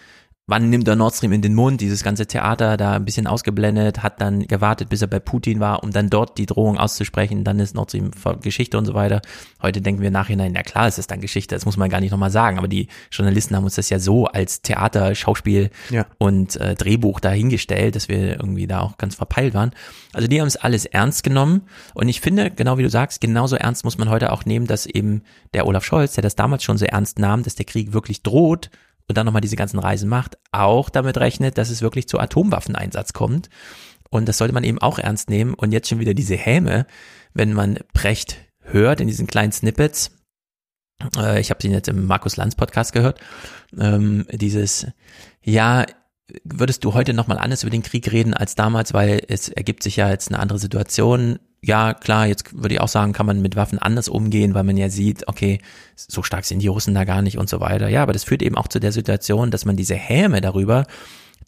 Speaker 2: wann nimmt er Nord Stream in den Mund, dieses ganze Theater da ein bisschen ausgeblendet, hat dann gewartet, bis er bei Putin war, um dann dort die Drohung auszusprechen, dann ist Nord Stream Geschichte und so weiter. Heute denken wir nachhinein, na klar, es ist dann Geschichte, das muss man gar nicht nochmal sagen, aber die Journalisten haben uns das ja so als Theater, Schauspiel
Speaker 3: Ja.
Speaker 2: und äh, Drehbuch dahingestellt, dass wir irgendwie da auch ganz verpeilt waren. Also die haben es alles ernst genommen und ich finde, genau wie du sagst, genauso ernst muss man heute auch nehmen, dass eben der Olaf Scholz, der das damals schon so ernst nahm, dass der Krieg wirklich droht und dann nochmal diese ganzen Reisen macht, auch damit rechnet, dass es wirklich zu Atomwaffeneinsatz kommt. Und das sollte man eben auch ernst nehmen. Und jetzt schon wieder diese Häme, wenn man Brecht hört in diesen kleinen Snippets, äh, ich habe den jetzt im Markus Lanz Podcast gehört, ähm, dieses, ja, würdest du heute nochmal anders über den Krieg reden als damals, weil es ergibt sich ja jetzt eine andere Situation. Ja, klar, jetzt würde ich auch sagen, kann man mit Waffen anders umgehen, weil man ja sieht, okay, so stark sind die Russen da gar nicht und so weiter. Ja, aber das führt eben auch zu der Situation, dass man diese Häme darüber,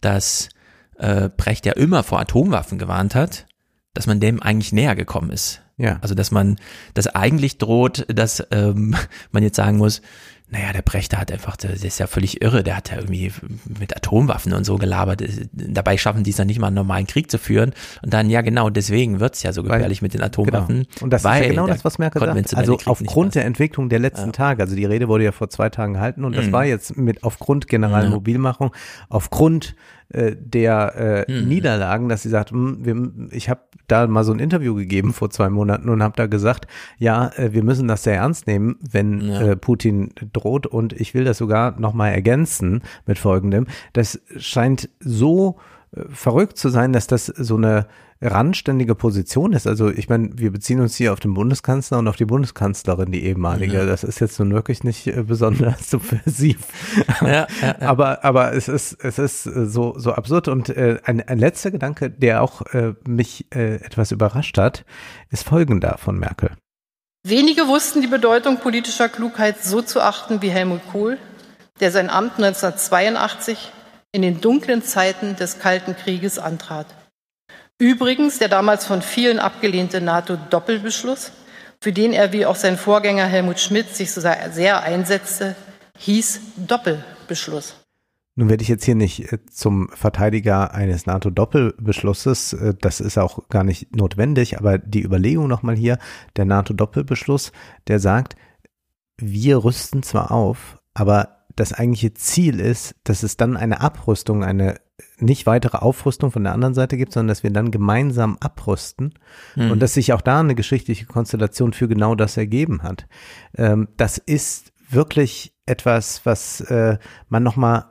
Speaker 2: dass äh, Brecht ja immer vor Atomwaffen gewarnt hat, dass man dem eigentlich näher gekommen ist.
Speaker 3: Ja.
Speaker 2: Also dass man, dass eigentlich droht, dass ähm, man jetzt sagen muss, naja, der Brechter hat einfach, der ist ja völlig irre, der hat ja irgendwie mit Atomwaffen und so gelabert. Dabei schaffen die es dann nicht mal einen normalen Krieg zu führen. Und dann, ja genau, deswegen wird's ja so gefährlich mit den Atomwaffen.
Speaker 3: Genau. Und das ist
Speaker 2: weil
Speaker 3: ja genau das, was Merkel sagt. Also aufgrund der Entwicklung der letzten Tage, also die Rede wurde ja vor zwei Tagen gehalten und das
Speaker 2: Mhm.
Speaker 3: war jetzt mit aufgrund generellen
Speaker 2: Ja.
Speaker 3: Mobilmachung, aufgrund äh, der äh,
Speaker 2: Mhm.
Speaker 3: Niederlagen, dass sie sagt, hm, wir, ich habe da mal so ein Interview gegeben vor zwei Monaten und habe da gesagt, ja, äh, wir müssen das sehr ernst nehmen, wenn
Speaker 2: Ja.
Speaker 3: äh, Putin droht und ich will das sogar nochmal ergänzen mit folgendem. Das scheint so äh, verrückt zu sein, dass das so eine randständige Position ist. Also ich meine, wir beziehen uns hier auf den Bundeskanzler und auf die Bundeskanzlerin, die ehemalige.
Speaker 2: Ja.
Speaker 3: Das ist jetzt nun wirklich nicht äh, besonders subversiv.
Speaker 2: Ja, ja, ja.
Speaker 3: Aber, aber es ist, es ist äh, so, so absurd. Und äh, ein, ein letzter Gedanke, der auch äh, mich äh, etwas überrascht hat, ist folgender von Merkel.
Speaker 32: Wenige wussten die Bedeutung politischer Klugheit so zu achten wie Helmut Kohl, der sein Amt 1982 in den dunklen Zeiten des Kalten Krieges antrat. Übrigens der damals von vielen abgelehnte NATO-Doppelbeschluss, für den er wie auch sein Vorgänger Helmut Schmidt sich so sehr einsetzte, hieß Doppelbeschluss.
Speaker 3: Nun werde ich jetzt hier nicht äh, zum Verteidiger eines NATO-Doppelbeschlusses, äh, das ist auch gar nicht notwendig, aber die Überlegung nochmal hier, der NATO-Doppelbeschluss, der sagt, wir rüsten zwar auf, aber das eigentliche Ziel ist, dass es dann eine Abrüstung, eine nicht weitere Aufrüstung von der anderen Seite gibt, sondern dass wir dann gemeinsam abrüsten
Speaker 2: Mhm.
Speaker 3: und dass sich auch da eine geschichtliche Konstellation für genau das ergeben hat. Ähm, das ist wirklich etwas, was äh, man nochmal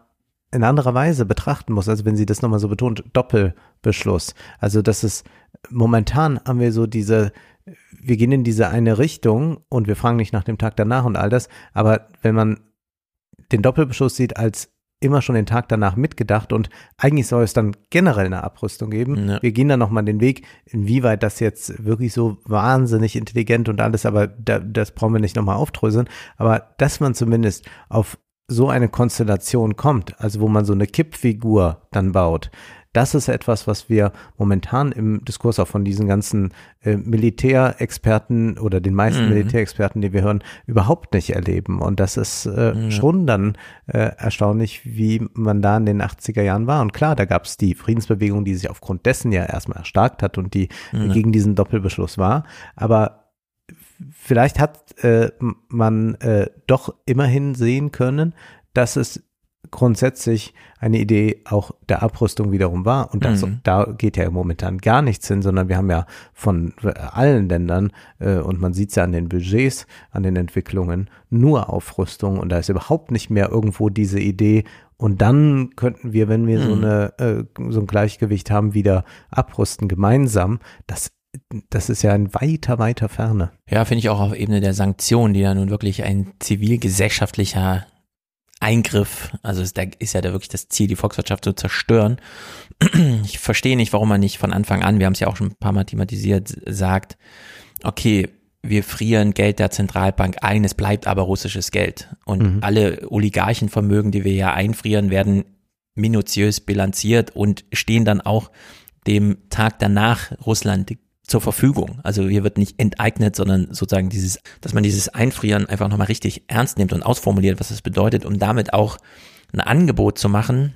Speaker 3: in anderer Weise betrachten muss. Also wenn sie das nochmal so betont, Doppelbeschluss. Also das ist, momentan haben wir so diese, wir gehen in diese eine Richtung und wir fragen nicht nach dem Tag danach und all das. Aber wenn man den Doppelbeschluss sieht als immer schon den Tag danach mitgedacht und eigentlich soll es dann generell eine Abrüstung geben.
Speaker 2: Ja.
Speaker 3: Wir gehen dann nochmal den Weg, inwieweit das jetzt wirklich so wahnsinnig intelligent und alles, aber da, das brauchen wir nicht nochmal aufdröseln. Aber dass man zumindest auf so eine Konstellation kommt, also wo man so eine Kippfigur dann baut, das ist etwas, was wir momentan im Diskurs auch von diesen ganzen äh, Militärexperten oder den meisten
Speaker 2: Mhm.
Speaker 3: Militärexperten, die wir hören, überhaupt nicht erleben. Und das ist äh,
Speaker 2: Ja.
Speaker 3: schon dann äh, erstaunlich, wie man da in den 80er Jahren war. Und klar, da gab es die Friedensbewegung, die sich aufgrund dessen ja erstmal erstarkt hat und die
Speaker 2: Ja.
Speaker 3: gegen diesen Doppelbeschluss war. Aber vielleicht hat äh, man äh, doch immerhin sehen können, dass es grundsätzlich eine Idee auch der Abrüstung wiederum war. Und das,
Speaker 2: Mhm.
Speaker 3: da geht ja momentan gar nichts hin, sondern wir haben ja von allen Ländern, äh, und man sieht es ja an den Budgets, an den Entwicklungen, nur Aufrüstung. Und da ist überhaupt nicht mehr irgendwo diese Idee, und dann könnten wir, wenn wir so
Speaker 2: Mhm.
Speaker 3: eine, äh, so ein Gleichgewicht haben, wieder abrüsten gemeinsam. Das das ist ja in weiter, weiter Ferne.
Speaker 2: Ja, finde ich auch auf Ebene der Sanktionen, die ja nun wirklich ein zivilgesellschaftlicher Eingriff, also ist, da ist ja da wirklich das Ziel, die Volkswirtschaft zu zerstören. Ich verstehe nicht, warum man nicht von Anfang an, wir haben es ja auch schon ein paar Mal thematisiert, sagt, okay, wir frieren Geld der Zentralbank ein, es bleibt aber russisches Geld. Und
Speaker 3: Mhm.
Speaker 2: alle Oligarchenvermögen, die wir ja einfrieren, werden minutiös bilanziert und stehen dann auch dem Tag danach Russland zur Verfügung. Also hier wird nicht enteignet, sondern sozusagen dieses, dass man dieses Einfrieren einfach nochmal richtig ernst nimmt und ausformuliert, was das bedeutet, um damit auch ein Angebot zu machen,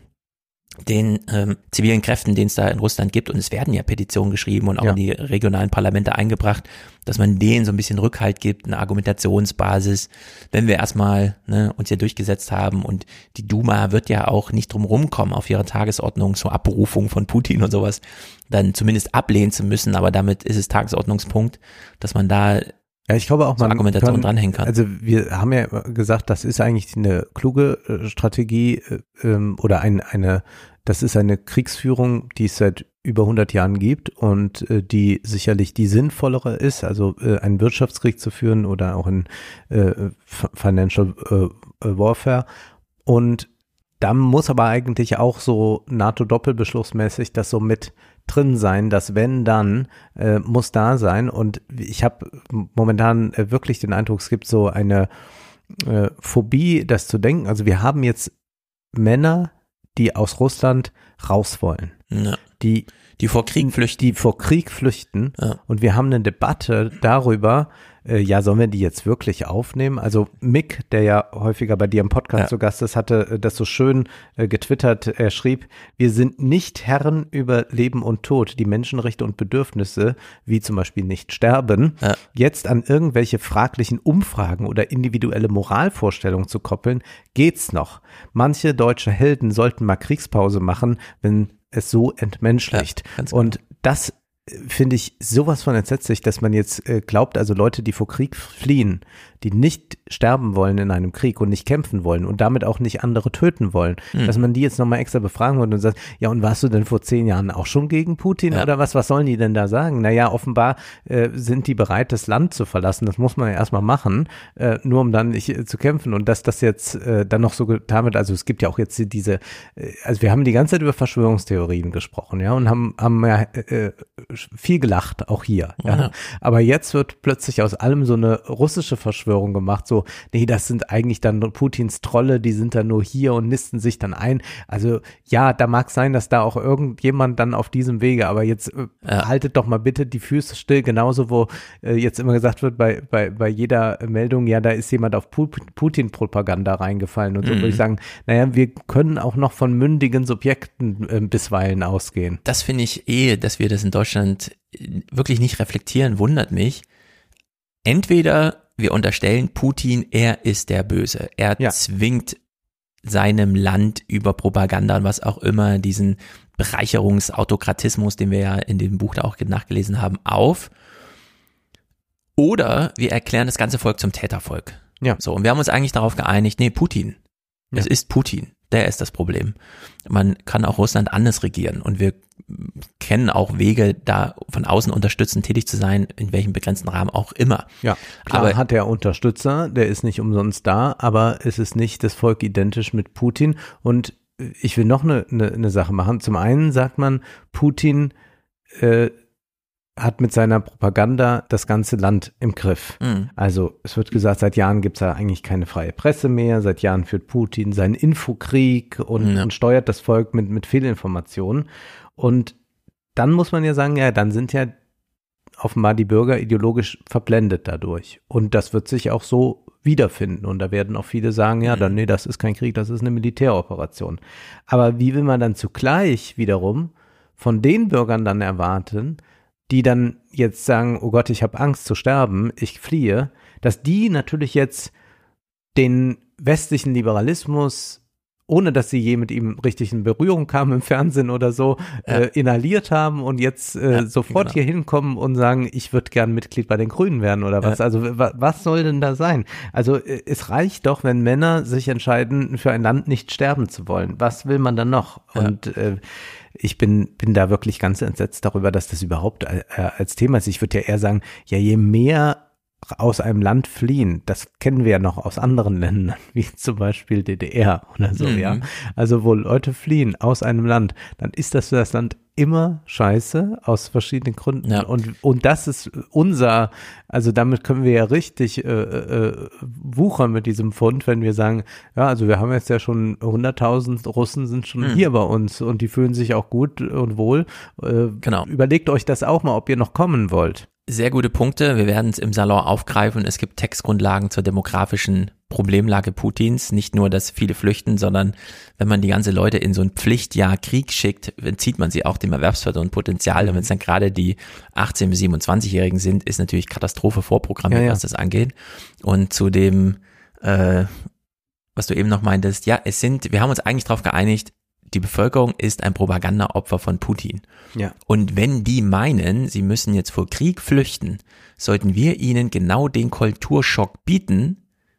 Speaker 2: den ähm, zivilen Kräften, den es da in Russland gibt, und es werden ja Petitionen geschrieben und auch
Speaker 3: Ja.
Speaker 2: in die regionalen Parlamente eingebracht, dass man denen so ein bisschen Rückhalt gibt, eine Argumentationsbasis, wenn wir erstmal ne, uns hier durchgesetzt haben und die Duma wird ja auch nicht drum rumkommen, auf ihrer Tagesordnung zur Abberufung von Putin und sowas, dann zumindest ablehnen zu müssen, aber damit ist es Tagesordnungspunkt, dass man da
Speaker 3: Ja, ich glaube auch,
Speaker 2: zur
Speaker 3: man
Speaker 2: Argumentation
Speaker 3: kann,
Speaker 2: dranhängen kann.
Speaker 3: Also wir haben ja gesagt, das ist eigentlich eine kluge äh, Strategie äh, ähm, oder ein, eine, das ist eine Kriegsführung, die es seit über 100 Jahren gibt und äh, die sicherlich die sinnvollere ist, also äh, einen Wirtschaftskrieg zu führen oder auch in äh, Financial äh, äh, Warfare und da muss aber eigentlich auch so NATO-Doppelbeschlussmäßig das so mit drin sein, dass wenn dann äh, muss da sein und ich habe momentan äh, wirklich den Eindruck, es gibt so eine äh, Phobie, das zu denken. Also wir haben jetzt Männer, die aus Russland raus wollen,
Speaker 2: Ja.
Speaker 3: die
Speaker 2: die vor Krieg flüchten,
Speaker 3: die vor Krieg flüchten
Speaker 2: Ja.
Speaker 3: und wir haben eine Debatte darüber, äh, ja, sollen wir die jetzt wirklich aufnehmen? Also Mick, der ja häufiger bei dir im Podcast
Speaker 2: Ja.
Speaker 3: zu Gast ist, hatte äh, das so schön äh, getwittert. Er schrieb, wir sind nicht Herren über Leben und Tod. Die Menschenrechte und Bedürfnisse, wie zum Beispiel nicht sterben,
Speaker 2: Ja.
Speaker 3: jetzt an irgendwelche fraglichen Umfragen oder individuelle Moralvorstellungen zu koppeln, geht's noch. Manche deutsche Helden sollten mal Kriegspause machen, wenn es so entmenschlicht.
Speaker 2: Ja, ganz genau.
Speaker 3: und das finde ich sowas von entsetzlich, dass man jetzt äh, glaubt, also Leute, die vor Krieg fliehen, die nicht sterben wollen in einem Krieg und nicht kämpfen wollen und damit auch nicht andere töten wollen,
Speaker 2: Hm.
Speaker 3: dass man die jetzt nochmal extra befragen würde und sagt, ja und warst du denn vor zehn Jahren auch schon gegen Putin
Speaker 2: Ja.
Speaker 3: oder was, was sollen die denn da sagen? Naja, offenbar äh, sind die bereit, das Land zu verlassen, das muss man ja erstmal machen, äh, nur um dann nicht äh, zu kämpfen und dass das jetzt äh, dann noch so getan wird, also es gibt ja auch jetzt diese, äh, also wir haben die ganze Zeit über Verschwörungstheorien gesprochen, ja, und haben, haben ja äh, viel gelacht, auch hier, ja.
Speaker 2: Ja.
Speaker 3: Aber jetzt wird plötzlich aus allem so eine russische Verschwörung gemacht, so, nee, das sind eigentlich dann Putins Trolle, die sind dann nur hier und nisten sich dann ein. Also ja, da mag sein, dass da auch irgendjemand dann auf diesem Wege, aber jetzt äh,
Speaker 2: Ja.
Speaker 3: haltet doch mal bitte die Füße still, genauso wo äh, jetzt immer gesagt wird bei, bei, bei jeder Meldung, ja, da ist jemand auf Pu Putin-Propaganda reingefallen und so
Speaker 2: Mhm.
Speaker 3: würde ich sagen, naja, wir können auch noch von mündigen Subjekten äh, bisweilen ausgehen.
Speaker 2: das finde ich eh, dass wir das in Deutschland äh, wirklich nicht reflektieren, wundert mich. Entweder wir unterstellen Putin, er ist der Böse. Er
Speaker 3: Ja.
Speaker 2: zwingt seinem Land über Propaganda und was auch immer diesen Bereicherungsautokratismus, den wir ja in dem Buch da auch nachgelesen haben, auf. Oder wir erklären das ganze Volk zum Tätervolk.
Speaker 3: Ja.
Speaker 2: So, und wir haben uns eigentlich darauf geeinigt, nee, Putin. Es
Speaker 3: Ja.
Speaker 2: ist Putin. Der ist das Problem. Man kann auch Russland anders regieren und wir kennen auch Wege, da von außen unterstützend tätig zu sein, in welchem begrenzten Rahmen auch immer.
Speaker 3: Ja, klar
Speaker 2: Aber-
Speaker 3: hat er Unterstützer, der ist nicht umsonst da, aber es ist nicht das Volk identisch mit Putin und ich will noch eine, eine, eine Sache machen. Zum einen sagt man, Putin äh, hat mit seiner Propaganda das ganze Land im Griff.
Speaker 2: Mhm.
Speaker 3: Also es wird gesagt, seit Jahren gibt es da eigentlich keine freie Presse mehr, seit Jahren führt Putin seinen Infokrieg und,
Speaker 2: Ja.
Speaker 3: und steuert das Volk mit, mit Fehlinformationen. Und dann muss man ja sagen, ja, dann sind ja offenbar die Bürger ideologisch verblendet dadurch. Und das wird sich auch so wiederfinden. Und da werden auch viele sagen, ja, dann, nee, das ist kein Krieg, das ist eine Militäroperation. Aber wie will man dann zugleich wiederum von den Bürgern dann erwarten, die dann jetzt sagen, oh Gott, ich habe Angst zu sterben, ich fliehe, dass die natürlich jetzt den westlichen Liberalismus, ohne dass sie je mit ihm richtig in Berührung kamen im Fernsehen oder so, äh, inhaliert haben und jetzt äh, sofort
Speaker 2: genau.
Speaker 3: hier hinkommen und sagen, ich würde gern Mitglied bei den Grünen werden oder was. Also wa was soll denn da sein? Also äh, es reicht doch, wenn Männer sich entscheiden, für ein Land nicht sterben zu wollen. Was will man dann noch? Und äh, ich bin, bin da wirklich ganz entsetzt darüber, dass das überhaupt äh, als Thema ist. Ich würde ja eher sagen, ja, je mehr aus einem Land fliehen, das kennen wir ja noch aus anderen Ländern, wie zum Beispiel DDR oder so,
Speaker 2: Mhm.
Speaker 3: ja. Also wo Leute fliehen aus einem Land, dann ist das für das Land immer scheiße aus verschiedenen Gründen. Und, und das ist unser, also damit können wir ja richtig äh, äh, wuchern mit diesem Fund, wenn wir sagen, ja, also wir haben jetzt ja schon 100.000 Russen sind schon
Speaker 2: Mhm.
Speaker 3: hier bei uns und die fühlen sich auch gut und wohl. Äh,
Speaker 2: genau.
Speaker 3: Überlegt euch das auch mal, ob ihr noch kommen wollt.
Speaker 2: Sehr gute Punkte. Wir werden es im Salon aufgreifen. Es gibt Textgrundlagen zur demografischen Problemlage Putins. Nicht nur, dass viele flüchten, sondern wenn man die ganze Leute in so ein Pflichtjahr Krieg schickt, entzieht man sie auch dem erwerbsfördernden Potenzial. Und wenn es dann gerade die 18- bis 27-Jährigen sind, ist natürlich Katastrophe vorprogrammiert,
Speaker 3: Ja, ja.
Speaker 2: was das angeht. Und zu dem, äh, was du eben noch meintest, ja, es sind, wir haben uns eigentlich darauf geeinigt, die Bevölkerung ist ein Propagandaopfer von Putin.
Speaker 3: Ja.
Speaker 2: Und wenn die meinen, sie müssen jetzt vor Krieg flüchten, sollten wir ihnen genau den Kulturschock bieten,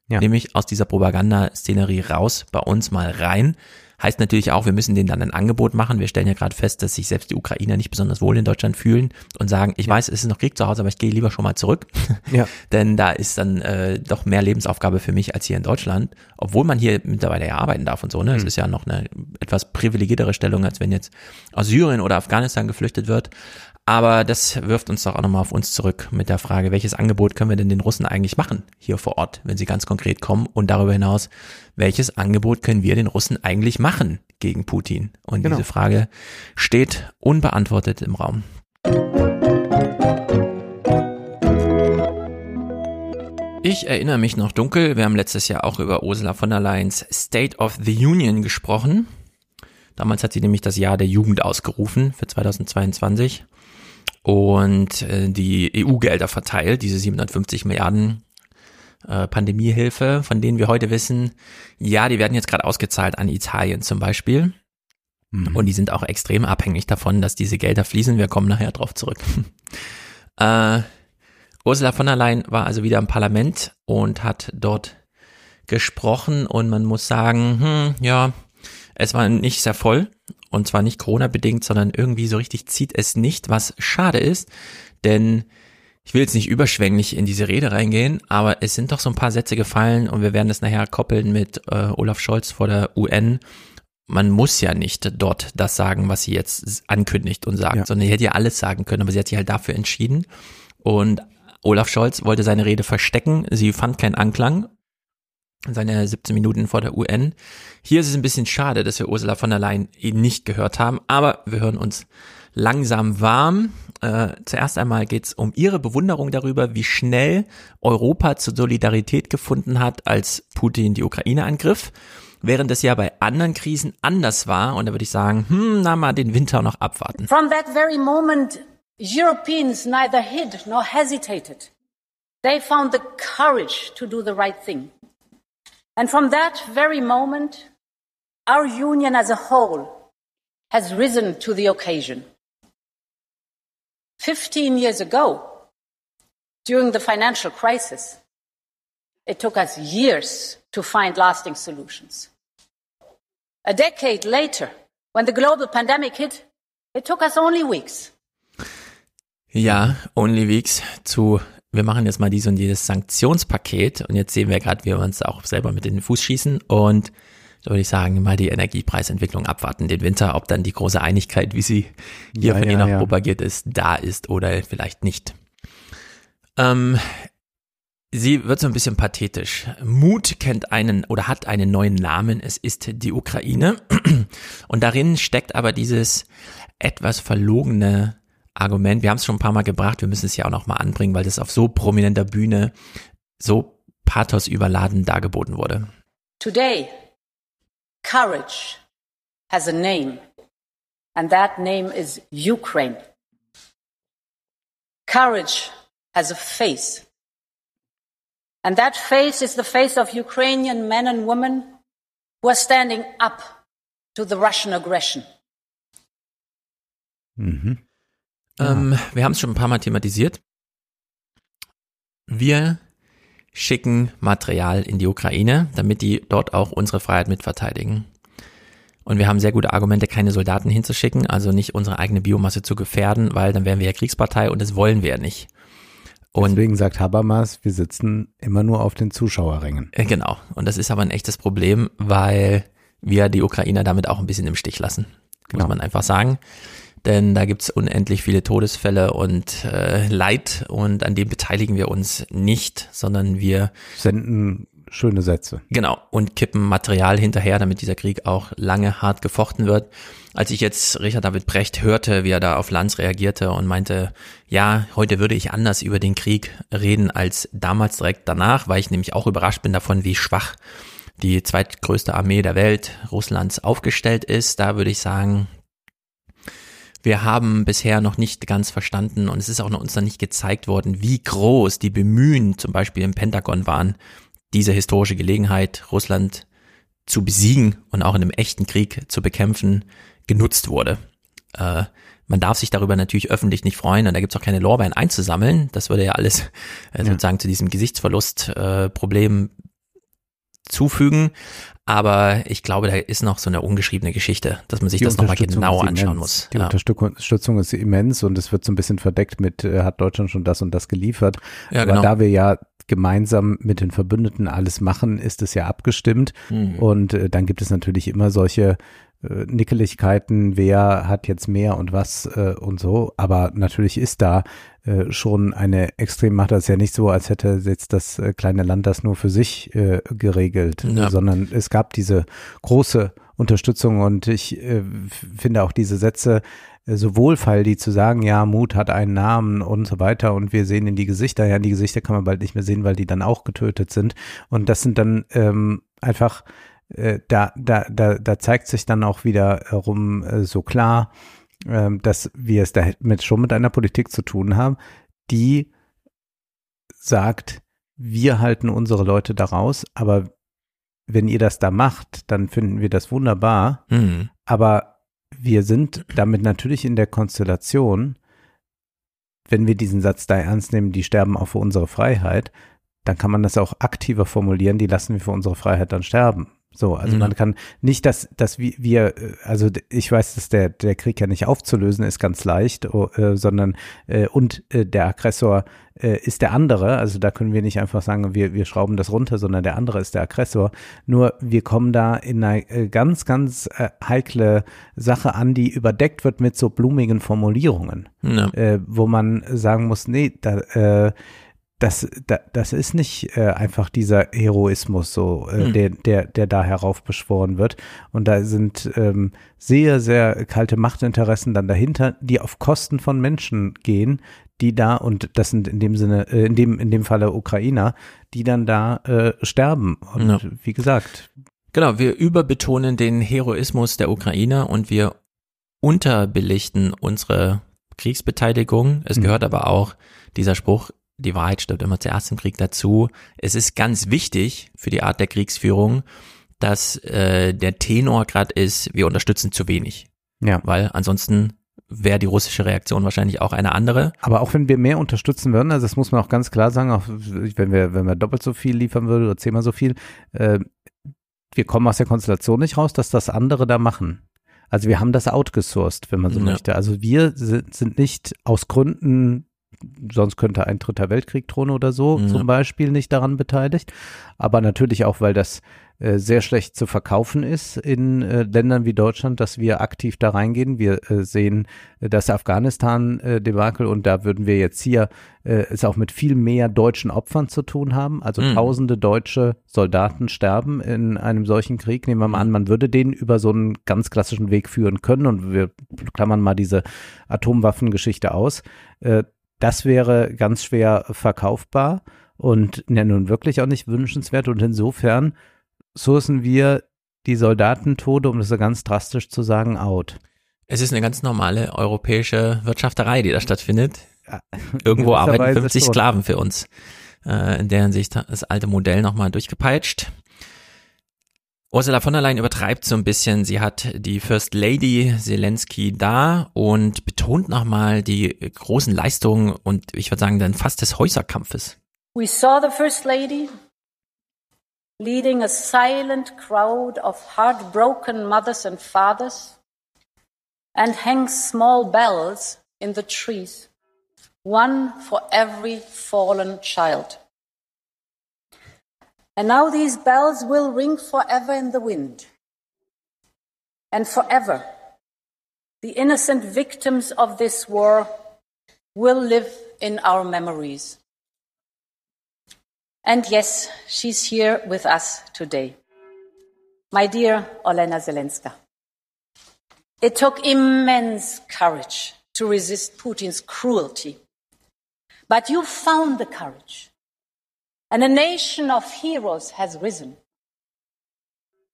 Speaker 2: nämlich aus dieser Propagandaszenerie raus, bei uns mal rein. Heißt natürlich auch, wir müssen denen dann ein Angebot machen. Wir stellen ja gerade fest, dass sich selbst die Ukrainer nicht besonders wohl in Deutschland fühlen und sagen, ich weiß, es ist noch Krieg zu Hause, aber ich gehe lieber schon mal zurück.
Speaker 3: Ja.
Speaker 2: Denn da ist dann äh, doch mehr Lebensaufgabe für mich als hier in Deutschland, obwohl man hier mittlerweile ja arbeiten darf und so. Ne, es
Speaker 3: Mhm.
Speaker 2: ist ja noch eine etwas privilegiertere Stellung, als wenn jetzt aus Syrien oder Afghanistan geflüchtet wird. Aber das wirft uns doch auch nochmal auf uns zurück mit der Frage, welches Angebot können wir denn den Russen eigentlich machen hier vor Ort, wenn sie ganz konkret kommen? Und darüber hinaus, welches Angebot können wir den Russen eigentlich machen gegen Putin? Und
Speaker 3: Genau.
Speaker 2: diese Frage steht unbeantwortet im Raum. Ich erinnere mich noch dunkel, wir haben letztes Jahr auch über Ursula von der Leyens State of the Union gesprochen. Damals hat sie nämlich das Jahr der Jugend ausgerufen für 2022 und äh, die EU-Gelder verteilt, diese 750 Milliarden äh, Pandemiehilfe, von denen wir heute wissen, ja, die werden jetzt gerade ausgezahlt an Italien zum Beispiel. Und die sind auch extrem abhängig davon, dass diese Gelder fließen. Wir kommen nachher drauf zurück. äh, Ursula von der Leyen war also wieder im Parlament und hat dort gesprochen und man muss sagen, hm, ja, es war nicht sehr voll und zwar nicht Corona-bedingt, sondern irgendwie so richtig zieht es nicht, was schade ist, denn ich will jetzt nicht überschwänglich in diese Rede reingehen, aber es sind doch so ein paar Sätze gefallen und wir werden das nachher koppeln mit äh, Olaf Scholz vor der UN. Man muss ja nicht dort das sagen, was sie jetzt ankündigt und sagt,
Speaker 3: Ja.
Speaker 2: sondern sie hätte ja alles sagen können, aber sie hat sich halt dafür entschieden. Und Olaf Scholz wollte seine Rede verstecken, sie fand keinen Anklang. Seine 17 Minuten vor der UN. Hier ist es ein bisschen schade, dass wir Ursula von der Leyen ihn nicht gehört haben, aber wir hören uns langsam warm. Äh, zuerst einmal geht es um ihre Bewunderung darüber, wie schnell Europa zur Solidarität gefunden hat, als Putin die Ukraine angriff, während es ja bei anderen Krisen anders war. Und da würde ich sagen, hm, na mal den Winter noch abwarten.
Speaker 33: From that very moment, Europeans neither hid nor hesitated. They found the courage to do the right thing. And from that very moment, our union as a whole has risen to the occasion. Fifteen years ago, during the financial crisis, it took us years to find lasting solutions. A decade later, when the global pandemic hit, it took us only weeks.
Speaker 2: Ja, Only Weeks zu, wir machen jetzt mal dies und jedes Sanktionspaket und jetzt sehen wir gerade, wie wir uns auch selber mit in den Fuß schießen und da würde ich sagen, mal die Energiepreisentwicklung abwarten, den Winter, ob dann die große Einigkeit, wie sie hier
Speaker 3: Ja,
Speaker 2: von
Speaker 3: ja,
Speaker 2: Ihnen noch
Speaker 3: ja.
Speaker 2: propagiert ist, da ist oder vielleicht nicht. Ähm, sie wird so ein bisschen pathetisch. Mut kennt einen oder hat einen neuen Namen. Es ist die Ukraine. Und darin steckt aber dieses etwas verlogene Argument. Wir haben es schon ein paar Mal gebracht. Wir müssen es ja auch noch mal anbringen, weil das auf so prominenter Bühne so pathos überladen dargeboten wurde.
Speaker 33: Today, courage has a name, and that name is Ukraine. Courage has a face, and that face is the face of Ukrainian men and women who are standing up to the Russian aggression.
Speaker 3: Mhm.
Speaker 2: Ähm, wir haben es schon ein paar Mal thematisiert. Wir schicken Material in die Ukraine, damit die dort auch unsere Freiheit mitverteidigen. Und wir haben sehr gute Argumente, keine Soldaten hinzuschicken, also nicht unsere eigene Biomasse zu gefährden, weil dann wären wir ja Kriegspartei und das wollen wir ja nicht. Und
Speaker 3: Deswegen sagt Habermas, wir sitzen immer nur auf den Zuschauerrängen.
Speaker 2: Äh, Genau. Und das ist aber ein echtes Problem, weil wir die Ukrainer damit auch ein bisschen im Stich lassen. Muss
Speaker 3: Genau.
Speaker 2: man einfach sagen. Denn da gibt's unendlich viele Todesfälle und äh, Leid und an dem beteiligen wir uns nicht, sondern wir
Speaker 3: Senden schöne Sätze.
Speaker 2: Genau, und kippen Material hinterher, damit dieser Krieg auch lange hart gefochten wird. Als ich jetzt Richard David Brecht hörte, wie er da auf Lanz reagierte und meinte, ja, heute würde ich anders über den Krieg reden als damals direkt danach, weil ich nämlich auch überrascht bin davon, wie schwach die zweitgrößte Armee der Welt Russlands aufgestellt ist. Da würde ich sagen, wir haben bisher noch nicht ganz verstanden und es ist auch noch uns noch nicht gezeigt worden, wie groß die Bemühen zum Beispiel im Pentagon waren, diese historische Gelegenheit, Russland zu besiegen und auch in einem echten Krieg zu bekämpfen, genutzt wurde. Äh, man darf sich darüber natürlich öffentlich nicht freuen und da gibt's auch keine Lorbeeren einzusammeln. Das würde ja alles äh, sozusagen zu diesem Gesichtsverlust-Problem äh, zufügen. Aber ich glaube, da ist noch so eine ungeschriebene Geschichte, dass man sich
Speaker 3: Die
Speaker 2: das nochmal genau anschauen muss.
Speaker 3: Die
Speaker 2: Ja.
Speaker 3: Unterstützung ist immens und es wird so ein bisschen verdeckt mit, äh, hat Deutschland schon das und das geliefert.
Speaker 2: Ja,
Speaker 3: Aber
Speaker 2: genau.
Speaker 3: da wir ja gemeinsam mit den Verbündeten alles machen, ist es ja abgestimmt.
Speaker 2: Mhm.
Speaker 3: Und äh, dann gibt es natürlich immer solche äh, Nickeligkeiten, wer hat jetzt mehr und was äh, und so. Aber natürlich ist da äh, schon eine Extremmacht. Das ist ja nicht so, als hätte jetzt das äh, kleine Land das nur für sich äh, geregelt,
Speaker 2: Ja.
Speaker 3: sondern es gab diese große Unterstützung und ich äh, finde auch diese Sätze äh, so wohlfeil, die zu sagen, ja, Mut hat einen Namen und so weiter und wir sehen in die Gesichter, ja, in die Gesichter kann man bald nicht mehr sehen, weil die dann auch getötet sind und das sind dann ähm, einfach da, da, da, da zeigt sich dann auch wieder herum äh, so klar, ähm, dass wir es damit schon mit einer Politik zu tun haben, die sagt, wir halten unsere Leute da raus, aber wenn ihr das da macht, dann finden wir das wunderbar.
Speaker 2: Mhm.
Speaker 3: Aber wir sind damit natürlich in der Konstellation, wenn wir diesen Satz da ernst nehmen, die sterben auch für unsere Freiheit, dann kann man das auch aktiver formulieren, die lassen wir für unsere Freiheit dann sterben. So, also
Speaker 2: Mhm.
Speaker 3: man kann nicht, dass, dass wir, wir, äh, also ich weiß, dass der, der Krieg ja nicht aufzulösen ist ganz leicht, oh, äh, sondern äh, und äh, der Aggressor äh, ist der andere. Also da können wir nicht einfach sagen, wir, wir schrauben das runter, sondern der andere ist der Aggressor. Nur wir kommen da in eine äh, ganz, ganz äh, heikle Sache an, die überdeckt wird mit so blumigen Formulierungen,
Speaker 2: Ja.
Speaker 3: äh, wo man sagen muss, nee, da, äh, das, da, das ist nicht äh, einfach dieser Heroismus, so äh,
Speaker 2: Hm.
Speaker 3: der, der, der da heraufbeschworen wird. Und da sind ähm, sehr, sehr kalte Machtinteressen dann dahinter, die auf Kosten von Menschen gehen, die da, und das sind in dem Sinne, äh, in dem, in dem Falle Ukrainer, die dann da äh, sterben. Und
Speaker 2: Ja.
Speaker 3: wie gesagt,
Speaker 2: Genau, wir überbetonen den Heroismus der Ukrainer und wir unterbelichten unsere Kriegsbeteiligung. Es
Speaker 3: Mhm.
Speaker 2: gehört aber auch dieser Spruch, die Wahrheit stirbt immer zuerst im Krieg dazu. Es ist ganz wichtig für die Art der Kriegsführung, dass äh, der Tenor gerade ist, wir unterstützen zu wenig.
Speaker 3: Ja.
Speaker 2: Weil ansonsten wäre die russische Reaktion wahrscheinlich auch eine andere.
Speaker 3: Aber auch wenn wir mehr unterstützen würden, also das muss man auch ganz klar sagen, auch wenn wir, wenn wir doppelt so viel liefern würden oder zehnmal so viel, äh, wir kommen aus der Konstellation nicht raus, dass das andere da machen. Also wir haben das outgesourced, wenn man so
Speaker 2: Ja.
Speaker 3: möchte. Also wir sind, sind nicht aus Gründen sonst könnte ein dritter Weltkrieg drohen oder so,
Speaker 2: Ja.
Speaker 3: zum Beispiel nicht daran beteiligt. Aber natürlich auch, weil das äh, sehr schlecht zu verkaufen ist in äh, Ländern wie Deutschland, dass wir aktiv da reingehen. Wir äh, sehen äh, das Afghanistan-Debakel und da würden wir jetzt hier äh, es auch mit viel mehr deutschen Opfern zu tun haben. Also
Speaker 2: Mhm.
Speaker 3: tausende deutsche Soldaten sterben in einem solchen Krieg. Nehmen wir mal an, man würde den über so einen ganz klassischen Weg führen können und wir klammern mal diese Atomwaffengeschichte aus. Das wäre ganz schwer verkaufbar und ja nun wirklich auch nicht wünschenswert und insofern sourcen wir die Soldatentode, um das so ganz drastisch zu sagen, out.
Speaker 2: Es ist eine ganz normale europäische Wirtschafterei, die da stattfindet. Irgendwo arbeiten
Speaker 3: gewisserweise
Speaker 2: 50
Speaker 3: schon.
Speaker 2: Sklaven für uns. Äh, in deren Sicht das alte Modell nochmal durchgepeitscht. Ursula von der Leyen übertreibt so ein bisschen. Sie hat die First Lady Zelensky da und betont nochmal die großen Leistungen und ich würde sagen dann fast des Häuserkampfes.
Speaker 33: We saw the First Lady leading a silent crowd of heartbroken mothers and fathers and hang small bells in the trees, one for every fallen child. And now these bells will ring forever in the wind. And forever, the innocent victims of this war will live in our memories. And yes, she's here with us today. My dear Olena Zelenska, it took immense courage to resist Putin's cruelty. But you found the courage. And a nation of heroes has risen.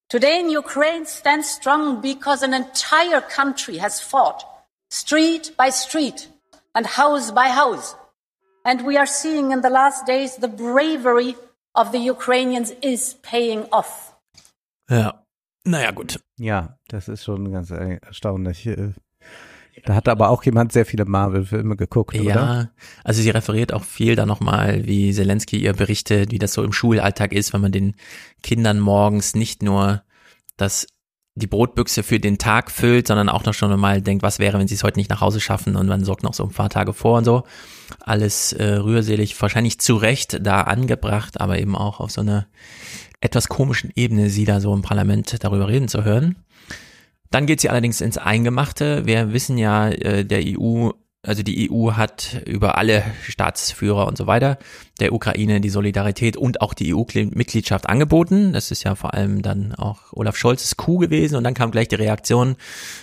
Speaker 33: Today in Ukraine stands strong because an entire country has fought, street by street and house by house. And we are seeing in the last days the bravery of the Ukrainians is paying off.
Speaker 2: Ja, naja gut.
Speaker 3: Ja, das ist schon ganz er- erstaunlich. Da hat aber auch jemand sehr viele Marvel-Filme geguckt, oder?
Speaker 2: Ja, also sie referiert auch viel da nochmal, wie Zelensky ihr berichtet, wie das so im Schulalltag ist, wenn man den Kindern morgens nicht nur das die Brotbüchse für den Tag füllt, sondern auch noch schon mal denkt, was wäre, wenn sie es heute nicht nach Hause schaffen und man sorgt noch so ein paar Tage vor und so. Alles äh, rührselig, wahrscheinlich zu Recht da angebracht, aber eben auch auf so einer etwas komischen Ebene, sie da so im Parlament darüber reden zu hören. Dann geht sie allerdings ins Eingemachte. Wir wissen ja, äh, der EU, also die EU hat über alle Staatsführer und so weiter der Ukraine die Solidarität und auch die EU-Mitgliedschaft angeboten. Das ist ja vor allem dann auch Olaf Scholzes Coup gewesen und dann kam gleich die Reaktion,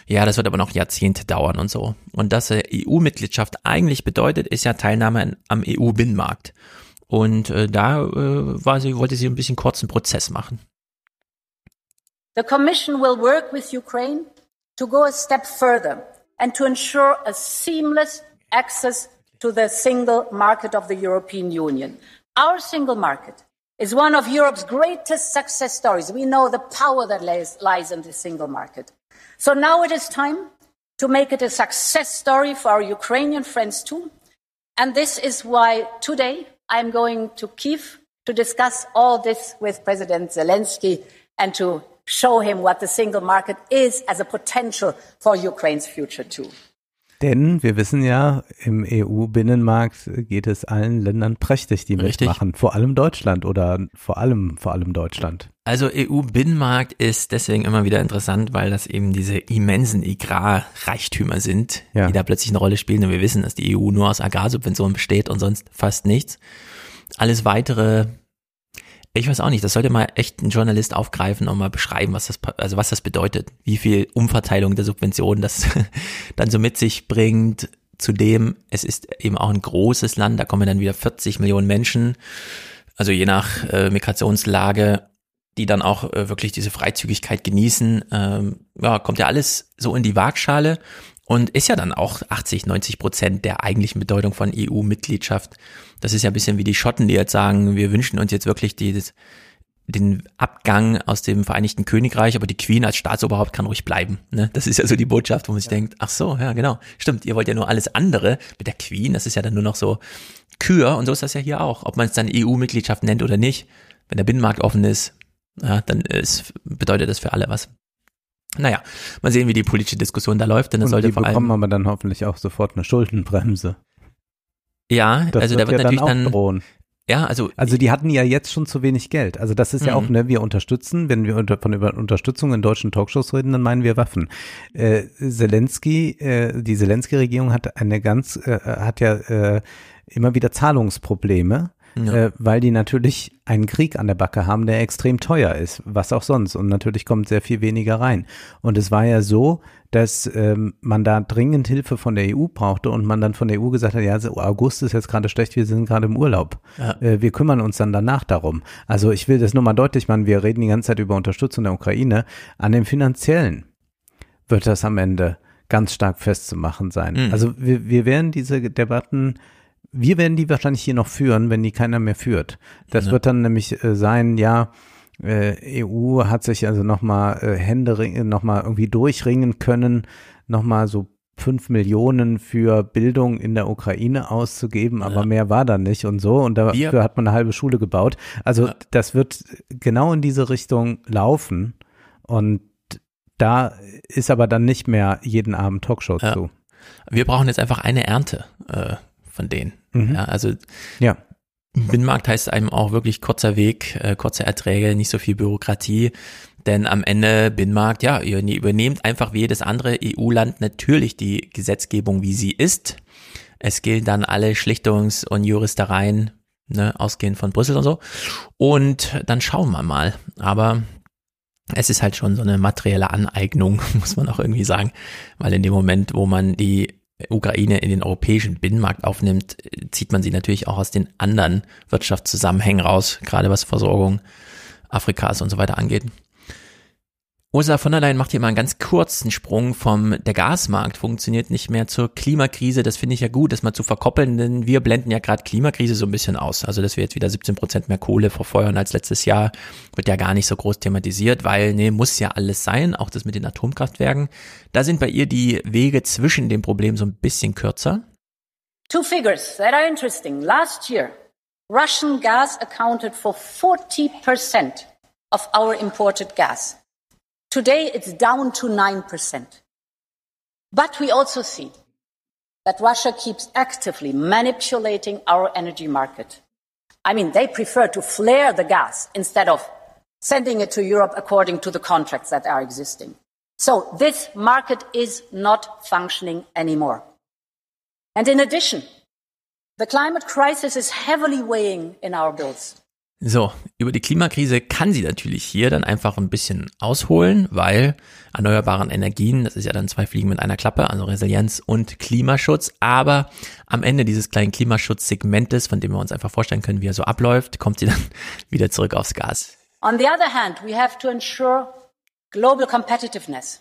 Speaker 2: ja, das wird aber noch Jahrzehnte dauern und so. Und dass äh, EU-Mitgliedschaft eigentlich bedeutet, ist ja Teilnahme am EU-Binnenmarkt. Und äh, da äh, war sie, wollte sie ein bisschen kurzen Prozess machen.
Speaker 33: The Commission will work with Ukraine to go a step further and to ensure a seamless access to the single market of the European Union. Our single market is one of Europe's greatest success stories. We know the power that lies, lies in the single market. So now it is time to make it a success story for our Ukrainian friends too. And this is why today I'm going to Kiev to discuss all this with President Zelensky and to show him what the single market is as a potential for Ukraine's future too.
Speaker 3: Denn wir wissen ja, im EU-Binnenmarkt geht es allen Ländern prächtig, die
Speaker 2: Richtig.
Speaker 3: mitmachen. Vor allem Deutschland oder vor allem, vor allem Deutschland.
Speaker 2: Also EU-Binnenmarkt ist deswegen immer wieder interessant, weil das eben diese immensen Agrarreichtümer sind,
Speaker 3: Ja.
Speaker 2: die da plötzlich eine Rolle spielen. Und wir wissen, dass die EU nur aus Agrarsubventionen besteht und sonst fast nichts. Alles weitere, ich weiß auch nicht, das sollte mal echt ein Journalist aufgreifen und mal beschreiben, was das, also was das bedeutet, wie viel Umverteilung der Subventionen das dann so mit sich bringt. Zudem, es ist eben auch ein großes Land, da kommen dann wieder 40 Millionen Menschen, also je nach äh, Migrationslage, die dann auch äh, wirklich diese Freizügigkeit genießen. Ähm, ja, kommt ja alles so in die Waagschale und ist ja dann auch 80, 90 Prozent der eigentlichen Bedeutung von EU-Mitgliedschaft. Das ist ja ein bisschen wie die Schotten, die jetzt sagen, wir wünschen uns jetzt wirklich dieses, den Abgang aus dem Vereinigten Königreich, aber die Queen als Staatsoberhaupt kann ruhig bleiben. Ne? Das ist ja so die Botschaft, wo man sich denkt, ach so, ja genau, stimmt, ihr wollt ja nur alles andere mit der Queen, das ist ja dann nur noch so Kür und so ist das ja hier auch, ob man es dann EU-Mitgliedschaft nennt oder nicht. Wenn der Binnenmarkt offen ist, ja, dann ist, bedeutet das für alle was. Naja, mal sehen, wie die politische Diskussion da läuft, denn
Speaker 3: Und
Speaker 2: sollte vor allem
Speaker 3: bekommen aber dann hoffentlich auch sofort eine Schuldenbremse.
Speaker 2: Ja,
Speaker 3: Das
Speaker 2: also
Speaker 3: wird
Speaker 2: da wird
Speaker 3: ja
Speaker 2: natürlich
Speaker 3: dann auch
Speaker 2: dann
Speaker 3: drohen.
Speaker 2: Ja, also
Speaker 3: Also die hatten ja jetzt schon zu wenig Geld. Also das ist ja auch,
Speaker 2: Mhm.
Speaker 3: ne, wir unterstützen, wenn wir unter, von über Unterstützung in deutschen Talkshows reden, dann meinen wir Waffen. Äh, Zelensky, äh, die Zelensky-Regierung hat eine ganz, äh, hat ja äh, immer wieder Zahlungsprobleme.
Speaker 2: Ja.
Speaker 3: Äh, weil die natürlich einen Krieg an der Backe haben, der extrem teuer ist, was auch sonst. Und natürlich kommt sehr viel weniger rein. Und es war ja so, dass ähm, man da dringend Hilfe von der EU brauchte und man dann von der EU gesagt hat, ja, August ist jetzt gerade schlecht, wir sind gerade im Urlaub.
Speaker 2: Ja.
Speaker 3: Äh, wir kümmern uns dann danach darum. Also ich will das nur mal deutlich machen, wir reden die ganze Zeit über Unterstützung der Ukraine. An dem finanziellen wird das am Ende ganz stark festzumachen sein.
Speaker 2: Mhm.
Speaker 3: Also wir, wir werden diese Debatten, wir werden die wahrscheinlich hier noch führen, wenn die keiner mehr führt. Das
Speaker 2: Ja.
Speaker 3: wird dann nämlich äh, sein, ja, äh, EU hat sich also nochmal äh, Hände nochmal irgendwie durchringen können, nochmal so fünf Millionen für Bildung in der Ukraine auszugeben, aber mehr war da nicht und so. Und dafür
Speaker 2: Wir-
Speaker 3: hat man eine halbe Schule gebaut. Also das wird genau in diese Richtung laufen. Und da ist aber dann nicht mehr jeden Abend Talkshow
Speaker 2: Ja.
Speaker 3: zu.
Speaker 2: wir brauchen jetzt einfach eine Ernte äh, von denen.
Speaker 3: Mhm.
Speaker 2: Ja, also
Speaker 3: Ja.
Speaker 2: Binnenmarkt heißt einem auch wirklich kurzer Weg, äh, kurze Erträge, nicht so viel Bürokratie. Denn am Ende Binnenmarkt, ja, ihr ne- übernehmt einfach wie jedes andere EU-Land natürlich die Gesetzgebung, wie sie ist. Es gilt dann alle Schlichtungs- und Juristereien, ne, ausgehend von Brüssel und so. Und dann schauen wir mal. Aber es ist halt schon so eine materielle Aneignung, muss man auch irgendwie sagen. Weil in dem Moment, wo man die Ukraine in den europäischen Binnenmarkt aufnimmt, zieht man sie natürlich auch aus den anderen Wirtschaftszusammenhängen raus, gerade was Versorgung Afrikas und so weiter angeht. Ursula von der Leyen macht hier mal einen ganz kurzen Sprung vom der Gasmarkt funktioniert nicht mehr zur Klimakrise. Das finde ich ja gut, das mal zu verkoppeln, denn wir blenden ja gerade Klimakrise so ein bisschen aus. Also dass wir jetzt wieder 17 Prozent mehr Kohle verfeuern als letztes Jahr, wird ja gar nicht so groß thematisiert, weil nee, muss ja alles sein, auch das mit den Atomkraftwerken. Da sind bei ihr die Wege zwischen dem Problem so ein bisschen kürzer.
Speaker 33: Two figures that are interesting. Last year, Russian gas accounted for 40% of our imported gas. Today, it's down to 9%. But we also see that Russia keeps actively manipulating our energy market. I mean, they prefer to flare the gas instead of sending it to Europe according to the contracts that are existing. So this market is not functioning anymore. And in addition, the climate crisis is heavily weighing in our bills.
Speaker 2: So, über die Klimakrise kann sie natürlich hier dann einfach ein bisschen ausholen, weil erneuerbaren Energien, das ist ja dann zwei Fliegen mit einer Klappe, also Resilienz und Klimaschutz, aber am Ende dieses kleinen Klimaschutzsegmentes, von dem wir uns einfach vorstellen können, wie er so abläuft, kommt sie dann wieder zurück aufs Gas.
Speaker 33: On the other hand, we have to ensure global competitiveness,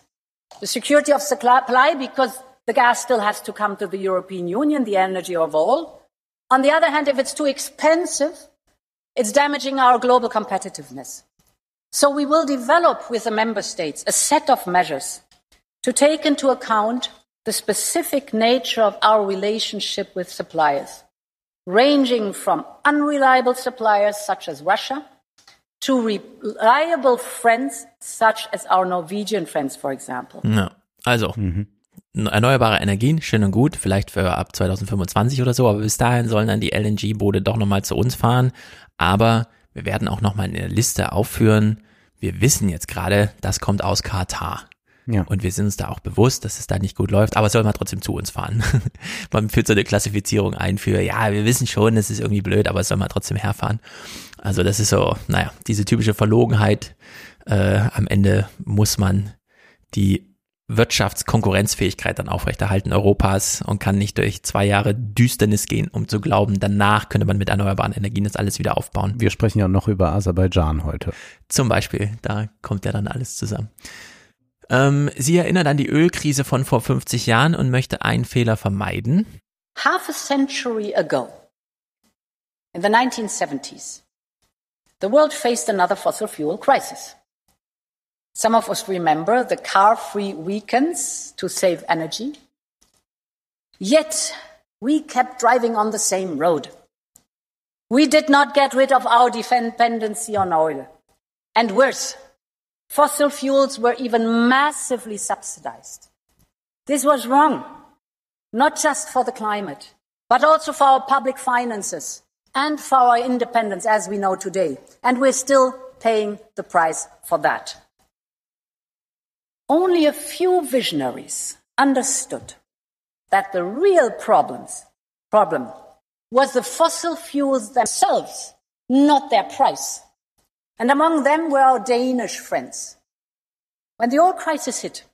Speaker 33: the security of supply because the gas still has to come to the European Union, the energy of all. On the other hand, if it's too expensive, it's damaging our global competitiveness. So we will develop with the member states a set of measures to take into account the specific nature of our relationship with suppliers, ranging from unreliable suppliers such as Russia to reliable friends such as our Norwegian friends, for example.
Speaker 2: Ja, also, mhm. erneuerbare Energien, schön und gut, vielleicht für ab 2025 oder so, aber bis dahin sollen dann die LNG-Boote doch nochmal zu uns fahren. Aber wir werden auch nochmal in der Liste aufführen, wir wissen jetzt gerade, das kommt aus Katar.
Speaker 3: Ja.
Speaker 2: Und wir sind uns da auch bewusst, dass es da nicht gut läuft, aber es soll mal trotzdem zu uns fahren. Man führt so eine Klassifizierung ein für, ja, wir wissen schon, es ist irgendwie blöd, aber es soll mal trotzdem herfahren. Also das ist so, naja, diese typische Verlogenheit. Äh, am Ende muss man die Wirtschaftskonkurrenzfähigkeit dann aufrechterhalten Europas und kann nicht durch zwei Jahre Düsternis gehen, um zu glauben, danach könnte man mit erneuerbaren Energien das alles wieder aufbauen.
Speaker 3: Wir sprechen ja noch über Aserbaidschan heute.
Speaker 2: Zum Beispiel, da kommt ja dann alles zusammen. Ähm, sie erinnert an die Ölkrise von vor 50 Jahren und möchte einen Fehler vermeiden.
Speaker 33: Half a century ago, in the 1970s, the world faced another fossil fuel crisis. Some of us remember the car free weekends to save energy. Yet, we kept driving on the same road. We did not get rid of our dependency on oil. And worse, fossil fuels were even massively subsidized. This was wrong, not just for the climate, but also for our public finances and for our independence as we know today. And we're still paying the price for that. Only a few visionaries understood that the real problems, problem was the fossil fuels themselves, not their price. And among them were our Danish friends. When the oil crisis hit,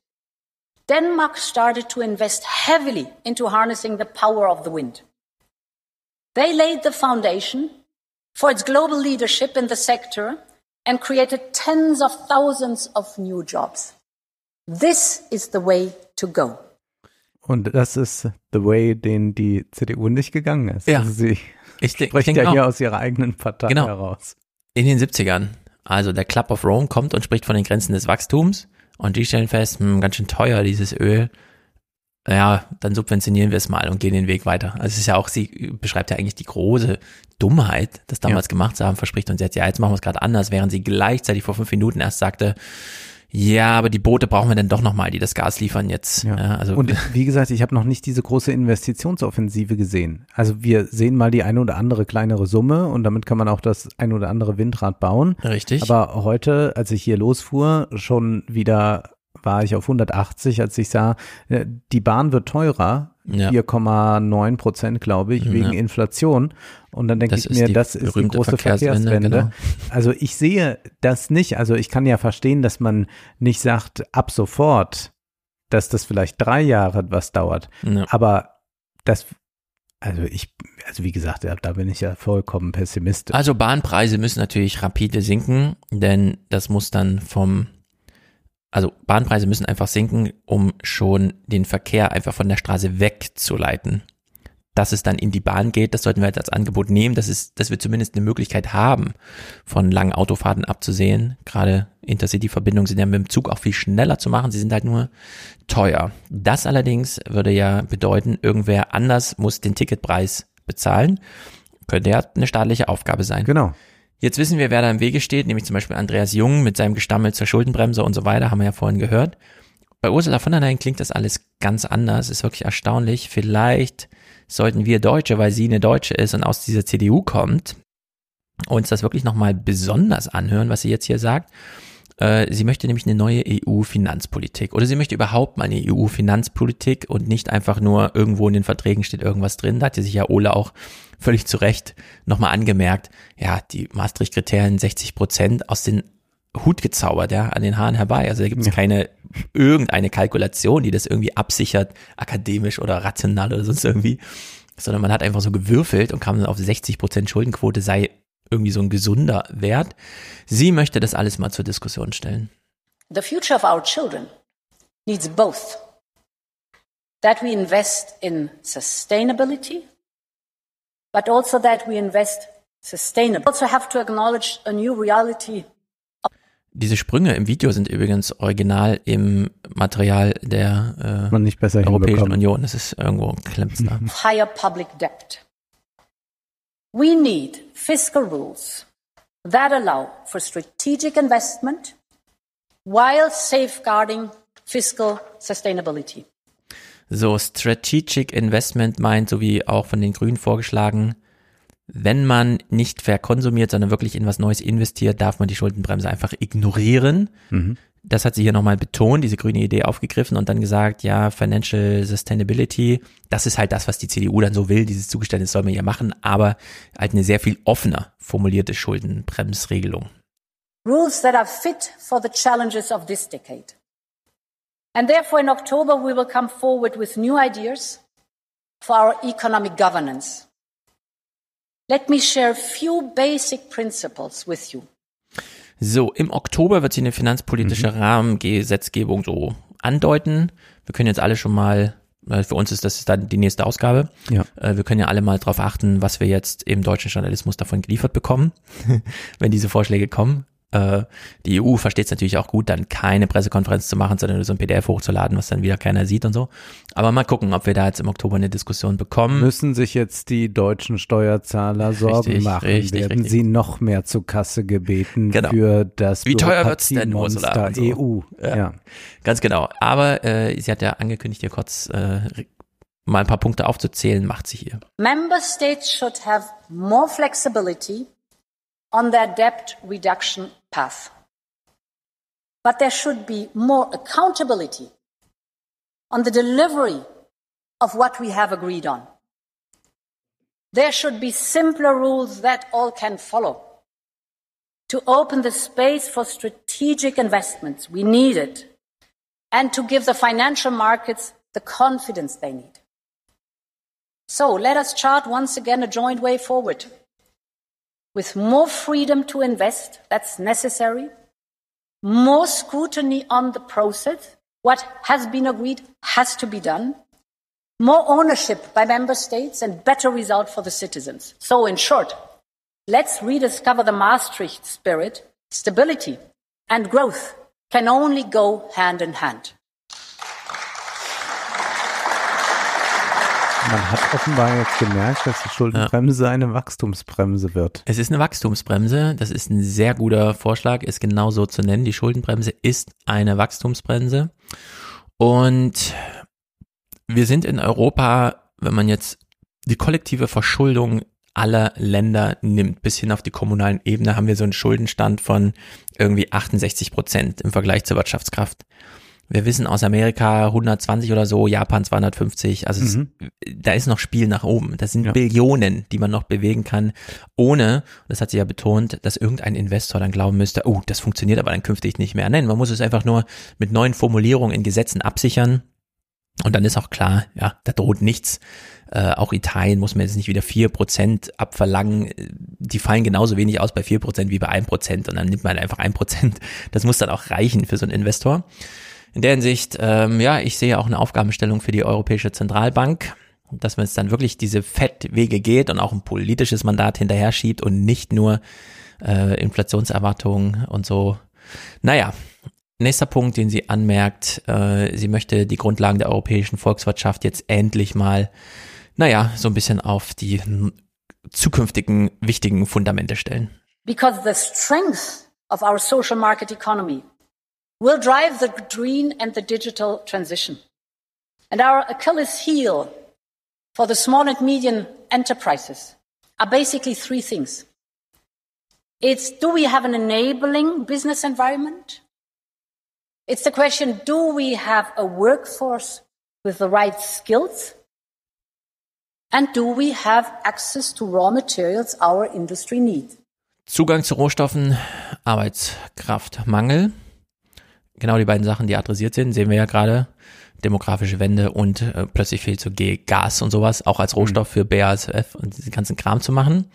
Speaker 33: Denmark started to invest heavily into harnessing the power of the wind. They laid the foundation for its global leadership in the sector and created tens of thousands of new jobs. This is the way to go.
Speaker 3: Und das ist the way, den die CDU nicht gegangen ist.
Speaker 2: Ja.
Speaker 3: Also sie
Speaker 2: Ich denk-
Speaker 3: spricht
Speaker 2: ich denk
Speaker 3: ja hier
Speaker 2: auch.
Speaker 3: aus ihrer eigenen Partei
Speaker 2: Genau.
Speaker 3: heraus.
Speaker 2: In den 70ern. Also der Club of Rome kommt und spricht von den Grenzen des Wachstums und die stellen fest, hm, ganz schön teuer dieses Öl. Ja, dann subventionieren wir es mal und gehen den Weg weiter. Also es ist ja auch, sie beschreibt ja eigentlich die große Dummheit, das damals gemacht zu haben, verspricht uns jetzt, ja, jetzt machen wir es gerade anders, während sie gleichzeitig vor fünf Minuten erst sagte, ja, aber die Boote brauchen wir dann doch nochmal, die das Gas liefern jetzt. Ja. also
Speaker 3: Und wie gesagt, ich habe noch nicht diese große Investitionsoffensive gesehen. Also wir sehen mal die eine oder andere kleinere Summe und damit kann man auch das ein oder andere Windrad bauen.
Speaker 2: Richtig.
Speaker 3: Aber heute, als ich hier losfuhr, schon wieder war ich auf 180, als ich sah, äh, die Bahn wird teurer,
Speaker 2: Ja.
Speaker 3: 4,9 Prozent, glaube ich, wegen
Speaker 2: Ja.
Speaker 3: Inflation. Und dann denke ich mir, das ist die
Speaker 2: berühmte
Speaker 3: große
Speaker 2: Verkehrswende,
Speaker 3: Verkehrswende.
Speaker 2: genau.
Speaker 3: Also ich sehe das nicht. Also ich kann ja verstehen, dass man nicht sagt, ab sofort, dass das vielleicht drei Jahre was dauert.
Speaker 2: Ja.
Speaker 3: Aber das, also ich, also wie gesagt, da bin ich ja vollkommen pessimistisch.
Speaker 2: Also Bahnpreise müssen natürlich rapide sinken, denn das muss dann vom, also Bahnpreise müssen einfach sinken, um schon den Verkehr einfach von der Straße wegzuleiten. Dass es dann in die Bahn geht, das sollten wir jetzt als Angebot nehmen, dass es, dass wir zumindest eine Möglichkeit haben, von langen Autofahrten abzusehen. Gerade Intercity-Verbindungen sind ja mit dem Zug auch viel schneller zu machen, sie sind halt nur teuer. Das allerdings würde ja bedeuten, irgendwer anders muss den Ticketpreis bezahlen. Könnte ja eine staatliche Aufgabe sein.
Speaker 3: Genau.
Speaker 2: Jetzt wissen wir, wer da im Wege steht, nämlich zum Beispiel Andreas Jung mit seinem Gestammel zur Schuldenbremse und so weiter, haben wir ja vorhin gehört. Bei Ursula von der Leyen klingt das alles ganz anders, ist wirklich erstaunlich. Vielleicht sollten wir Deutsche, weil sie eine Deutsche ist und aus dieser CDU kommt, uns das wirklich nochmal besonders anhören, was sie jetzt hier sagt. Äh, Sie möchte nämlich eine neue EU-Finanzpolitik oder sie möchte überhaupt mal eine EU-Finanzpolitik und nicht einfach nur irgendwo in den Verträgen steht irgendwas drin. Da hat ja sich ja Ole auch völlig zu Recht nochmal angemerkt, ja, die Maastricht-Kriterien 60 Prozent aus den Hut gezaubert, ja, an den Haaren herbei. Also da gibt es keine irgendeine Kalkulation, die das irgendwie absichert, akademisch oder rational oder sonst irgendwie, sondern man hat einfach so gewürfelt und kam dann auf 60 Prozent Schuldenquote sei irgendwie so ein gesunder Wert. Sie möchte das alles mal zur Diskussion stellen.
Speaker 33: The future of our children needs both. That we invest in sustainability, but also that we invest sustainably. We also have to acknowledge a new reality
Speaker 2: Diese Sprünge im Video sind übrigens original im Material der äh,
Speaker 3: Man nicht besser
Speaker 2: Europäischen. Union. Das ist irgendwo da.
Speaker 33: of higher public debt. We need fiscal rules that allow for strategic investment while safeguarding fiscal sustainability.
Speaker 2: So, Strategic Investment meint, so wie auch von den Grünen vorgeschlagen, wenn man nicht verkonsumiert, sondern wirklich in was Neues investiert, darf man die Schuldenbremse einfach ignorieren.
Speaker 3: Mhm.
Speaker 2: Das hat sie hier nochmal betont, diese grüne Idee aufgegriffen und dann gesagt, ja, Financial Sustainability, das ist halt das, was die CDU dann so will, dieses Zugeständnis soll man ja machen, aber halt eine sehr viel offener formulierte Schuldenbremsregelung.
Speaker 33: Rules that are fit for the challenges of this decade. And therefore, in October, we will come forward with new ideas for our economic governance. Let me share a few basic principles with you.
Speaker 2: So, im Oktober wird sie eine finanzpolitische Rahmengesetzgebung so andeuten. Wir können jetzt alle schon mal, äh, für uns ist das dann die nächste Ausgabe.
Speaker 3: Ja.
Speaker 2: Äh, Wir können ja alle mal drauf achten, was wir jetzt im deutschen Journalismus davon geliefert bekommen, wenn diese Vorschläge kommen. Äh, Die EU versteht es natürlich auch gut, dann keine Pressekonferenz zu machen, sondern nur so ein PDF hochzuladen, was dann wieder keiner sieht und so. Aber mal gucken, ob wir da jetzt im Oktober eine Diskussion bekommen.
Speaker 3: Müssen sich jetzt die deutschen Steuerzahler Sorgen
Speaker 2: Richtig,
Speaker 3: machen?
Speaker 2: richtig,
Speaker 3: Werden
Speaker 2: richtig.
Speaker 3: sie noch mehr zur Kasse gebeten
Speaker 2: Genau.
Speaker 3: für das
Speaker 2: Wie teuer wird's denn? Und so.
Speaker 3: EU?
Speaker 2: Ja.
Speaker 3: Ja.
Speaker 2: Ganz genau. Aber äh, sie hat ja angekündigt, hier kurz äh, mal ein paar Punkte aufzuzählen, macht sie hier.
Speaker 33: Member states should have more flexibility on their debt reduction path. But there should be more accountability on the delivery of what we have agreed on. There should be simpler rules that all can follow to open the space for strategic investments we need it, and to give the financial markets the confidence they need. So let us chart once again a joint way forward with more freedom to invest, that's necessary, more scrutiny on the process, what has been agreed has to be done, more ownership by member states and better result for the citizens. So in short, let's rediscover the Maastricht spirit. Stability and growth can only go hand in hand.
Speaker 3: Man hat offenbar jetzt gemerkt, dass die Schuldenbremse ja. eine Wachstumsbremse wird.
Speaker 2: Es ist eine Wachstumsbremse. Das ist ein sehr guter Vorschlag, ist genau so zu nennen. Die Schuldenbremse ist eine Wachstumsbremse. Und wir sind in Europa, wenn man jetzt die kollektive Verschuldung aller Länder nimmt, bis hin auf die kommunalen Ebene, haben wir so einen Schuldenstand von irgendwie 68 Prozent im Vergleich zur Wirtschaftskraft. Wir wissen aus Amerika 120 oder so, Japan 250. Also mhm. es, da ist noch Spiel nach oben. Das sind ja. Billionen, die man noch bewegen kann, ohne, das hat sie ja betont, dass irgendein Investor dann glauben müsste, oh, das funktioniert aber dann künftig nicht mehr. Nein, man muss es einfach nur mit neuen Formulierungen in Gesetzen absichern. Und dann ist auch klar, ja, da droht nichts. Äh, auch Italien muss man jetzt nicht wieder vier Prozent abverlangen. Die fallen genauso wenig aus bei vier Prozent wie bei ein Prozent. Und dann nimmt man einfach ein Prozent. Das muss dann auch reichen für so einen Investor in der Hinsicht, ähm, ja, ich sehe auch eine Aufgabenstellung für die Europäische Zentralbank, dass man es dann wirklich diese Fettwege geht und auch ein politisches Mandat hinterher schiebt und nicht nur äh, Inflationserwartungen und so. Naja, nächster Punkt, den sie anmerkt, äh, sie möchte die Grundlagen der europäischen Volkswirtschaft jetzt endlich mal, naja, so ein bisschen auf die zukünftigen wichtigen Fundamente stellen.
Speaker 33: Because the strength of our social market economy will drive the green and the digital transition. And our Achilles heel for the small and medium enterprises are basically three things. It's do we have an enabling business environment? It's the question do we have a workforce with the right skills? And do we have access to raw materials our industry needs?
Speaker 2: Zugang zu Rohstoffen, Arbeitskraftmangel. Genau die beiden Sachen, die adressiert sind, sehen wir ja gerade. Demografische Wende und äh, plötzlich fehlt so Gas und sowas, auch als Rohstoff für BASF und diesen ganzen Kram zu machen.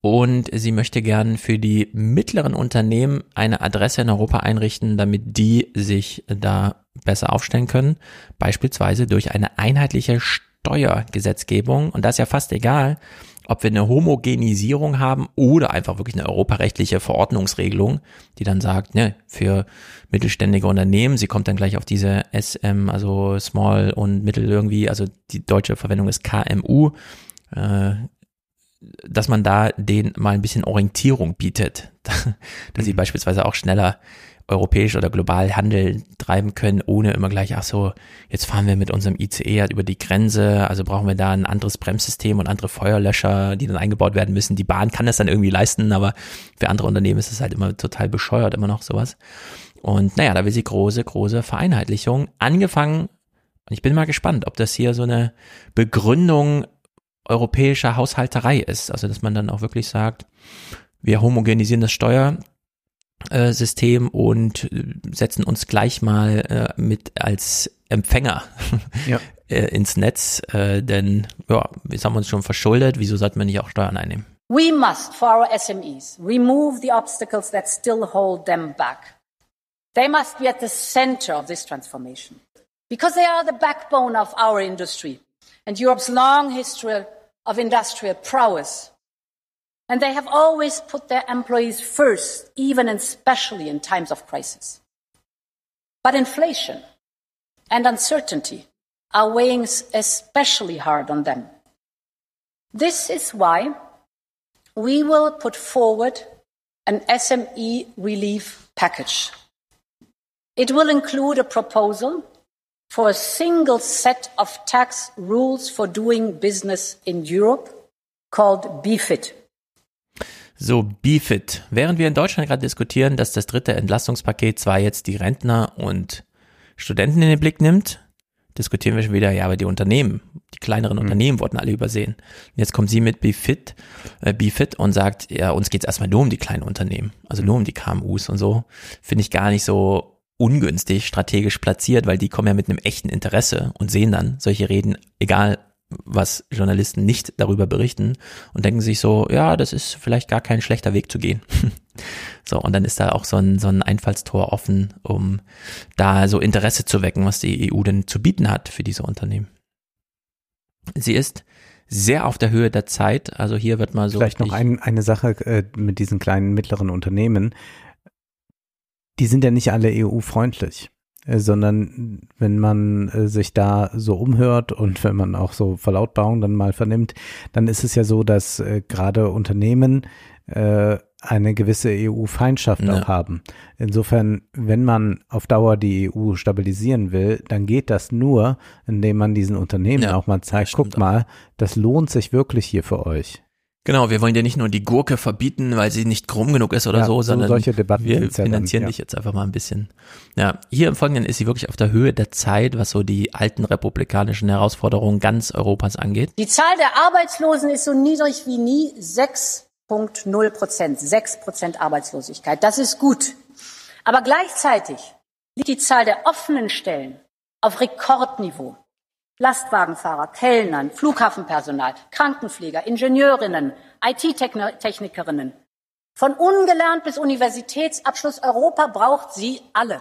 Speaker 2: Und sie möchte gern für die mittleren Unternehmen eine Adresse in Europa einrichten, damit die sich da besser aufstellen können. Beispielsweise durch eine einheitliche Steuergesetzgebung. Und das ist ja fast egal, ob wir eine Homogenisierung haben oder einfach wirklich eine europarechtliche Verordnungsregelung, die dann sagt, ne, für mittelständige Unternehmen, sie kommt dann gleich auf diese SM, also Small und Mittel irgendwie, also die deutsche Verwendung ist KMU, äh, dass man da denen mal ein bisschen Orientierung bietet, dass sie mhm. beispielsweise auch schneller europäisch oder global Handel treiben können, ohne immer gleich, ach so, jetzt fahren wir mit unserem ICE halt über die Grenze, also brauchen wir da ein anderes Bremssystem und andere Feuerlöscher, die dann eingebaut werden müssen. Die Bahn kann das dann irgendwie leisten, aber für andere Unternehmen ist es halt immer total bescheuert, immer noch sowas. Und naja, da will sie große, große Vereinheitlichung. Angefangen, und ich bin mal gespannt, ob das hier so eine Begründung europäischer Haushalterei ist. Also, dass man dann auch wirklich sagt, wir homogenisieren das Steuer, System und äh, setzen uns gleich mal äh, mit als Empfänger ja. äh, ins Netz, äh, denn ja, wir haben uns schon verschuldet, wieso sollten wir nicht auch Steuern einnehmen?
Speaker 33: We must, for our SMEs, remove the obstacles that still hold them back. They must be at the center of this transformation because they are the backbone of our industry and Europe's long history of industrial prowess. And they have always put their employees first, even and especially in times of crisis. But inflation and uncertainty are weighing especially hard on them. This is why we will put forward an SME relief package. It will include a proposal for a single set of tax rules for doing business in Europe called BFIT.
Speaker 2: So, BFIT. Während wir in Deutschland gerade diskutieren, dass das dritte Entlastungspaket zwar jetzt die Rentner und Studenten in den Blick nimmt, diskutieren wir schon wieder, ja, aber die Unternehmen, die kleineren mhm. Unternehmen wurden alle übersehen. Und jetzt kommt sie mit BFIT, äh, BFIT und sagt, ja, uns geht's erstmal nur um die kleinen Unternehmen, also nur um die KMUs und so. Finde ich gar nicht so ungünstig strategisch platziert, weil die kommen ja mit einem echten Interesse und sehen dann solche Reden, egal was Journalisten nicht darüber berichten und denken sich so, ja, das ist vielleicht gar kein schlechter Weg zu gehen. so, und dann ist da auch so ein, so ein Einfallstor offen, um da so Interesse zu wecken, was die EU denn zu bieten hat für diese Unternehmen. Sie ist sehr auf der Höhe der Zeit. Also hier wird mal so.
Speaker 3: Vielleicht noch ein, eine Sache äh, mit diesen kleinen mittleren Unternehmen. Die sind ja nicht alle EU-freundlich. Äh, sondern wenn man äh, sich da so umhört und wenn man auch so Verlautbarungen dann mal vernimmt, dann ist es ja so, dass äh, gerade Unternehmen eine gewisse EU-Feindschaft ja. auch haben. Insofern, wenn man auf Dauer die EU stabilisieren will, dann geht das nur, indem man diesen Unternehmen ja, auch mal zeigt, guckt mal, das lohnt sich wirklich hier für euch.
Speaker 2: Genau, wir wollen dir nicht nur die Gurke verbieten, weil sie nicht krumm genug ist oder
Speaker 3: ja,
Speaker 2: so, sondern
Speaker 3: solche Debatten
Speaker 2: wir finanzieren dann, ja. dich jetzt einfach mal ein bisschen. Ja, hier im Folgenden ist sie wirklich auf der Höhe der Zeit, was so die alten republikanischen Herausforderungen ganz Europas angeht.
Speaker 33: Die Zahl der Arbeitslosen ist so niedrig wie nie, 6,0 Prozent, 6 Prozent Arbeitslosigkeit. Das ist gut. Aber gleichzeitig liegt die Zahl der offenen Stellen auf Rekordniveau. Lastwagenfahrer, Kellnern, Flughafenpersonal, Krankenpfleger, Ingenieurinnen, IT-Technikerinnen. Von ungelernt bis Universitätsabschluss Europa braucht sie alle.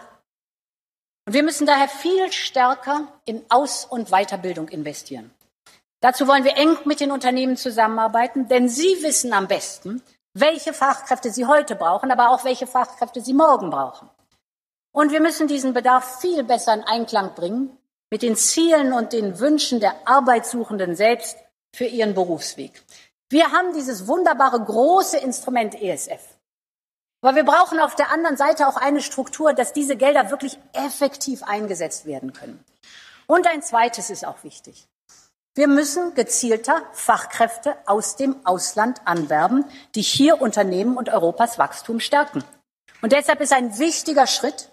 Speaker 33: Und wir müssen daher viel stärker in Aus- und Weiterbildung investieren. Dazu wollen wir eng mit den Unternehmen zusammenarbeiten, denn sie wissen am besten, welche Fachkräfte sie heute brauchen, aber auch welche Fachkräfte sie morgen brauchen. Und wir müssen diesen Bedarf viel besser in Einklang bringen mit den Zielen und den Wünschen der Arbeitssuchenden selbst für ihren Berufsweg. Wir haben dieses wunderbare große Instrument ESF. Aber wir brauchen auf der anderen Seite auch eine Struktur, dass diese Gelder wirklich effektiv eingesetzt werden können. Und ein zweites ist auch wichtig. Wir müssen gezielter Fachkräfte aus dem Ausland anwerben, die hier Unternehmen und Europas Wachstum stärken. Und deshalb ist ein wichtiger Schritt,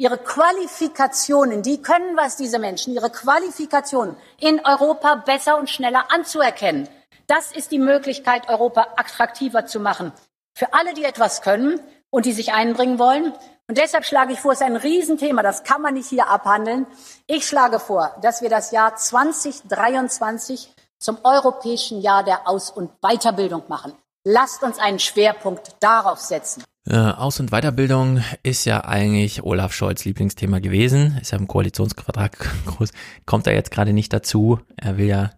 Speaker 33: ihre Qualifikationen, die können was, diese Menschen, ihre Qualifikationen in Europa besser und schneller anzuerkennen. Das ist die Möglichkeit, Europa attraktiver zu machen. Für alle, die etwas können und die sich einbringen wollen. Und deshalb schlage ich vor, es ist ein Riesenthema, das kann man nicht hier abhandeln. Ich schlage vor, dass wir das Jahr 2023 zum europäischen Jahr der Aus- und Weiterbildung machen. Lasst uns einen Schwerpunkt darauf setzen.
Speaker 2: Äh, Aus- und Weiterbildung ist ja eigentlich Olaf Scholz Lieblingsthema gewesen. Ist ja im Koalitionsvertrag groß. Kommt er jetzt gerade nicht dazu. Er will ja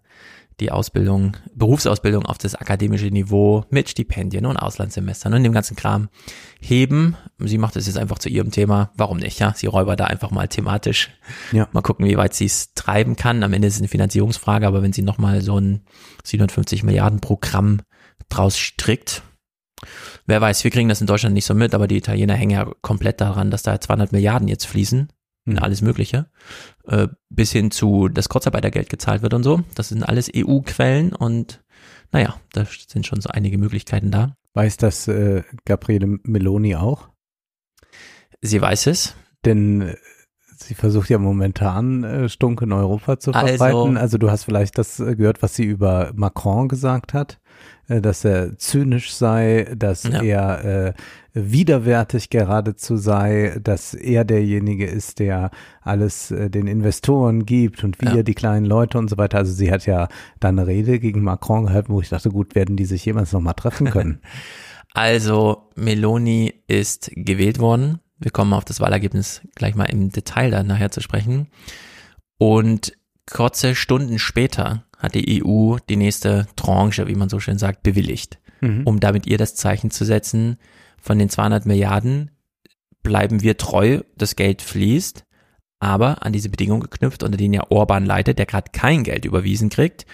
Speaker 2: die Ausbildung, Berufsausbildung auf das akademische Niveau mit Stipendien und Auslandssemestern und dem ganzen Kram heben. Sie macht es jetzt einfach zu ihrem Thema. Warum nicht? Ja, sie räubert da einfach mal thematisch. Ja. Mal gucken, wie weit sie es treiben kann. Am Ende ist es eine Finanzierungsfrage, aber wenn sie nochmal so ein 750 Milliarden Programm draus strickt, Wer weiß, wir kriegen das in Deutschland nicht so mit, aber die Italiener hängen ja komplett daran, dass da 200 Milliarden jetzt fließen in mhm. alles Mögliche, äh, bis hin zu das Kurzarbeitergeld gezahlt wird und so. Das sind alles EU-Quellen und naja, da sind schon so einige Möglichkeiten da.
Speaker 3: Weiß das äh, Gabriele Meloni auch?
Speaker 2: Sie weiß es.
Speaker 3: Denn äh, sie versucht ja momentan äh, Stunk in Europa zu verbreiten. Also, also du hast vielleicht das äh, gehört, was sie über Macron gesagt hat. Äh, dass er zynisch sei, dass ja. er äh, widerwärtig geradezu sei, dass er derjenige ist, der alles äh, den Investoren gibt und wir, ja. die kleinen Leute und so weiter. Also sie hat ja da eine Rede gegen Macron gehalten, wo ich dachte, gut, werden die sich jemals nochmal treffen können?
Speaker 2: also Meloni ist gewählt worden. Wir kommen auf das Wahlergebnis gleich mal im Detail dann nachher zu sprechen. Und kurze Stunden später hat die EU die nächste Tranche, wie man so schön sagt, bewilligt, mhm. um damit ihr das Zeichen zu setzen, von den 200 Milliarden bleiben wir treu, das Geld fließt, aber an diese Bedingung geknüpft, unter denen ja Orban leitet, der gerade kein Geld überwiesen kriegt,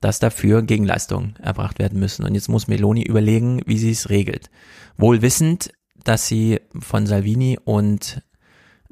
Speaker 2: dass dafür Gegenleistungen erbracht werden müssen. Und jetzt muss Meloni überlegen, wie sie es regelt. Wohl wissend, dass sie von Salvini und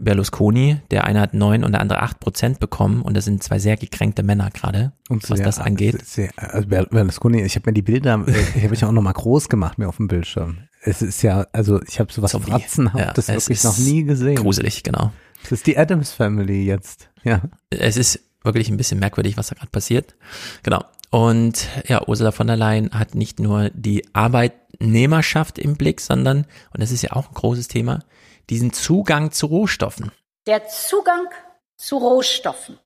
Speaker 2: Berlusconi. Der eine hat neun und der andere acht Prozent bekommen und das sind zwei sehr gekränkte Männer gerade, was
Speaker 3: sehr-
Speaker 2: das angeht.
Speaker 3: Sehr, also Ber- Berlusconi, ich habe mir die Bilder, äh, ich habe ich auch noch mal groß gemacht mir auf dem Bildschirm. Es ist ja, also ich habe sowas
Speaker 2: Zombie.
Speaker 3: Fratzenhaftes
Speaker 2: Ja,
Speaker 3: wirklich noch nie gesehen.
Speaker 2: Gruselig, genau.
Speaker 3: Es ist die Adams Family jetzt. Ja.
Speaker 2: Es ist wirklich ein bisschen merkwürdig, was da gerade passiert. Genau. Und ja, Ursula von der Leyen hat nicht nur die Arbeitnehmerschaft im Blick, sondern, und das ist ja auch ein großes Thema, diesen Zugang zu Rohstoffen.
Speaker 33: Der Zugang zu Rohstoffen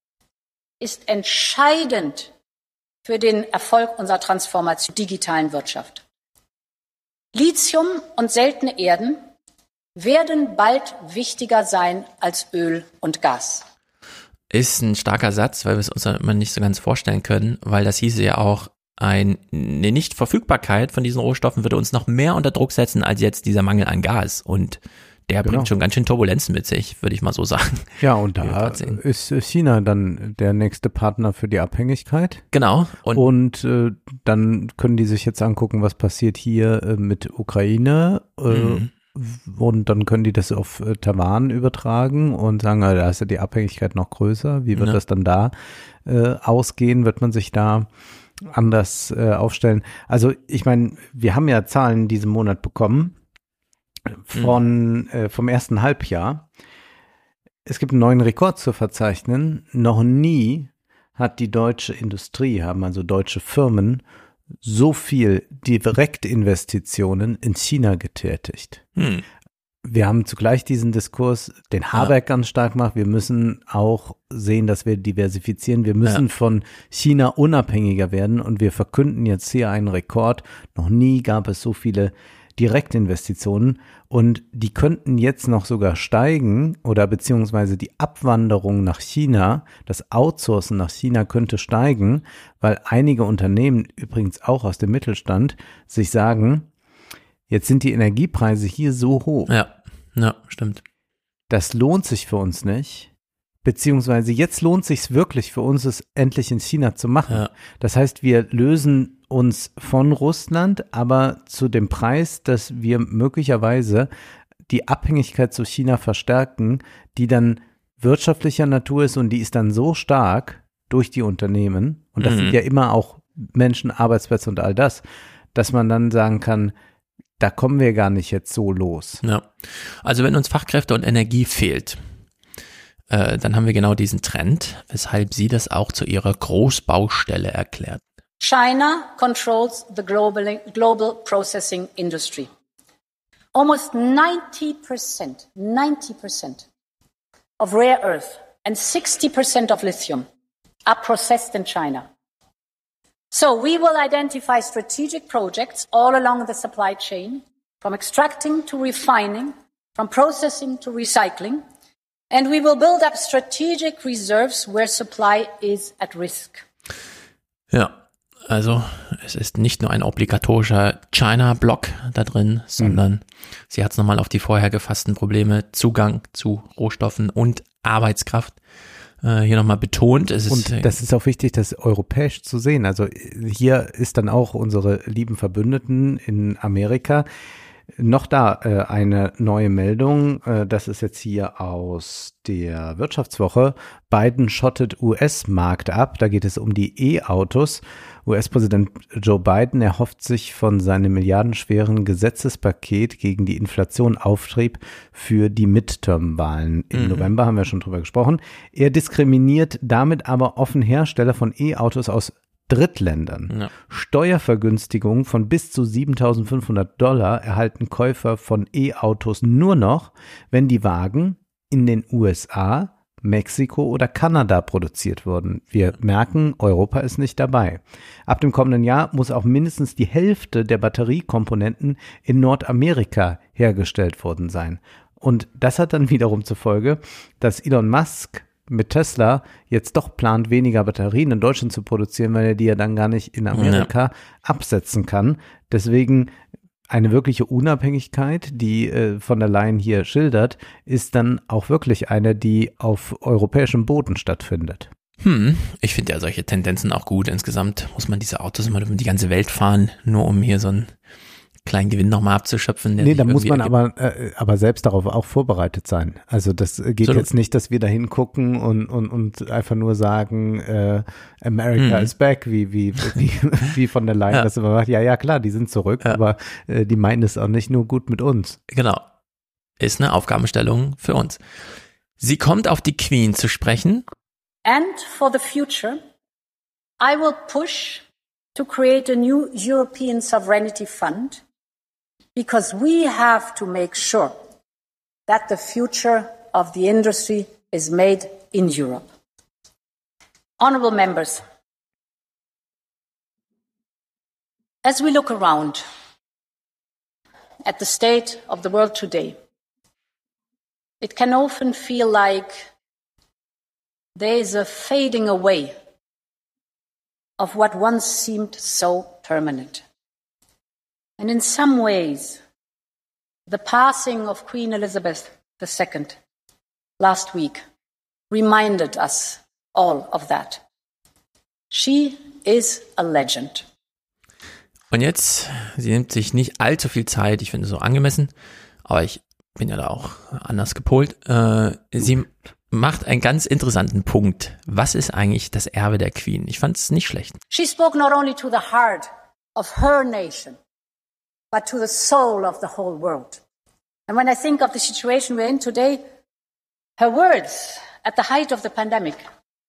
Speaker 33: ist entscheidend für den Erfolg unserer Transformation der digitalen Wirtschaft. Lithium und seltene Erden werden bald wichtiger sein als Öl und Gas.
Speaker 2: Ist ein starker Satz, weil wir es uns immer nicht so ganz vorstellen können, weil das hieße ja auch, ein, eine Nichtverfügbarkeit von diesen Rohstoffen würde uns noch mehr unter Druck setzen als jetzt dieser Mangel an Gas. Und der
Speaker 3: Genau.
Speaker 2: bringt schon ganz schön Turbulenzen mit sich, würde ich mal so sagen.
Speaker 3: Ja, und da ist äh, China dann der nächste Partner für die Abhängigkeit.
Speaker 2: Genau.
Speaker 3: Und,
Speaker 2: Und,
Speaker 3: äh, dann können die sich jetzt angucken, was passiert hier äh, mit Ukraine. Äh,
Speaker 2: Mhm.
Speaker 3: Und dann können die das auf äh, Taiwan übertragen und sagen, da ist ja die Abhängigkeit noch größer. Wie wird
Speaker 2: Ja.
Speaker 3: das dann da äh, ausgehen? Wird man sich da anders aufstellen? Also ich meine, wir haben ja Zahlen diesen Monat bekommen von äh, vom ersten Halbjahr. Es gibt einen neuen Rekord zu verzeichnen. Noch nie hat die deutsche Industrie, haben also deutsche Firmen so viel Direktinvestitionen in China getätigt.
Speaker 2: Hm.
Speaker 3: Wir haben zugleich diesen Diskurs, den Habeck ganz stark macht. Wir müssen auch sehen, dass wir diversifizieren. Wir müssen von China unabhängiger werden und wir verkünden jetzt hier einen Rekord. Noch nie gab es so viele Direktinvestitionen und die könnten jetzt noch sogar steigen oder beziehungsweise die Abwanderung nach China, das Outsourcen nach China könnte steigen, weil einige Unternehmen, übrigens auch aus dem Mittelstand, sich sagen, jetzt sind die Energiepreise hier so hoch.
Speaker 2: Ja, ja, stimmt.
Speaker 3: Das lohnt sich für uns nicht. Beziehungsweise jetzt lohnt sich wirklich für uns, es endlich in China zu machen.
Speaker 2: Ja.
Speaker 3: Das heißt, wir lösen uns von Russland, aber zu dem Preis, dass wir möglicherweise die Abhängigkeit zu China verstärken, die dann wirtschaftlicher Natur ist und die ist dann so stark durch die Unternehmen, und das
Speaker 2: Mhm.
Speaker 3: sind ja immer auch Menschen, Arbeitsplätze und all das, dass man dann sagen kann, da kommen wir gar nicht jetzt so los.
Speaker 2: Ja. Also wenn uns Fachkräfte und Energie fehlt, äh, dann haben wir genau diesen Trend, weshalb sie das auch zu ihrer Großbaustelle erklärt.
Speaker 33: China controls the global, global processing industry. Almost 90%, 90% of rare earth and 60% of lithium are processed in China. So we will identify strategic projects all along the supply chain, from extracting to refining, from processing to recycling, and we will build up strategic reserves where supply is at risk.
Speaker 2: Ja, also es ist nicht nur ein obligatorischer China-Block da drin, sondern sie hat es nochmal auf die vorher gefassten Probleme Zugang zu Rohstoffen und Arbeitskraft äh, hier nochmal betont. Es ist,
Speaker 3: Und das ist auch wichtig, das europäisch zu sehen. Also hier ist dann auch unsere lieben Verbündeten in Amerika noch da äh, eine neue Meldung. Äh, das ist jetzt hier aus der Wirtschaftswoche. Biden schottet US-Markt ab. Da geht es um die E-Autos. US-Präsident Joe Biden erhofft sich von seinem milliardenschweren Gesetzespaket gegen die Inflation Auftrieb für die Midterm-Wahlen. Im
Speaker 2: Mhm.
Speaker 3: November haben wir schon drüber gesprochen. Er diskriminiert damit aber offen Hersteller von E-Autos aus Drittländern.
Speaker 2: Ja.
Speaker 3: Steuervergünstigungen von bis zu 7500 Dollar erhalten Käufer von E-Autos nur noch, wenn die Wagen in den USA, Mexiko oder Kanada produziert wurden. Wir merken, Europa ist nicht dabei. Ab dem kommenden Jahr muss auch mindestens die Hälfte der Batteriekomponenten in Nordamerika hergestellt worden sein. Und das hat dann wiederum zur Folge, dass Elon Musk mit Tesla jetzt doch plant, weniger Batterien in Deutschland zu produzieren, weil er die ja dann gar nicht in Amerika absetzen kann. Deswegen eine wirkliche Unabhängigkeit, die äh, von der Leyen hier schildert, ist dann auch wirklich eine, die auf europäischem Boden stattfindet.
Speaker 2: Hm, ich finde ja solche Tendenzen auch gut. Insgesamt muss man diese Autos immer um die ganze Welt fahren, nur um hier so ein kleinen Gewinn nochmal abzuschöpfen.
Speaker 3: Nee, da muss man aber, äh, aber selbst darauf auch vorbereitet sein. Also das geht Absolut. jetzt nicht, dass wir da hingucken und, und, und einfach nur sagen, äh, America mhm. is back, wie, wie, wie, wie von der Leyen ja. das immer macht. Ja, ja, klar, die sind zurück, ja. aber äh, die meinen es auch nicht nur gut mit uns.
Speaker 2: Genau. Ist eine Aufgabenstellung für uns. Sie kommt auf die Queen zu sprechen.
Speaker 33: And for the future, I will push to create a new European Sovereignty Fund because we have to make sure that the future of the industry is made in Europe. Honourable members, as we look around at the state of the world today, it can often feel like there is a fading away of what once seemed so permanent. And in some ways, the passing of Queen Elizabeth II last week reminded us all of that. She is a legend.
Speaker 2: Und jetzt, sie nimmt sich nicht allzu viel Zeit, ich finde es so angemessen, aber ich bin ja da auch anders gepolt. Äh, sie macht einen ganz interessanten Punkt. Was ist eigentlich das Erbe der Queen? Ich fand es nicht schlecht.
Speaker 33: She spoke not only to the heart of her nation, but to the soul of the whole world. And when I think of the situation we're in today, her words at the height of the pandemic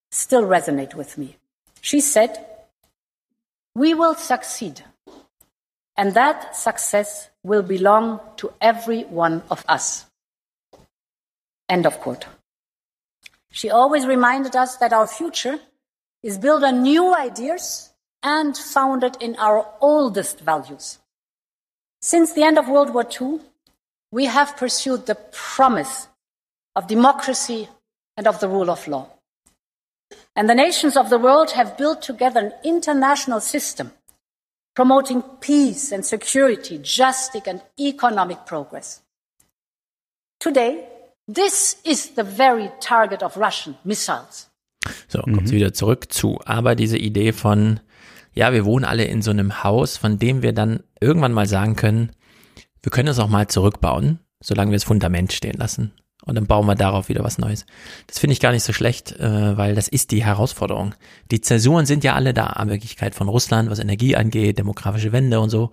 Speaker 33: still resonate with me. She said, We will succeed, and that success will belong to every one of us. End of quote. She always reminded us that our future is built on new ideas and founded in our oldest values. Since the end of World War II, we have pursued the promise of democracy and of the rule of law. And the nations of the world have built together an international system promoting peace and security, justice and economic progress. Today, This is the very target of Russian missiles.
Speaker 2: So, kommt mhm. sie wieder zurück zu. Aber diese Idee von, ja, wir wohnen alle in so einem Haus, von dem wir dann irgendwann mal sagen können, wir können es auch mal zurückbauen, solange wir das Fundament stehen lassen. Und dann bauen wir darauf wieder was Neues. Das finde ich gar nicht so schlecht, äh, weil das ist die Herausforderung. Die Zäsuren sind ja alle da, Abhängigkeit von Russland, was Energie angeht, demografische Wende und so.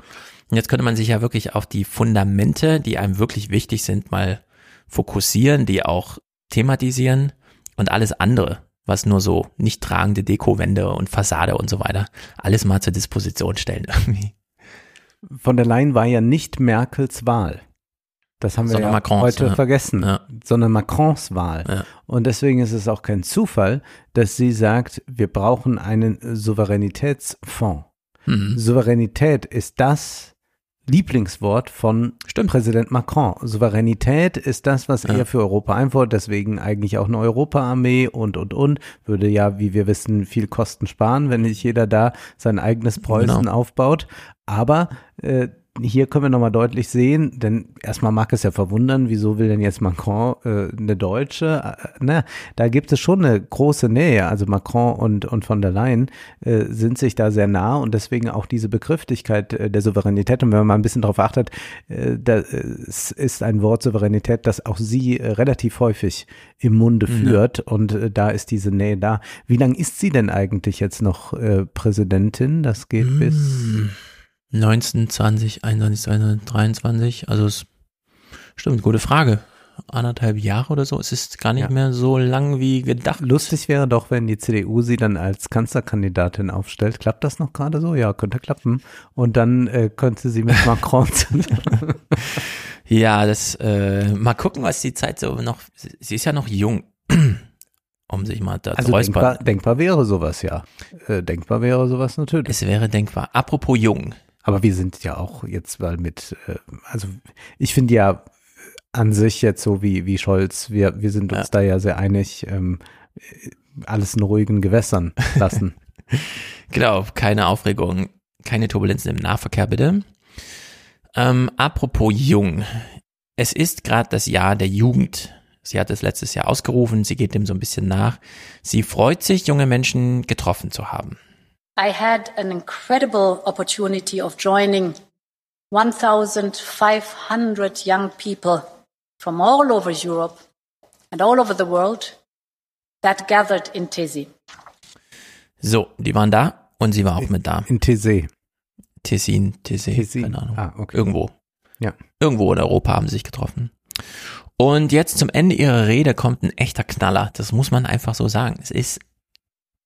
Speaker 2: Und jetzt könnte man sich ja wirklich auf die Fundamente, die einem wirklich wichtig sind, mal fokussieren, die auch thematisieren und alles andere, was nur so nicht tragende Dekowände und Fassade und so weiter, alles mal zur Disposition stellen irgendwie.
Speaker 3: Von der Leyen war ja nicht Merkels Wahl. Das haben wir ja Macrons, heute ja. vergessen, ja. sondern Macrons Wahl. Ja. Und deswegen ist es auch kein Zufall, dass sie sagt, wir brauchen einen Souveränitätsfonds. Mhm. Souveränität ist das, Lieblingswort von Stimmt. Präsident Macron. Souveränität ist das, was ja. er für Europa einfordert, deswegen eigentlich auch eine Europaarmee und, und, und. Würde ja, wie wir wissen, viel Kosten sparen, wenn nicht jeder da sein eigenes Preußen genau. aufbaut. Aber äh, hier können wir nochmal deutlich sehen, denn erstmal mag es ja verwundern, wieso will denn jetzt Macron äh, eine Deutsche? Äh, ne, da gibt es schon eine große Nähe. Also Macron und, und von der Leyen äh, sind sich da sehr nah und deswegen auch diese Begrifflichkeit äh, der Souveränität. Und wenn man mal ein bisschen darauf achtet, äh, das ist ein Wort Souveränität, das auch sie äh, relativ häufig im Munde mhm. führt und äh, da ist diese Nähe da. Wie lange ist sie denn eigentlich jetzt noch äh, Präsidentin? Das geht mhm. bis
Speaker 2: 19, 20, 21, 22, 23. Also es stimmt, gute Frage. Anderthalb Jahre oder so. Es ist gar nicht ja. mehr so lang wie gedacht.
Speaker 3: Lustig wäre doch, wenn die CDU sie dann als Kanzlerkandidatin aufstellt. Klappt das noch gerade so? Ja, könnte klappen. Und dann äh, könnte sie mit Macron.
Speaker 2: ja, das äh, mal gucken, was die Zeit so noch. Sie ist ja noch jung. um sich mal da
Speaker 3: also denkbar, denkbar wäre sowas ja. Äh, denkbar wäre sowas natürlich.
Speaker 2: Es wäre denkbar. Apropos jung.
Speaker 3: Aber wir sind ja auch jetzt mal mit, äh, also ich finde ja an sich jetzt so wie, wie Scholz, wir, wir sind uns ja. da ja sehr einig, ähm, alles in ruhigen Gewässern lassen.
Speaker 2: genau, keine Aufregung, keine Turbulenzen im Nahverkehr bitte. Ähm, apropos jung. Es ist gerade das Jahr der Jugend. Sie hat es letztes Jahr ausgerufen, sie geht dem so ein bisschen nach. Sie freut sich, junge Menschen getroffen zu haben.
Speaker 33: I had an incredible opportunity of joining 1,500 young people from all over Europe and all over the world that gathered in Tesi.
Speaker 2: So, die waren da und sie war auch mit da.
Speaker 3: In Tese.
Speaker 2: Tessin, Tessé,
Speaker 3: Tessin.
Speaker 2: keine Ahnung.
Speaker 3: Ah, okay.
Speaker 2: Irgendwo.
Speaker 3: Ja.
Speaker 2: Irgendwo in Europa haben sie sich getroffen. Und jetzt zum Ende ihrer Rede kommt ein echter Knaller. Das muss man einfach so sagen. Es ist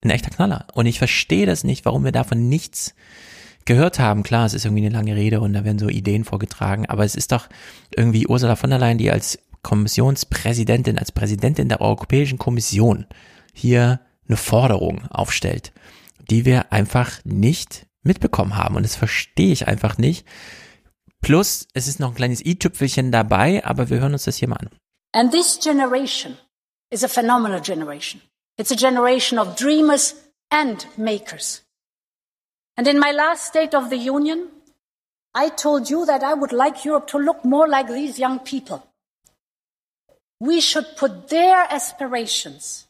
Speaker 2: ein echter Knaller. Und ich verstehe das nicht, warum wir davon nichts gehört haben. Klar, es ist irgendwie eine lange Rede und da werden so Ideen vorgetragen, aber es ist doch irgendwie Ursula von der Leyen, die als Kommissionspräsidentin, als Präsidentin der Europäischen Kommission hier eine Forderung aufstellt, die wir einfach nicht mitbekommen haben. Und das verstehe ich einfach nicht. Plus, es ist noch ein kleines i-Tüpfelchen dabei, aber wir hören uns das hier mal an.
Speaker 33: And this generation is a phenomenal generation. It's a generation of dreamers and makers. And in my last State of the Union, I told you that I would like Europe to look more like these young people. We should put their aspirations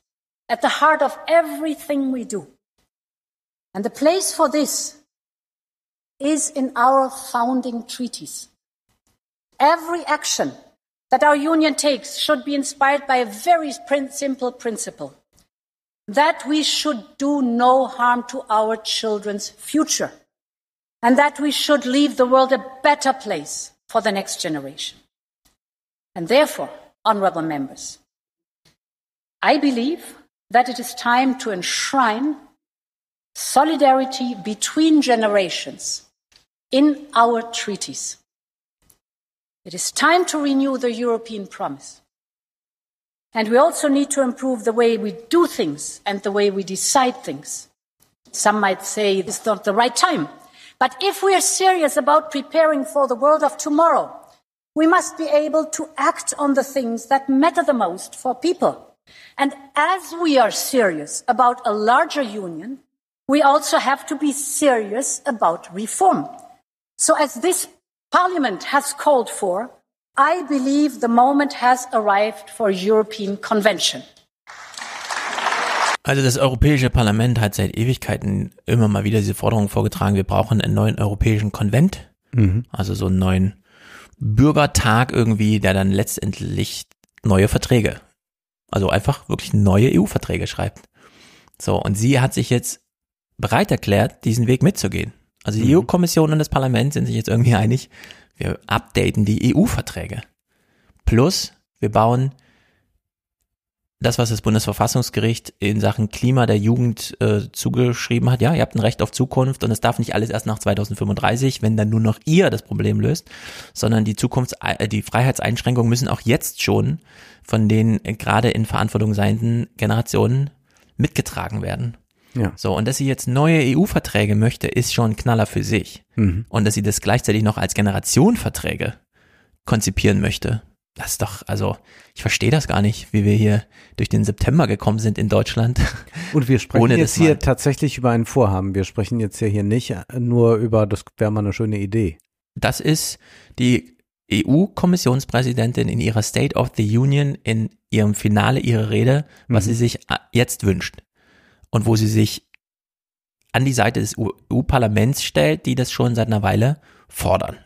Speaker 33: at the heart of everything we do. And the place for this is in our founding treaties. Every action that our union takes should be inspired by a very simple principle that we should do no harm to our children's future and that we should leave the world a better place for the next generation. And therefore, honorable members, I believe that it is time to enshrine solidarity between generations in our treaties. It is time to renew the European promise. And we also need to improve the way we do things and the way we decide things. Some might say it's not the right time. But if we are serious about preparing for the world of tomorrow, we must be able to act on the things that matter the most for people. And as we are serious about a larger union, we also have to be serious about reform. So as this parliament has called for, I believe the moment has arrived for a European Convention.
Speaker 2: Also das Europäische Parlament hat seit Ewigkeiten immer mal wieder diese Forderung vorgetragen, wir brauchen einen neuen Europäischen Konvent,
Speaker 3: Mhm.
Speaker 2: also so einen neuen Bürgertag irgendwie, der dann letztendlich neue Verträge, also einfach wirklich neue EU-Verträge schreibt. So, und sie hat sich jetzt bereit erklärt, diesen Weg mitzugehen. Also die EU-Kommission und das Parlament sind sich jetzt irgendwie einig, wir updaten die EU-Verträge. Plus, wir bauen das, was das Bundesverfassungsgericht in Sachen Klima der Jugend äh, zugeschrieben hat, ja, ihr habt ein Recht auf Zukunft und es darf nicht alles erst nach 2035, wenn dann nur noch ihr das Problem löst, sondern die Zukunfts äh, die Freiheitseinschränkungen müssen auch jetzt schon von den äh, gerade in Verantwortung seienden Generationen mitgetragen werden.
Speaker 3: Ja.
Speaker 2: So, und dass sie jetzt neue EU-Verträge möchte, ist schon ein Knaller für sich.
Speaker 3: Mhm.
Speaker 2: Und dass sie das gleichzeitig noch als Generationenverträge konzipieren möchte, das ist doch, also, ich verstehe das gar nicht, wie wir hier durch den September gekommen sind in Deutschland.
Speaker 3: Und wir sprechen
Speaker 2: ohne
Speaker 3: jetzt hier tatsächlich über ein Vorhaben. Wir sprechen jetzt ja hier nicht nur über, das wäre mal eine schöne Idee.
Speaker 2: Das ist die EU-Kommissionspräsidentin in ihrer State of the Union in ihrem Finale ihrer Rede, was
Speaker 3: Mhm.
Speaker 2: sie sich äh, jetzt wünscht. Und wo sie sich an die Seite des EU-Parlaments stellt, die das schon seit einer Weile fordern.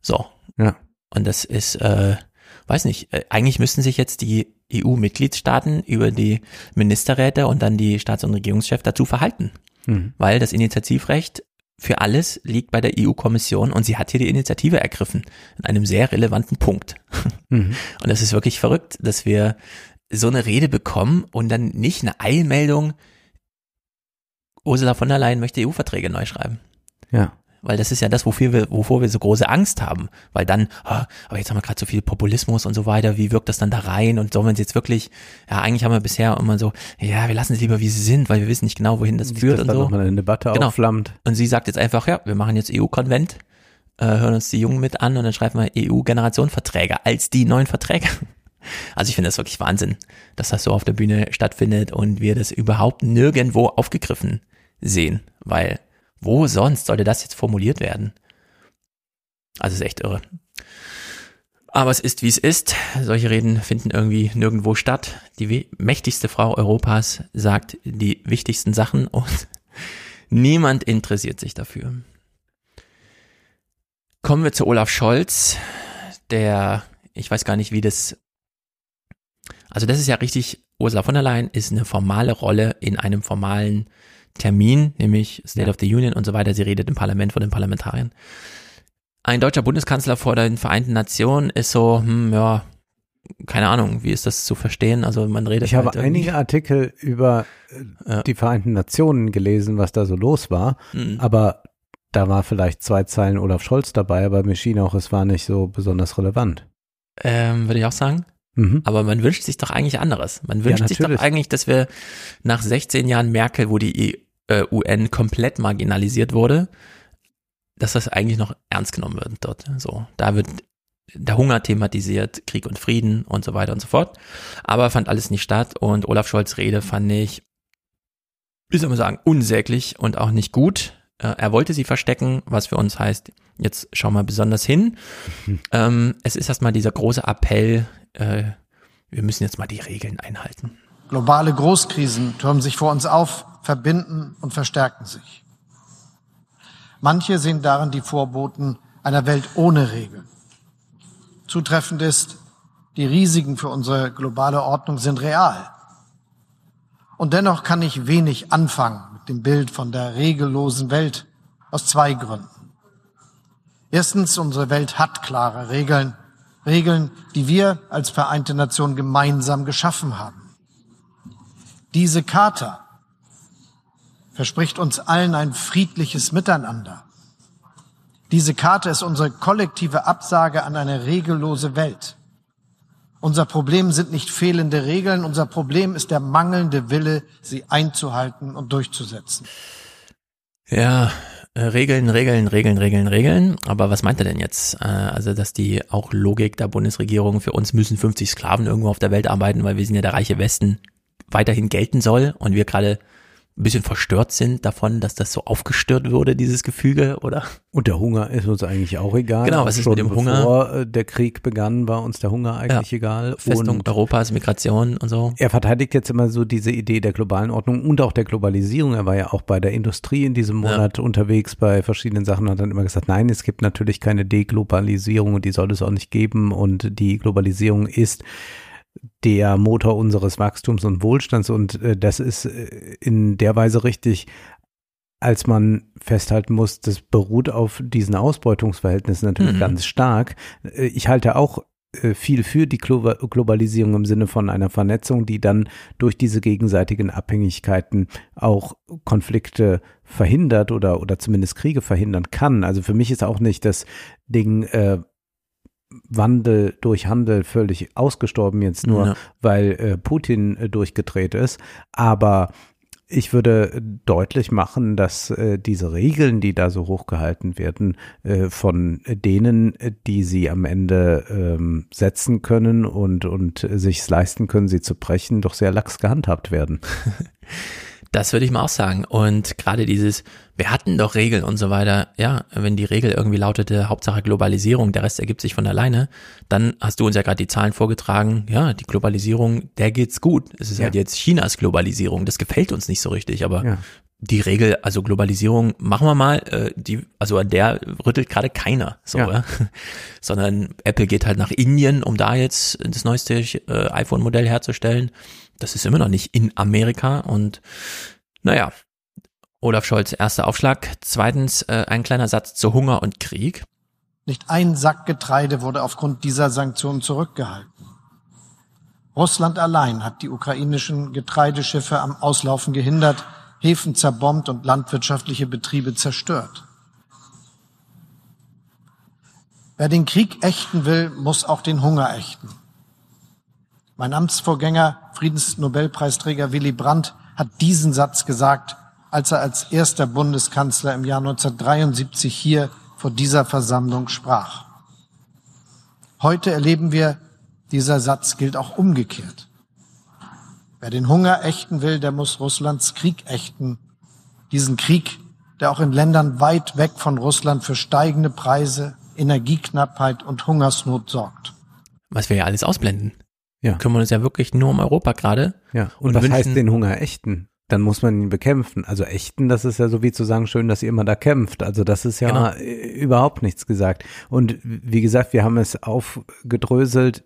Speaker 2: So.
Speaker 3: Ja.
Speaker 2: Und das ist, äh, weiß nicht, äh, eigentlich müssten sich jetzt die EU-Mitgliedstaaten über die Ministerräte und dann die Staats- und Regierungschefs dazu verhalten.
Speaker 3: Mhm.
Speaker 2: Weil das Initiativrecht für alles liegt bei der EU-Kommission und sie hat hier die Initiative ergriffen. In einem sehr relevanten Punkt.
Speaker 3: Mhm.
Speaker 2: Und das ist wirklich verrückt, dass wir so eine Rede bekommen und dann nicht eine Eilmeldung, Ursula von der Leyen möchte EU-Verträge neu schreiben.
Speaker 3: Ja.
Speaker 2: Weil das ist ja das, wofür wir, wovor wir so große Angst haben. Weil dann, ah, aber jetzt haben wir gerade so viel Populismus und so weiter, wie wirkt das dann da rein? Und sollen wir uns jetzt wirklich, ja, eigentlich haben wir bisher immer so, ja, wir lassen es lieber, wie sie sind, weil wir wissen nicht genau, wohin das
Speaker 3: Nicht,
Speaker 2: führt
Speaker 3: dass
Speaker 2: und so.
Speaker 3: noch mal eine Debatte
Speaker 2: Genau.
Speaker 3: aufflammt.
Speaker 2: Und sie sagt jetzt einfach, ja, wir machen jetzt EU-Konvent, äh, hören uns die Jungen mit an und dann schreiben wir EU-Generationenverträge als die neuen Verträge. Also ich finde das wirklich Wahnsinn, dass das so auf der Bühne stattfindet und wir das überhaupt nirgendwo aufgegriffen sehen, weil wo sonst sollte das jetzt formuliert werden? Also es ist echt irre. Aber es ist, wie es ist. Solche Reden finden irgendwie nirgendwo statt. Die mächtigste Frau Europas sagt die wichtigsten Sachen und niemand interessiert sich dafür. Kommen wir zu Olaf Scholz, der, ich weiß gar nicht, wie das, also das ist ja richtig, Ursula von der Leyen ist eine formale Rolle in einem formalen Termin, nämlich State of the Union und so weiter. Sie redet im Parlament vor den Parlamentariern. Ein deutscher Bundeskanzler vor den Vereinten Nationen ist so, hm, ja, keine Ahnung, wie ist das zu verstehen? Also man redet.
Speaker 3: Ich habe
Speaker 2: halt irgendwie-
Speaker 3: einige Artikel über äh, die Vereinten Nationen gelesen, was da so los war,
Speaker 2: Mhm.
Speaker 3: aber da war vielleicht zwei Zeilen Olaf Scholz dabei, aber mir schien auch, es war nicht so besonders relevant.
Speaker 2: Ähm, würde ich auch sagen.
Speaker 3: Mhm.
Speaker 2: Aber man wünscht sich doch eigentlich anderes. Man
Speaker 3: Ja,
Speaker 2: wünscht sich doch eigentlich, dass wir nach 16 Jahren Merkel, wo die äh, UN komplett marginalisiert wurde, dass das eigentlich noch ernst genommen wird dort. So, da wird der Hunger thematisiert, Krieg und Frieden und so weiter und so fort. Aber fand alles nicht statt und Olaf Scholz Rede fand ich, wie soll man sagen, unsäglich und auch nicht gut. Äh, er wollte sie verstecken, was für uns heißt, jetzt schau mal besonders hin. Ähm, es ist erstmal dieser große Appell, äh, wir müssen jetzt mal die Regeln einhalten.
Speaker 34: Globale Großkrisen türmen sich vor uns auf, verbinden und verstärken sich. Manche sehen darin die Vorboten einer Welt ohne Regeln. Zutreffend ist, die Risiken für unsere globale Ordnung sind real. Und dennoch kann ich wenig anfangen mit dem Bild von der regellosen Welt aus zwei Gründen. Erstens, unsere Welt hat klare Regeln, Regeln, die wir als Vereinte Nation gemeinsam geschaffen haben. Diese Charta verspricht uns allen ein friedliches Miteinander. Diese Karte ist unsere kollektive Absage an eine regellose Welt. Unser Problem sind nicht fehlende Regeln, unser Problem ist der mangelnde Wille, sie einzuhalten und durchzusetzen.
Speaker 2: Ja, äh, Regeln, Regeln, Regeln, Regeln, Regeln. Aber was meint er denn jetzt? Äh, also, dass die auch Logik der Bundesregierung für uns müssen 50 Sklaven irgendwo auf der Welt arbeiten, weil wir sind ja der reiche Westen, weiterhin gelten soll und wir gerade ein bisschen verstört sind davon, dass das so aufgestört wurde, dieses Gefüge, oder?
Speaker 3: Und der Hunger ist uns eigentlich auch egal.
Speaker 2: Genau, was ist mit dem Hunger?
Speaker 3: Bevor äh, der Krieg begann, war uns der Hunger eigentlich egal.
Speaker 2: Festung
Speaker 3: Und
Speaker 2: Europas, Migration und so.
Speaker 3: er verteidigt jetzt immer so diese Idee der globalen Ordnung und auch der Globalisierung. Er war ja auch bei der Industrie in diesem Monat unterwegs bei verschiedenen Sachen und hat dann immer gesagt, nein, es gibt natürlich keine Deglobalisierung und die soll es auch nicht geben und die Globalisierung ist der Motor unseres Wachstums und Wohlstands und äh, das ist äh, in der Weise richtig, als man festhalten muss, das beruht auf diesen Ausbeutungsverhältnissen natürlich
Speaker 2: Mhm.
Speaker 3: ganz stark. Äh, Ich halte auch äh, viel für die Glo Globalisierung im Sinne von einer Vernetzung, die dann durch diese gegenseitigen Abhängigkeiten auch Konflikte verhindert oder, oder zumindest Kriege verhindern kann. Also für mich ist auch nicht das Ding äh, Wandel durch Handel völlig ausgestorben jetzt nur,
Speaker 2: Ja.
Speaker 3: weil äh, Putin äh, durchgedreht ist. Aber ich würde deutlich machen, dass äh, diese Regeln, die da so hochgehalten werden, äh, von denen, äh, die sie am Ende ähm, setzen können und, und äh, sich leisten können, sie zu brechen, doch sehr lax gehandhabt werden.
Speaker 2: Das würde ich mal auch sagen. Und gerade dieses, wir hatten doch Regeln und so weiter. Ja, wenn die Regel irgendwie lautete, Hauptsache Globalisierung, der Rest ergibt sich von alleine, dann hast du uns ja gerade die Zahlen vorgetragen. Ja, die Globalisierung, der geht's gut. Es ist
Speaker 3: Ja.
Speaker 2: halt jetzt Chinas Globalisierung. Das gefällt uns nicht so richtig, aber
Speaker 3: Ja.
Speaker 2: die Regel, also Globalisierung, machen wir mal, äh, die, also an der rüttelt gerade keiner, so,
Speaker 3: Ja.
Speaker 2: sondern Apple geht halt nach Indien, um da jetzt das neueste äh, iPhone-Modell herzustellen. Das ist immer noch nicht in Amerika und naja, Olaf Scholz, erster Aufschlag. Zweitens, äh, ein kleiner Satz zu Hunger und Krieg.
Speaker 34: Nicht ein Sack Getreide wurde aufgrund dieser Sanktionen zurückgehalten. Russland allein hat die ukrainischen Getreideschiffe am Auslaufen gehindert, Häfen zerbombt und landwirtschaftliche Betriebe zerstört. Wer den Krieg ächten will, muss auch den Hunger ächten. Mein Amtsvorgänger, Friedensnobelpreisträger Willy Brandt, hat diesen Satz gesagt, als er als erster Bundeskanzler im Jahr 1973 hier vor dieser Versammlung sprach. Heute erleben wir, dieser Satz gilt auch umgekehrt. Wer den Hunger ächten will, der muss Russlands Krieg ächten. Diesen Krieg, der auch in Ländern weit weg von Russland für steigende Preise, Energieknappheit und Hungersnot sorgt.
Speaker 2: Was wir ja alles ausblenden.
Speaker 3: Ja.
Speaker 2: Kümmern uns ja wirklich nur um Europa gerade.
Speaker 3: Ja. Und, was
Speaker 2: wünschen-
Speaker 3: heißt den Hunger ächten? dann muss man ihn bekämpfen. Also echten, das ist ja so wie zu sagen, schön, dass ihr immer da kämpft. Also das ist ja
Speaker 2: Genau.
Speaker 3: überhaupt nichts gesagt. Und wie gesagt, wir haben es aufgedröselt,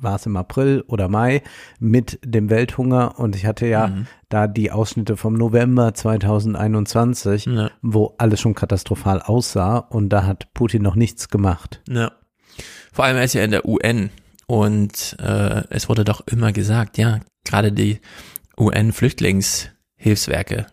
Speaker 3: war es im April oder Mai, mit dem Welthunger. Und ich hatte ja
Speaker 2: Mhm.
Speaker 3: da die Ausschnitte vom November 2021, wo alles schon katastrophal aussah. Und da hat Putin noch nichts gemacht.
Speaker 2: Ja. Vor allem er ist ja in der UN und äh, es wurde doch immer gesagt, ja, gerade die UN-Flüchtlingshilfswerke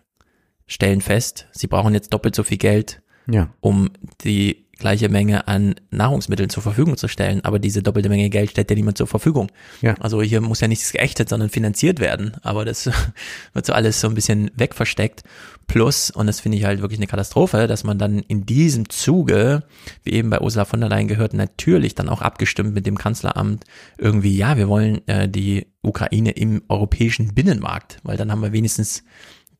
Speaker 2: stellen fest, sie brauchen jetzt doppelt so viel Geld,
Speaker 3: Ja.
Speaker 2: um die gleiche Menge an Nahrungsmitteln zur Verfügung zu stellen. Aber diese doppelte Menge Geld stellt ja niemand zur Verfügung.
Speaker 3: Ja.
Speaker 2: Also hier muss ja nichts geächtet, sondern finanziert werden. Aber das wird so alles so ein bisschen wegversteckt. Plus, und das finde ich halt wirklich eine Katastrophe, dass man dann in diesem Zuge, wie eben bei Ursula von der Leyen gehört, natürlich dann auch abgestimmt mit dem Kanzleramt irgendwie, ja, wir wollen äh, die Ukraine im europäischen Binnenmarkt, weil dann haben wir wenigstens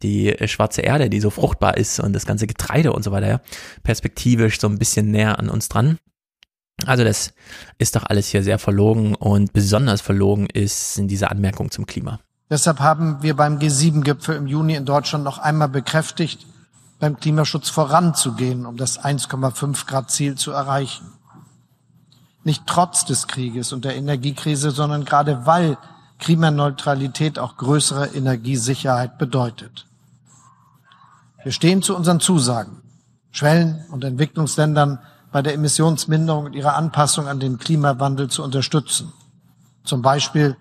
Speaker 2: die äh, schwarze Erde, die so fruchtbar ist und das ganze Getreide und so weiter, ja, perspektivisch so ein bisschen näher an uns dran. Also das ist doch alles hier sehr verlogen und besonders verlogen ist sind diese Anmerkungen zum Klima.
Speaker 34: Deshalb haben wir beim G7-Gipfel im Juni in Deutschland noch einmal bekräftigt, beim Klimaschutz voranzugehen, um das 1,5 Grad Ziel zu erreichen. Nicht trotz des Krieges und der Energiekrise, sondern gerade weil Klimaneutralität auch größere Energiesicherheit bedeutet. Wir stehen zu unseren Zusagen, Schwellen- und Entwicklungsländern bei der Emissionsminderung und ihrer Anpassung an den Klimawandel zu unterstützen. Zum Beispiel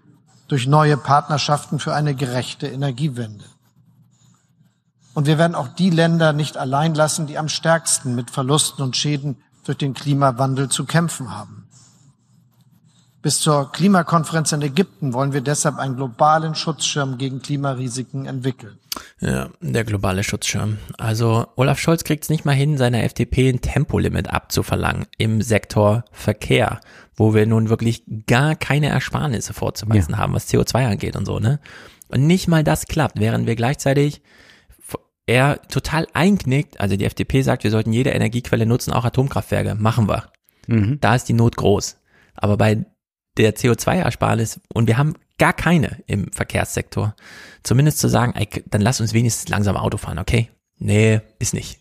Speaker 34: durch neue Partnerschaften für eine gerechte Energiewende. Und wir werden auch die Länder nicht allein lassen, die am stärksten mit Verlusten und Schäden durch den Klimawandel zu kämpfen haben. Bis zur Klimakonferenz in Ägypten wollen wir deshalb einen globalen Schutzschirm gegen Klimarisiken entwickeln.
Speaker 2: Ja, der globale Schutzschirm. Also Olaf Scholz kriegt es nicht mal hin, seiner FDP ein Tempolimit abzuverlangen im Sektor Verkehr, wo wir nun wirklich gar keine Ersparnisse vorzuweisen haben, was CO2 angeht und so, ne? Und nicht mal das klappt, während wir gleichzeitig er total einknickt, also die FDP sagt, wir sollten jede Energiequelle nutzen, auch Atomkraftwerke, machen wir.
Speaker 3: Mhm.
Speaker 2: Da ist die Not groß. Aber bei der CO2-Ersparnis, und wir haben gar keine im Verkehrssektor, zumindest zu sagen, ey, dann lass uns wenigstens langsam Auto fahren, okay? Nee, ist nicht.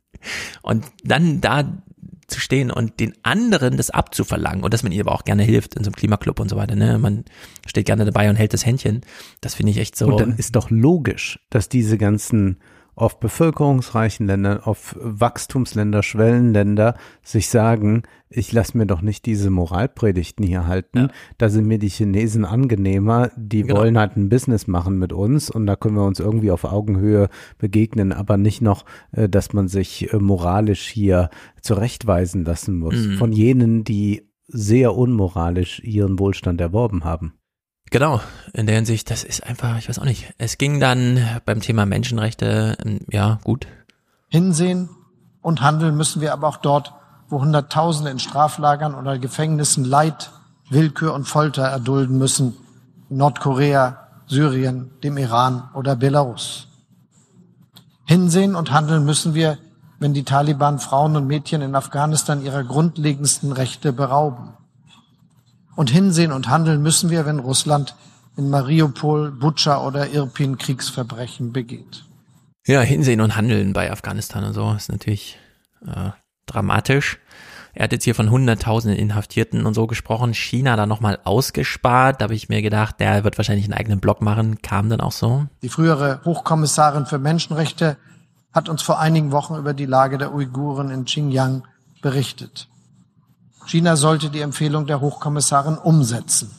Speaker 2: und dann da zu stehen und den anderen das abzuverlangen und dass man ihnen aber auch gerne hilft in so einem Klimaklub und so weiter, ne? Man steht gerne dabei und hält das Händchen. Das finde ich echt so.
Speaker 3: Und dann ist doch logisch, dass diese ganzen auf bevölkerungsreichen Ländern, auf Wachstumsländer, Schwellenländer sich sagen, ich lasse mir doch nicht diese Moralpredigten hier halten. Da sind mir die Chinesen angenehmer, die
Speaker 2: Genau.
Speaker 3: wollen halt ein Business machen mit uns und da können wir uns irgendwie auf Augenhöhe begegnen, aber nicht noch, äh, dass man sich äh, moralisch hier zurechtweisen lassen muss
Speaker 2: Mhm.
Speaker 3: von jenen, die sehr unmoralisch ihren Wohlstand erworben haben.
Speaker 2: Genau, in der Hinsicht, das ist einfach, ich weiß auch nicht. Es ging dann beim Thema Menschenrechte, ähm, ja, gut.
Speaker 34: Hinsehen und handeln müssen wir aber auch dort, wo Hunderttausende in Straflagern oder Gefängnissen Leid, Willkür und Folter erdulden müssen. Nordkorea, Syrien, dem Iran oder Belarus. Hinsehen und handeln müssen wir, wenn die Taliban Frauen und Mädchen in Afghanistan ihrer grundlegendsten Rechte berauben. Und hinsehen und handeln müssen wir, wenn Russland in Mariupol, Butscha oder Irpin Kriegsverbrechen begeht.
Speaker 2: Ja, hinsehen und handeln bei Afghanistan und so ist natürlich äh, dramatisch. Er hat jetzt hier von hunderttausenden Inhaftierten und so gesprochen. China da nochmal ausgespart. Da habe ich mir gedacht, der wird wahrscheinlich einen eigenen Blog machen. Kam dann auch so.
Speaker 34: Die frühere Hochkommissarin für Menschenrechte hat uns vor einigen Wochen über die Lage der Uiguren in Xinjiang berichtet. China sollte die Empfehlung der Hochkommissarin umsetzen.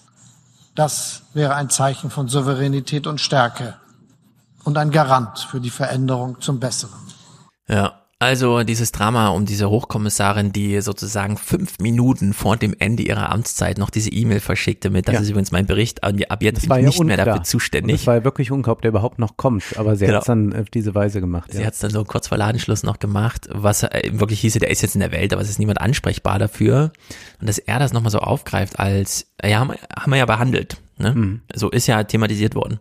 Speaker 34: Das wäre ein Zeichen von Souveränität und Stärke und ein Garant für die Veränderung zum Besseren.
Speaker 2: Ja, also dieses Drama um diese Hochkommissarin, die sozusagen fünf Minuten vor dem Ende ihrer Amtszeit noch diese E-Mail verschickte mit, das
Speaker 3: Ja.
Speaker 2: ist übrigens mein Bericht, ab jetzt
Speaker 3: Das
Speaker 2: bin ich
Speaker 3: ja
Speaker 2: nicht mehr
Speaker 3: unklar.
Speaker 2: dafür
Speaker 3: Und
Speaker 2: zuständig.
Speaker 3: Es war ja wirklich unklar, ob der überhaupt noch kommt, aber sie
Speaker 2: Genau.
Speaker 3: hat es dann auf diese Weise gemacht.
Speaker 2: Sie
Speaker 3: ja.
Speaker 2: hat es dann so kurz vor Ladenschluss noch gemacht, was äh, wirklich hieße, der ist jetzt in der Welt, aber es ist niemand ansprechbar dafür. Und dass er das nochmal so aufgreift als, ja, haben, wir- haben wir ja behandelt. Ne?
Speaker 3: Mhm.
Speaker 2: So ist ja thematisiert worden.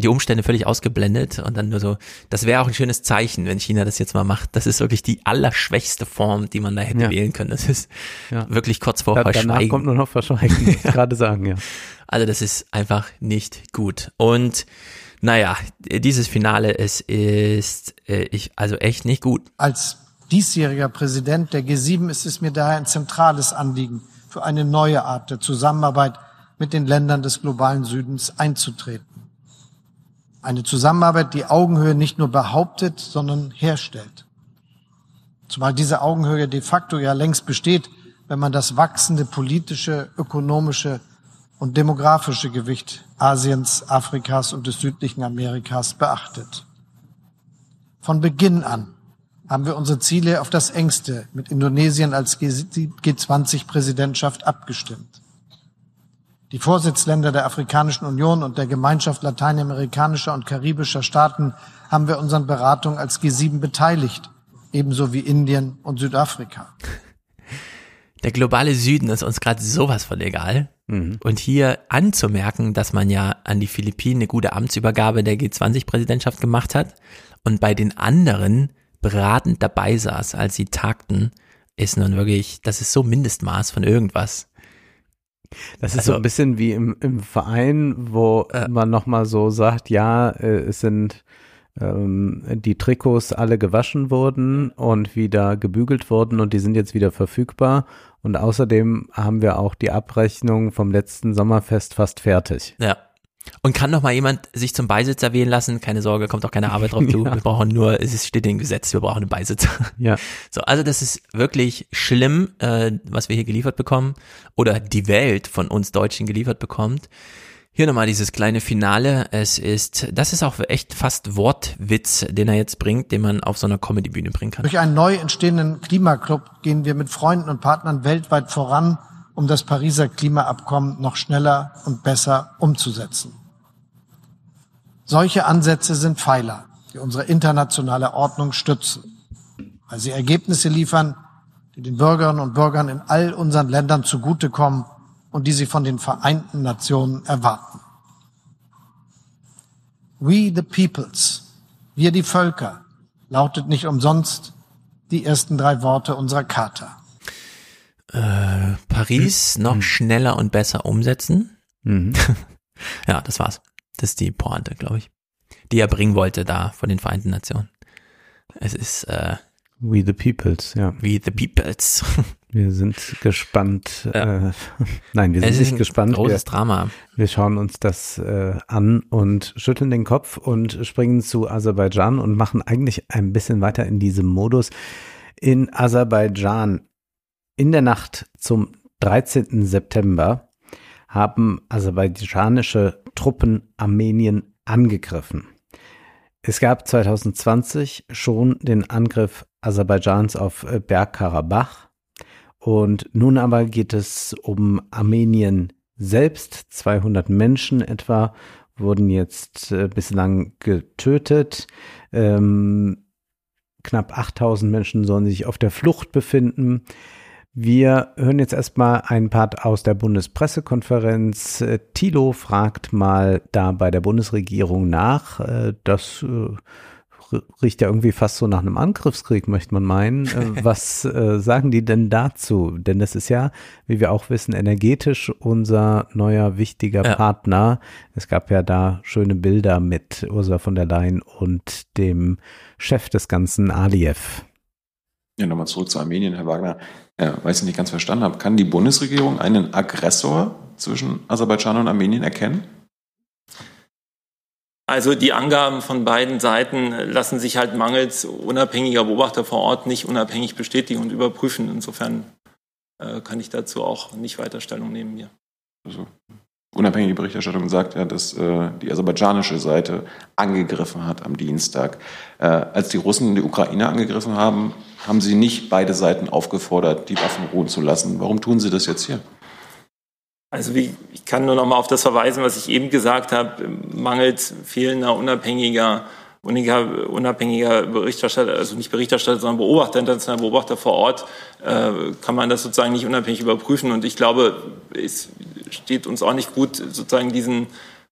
Speaker 2: Die Umstände völlig ausgeblendet und dann nur so, das wäre auch ein schönes Zeichen, wenn China das jetzt mal macht. Das ist wirklich die allerschwächste Form, die man da hätte
Speaker 3: Ja.
Speaker 2: wählen können. Das ist
Speaker 3: Ja.
Speaker 2: wirklich kurz vor
Speaker 3: Da, danach
Speaker 2: Verschweigen.
Speaker 3: kommt nur noch Verschweigen, muss ich gerade sagen, ja.
Speaker 2: Also das ist einfach nicht gut. Und Naja, dieses Finale, es ist äh, ich, also echt nicht gut.
Speaker 34: Als diesjähriger Präsident der G7 ist es mir daher ein zentrales Anliegen, für eine neue Art der Zusammenarbeit mit den Ländern des globalen Südens einzutreten. Eine Zusammenarbeit, die Augenhöhe nicht nur behauptet, sondern herstellt. Zumal diese Augenhöhe de facto ja längst besteht, wenn man das wachsende politische, ökonomische und demografische Gewicht Asiens, Afrikas und des südlichen Amerikas beachtet. Von Beginn an haben wir unsere Ziele auf das engste mit Indonesien als G20-Präsidentschaft abgestimmt. Die Vorsitzländer der Afrikanischen Union und der Gemeinschaft lateinamerikanischer und karibischer Staaten haben wir unseren Beratungen als G7 beteiligt, ebenso wie Indien und Südafrika.
Speaker 2: Der globale Süden ist uns gerade sowas von egal. Mhm. Und hier anzumerken, dass man ja an die Philippinen eine gute Amtsübergabe der G20-Präsidentschaft gemacht hat und bei den anderen beratend dabei saß, als sie tagten, ist nun wirklich, das ist so Mindestmaß von irgendwas.
Speaker 3: Das ist also, so ein bisschen wie im, im Verein, wo äh, man nochmal so sagt, ja, äh, es sind ähm, die Trikots alle gewaschen wurden und wieder gebügelt wurden und die sind jetzt wieder verfügbar. Und außerdem haben wir auch die Abrechnung vom letzten Sommerfest fast fertig.
Speaker 2: Ja. Und kann noch mal jemand sich zum Beisitzer wählen lassen? Keine Sorge, kommt auch keine Arbeit drauf zu. Ja. Wir brauchen nur, es steht im Gesetz, wir brauchen einen Beisitzer.
Speaker 3: Ja.
Speaker 2: So, also das ist wirklich schlimm, äh, was wir hier geliefert bekommen oder die Welt von uns Deutschen geliefert bekommt. Hier nochmal dieses kleine Finale. Es ist, das ist auch echt fast Wortwitz, den er jetzt bringt, den man auf so einer Comedybühne bringen kann.
Speaker 34: Durch einen neu entstehenden Klimaclub gehen wir mit Freunden und Partnern weltweit voran, um das Pariser Klimaabkommen noch schneller und besser umzusetzen. Solche Ansätze sind Pfeiler, die unsere internationale Ordnung stützen, weil sie Ergebnisse liefern, die den Bürgerinnen und Bürgern in all unseren Ländern zugutekommen und die sie von den Vereinten Nationen erwarten. We the Peoples, wir die Völker, lautet nicht umsonst die ersten drei Worte unserer Charta.
Speaker 2: Äh, Paris hm. noch hm. schneller und besser umsetzen. Mhm. ja, das war's. Das ist die Pointe, glaube ich, die er bringen wollte da von den Vereinten Nationen. Es ist äh,
Speaker 3: We the Peoples, ja.
Speaker 2: We the Peoples.
Speaker 3: Wir sind gespannt. Ja. Äh, nein, wir sind
Speaker 2: es
Speaker 3: nicht gespannt.
Speaker 2: Großes wir, Drama.
Speaker 3: Wir schauen uns das äh, an und schütteln den Kopf und springen zu Aserbaidschan und machen eigentlich ein bisschen weiter in diesem Modus. In Aserbaidschan in der Nacht zum 13. September haben aserbaidschanische Truppen Armenien angegriffen. Es gab 2020 schon den Angriff Aserbaidschans auf äh, Bergkarabach. Und nun aber geht es um Armenien selbst. 200 Menschen etwa wurden jetzt äh, bislang getötet. Ähm, knapp 8000 Menschen sollen sich auf der Flucht befinden. Wir hören jetzt erstmal ein Part aus der Bundespressekonferenz. Äh, Thilo fragt mal da bei der Bundesregierung nach. Äh, das äh, riecht ja irgendwie fast so nach einem Angriffskrieg, möchte man meinen. Was sagen die denn dazu? Denn das ist ja, wie wir auch wissen, energetisch unser neuer wichtiger ja. Partner. Es gab ja da schöne Bilder mit Ursula von der Leyen und dem Chef des Ganzen, Aliyev.
Speaker 35: Ja, nochmal zurück zu Armenien, Herr Wagner. Ja, weiß ich nicht ganz verstanden habe. Kann die Bundesregierung einen Aggressor zwischen Aserbaidschan und Armenien erkennen?
Speaker 36: Also die Angaben von beiden Seiten lassen sich halt mangels unabhängiger Beobachter vor Ort nicht unabhängig bestätigen und überprüfen. Insofern äh, kann ich dazu auch nicht weiter Stellung nehmen hier.
Speaker 35: Also unabhängige Berichterstattung sagt ja, dass äh, die aserbaidschanische Seite angegriffen hat am Dienstag. Äh, als die Russen die Ukraine angegriffen haben, haben sie nicht beide Seiten aufgefordert, die Waffen ruhen zu lassen. Warum tun sie das jetzt hier?
Speaker 36: Also wie, ich kann nur noch mal auf das verweisen, was ich eben gesagt habe, mangels fehlender unabhängiger, unabhängiger Berichterstatter, also nicht Berichterstatter, sondern Beobachter, internationaler Beobachter vor Ort, äh, kann man das sozusagen nicht unabhängig überprüfen. Und ich glaube, es steht uns auch nicht gut, sozusagen diesen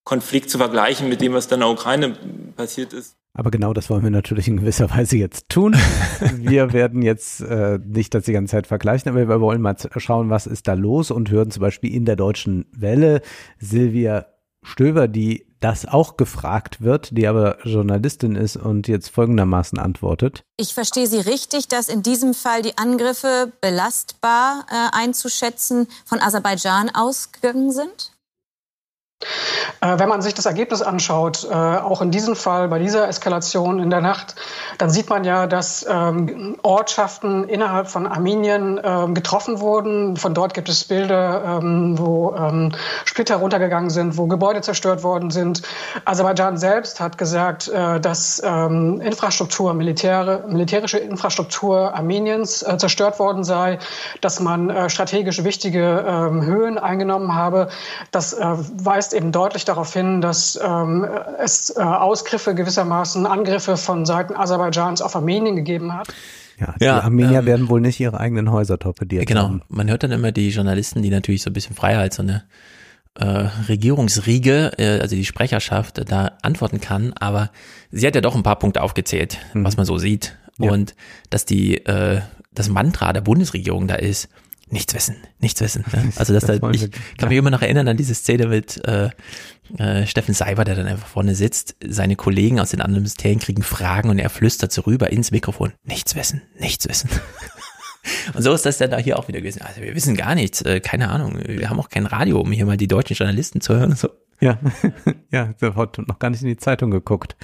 Speaker 36: Konflikt zu vergleichen mit dem, was in der Ukraine passiert ist.
Speaker 3: Aber genau das wollen wir natürlich in gewisser Weise jetzt tun. wir werden jetzt äh, nicht das die ganze Zeit vergleichen, aber wir wollen mal schauen, was ist da los und hören zum Beispiel in der deutschen Welle Silvia Stöver, die das auch gefragt wird, die aber Journalistin ist und jetzt folgendermaßen antwortet.
Speaker 37: Ich verstehe Sie richtig, dass in diesem Fall die Angriffe belastbar äh, einzuschätzen von Aserbaidschan ausgegangen sind?
Speaker 38: Äh, wenn man sich das Ergebnis anschaut, äh, auch in diesem Fall, bei dieser Eskalation in der Nacht, dann sieht man ja, dass ähm, Ortschaften innerhalb von Armenien ähm, getroffen wurden. Von dort gibt es Bilder, ähm, wo Splitter runtergegangen sind, wo Gebäude zerstört worden sind. Aserbaidschan selbst hat gesagt, äh, dass Infrastruktur, Militär, militärische Infrastruktur Armeniens zerstört worden sei, dass man strategisch wichtige Höhen eingenommen habe. Das weist eben deutlich darauf hin, dass ähm, es äh, Ausgriffe gewissermaßen, Angriffe von Seiten Aserbaidschans auf Armenien gegeben hat.
Speaker 3: Ja, die ja, Armenier ähm, werden wohl nicht ihre eigenen Häuser torpediert
Speaker 2: genau.
Speaker 3: haben.
Speaker 2: man hört dann immer die Journalisten, die natürlich so ein bisschen als so eine äh, Regierungsriege, äh, also die Sprecherschaft, äh, da antworten kann, aber sie hat ja doch ein paar Punkte aufgezählt, mhm. was man so sieht. Ja. Und dass die, äh, das Mantra der Bundesregierung da ist, nichts wissen, nichts wissen. Ne? Also dass das da, ich kann mich immer noch erinnern an diese Szene mit äh, äh, Steffen Seiber, der dann einfach vorne sitzt. Seine Kollegen aus den anderen Ministerien kriegen Fragen und er flüstert so rüber ins Mikrofon, nichts wissen, nichts wissen. Und so ist das dann da hier auch wieder gewesen. Also wir wissen gar nichts, äh, keine Ahnung. Wir haben auch kein Radio, um hier mal die deutschen Journalisten zu hören. So.
Speaker 3: Ja, ja, hat noch gar nicht in die Zeitung geguckt.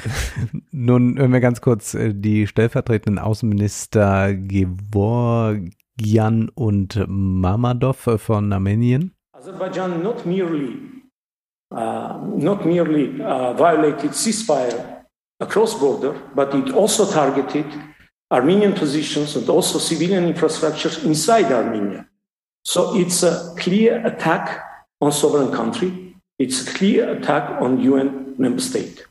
Speaker 3: Nun hören wir ganz kurz äh, die stellvertretenden Außenminister Gevorg Gian und Mamadov von Armenien.
Speaker 39: Azerbaijan not merely uh, not merely uh, violated ceasefire across border, but it also targeted Armenian positions and also civilian infrastructures inside Armenia. So it's a clear attack on sovereign country. It's a clear attack on UN member state.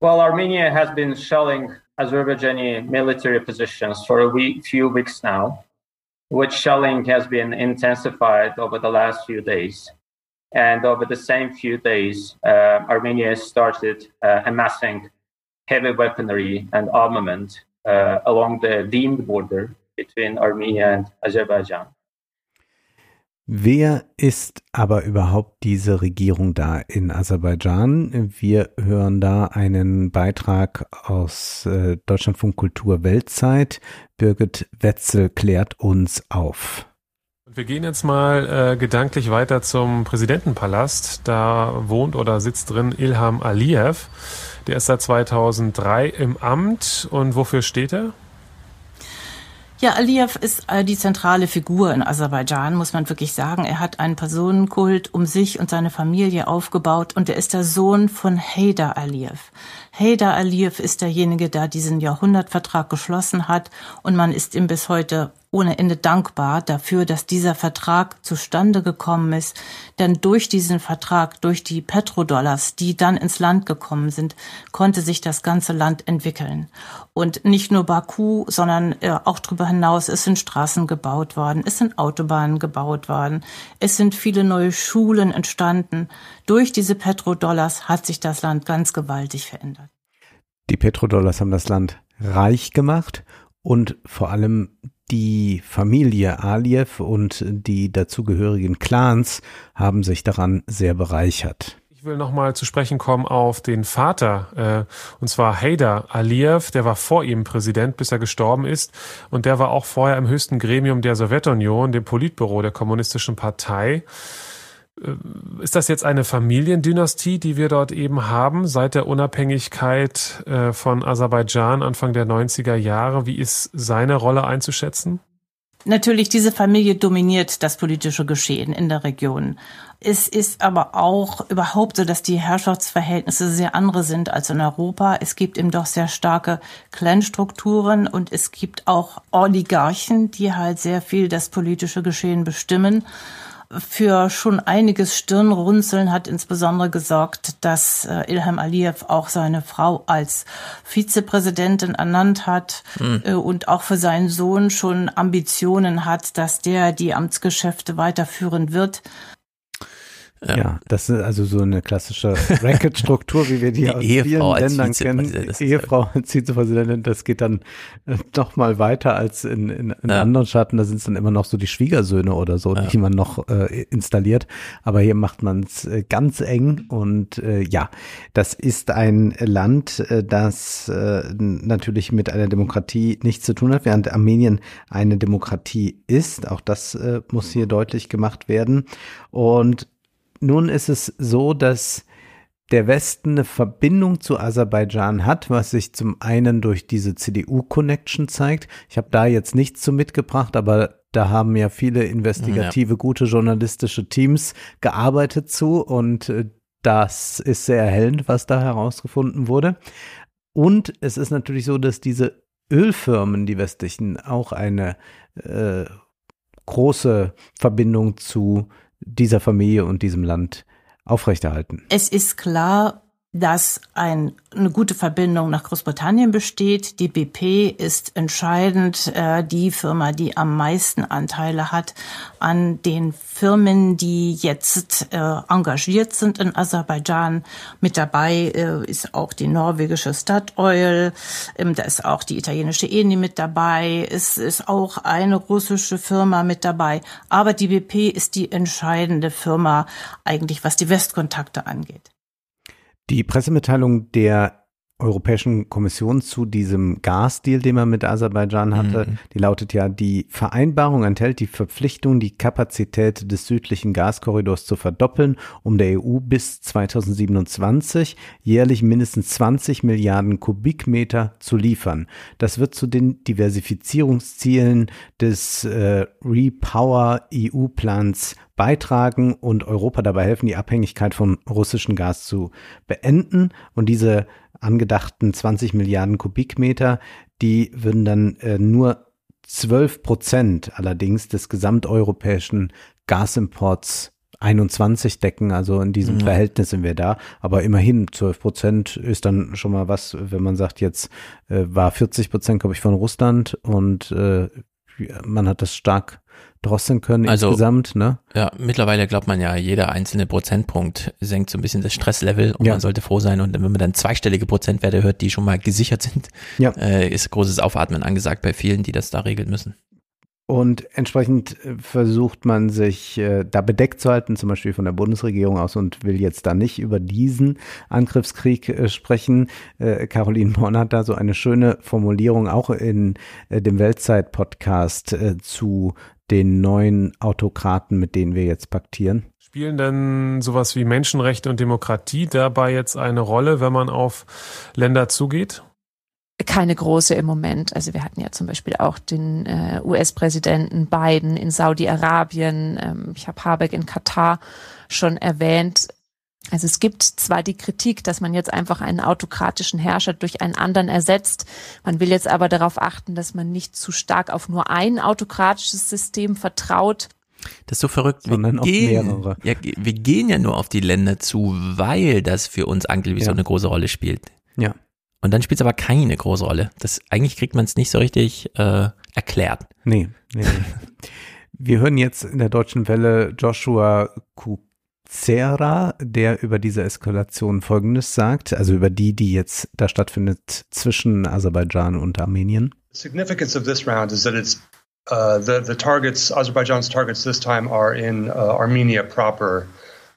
Speaker 40: Well, Armenia has been shelling Azerbaijani military positions for a week, few weeks now, which shelling has been intensified over the last few days. And over the same few days, uh, Armenia started uh, amassing heavy weaponry and armament uh, along the deemed border between Armenia and Azerbaijan.
Speaker 3: Wer ist aber überhaupt diese Regierung da in Aserbaidschan? Wir hören da einen Beitrag aus äh, Deutschlandfunk Kultur Weltzeit. Birgit Wetzel klärt uns auf.
Speaker 41: Wir gehen jetzt mal äh, gedanklich weiter zum Präsidentenpalast. Da wohnt oder sitzt drin Ilham Aliyev. Der ist seit 2003 im Amt. Und wofür steht er?
Speaker 42: Ja, Aliyev ist äh, die zentrale Figur in Aserbaidschan, muss man wirklich sagen. Er hat einen Personenkult um sich und seine Familie aufgebaut und er ist der Sohn von Heydar Aliyev. Heydar Aliyev ist derjenige, der diesen Jahrhundertvertrag geschlossen hat und man ist ihm bis heute ohne Ende dankbar dafür, dass dieser Vertrag zustande gekommen ist. Denn durch diesen Vertrag, durch die Petrodollars, die dann ins Land gekommen sind, konnte sich das ganze Land entwickeln. Und nicht nur Baku, sondern äh, auch darüber hinaus, es sind Straßen gebaut worden, es sind Autobahnen gebaut worden, es sind viele neue Schulen entstanden. Durch diese Petrodollars hat sich das Land ganz gewaltig verändert.
Speaker 3: Die Petrodollars haben das Land reich gemacht und vor allem die Familie Aliyev und die dazugehörigen Clans haben sich daran sehr bereichert.
Speaker 41: Ich will nochmal zu sprechen kommen auf den Vater, äh, und zwar Hader Aliyev, der war vor ihm Präsident, bis er gestorben ist. Und der war auch vorher im höchsten Gremium der Sowjetunion, dem Politbüro der Kommunistischen Partei. Äh, ist das jetzt eine Familiendynastie, die wir dort eben haben, seit der Unabhängigkeit äh, von Aserbaidschan Anfang der 90er Jahre? Wie ist seine Rolle einzuschätzen?
Speaker 42: Natürlich, diese Familie dominiert das politische Geschehen in der Region. Es ist aber auch überhaupt so, dass die Herrschaftsverhältnisse sehr andere sind als in Europa. Es gibt eben doch sehr starke Clanstrukturen und es gibt auch Oligarchen, die halt sehr viel das politische Geschehen bestimmen für schon einiges Stirnrunzeln hat insbesondere gesorgt, dass äh, Ilham Aliyev auch seine Frau als Vizepräsidentin ernannt hat mhm. äh, und auch für seinen Sohn schon Ambitionen hat, dass der die Amtsgeschäfte weiterführen wird.
Speaker 3: Ja. ja. das ist also so eine klassische Racket-Struktur, wie wir die, die aus Ehefrau vielen Ländern kennen. Ehefrau als Vizepräsidentin, das geht dann äh, noch mal weiter als in, in, in ja. anderen Staaten. Da sind es dann immer noch so die Schwiegersöhne oder so, ja. die man noch äh, installiert. Aber hier macht man es äh, ganz eng und äh, ja, das ist ein Land, äh, das äh, natürlich mit einer Demokratie nichts zu tun hat, während Armenien eine Demokratie ist. Auch das äh, muss hier deutlich gemacht werden. Und nun ist es so, dass der Westen eine Verbindung zu Aserbaidschan hat, was sich zum einen durch diese CDU-Connection zeigt. Ich habe da jetzt nichts zu mitgebracht, aber da haben ja viele investigative, ja. gute journalistische Teams gearbeitet zu und äh, das ist sehr erhellend, was da herausgefunden wurde. Und es ist natürlich so, dass diese Ölfirmen, die westlichen, auch eine äh, große Verbindung zu dieser Familie und diesem Land aufrechterhalten.
Speaker 42: Es ist klar, dass ein, eine gute Verbindung nach Großbritannien besteht. Die BP ist entscheidend äh, die Firma, die am meisten Anteile hat an den Firmen, die jetzt äh, engagiert sind in Aserbaidschan. Mit dabei äh, ist auch die norwegische Statoil, ähm, da ist auch die italienische Eni mit dabei, es ist auch eine russische Firma mit dabei. Aber die BP ist die entscheidende Firma eigentlich, was die Westkontakte angeht.
Speaker 3: Die Pressemitteilung der Europäischen Kommission zu diesem Gasdeal, den man mit Aserbaidschan hatte. Mhm. Die lautet ja, die Vereinbarung enthält die Verpflichtung, die Kapazität des südlichen Gaskorridors zu verdoppeln, um der EU bis 2027 jährlich mindestens 20 Milliarden Kubikmeter zu liefern. Das wird zu den Diversifizierungszielen des äh, Repower EU-Plans beitragen und Europa dabei helfen, die Abhängigkeit von russischem Gas zu beenden. Und diese angedachten 20 Milliarden Kubikmeter, die würden dann äh, nur 12 Prozent allerdings des gesamteuropäischen Gasimports 21 decken, also in diesem ja. Verhältnis sind wir da. Aber immerhin 12 Prozent ist dann schon mal was, wenn man sagt, jetzt äh, war 40 Prozent, glaube ich, von Russland und äh, man hat das stark drosseln können also, insgesamt, ne?
Speaker 2: Ja, mittlerweile glaubt man ja, jeder einzelne Prozentpunkt senkt so ein bisschen das Stresslevel und ja. man sollte froh sein. Und wenn man dann zweistellige Prozentwerte hört, die schon mal gesichert sind, ja. äh, ist großes Aufatmen angesagt bei vielen, die das da regeln müssen.
Speaker 3: Und entsprechend äh, versucht man sich äh, da bedeckt zu halten, zum Beispiel von der Bundesregierung aus und will jetzt da nicht über diesen Angriffskrieg äh, sprechen. Äh, Caroline Born hat da so eine schöne Formulierung auch in äh, dem Weltzeit-Podcast äh, zu den neuen Autokraten, mit denen wir jetzt paktieren.
Speaker 41: Spielen denn sowas wie Menschenrechte und Demokratie dabei jetzt eine Rolle, wenn man auf Länder zugeht?
Speaker 43: keine große im Moment. Also wir hatten ja zum Beispiel auch den äh, US-Präsidenten Biden in Saudi-Arabien. Ähm, ich habe Habeck in Katar schon erwähnt. Also es gibt zwar die Kritik, dass man jetzt einfach einen autokratischen Herrscher durch einen anderen ersetzt. Man will jetzt aber darauf achten, dass man nicht zu stark auf nur ein autokratisches System vertraut.
Speaker 2: Das ist so verrückt. Wir gehen, ja, wir gehen ja nur auf die Länder zu, weil das für uns angeblich ja. so eine große Rolle spielt.
Speaker 3: Ja.
Speaker 2: Und dann spielt es aber keine große Rolle. Das, eigentlich kriegt man es nicht so richtig äh, erklärt.
Speaker 3: Nee, nee. Wir hören jetzt in der deutschen Welle Joshua Der über diese Eskalation Folgendes sagt, also über die, die jetzt da stattfindet zwischen Aserbaidschan und Armenien.
Speaker 44: The significance of this round is that it's uh, the the targets, Azerbaijan's targets this time are in uh, Armenia proper.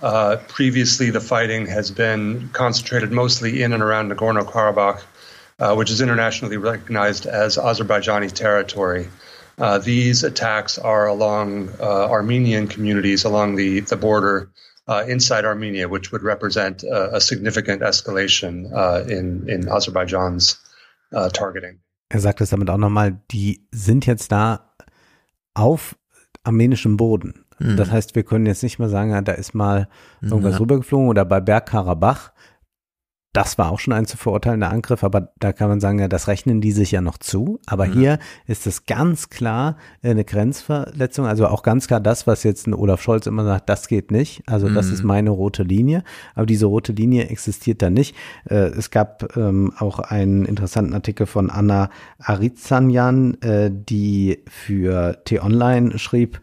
Speaker 44: Uh, previously, the fighting has been concentrated mostly in and around Nagorno Karabakh, uh, which is internationally recognized as Azerbaijani territory. Uh, these attacks are along uh, Armenian communities along the, the border inside Armenia, which would represent a significant escalation uh, in, in Azerbaijan's targeting.
Speaker 3: Er sagt es damit auch nochmal, die sind jetzt da auf armenischem Boden. Mhm. Das heißt, wir können jetzt nicht mehr sagen, da ist mal irgendwas ja. rübergeflogen oder bei Bergkarabach das war auch schon ein zu verurteilender Angriff, aber da kann man sagen, ja, das rechnen die sich ja noch zu. Aber mhm. hier ist es ganz klar eine Grenzverletzung, also auch ganz klar das, was jetzt ein Olaf Scholz immer sagt, das geht nicht. Also das ist mhm. meine rote Linie. Aber diese rote Linie existiert da nicht. Äh, es gab ähm, auch einen interessanten Artikel von Anna Arizanyan, äh, die für T-Online schrieb,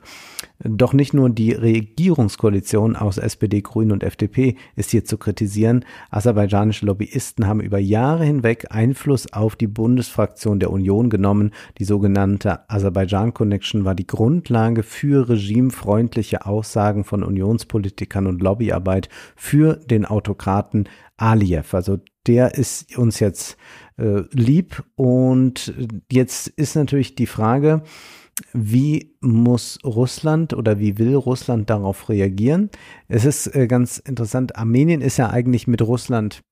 Speaker 3: Doch nicht nur die Regierungskoalition aus SPD, Grünen und FDP ist hier zu kritisieren. Aserbaidschanische Lobbyisten haben über Jahre hinweg Einfluss auf die Bundesfraktion der Union genommen. Die sogenannte Aserbaidschan Connection war die Grundlage für regimefreundliche Aussagen von Unionspolitikern und Lobbyarbeit für den Autokraten Aliyev. Also der ist uns jetzt äh, lieb und jetzt ist natürlich die Frage, wie muss Russland oder wie will Russland darauf reagieren? Es ist äh, ganz interessant, Armenien ist ja eigentlich mit Russland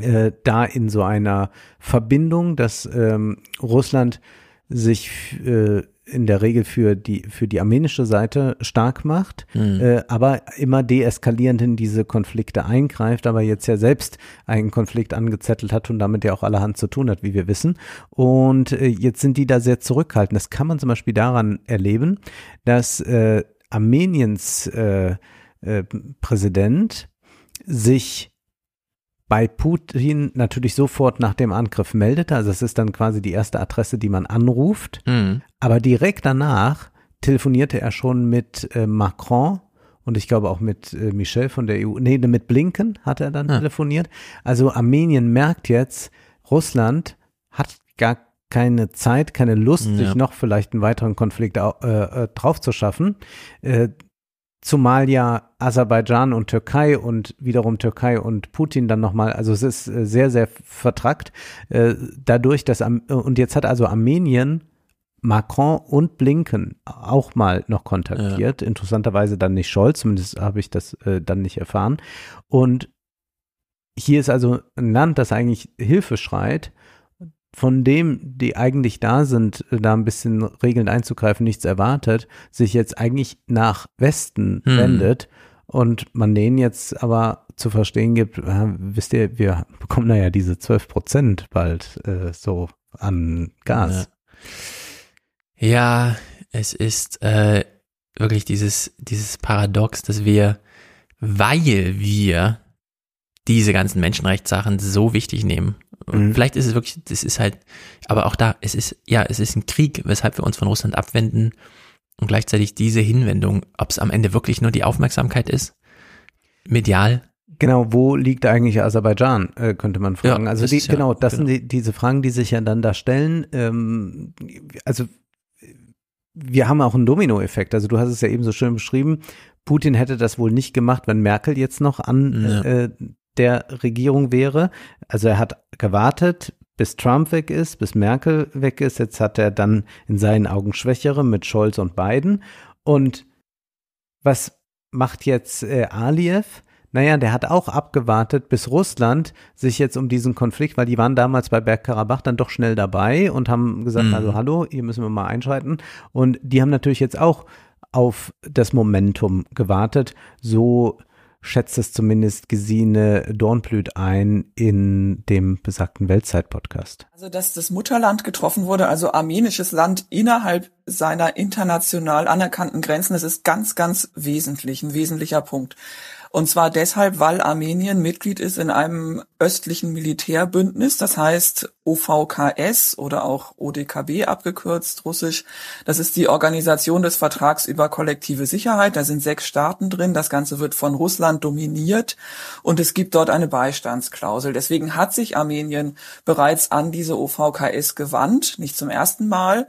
Speaker 3: äh, da in so einer Verbindung, dass ähm, Russland sich äh, in der Regel für die, für die armenische Seite stark macht, mhm. äh, aber immer deeskalierend in diese Konflikte eingreift, aber jetzt ja selbst einen Konflikt angezettelt hat und damit ja auch allerhand zu tun hat, wie wir wissen. Und äh, jetzt sind die da sehr zurückhaltend. Das kann man zum Beispiel daran erleben, dass äh, Armeniens äh, äh, Präsident sich bei Putin natürlich sofort nach dem Angriff meldete. Also es ist dann quasi die erste Adresse, die man anruft. Mhm. Aber direkt danach telefonierte er schon mit äh, Macron und ich glaube auch mit äh, Michel von der EU. Nee, mit Blinken hat er dann ja. telefoniert. Also Armenien merkt jetzt, Russland hat gar keine Zeit, keine Lust, ja. sich noch vielleicht einen weiteren Konflikt äh, äh, drauf zu schaffen. Äh, Zumal ja Aserbaidschan und Türkei und wiederum Türkei und Putin dann nochmal, also es ist äh, sehr, sehr vertrackt. Äh, dadurch, dass, und jetzt hat also Armenien Macron und Blinken auch mal noch kontaktiert. Ja. Interessanterweise dann nicht Scholz, zumindest habe ich das äh, dann nicht erfahren. Und hier ist also ein Land, das eigentlich Hilfe schreit von dem, die eigentlich da sind, da ein bisschen regelnd einzugreifen, nichts erwartet, sich jetzt eigentlich nach Westen hm. wendet und man denen jetzt aber zu verstehen gibt, äh, wisst ihr, wir bekommen da ja diese 12 Prozent bald äh, so an Gas.
Speaker 2: Ja, ja es ist äh, wirklich dieses, dieses Paradox, dass wir, weil wir diese ganzen Menschenrechtssachen so wichtig nehmen Mhm. Vielleicht ist es wirklich, das ist halt, aber auch da, es ist, ja, es ist ein Krieg, weshalb wir uns von Russland abwenden und gleichzeitig diese Hinwendung, ob es am Ende wirklich nur die Aufmerksamkeit ist, medial.
Speaker 3: Genau, wo liegt eigentlich Aserbaidschan, äh, könnte man fragen. Ja, also die, ja, genau, das genau. sind die, diese Fragen, die sich ja dann da stellen. Ähm, also wir haben auch einen Dominoeffekt. Also du hast es ja eben so schön beschrieben. Putin hätte das wohl nicht gemacht, wenn Merkel jetzt noch an ja. äh, der Regierung wäre. Also er hat gewartet, bis Trump weg ist, bis Merkel weg ist. Jetzt hat er dann in seinen Augen Schwächere mit Scholz und Biden. Und was macht jetzt äh, Aliyev? Naja, der hat auch abgewartet, bis Russland sich jetzt um diesen Konflikt, weil die waren damals bei Bergkarabach dann doch schnell dabei und haben gesagt, mhm. also hallo, hier müssen wir mal einschreiten. Und die haben natürlich jetzt auch auf das Momentum gewartet. So schätzt es zumindest Gesine Dornblüt ein in dem besagten Weltzeit-Podcast.
Speaker 45: Also, dass das Mutterland getroffen wurde, also armenisches Land innerhalb seiner international anerkannten Grenzen, das ist ganz, ganz wesentlich, ein wesentlicher Punkt. Und zwar deshalb, weil Armenien Mitglied ist in einem östlichen Militärbündnis, das heißt OVKS oder auch ODKB abgekürzt, russisch. Das ist die Organisation des Vertrags über kollektive Sicherheit. Da sind sechs Staaten drin. Das Ganze wird von Russland dominiert und es gibt dort eine Beistandsklausel. Deswegen hat sich Armenien bereits an diese OVKS gewandt, nicht zum ersten Mal.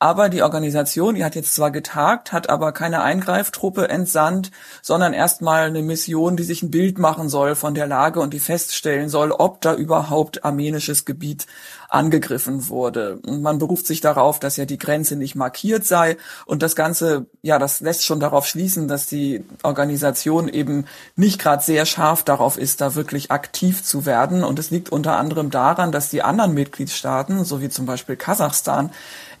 Speaker 45: Aber die Organisation, die hat jetzt zwar getagt, hat aber keine Eingreiftruppe entsandt, sondern erstmal eine Mission, die sich ein Bild machen soll von der Lage und die feststellen soll, ob da überhaupt armenisches Gebiet angegriffen wurde. Und man beruft sich darauf, dass ja die Grenze nicht markiert sei. Und das Ganze, ja, das lässt schon darauf schließen, dass die Organisation eben nicht gerade sehr scharf darauf ist, da wirklich aktiv zu werden. Und es liegt unter anderem daran, dass die anderen Mitgliedstaaten, so wie zum Beispiel Kasachstan,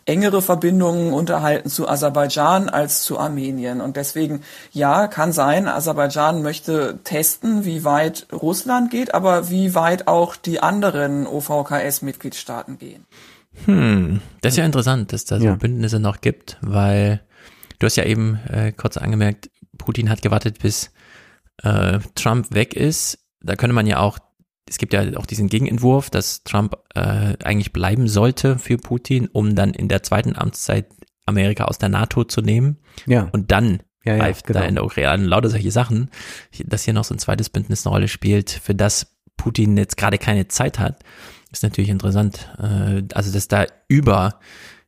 Speaker 45: engere Verbindungen unterhalten zu Aserbaidschan als zu Armenien. Und deswegen, ja, kann sein, Aserbaidschan möchte testen, wie weit Russland geht, aber wie weit auch die anderen OVKS-Mitgliedstaaten gehen.
Speaker 2: Hm, das ist ja interessant, dass da so ja. Bündnisse noch gibt, weil du hast ja eben äh, kurz angemerkt, Putin hat gewartet, bis äh, Trump weg ist. Da könnte man ja auch es gibt ja auch diesen Gegenentwurf, dass Trump äh, eigentlich bleiben sollte für Putin, um dann in der zweiten Amtszeit Amerika aus der NATO zu nehmen.
Speaker 3: Ja.
Speaker 2: Und dann
Speaker 3: ja, ja,
Speaker 2: greift genau. da in der Ukraine an. Lauter solche Sachen, dass hier noch so ein zweites Bündnis eine Rolle spielt, für das Putin jetzt gerade keine Zeit hat, ist natürlich interessant. Äh, also, dass da über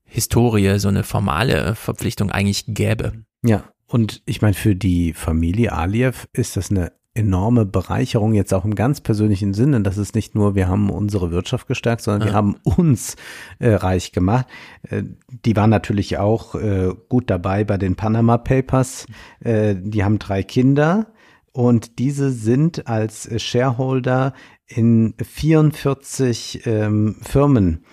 Speaker 2: Historie so eine formale Verpflichtung eigentlich gäbe.
Speaker 3: Ja, und ich meine, für die Familie Aliyev ist das eine enorme Bereicherung jetzt auch im ganz persönlichen Sinne. Das ist nicht nur, wir haben unsere Wirtschaft gestärkt, sondern ja. wir haben uns äh, reich gemacht. Äh, die waren natürlich auch äh, gut dabei bei den Panama Papers. Äh, die haben drei Kinder und diese sind als Shareholder in 44 ähm, Firmen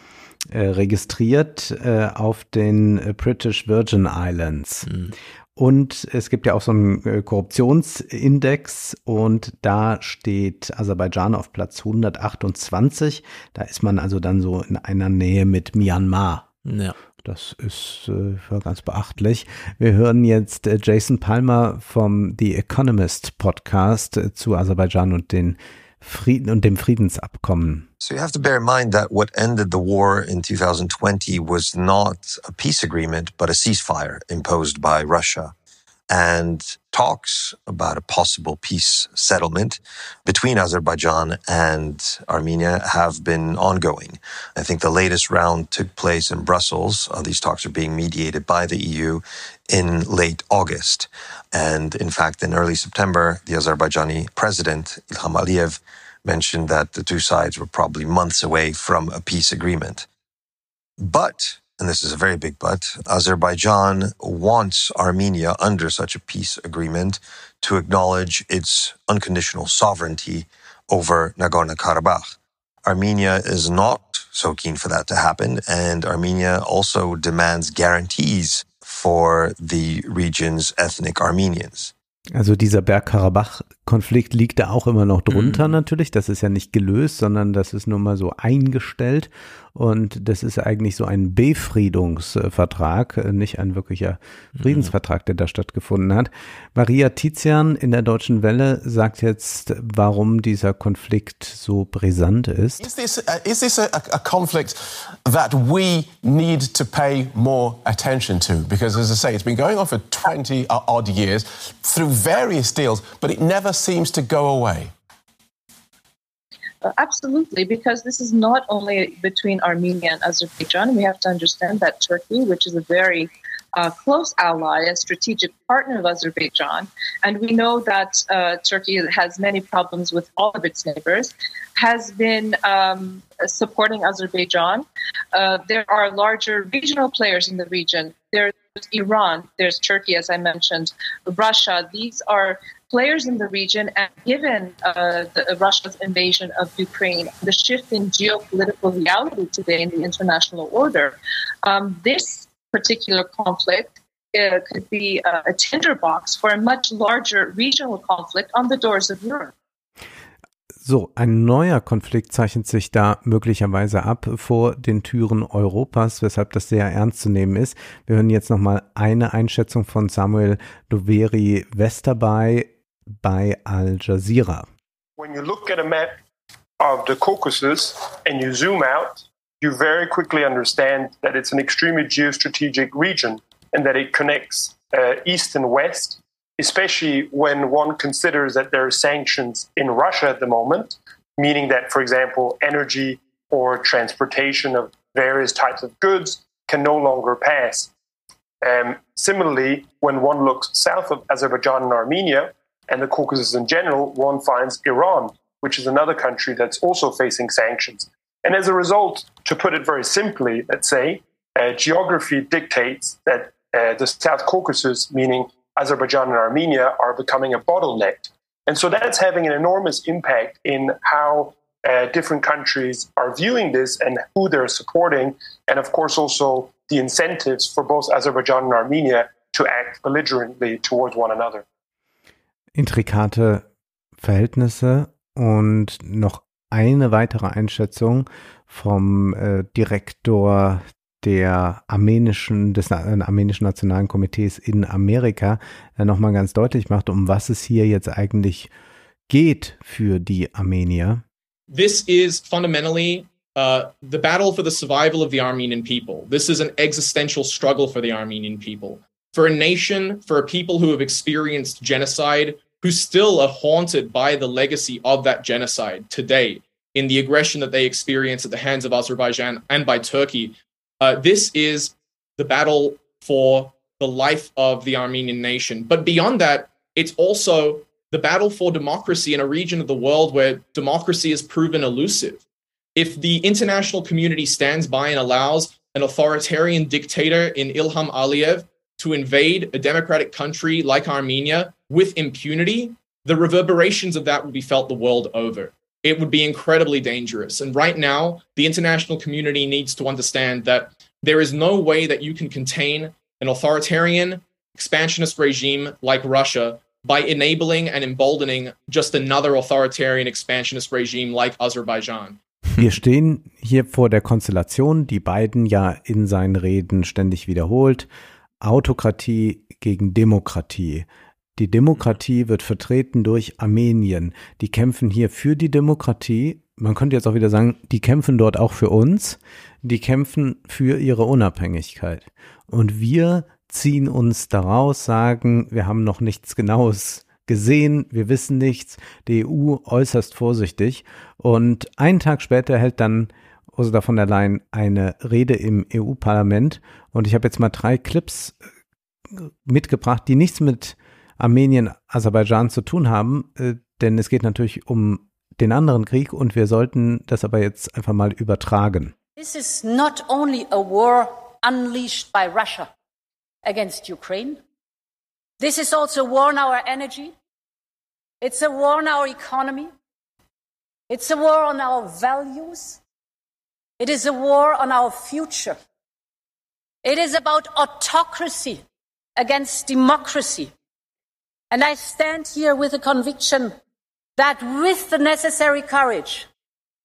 Speaker 3: äh, registriert äh, auf den British Virgin Islands. Mhm. Und es gibt ja auch so einen äh, Korruptionsindex und da steht Aserbaidschan auf Platz 128. Da ist man also dann so in einer Nähe mit Myanmar.
Speaker 2: Ja.
Speaker 3: Das ist äh, ganz beachtlich. Wir hören jetzt äh, Jason Palmer vom The Economist Podcast äh, zu Aserbaidschan und den Frieden und dem Friedensabkommen.
Speaker 46: So you have to bear in mind that what ended the war in 2020 was not a peace agreement, but a ceasefire imposed by Russia. And talks about a possible peace settlement between Azerbaijan and Armenia have been ongoing. I think the latest round took place in Brussels. Uh, these talks are being mediated by the EU in late August. And in fact, in early September, the Azerbaijani president, Ilham Aliyev, mentioned that the two sides were probably months away from a peace agreement. But, and this is a very big but, Azerbaijan wants Armenia under such a peace agreement to acknowledge its unconditional sovereignty over Nagorno Karabakh. Armenia is not so keen for that to happen, and Armenia also demands guarantees for the region's ethnic Armenians.
Speaker 3: Also dieser Bergkarabach-Konflikt liegt da auch immer noch drunter mhm. natürlich. Das ist ja nicht gelöst, sondern das ist nur mal so eingestellt. Und das ist eigentlich so ein Befriedungsvertrag, äh, nicht ein wirklicher mhm. Friedensvertrag, der da stattgefunden hat. Maria Tizian in der Deutschen Welle sagt jetzt, warum dieser Konflikt so brisant ist.
Speaker 47: Is this, uh, is this a, a conflict that we need to pay more attention to? Because as I say, it's been going on for 20 odd years through various deals, but it never seems to go away.
Speaker 48: Uh, absolutely, because this is not only between Armenia and Azerbaijan. We have to understand that Turkey, which is a very uh, close ally and strategic partner of Azerbaijan, and we know that uh, Turkey has many problems with all of its neighbors, has been um, supporting Azerbaijan. Uh, there are larger regional players in the region. There's Iran, there's Turkey, as I mentioned, Russia. These are players in the region, and given uh, the, uh, Russia's invasion of Ukraine, the shift in geopolitical reality today in the international order, um, this particular conflict uh, could be a, a tinderbox for a much larger regional conflict on the doors of Europe.
Speaker 3: So, ein neuer Konflikt zeichnet sich da möglicherweise ab vor den Türen Europas, weshalb das sehr ernst zu nehmen ist. Wir hören jetzt nochmal eine Einschätzung von Samuel Doveri Westerbay bei Al Jazeera.
Speaker 49: When you look at a map of the Caucasus and you zoom out, you very quickly understand that it's an extremely geostrategic region and that it connects uh, east and west, especially when one considers that there are sanctions in Russia at the moment, meaning that, for example, energy or transportation of various types of goods can no longer pass. Um, similarly, when one looks south of Azerbaijan and Armenia, and the Caucasus in general, one finds Iran, which is another country that's also facing sanctions. And as a result, to put it very simply, let's say, uh, geography dictates that uh, the South Caucasus, meaning Azerbaijan and Armenia, are becoming a bottleneck. And so that's having an enormous impact in how uh, different countries are viewing this and who they're supporting. And of course, also the incentives for both Azerbaijan and Armenia to act belligerently towards one another.
Speaker 3: Intrikate Verhältnisse und noch eine weitere Einschätzung vom äh, Direktor der armenischen, des äh, armenischen Nationalen Komitees in Amerika, der nochmal ganz deutlich macht, um was es hier jetzt eigentlich geht für die Armenier.
Speaker 50: This is fundamentally
Speaker 51: uh, the battle for the survival of the Armenian people. This is an existential struggle for the Armenian people. For a nation, for a people who have experienced genocide, who still are haunted by the legacy of that genocide today in the aggression that they experience at the hands of Azerbaijan and by Turkey. Uh, this is the battle for the life of the Armenian nation. But beyond that, it's also the battle for democracy in a region of the world where democracy is proven elusive. If the international community stands by and allows an authoritarian dictator in Ilham Aliyev to invade a democratic country like Armenia with impunity, the reverberations of that would be felt the world over. It would be incredibly dangerous. And right now, the international community needs to understand that there is no way that you can contain an authoritarian, expansionist regime like Russia by enabling and emboldening just another authoritarian, expansionist regime like Azerbaijan.
Speaker 3: Wir stehen hier vor der Konstellation, die Biden ja in seinen Reden ständig wiederholt. Autokratie gegen Demokratie. Die Demokratie wird vertreten durch Armenien. Die kämpfen hier für die Demokratie. Man könnte jetzt auch wieder sagen, die kämpfen dort auch für uns. Die kämpfen für ihre Unabhängigkeit. Und wir ziehen uns daraus, sagen, wir haben noch nichts Genaues gesehen, wir wissen nichts, die EU äußerst vorsichtig. Und einen Tag später hält dann Ursula von der Leyen eine Rede im EU-Parlament. Und ich habe jetzt mal drei Clips äh, mitgebracht, die nichts mit Armenien, Aserbaidschan zu tun haben, äh, denn es geht natürlich um den anderen Krieg und wir sollten das aber jetzt einfach mal übertragen.
Speaker 33: This is not only a war unleashed by Russia against Ukraine. This is also a war on our energy. It's a war on our economy. It's a war on our values. It is a war on our future. It is about autocracy against democracy. And I stand here with a conviction that with the necessary courage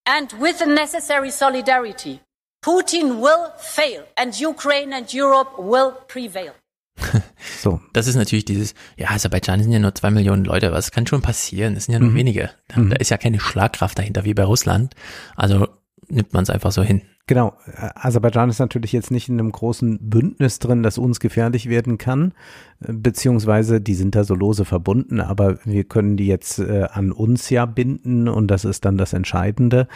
Speaker 33: and with the necessary solidarity, Putin will fail and Ukraine and Europe will prevail.
Speaker 2: so. Das ist natürlich dieses, ja, Aserbaidschan sind ja nur zwei Millionen Leute, was kann schon passieren? Es sind ja nur mhm. wenige. Da, mhm. da ist ja keine Schlagkraft dahinter wie bei Russland. Also nimmt man es einfach so hin.
Speaker 3: Genau, Aserbaidschan ist natürlich jetzt nicht in einem großen Bündnis drin, das uns gefährlich werden kann, beziehungsweise die sind da so lose verbunden, aber wir können die jetzt äh, an uns ja binden und das ist dann das Entscheidende.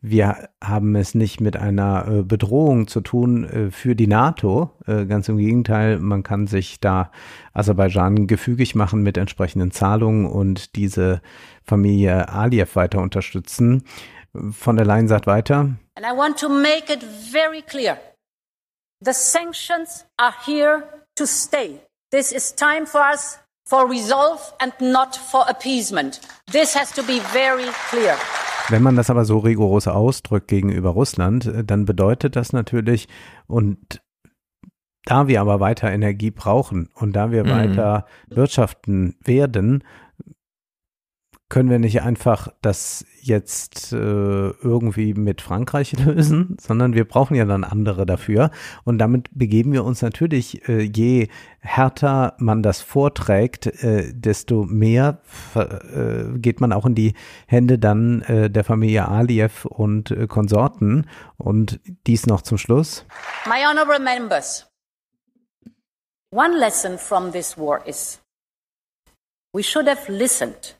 Speaker 3: Wir haben es nicht mit einer äh, Bedrohung zu tun äh, für die NATO, äh, ganz im Gegenteil, man kann sich da Aserbaidschan gefügig machen mit entsprechenden Zahlungen und diese Familie Aliyev weiter unterstützen. Von der Leyen sagt weiter.
Speaker 33: And I want to make it very clear. The sanctions are here to stay. This is time for us for resolve and not for appeasement. This has to be very clear.
Speaker 3: Wenn man das aber so rigoros ausdrückt gegenüber Russland, äh, dann bedeutet das natürlich, und da wir aber weiter Energie brauchen und da wir mhm. weiter wirtschaften werden, können wir nicht einfach das jetzt äh, irgendwie mit Frankreich lösen, sondern wir brauchen ja dann andere dafür. Und damit begeben wir uns natürlich, äh, je härter man das vorträgt, äh, desto mehr äh, geht man auch in die Hände dann äh, der Familie Aliyev und äh, Konsorten. Und dies noch zum Schluss.
Speaker 33: My honorable members, one lesson from this war is we should have listened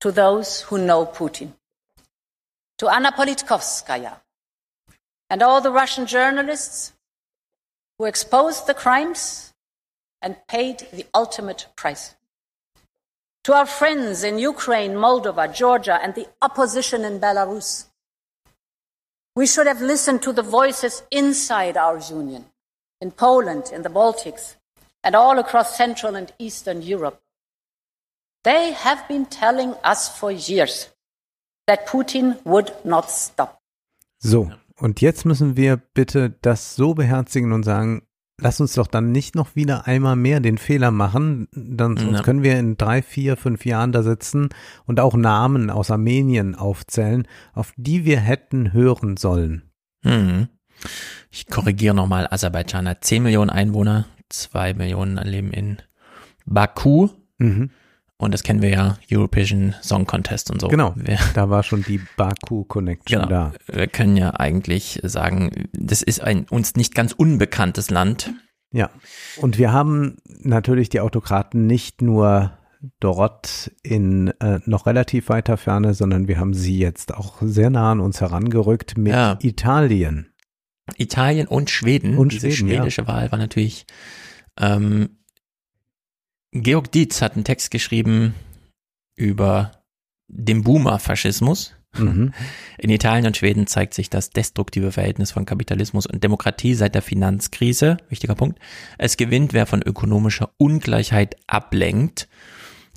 Speaker 33: to those who know Putin, to Anna Politkovskaya, and all the Russian journalists who exposed the crimes and paid the ultimate price. To our friends in Ukraine, Moldova, Georgia, and the opposition in Belarus. We should have listened to the voices inside our union, in Poland, in the Baltics, and all across Central and Eastern Europe. They have been telling us for years that Putin would not stop.
Speaker 3: So, und jetzt müssen wir bitte das so beherzigen und sagen, lass uns doch dann nicht noch wieder einmal mehr den Fehler machen, dann sonst ja. können wir in drei, vier, fünf Jahren da sitzen und auch Namen aus Armenien aufzählen, auf die wir hätten hören sollen.
Speaker 2: Mhm. Ich korrigiere nochmal, Aserbaidschan hat 10 Millionen Einwohner, 2 Millionen leben in Baku. Mhm. Und das kennen wir ja, European Song Contest und so.
Speaker 3: Genau,
Speaker 2: wir,
Speaker 3: da war schon die Baku-Connection
Speaker 2: genau,
Speaker 3: da.
Speaker 2: Wir können ja eigentlich sagen, das ist ein uns nicht ganz unbekanntes Land.
Speaker 3: Ja, und wir haben natürlich die Autokraten nicht nur dort in äh, noch relativ weiter Ferne, sondern wir haben sie jetzt auch sehr nah an uns herangerückt mit
Speaker 2: Ja.
Speaker 3: Italien.
Speaker 2: Italien und Schweden.
Speaker 3: Und
Speaker 2: Diese
Speaker 3: Schweden, ja.
Speaker 2: schwedische Wahl war natürlich. Ähm, Georg Dietz hat einen Text geschrieben über den Boomer-Faschismus.
Speaker 3: Mhm.
Speaker 2: In Italien und Schweden zeigt sich das destruktive Verhältnis von Kapitalismus und Demokratie seit der Finanzkrise. Wichtiger Punkt. Es gewinnt, wer von ökonomischer Ungleichheit ablenkt.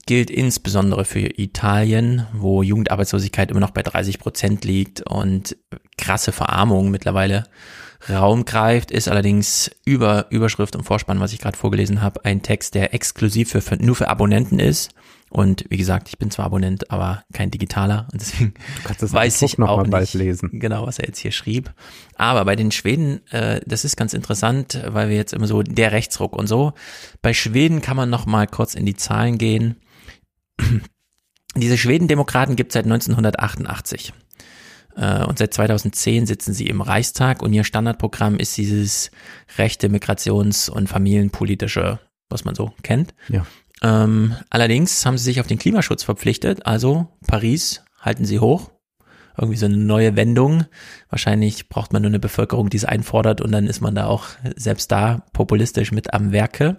Speaker 2: Gilt insbesondere für Italien, wo Jugendarbeitslosigkeit immer noch bei 30 Prozent liegt und krasse Verarmung mittlerweile Raum greift, ist allerdings über Überschrift und Vorspann, was ich gerade vorgelesen habe, ein Text, der exklusiv für, nur für Abonnenten ist. Und wie gesagt, ich bin zwar Abonnent, aber kein Digitaler und deswegen weiß ich
Speaker 3: noch
Speaker 2: auch
Speaker 3: mal
Speaker 2: nicht
Speaker 3: lesen.
Speaker 2: genau, was er jetzt hier schrieb. Aber bei den Schweden, äh, das ist ganz interessant, weil wir jetzt immer so der Rechtsruck und so. Bei Schweden kann man noch mal kurz in die Zahlen gehen. Diese Schwedendemokraten gibt es seit 1988. Äh, Und seit 2010 sitzen sie im Reichstag und ihr Standardprogramm ist dieses rechte Migrations- und familienpolitische, was man so kennt.
Speaker 3: Ja.
Speaker 2: Ähm, allerdings haben sie sich auf den Klimaschutz verpflichtet, also Paris halten sie hoch. Irgendwie so eine neue Wendung. Wahrscheinlich braucht man nur eine Bevölkerung, die es einfordert und dann ist man da auch selbst da populistisch mit am Werke.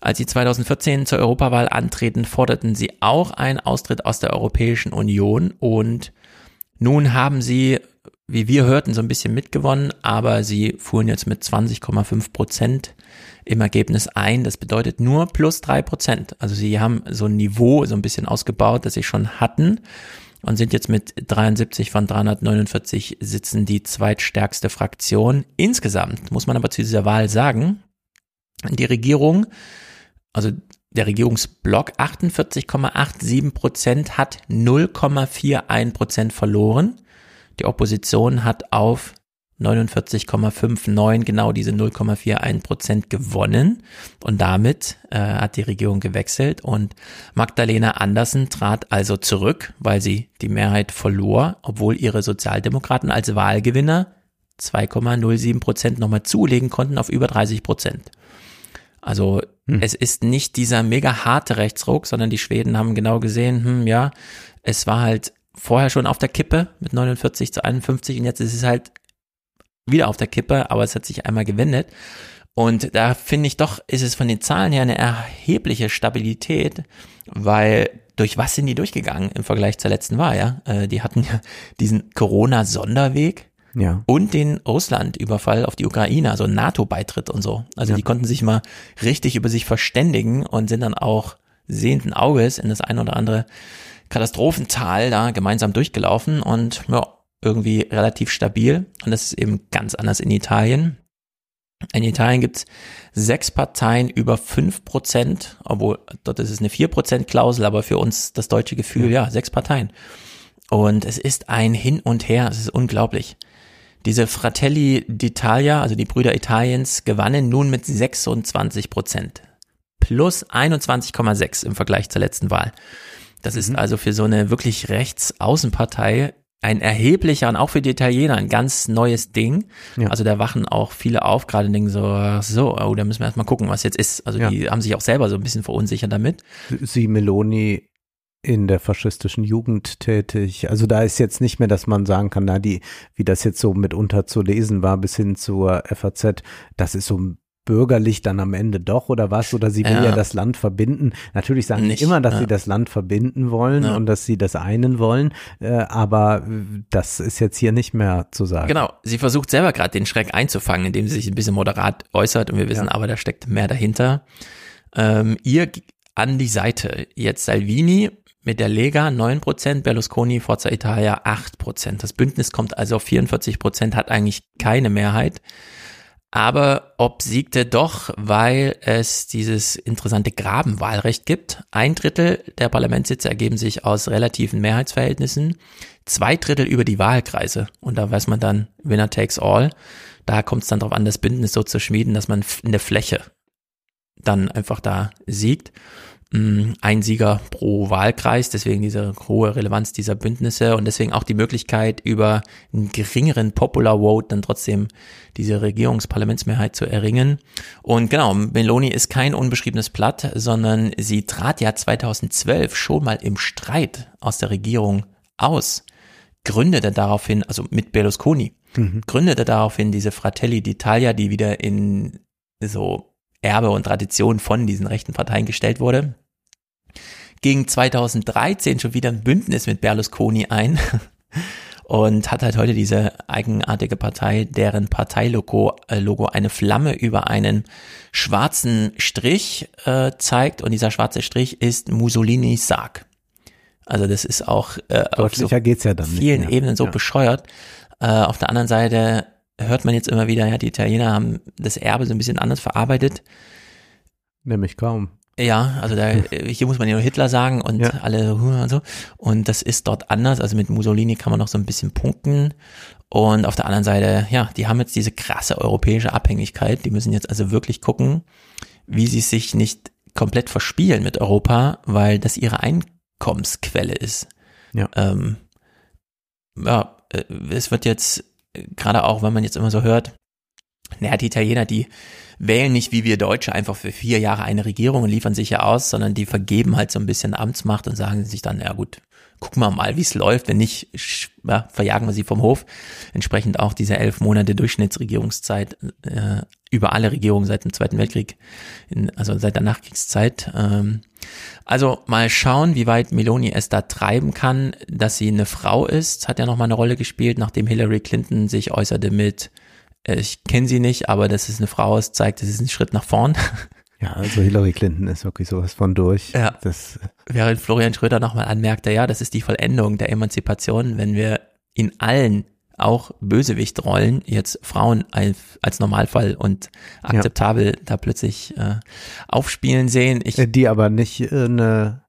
Speaker 2: Als sie 2014 zur Europawahl antreten, forderten sie auch einen Austritt aus der Europäischen Union und nun haben sie, wie wir hörten, so ein bisschen mitgewonnen, aber sie fuhren jetzt mit 20,5 Prozent im Ergebnis ein. Das bedeutet nur plus drei Prozent. Also sie haben so ein Niveau so ein bisschen ausgebaut, das sie schon hatten und sind jetzt mit 73 von 349 Sitzen die zweitstärkste Fraktion. Insgesamt muss man aber zu dieser Wahl sagen, die Regierung, also der Regierungsblock 48,87 Prozent hat 0,41 Prozent verloren. Die Opposition hat auf 49,59 genau diese 0,41 Prozent gewonnen und damit äh, hat die Regierung gewechselt und Magdalena Andersen trat also zurück, weil sie die Mehrheit verlor, obwohl ihre Sozialdemokraten als Wahlgewinner 2,07 Prozent nochmal zulegen konnten auf über 30 Prozent. Also
Speaker 3: Hm.
Speaker 2: es ist nicht dieser mega harte Rechtsruck, sondern die Schweden haben genau gesehen, hm, ja, es war halt vorher schon auf der Kippe mit 49 zu 51 und jetzt ist es halt wieder auf der Kippe, aber es hat sich einmal gewendet. Und da finde ich doch, ist es von den Zahlen her eine erhebliche Stabilität, weil durch was sind die durchgegangen im Vergleich zur letzten Wahl, ja? Äh, Die hatten ja diesen Corona-Sonderweg
Speaker 3: Ja.
Speaker 2: und den Russland-Überfall auf die Ukraine, also NATO-Beitritt und so. Also
Speaker 3: Ja.
Speaker 2: die konnten sich mal richtig über sich verständigen und sind dann auch sehenden Auges in das ein oder andere Katastrophental da gemeinsam durchgelaufen und ja, irgendwie relativ stabil. Und das ist eben ganz anders in Italien. In Italien gibt's sechs Parteien über fünf Prozent, obwohl dort ist es eine vier Prozent Klausel, aber für uns das deutsche Gefühl, ja, sechs Parteien. Und es ist ein Hin und Her, es ist unglaublich. Diese Fratelli d'Italia, also die Brüder Italiens, gewannen nun mit 26 Prozent. Plus 21,6 im Vergleich zur letzten Wahl. Das ist also für so eine wirklich Rechtsaußenpartei ein erheblicher und auch für die Italiener ein ganz neues Ding.
Speaker 3: Ja.
Speaker 2: Also da wachen auch viele auf, gerade denken so, so, oh, da müssen wir erstmal gucken, was jetzt ist. Also
Speaker 3: Ja.
Speaker 2: die haben sich auch selber so ein bisschen verunsichert damit.
Speaker 3: Sie Meloni in der faschistischen Jugend tätig. Also da ist jetzt nicht mehr, dass man sagen kann, na die, wie das jetzt so mitunter zu lesen war, bis hin zur FAZ, das ist so bürgerlich dann am Ende doch oder was? Oder sie will ja,
Speaker 2: Ja.
Speaker 3: das Land verbinden. Natürlich sagen
Speaker 2: Nicht,
Speaker 3: sie immer, dass
Speaker 2: ja.
Speaker 3: sie das Land verbinden wollen
Speaker 2: Ja.
Speaker 3: und dass sie das einen wollen, äh, aber äh, das ist jetzt hier nicht mehr zu sagen.
Speaker 2: Genau, sie versucht selber gerade den Schreck einzufangen, indem sie sich ein bisschen moderat äußert und wir wissen aber, da steckt mehr dahinter. Ähm, ihr an die Seite jetzt Salvini mit der Lega 9%, Berlusconi, Forza Italia 8%. Das Bündnis kommt also auf 44%, hat eigentlich keine Mehrheit. Aber obsiegte doch, weil es dieses interessante Grabenwahlrecht gibt. Ein Drittel der Parlamentssitze ergeben sich aus relativen Mehrheitsverhältnissen, zwei Drittel über die Wahlkreise. Und da weiß man dann, Winner takes all. Da kommt es dann darauf an, das Bündnis so zu schmieden, dass man in der Fläche dann einfach da siegt. Ein Sieger pro Wahlkreis, deswegen diese hohe Relevanz dieser Bündnisse und deswegen auch die Möglichkeit, über einen geringeren Popular Vote dann trotzdem diese Regierungsparlamentsmehrheit zu erringen. Und genau, Meloni ist kein unbeschriebenes Blatt, sondern sie trat ja 2012 schon mal im Streit aus der Regierung aus, gründete daraufhin, also mit Berlusconi, mhm. gründete daraufhin diese Fratelli d'Italia, die wieder in so Erbe und Tradition von diesen rechten Parteien gestellt wurde. Ging 2013 schon wieder ein Bündnis mit Berlusconi ein und hat halt heute diese eigenartige Partei, deren Parteilogo äh, Logo eine Flamme über einen schwarzen Strich äh, zeigt und dieser schwarze Strich ist Mussolinis Sarg. Also das ist auch äh, auf so
Speaker 3: geht's ja dann
Speaker 2: vielen Ebenen so ja. bescheuert. Äh, auf der anderen Seite hört man jetzt immer wieder, ja, die Italiener haben das Erbe so ein bisschen anders verarbeitet.
Speaker 3: Nämlich kaum.
Speaker 2: Ja, also da, hier muss man ja nur Hitler sagen und ja. alle und so. Und das ist dort anders. Also mit Mussolini kann man noch so ein bisschen punkten. Und auf der anderen Seite, ja, die haben jetzt diese krasse europäische Abhängigkeit. Die müssen jetzt also wirklich gucken, wie sie sich nicht komplett verspielen mit Europa, weil das ihre Einkommensquelle ist.
Speaker 3: Ja.
Speaker 2: Ähm, ja, äh, es wird jetzt gerade auch, wenn man jetzt immer so hört, naja, die Italiener, die wählen nicht wie wir Deutsche einfach für vier Jahre eine Regierung und liefern sich ja aus, sondern die vergeben halt so ein bisschen Amtsmacht und sagen sich dann, ja gut, gucken wir mal, wie es läuft. Wenn nicht, ja, verjagen wir sie vom Hof. Entsprechend auch diese elf Monate Durchschnittsregierungszeit äh, über alle Regierungen seit dem Zweiten Weltkrieg, in, also seit der Nachkriegszeit. Ähm, also mal schauen, wie weit Meloni es da treiben kann, dass sie eine Frau ist, hat ja noch mal eine Rolle gespielt, nachdem Hillary Clinton sich äußerte mit, äh, ich kenne sie nicht, aber dass es eine Frau ist, zeigt, es ist ein Schritt nach vorn.
Speaker 3: Ja, also Hillary Clinton ist wirklich sowas von durch.
Speaker 2: Ja. Das Während Florian Schröder nochmal anmerkte, ja, das ist die Vollendung der Emanzipation, wenn wir in allen auch Bösewichtrollen jetzt Frauen als, als Normalfall und akzeptabel ja. da plötzlich äh, aufspielen sehen. Ich,
Speaker 3: äh, die aber nicht äh, eine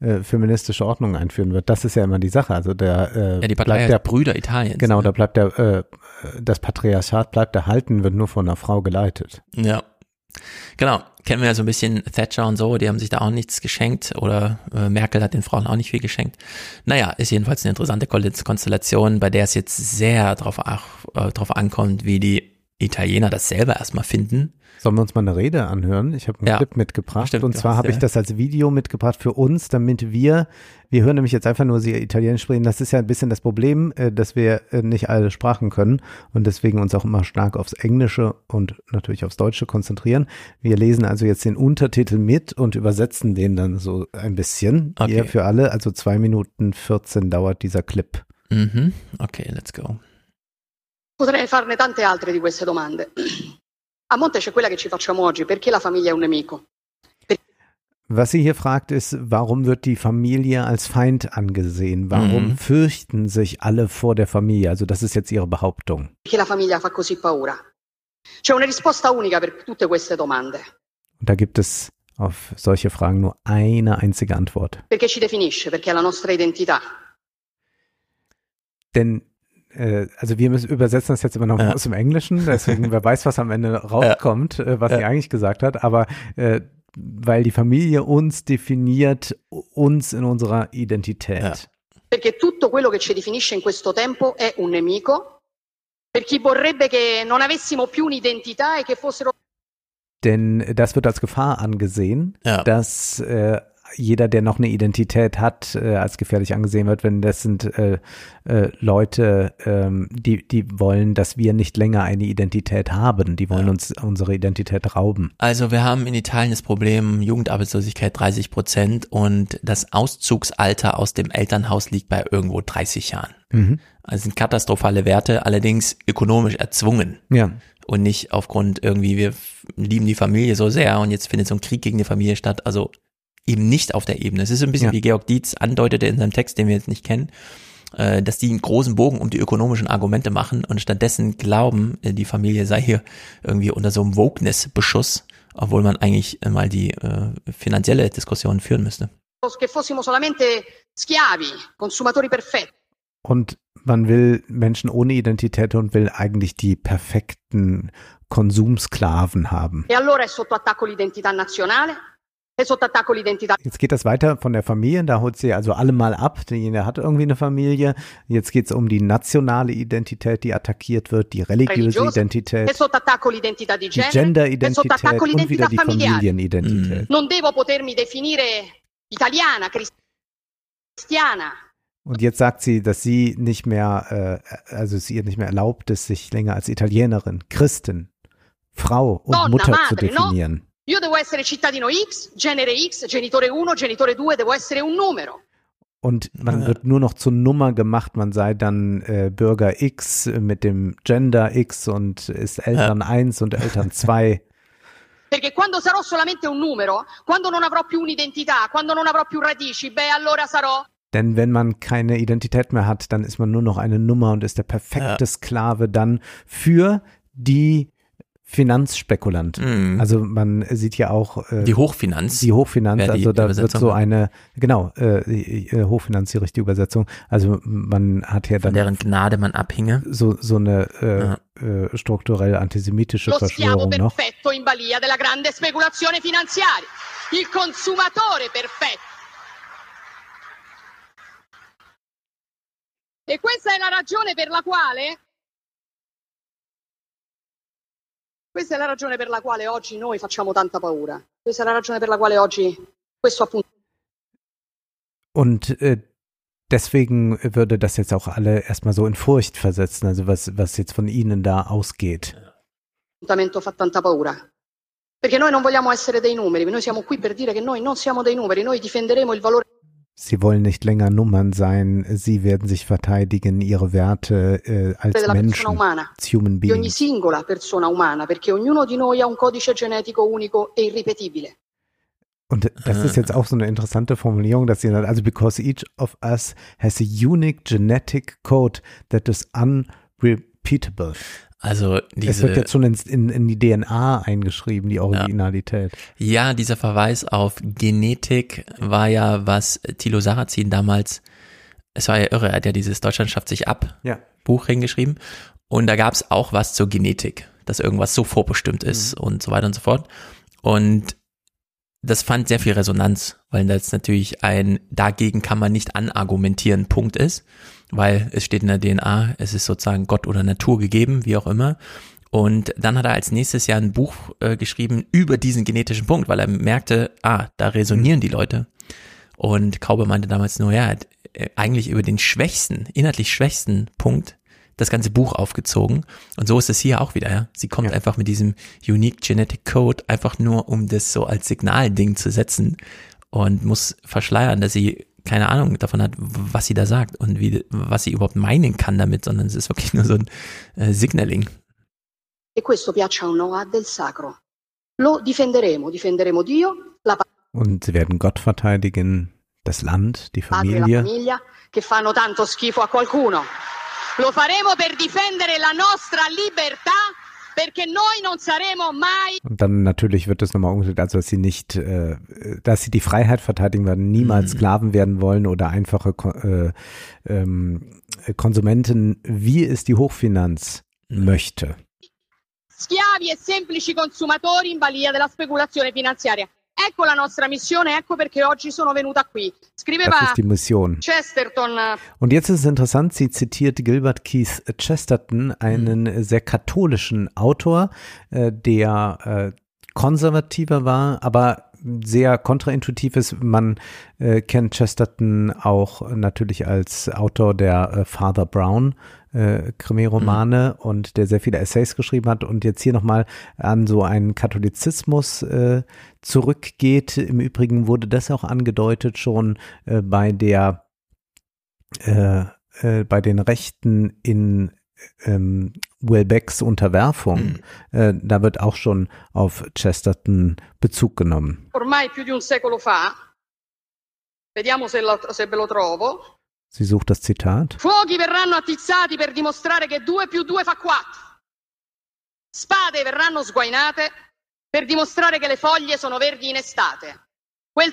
Speaker 3: äh, feministische Ordnung einführen wird. Das ist ja immer die Sache. Also der
Speaker 2: äh, ja, die Partei
Speaker 3: bleibt der
Speaker 2: Brüder Italiens.
Speaker 3: Genau, ne? da bleibt der äh, das Patriarchat bleibt erhalten, wird nur von einer Frau geleitet.
Speaker 2: Ja. Genau, kennen wir ja so ein bisschen Thatcher und so, die haben sich da auch nichts geschenkt oder äh, Merkel hat den Frauen auch nicht viel geschenkt. Naja, ist jedenfalls eine interessante Konstellation, bei der es jetzt sehr drauf, äh, drauf ankommt, wie die Italiener das selber erstmal finden.
Speaker 3: Sollen wir uns mal eine Rede anhören? Ich habe einen ja. Clip mitgebracht Stimmt, und zwar habe ich das als Video mitgebracht für uns, damit wir, wir hören nämlich jetzt einfach nur sie Italienisch sprechen. Das ist ja ein bisschen das Problem, äh, dass wir äh, nicht alle Sprachen können und deswegen uns auch immer stark aufs Englische und natürlich aufs Deutsche konzentrieren. Wir lesen also jetzt den Untertitel mit und übersetzen den dann so ein bisschen okay. hier für alle. Also zwei Minuten 14 dauert dieser Clip.
Speaker 2: Mhm. Okay, let's go.
Speaker 52: Potrei farne tante altre di queste domande. A monte c'è quella che ci facciamo oggi, perché la famiglia è un nemico?
Speaker 3: Was sie hier fragt, ist, warum wird die Familie als Feind angesehen? Warum mhm. fürchten sich alle vor der Familie? Also das ist jetzt ihre Behauptung. Und da gibt es auf solche Fragen nur eine einzige Antwort.
Speaker 52: Perché ci definisce, perché è la nostra identità.
Speaker 3: Denn äh, also wir müssen übersetzen das jetzt immer noch ja. aus dem Englischen, deswegen wer weiß, was am Ende rauskommt, ja. Äh, was ja. sie eigentlich gesagt hat, aber äh, weil die Familie uns definiert, uns in unserer Identität. Ja.
Speaker 52: Perché tutto quello che ci definisce in questo tempo è un nemico, per chi vorrebbe che non avessimo più un'identità e che fossero
Speaker 3: denn das wird als Gefahr angesehen, ja. dass äh, jeder, der noch eine Identität hat, äh, als gefährlich angesehen wird, wenn das sind äh, äh, Leute, ähm, die, die wollen, dass wir nicht länger eine Identität haben. Die wollen ja. uns unsere Identität rauben.
Speaker 2: Also wir haben in Italien das Problem Jugendarbeitslosigkeit 30 Prozent und das Auszugsalter aus dem Elternhaus liegt bei irgendwo 30 Jahren. Mhm. Also sind katastrophale Werte, allerdings ökonomisch erzwungen.
Speaker 3: Ja
Speaker 2: und nicht aufgrund irgendwie, wir lieben die Familie so sehr und jetzt findet so ein Krieg gegen die Familie statt. Also eben nicht auf der Ebene. Es ist so ein bisschen ja. wie Georg Dietz andeutete in seinem Text, den wir jetzt nicht kennen, äh, dass die einen großen Bogen um die ökonomischen Argumente machen und stattdessen glauben, äh, die Familie sei hier irgendwie unter so einem Wokeness-Beschuss, obwohl man eigentlich mal die äh, finanzielle Diskussion führen müsste.
Speaker 3: Und man will Menschen ohne Identität und will eigentlich die perfekten Konsumsklaven haben.
Speaker 52: E allora è sotto attacco l'identità nazionale?
Speaker 3: Jetzt geht das weiter von der Familie, da holt sie also alle mal ab. Derjenige hat irgendwie eine Familie. Jetzt geht es um die nationale Identität, die attackiert wird, die religiöse Identität, die Gender-Identität und wieder die. Familienidentität.
Speaker 52: Cristiana,
Speaker 3: Und jetzt sagt sie, dass sie nicht mehr, äh, also es ihr nicht mehr erlaubt ist, sich länger als Italienerin, Christin, Frau und Mutter zu definieren.
Speaker 52: Io devo essere cittadino X, genere X, genitore 1, genitore 2, devo essere un numero.
Speaker 3: Und man wird nur noch zur Nummer gemacht, man sei dann äh, Bürger X mit dem Gender X und ist Eltern 1 und Eltern 2.
Speaker 52: Perché quando sarò solamente un numero, quando non avrò più un'identità, quando non avrò più radici, beh allora sarò
Speaker 3: Denn wenn man keine Identität mehr hat, dann ist man nur noch eine Nummer und ist der perfekte Sklave dann für die Finanzspekulanten.
Speaker 2: Mhm.
Speaker 3: Also man sieht ja auch äh,
Speaker 2: Die Hochfinanz.
Speaker 3: Die Hochfinanz,
Speaker 2: die
Speaker 3: also da wird so eine, genau, äh, die, äh, Hochfinanz die richtige Übersetzung. Also man hat ja dann
Speaker 2: Von deren Gnade man abhinge.
Speaker 3: so so eine äh, äh, strukturell antisemitische
Speaker 52: lo
Speaker 3: Verschwörung noch.
Speaker 52: perfetto in balia della grande speculazione finanziaria. Il consumatore perfetto. E questa è la ragione per la quale Questa è la ragione per la quale oggi noi facciamo tanta paura. Questa è la ragione per la quale oggi questo appunto
Speaker 3: Und äh, deswegen würde das jetzt auch alle erstmal so in Furcht versetzen, also was, was jetzt von ihnen da ausgeht.
Speaker 52: appuntamento fa tanta paura. Perché noi non vogliamo essere dei numeri, noi siamo qui per dire che noi non siamo dei numeri, noi difenderemo il valore
Speaker 3: Sie wollen nicht länger Nummern sein, sie werden sich verteidigen, ihre Werte äh, als Menschen,
Speaker 52: umana,
Speaker 3: als human
Speaker 52: di ogni
Speaker 3: beings.
Speaker 52: singola persona umana, perché ognuno di noi ha un codice genetico unico e irripetibile.
Speaker 3: Und das ist jetzt auch so eine interessante Formulierung, dass sie sagt, also because each of us has a unique genetic code that is unrepeatable.
Speaker 2: Also
Speaker 3: es
Speaker 2: diese,
Speaker 3: wird jetzt schon ins, in, in die DNA eingeschrieben, die Originalität.
Speaker 2: ja, dieser Verweis auf Genetik war ja, was Thilo Sarrazin damals, es war ja irre, er hat ja dieses Deutschland schafft sich ab
Speaker 3: Ja.
Speaker 2: Buch hingeschrieben und da gab es auch was zur Genetik, dass irgendwas so vorbestimmt ist und so weiter und so fort. Und das fand sehr viel Resonanz, weil das natürlich ein dagegen kann man nicht anargumentieren Punkt ist, weil es steht in der DNA, es ist sozusagen Gott oder Natur gegeben, wie auch immer. Und dann hat er als nächstes Jahr ein Buch äh, geschrieben über diesen genetischen Punkt, weil er merkte, ah, da resonieren die Leute. Und Kaube meinte damals nur, ja, er hat äh, eigentlich über den schwächsten, inhaltlich schwächsten Punkt das ganze Buch aufgezogen. Und so ist es hier auch wieder, ja. Sie kommt einfach mit diesem Unique Genetic Code einfach nur, um das so als Signalding zu setzen und muss verschleiern, dass sie keine Ahnung davon hat, was sie da sagt und wie, was sie überhaupt meinen kann damit, sondern es ist wirklich nur so ein äh, Signaling.
Speaker 52: E questo piaccia o no ha del sacro. Lo difenderemo, difenderemo Dio, la
Speaker 3: Und sie werden Gott verteidigen, das Land, die Familie.
Speaker 52: famiglia che fanno tanto schifo a qualcuno. Lo faremo per difendere la nostra libertà
Speaker 3: Und dann natürlich wird es nochmal umgedreht, also dass sie nicht, äh, dass sie die Freiheit verteidigen werden, niemals Sklaven werden wollen oder einfache Ko äh, ähm, Konsumenten, wie es die Hochfinanz möchte.
Speaker 52: schiavi e semplici consumatori in balia della speculazione finanziaria. Ecco la nostra missione, ecco perché oggi sono venuta qui.
Speaker 3: Das
Speaker 52: Scriveva
Speaker 3: ist die Mission.
Speaker 52: Chesterton eh,
Speaker 3: Und jetzt ist es interessant, sie zitiert Gilbert Keith Chesterton, einen sehr katholischen Autor, äh, der äh, konservativer war, aber sehr kontraintuitiv ist. Man äh, kennt Chesterton auch natürlich als Autor der äh, Father Brown äh, Krimi-Romane und der sehr viele Essays geschrieben hat und jetzt hier nochmal an so einen Katholizismus äh, zurückgeht. Im Übrigen wurde das auch angedeutet schon äh, bei der äh, äh, bei den Rechten in ähm, Welbecks Unterwerfung, äh, da wird auch schon auf Chesterton Bezug genommen.
Speaker 52: ormai più di un secolo fa. Vediamo se, lo- se ve lo trovo.
Speaker 3: Sie sucht das Zitat.
Speaker 52: Fuochi verranno attizzati per dimostrare che 2 più 2 fa 4. Spade verranno sguainate per dimostrare che le foglie sono verdi in estate. Quel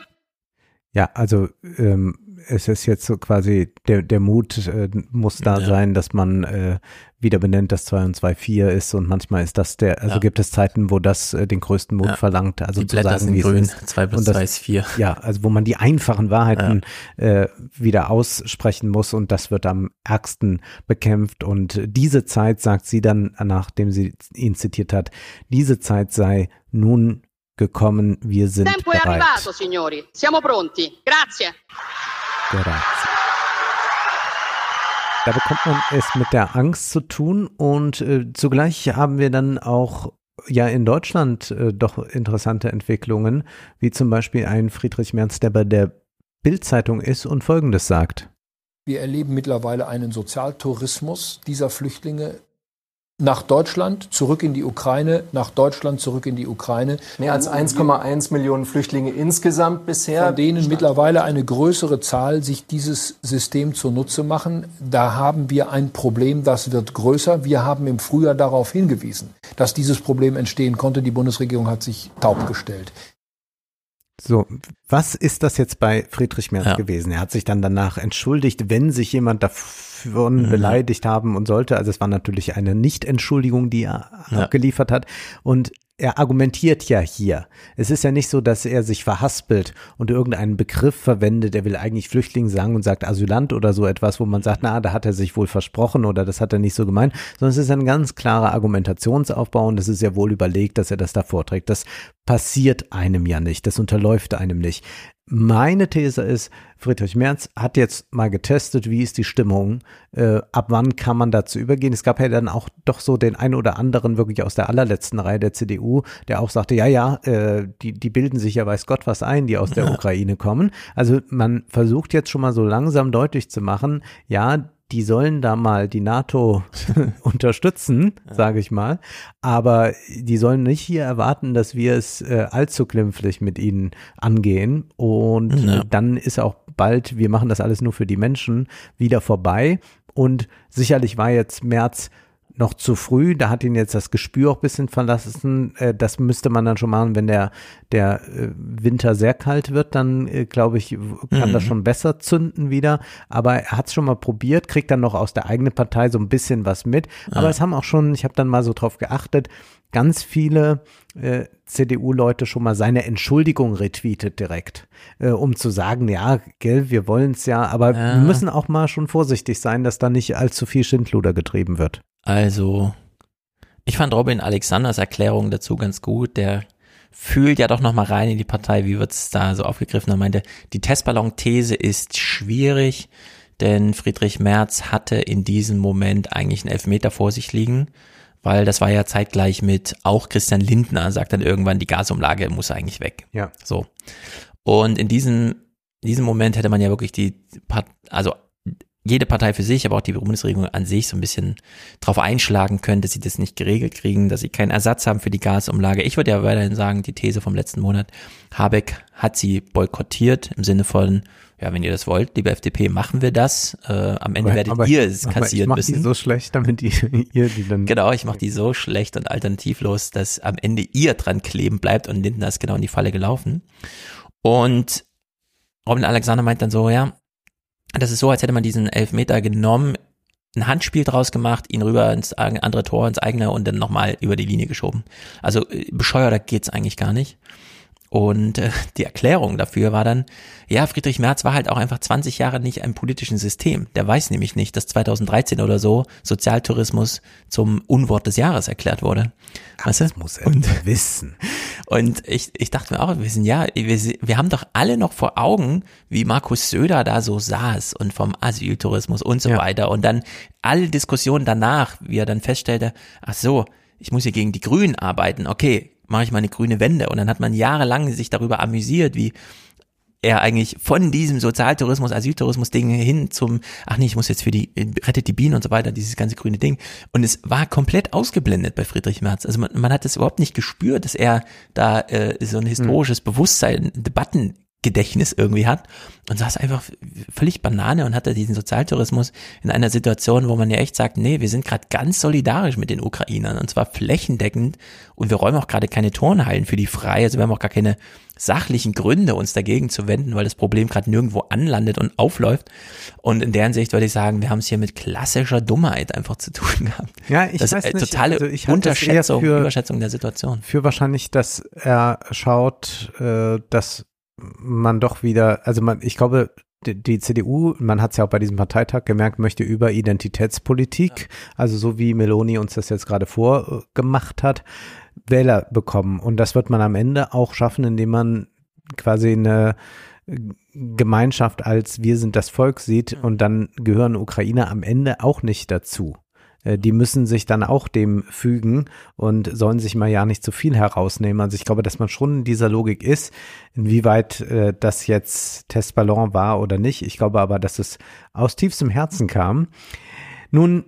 Speaker 3: Ja, also ähm, es ist jetzt so quasi, der, der Mut äh, muss da
Speaker 2: Ja.
Speaker 3: sein, dass man äh, wieder benennt, dass 2 und 2 4 ist und manchmal ist das der, also
Speaker 2: Ja.
Speaker 3: gibt es Zeiten, wo das äh, den größten Mut
Speaker 2: Ja.
Speaker 3: verlangt, also
Speaker 2: Die
Speaker 3: zu
Speaker 2: Blätter
Speaker 3: sagen,
Speaker 2: sind grün,
Speaker 3: ist.
Speaker 2: zwei plus
Speaker 3: Und das-
Speaker 2: zwei ist vier.
Speaker 3: Ja, also wo man die einfachen Wahrheiten äh, wieder aussprechen muss und das wird am ärgsten bekämpft und diese Zeit, sagt sie dann, nachdem sie ihn zitiert hat, diese Zeit sei nun gekommen, wir sind
Speaker 52: Tempo è
Speaker 3: bereit.
Speaker 52: arrivato, signori. Siamo pronti. Grazie.
Speaker 3: Bereit. Da bekommt man es mit der Angst zu tun und äh, zugleich haben wir dann auch ja in Deutschland äh, doch interessante Entwicklungen, wie zum Beispiel ein Friedrich Merz, der bei der Bildzeitung ist und Folgendes sagt.
Speaker 53: Wir erleben mittlerweile einen Sozialtourismus dieser Flüchtlinge nach Deutschland, zurück in die Ukraine, nach Deutschland, zurück in die Ukraine.
Speaker 54: Mehr als 1,1 Millionen Flüchtlinge insgesamt bisher.
Speaker 53: Von denen mittlerweile eine größere Zahl sich dieses System zunutze machen. Da haben wir ein Problem, das wird größer. Wir haben im Frühjahr darauf hingewiesen, dass dieses Problem entstehen konnte. Die Bundesregierung hat sich taub gestellt.
Speaker 3: So, was ist das jetzt bei Friedrich Merz
Speaker 2: Ja.
Speaker 3: gewesen? Er hat sich dann danach entschuldigt, wenn sich jemand davon
Speaker 2: Mhm.
Speaker 3: beleidigt haben und sollte. Also es war natürlich eine Nicht-Entschuldigung, die er
Speaker 2: Ja.
Speaker 3: abgeliefert hat. Und er argumentiert ja hier. Es ist ja nicht so, dass er sich verhaspelt und irgendeinen Begriff verwendet. Er will eigentlich Flüchtling sagen und sagt Asylant oder so etwas, wo man sagt, na, da hat er sich wohl versprochen oder das hat er nicht so gemeint, sondern es ist ein ganz klarer Argumentationsaufbau und es ist ja wohl überlegt, dass er das da vorträgt. Das passiert einem ja nicht. Das unterläuft einem nicht. Meine These ist, Friedrich Merz hat jetzt mal getestet, wie ist die Stimmung, äh, ab wann kann man dazu übergehen. Es gab ja dann auch doch so den einen oder anderen wirklich aus der allerletzten Reihe der CDU, der auch sagte, ja, ja, äh, die, die bilden sich ja weiß Gott was ein, die aus der
Speaker 2: Ja.
Speaker 3: Ukraine kommen. Also man versucht jetzt schon mal so langsam deutlich zu machen, ja, die sollen da mal die NATO unterstützen, sage ich mal, aber die sollen nicht hier erwarten, dass wir es äh, allzu glimpflich mit ihnen angehen. Und
Speaker 2: Ja.
Speaker 3: dann ist auch bald, wir machen das alles nur für die Menschen, wieder vorbei. Und sicherlich war jetzt März noch zu früh, da hat ihn jetzt das Gespür auch ein bisschen verlassen. Äh, das müsste man dann schon machen, wenn der, der äh, Winter sehr kalt wird, dann äh, glaube ich, kann
Speaker 2: Mhm.
Speaker 3: das schon besser zünden wieder. Aber er hat es schon mal probiert, kriegt dann noch aus der eigenen Partei so ein bisschen was mit. Aber
Speaker 2: Ja.
Speaker 3: es haben auch schon, ich habe dann mal so drauf geachtet, ganz viele äh, CDU-Leute schon mal seine Entschuldigung retweetet direkt, äh, um zu sagen, ja, gell, wir wollen es ja, aber
Speaker 2: Ja.
Speaker 3: wir müssen auch mal schon vorsichtig sein, dass da nicht allzu viel Schindluder getrieben wird.
Speaker 2: Also, ich fand Robin Alexanders Erklärung dazu ganz gut. Der fühlt ja doch noch mal rein in die Partei, wie wird's da so aufgegriffen. Er meinte, die Testballon-These ist schwierig, denn Friedrich Merz hatte in diesem Moment eigentlich einen Elfmeter vor sich liegen, weil das war ja zeitgleich mit auch Christian Lindner sagt dann irgendwann, die Gasumlage muss eigentlich weg.
Speaker 3: Ja.
Speaker 2: So. Und in diesem, in diesem Moment hätte man ja wirklich die, also jede Partei für sich, aber auch die Bundesregierung an sich so ein bisschen drauf einschlagen können, dass sie das nicht geregelt kriegen, dass sie keinen Ersatz haben für die Gasumlage. Ich würde ja weiterhin sagen, die These vom letzten Monat, Habeck hat sie boykottiert im Sinne von, ja, wenn ihr das wollt, liebe FDP, machen wir das. Äh, am Ende werdet
Speaker 3: aber,
Speaker 2: ihr es
Speaker 3: aber ich
Speaker 2: kassieren
Speaker 3: mach
Speaker 2: müssen.
Speaker 3: die so schlecht, damit die, ihr die dann.
Speaker 2: Genau, ich mache die so schlecht und alternativlos, dass am Ende ihr dran kleben bleibt und Lindner ist genau in die Falle gelaufen. Und Robin Alexander meint dann so, ja, das ist so, als hätte man diesen Elfmeter genommen, ein Handspiel draus gemacht, ihn rüber ins andere Tor, ins eigene und dann nochmal über die Linie geschoben. Also äh, bescheuerter geht's eigentlich gar nicht. Und äh, die Erklärung dafür war dann, ja, Friedrich Merz war halt auch einfach 20 Jahre nicht im politischen System. Der weiß nämlich nicht, dass 2013 oder so Sozialtourismus zum Unwort des Jahres erklärt wurde. Weißt du?
Speaker 3: Das muss er und, wissen.
Speaker 2: Und ich, ich dachte mir auch, wir sind ja, wir, wir haben doch alle noch vor Augen, wie Markus Söder da so saß und vom Asyltourismus und so
Speaker 3: Ja.
Speaker 2: weiter. Und dann alle Diskussionen danach, wie er dann feststellte, ach so, ich muss hier gegen die Grünen arbeiten. Okay, mache ich mal eine grüne Wende. Und dann hat man jahrelang sich darüber amüsiert, wie er eigentlich von diesem Sozialtourismus, Asyltourismus-Ding hin zum, ach nee, ich muss jetzt für die, rettet die Bienen und so weiter, dieses ganze grüne Ding. Und es war komplett ausgeblendet bei Friedrich Merz. Also man, man hat es überhaupt nicht gespürt, dass er da äh, so ein historisches Bewusstsein, Debatten Gedächtnis irgendwie hat und saß einfach völlig Banane und hatte diesen Sozialtourismus in einer Situation, wo man ja echt sagt, nee, wir sind gerade ganz solidarisch mit den Ukrainern und zwar flächendeckend und wir räumen auch gerade keine Turnhallen für die frei, also wir haben auch gar keine sachlichen Gründe, uns dagegen zu wenden, weil das Problem gerade nirgendwo anlandet und aufläuft. Und in deren Sicht würde ich sagen, wir haben es hier mit klassischer Dummheit einfach zu tun gehabt.
Speaker 3: Ja, ich
Speaker 2: das
Speaker 3: weiß
Speaker 2: ist
Speaker 3: nicht.
Speaker 2: totale
Speaker 3: also das eher
Speaker 2: Unterschätzung,
Speaker 3: für-
Speaker 2: Überschätzung der Situation.
Speaker 3: Für wahrscheinlich, dass er schaut, äh, dass man doch wieder, also man, ich glaube, die, CDU, man hat es ja auch bei diesem Parteitag gemerkt, möchte über Identitätspolitik, also so wie Meloni uns das jetzt gerade vorgemacht hat, Wähler bekommen. Und das wird man am Ende auch schaffen, indem man quasi eine Gemeinschaft als wir sind das Volk sieht und dann gehören Ukrainer am Ende auch nicht dazu. Äh, Die müssen sich dann auch dem fügen und sollen sich mal ja nicht zu viel herausnehmen. Also ich glaube, dass man schon in dieser Logik ist, inwieweit äh, das jetzt Testballon war oder nicht. Ich glaube aber, dass es aus tiefstem Herzen kam. Nun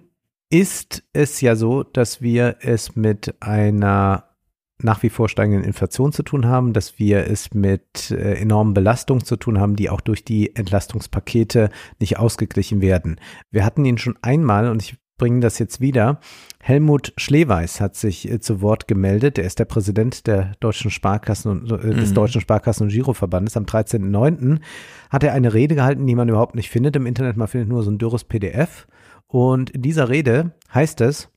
Speaker 3: ist es ja so, dass wir es mit einer nach wie vor steigenden Inflation zu tun haben, dass wir es mit äh, enormen Belastungen zu tun haben, die auch durch die Entlastungspakete nicht ausgeglichen werden. Wir hatten ihn schon einmal und ich bringe das jetzt wieder. Helmut Schleweis hat sich äh, zu Wort gemeldet. Er ist der Präsident der deutschen Sparkassen und, äh, des
Speaker 2: Mhm.
Speaker 3: Deutschen Sparkassen und Giroverbandes. Am 13.09. hat er eine Rede gehalten, die man überhaupt nicht findet im Internet. Man findet nur so ein dürres PDF. Und in dieser Rede heißt es,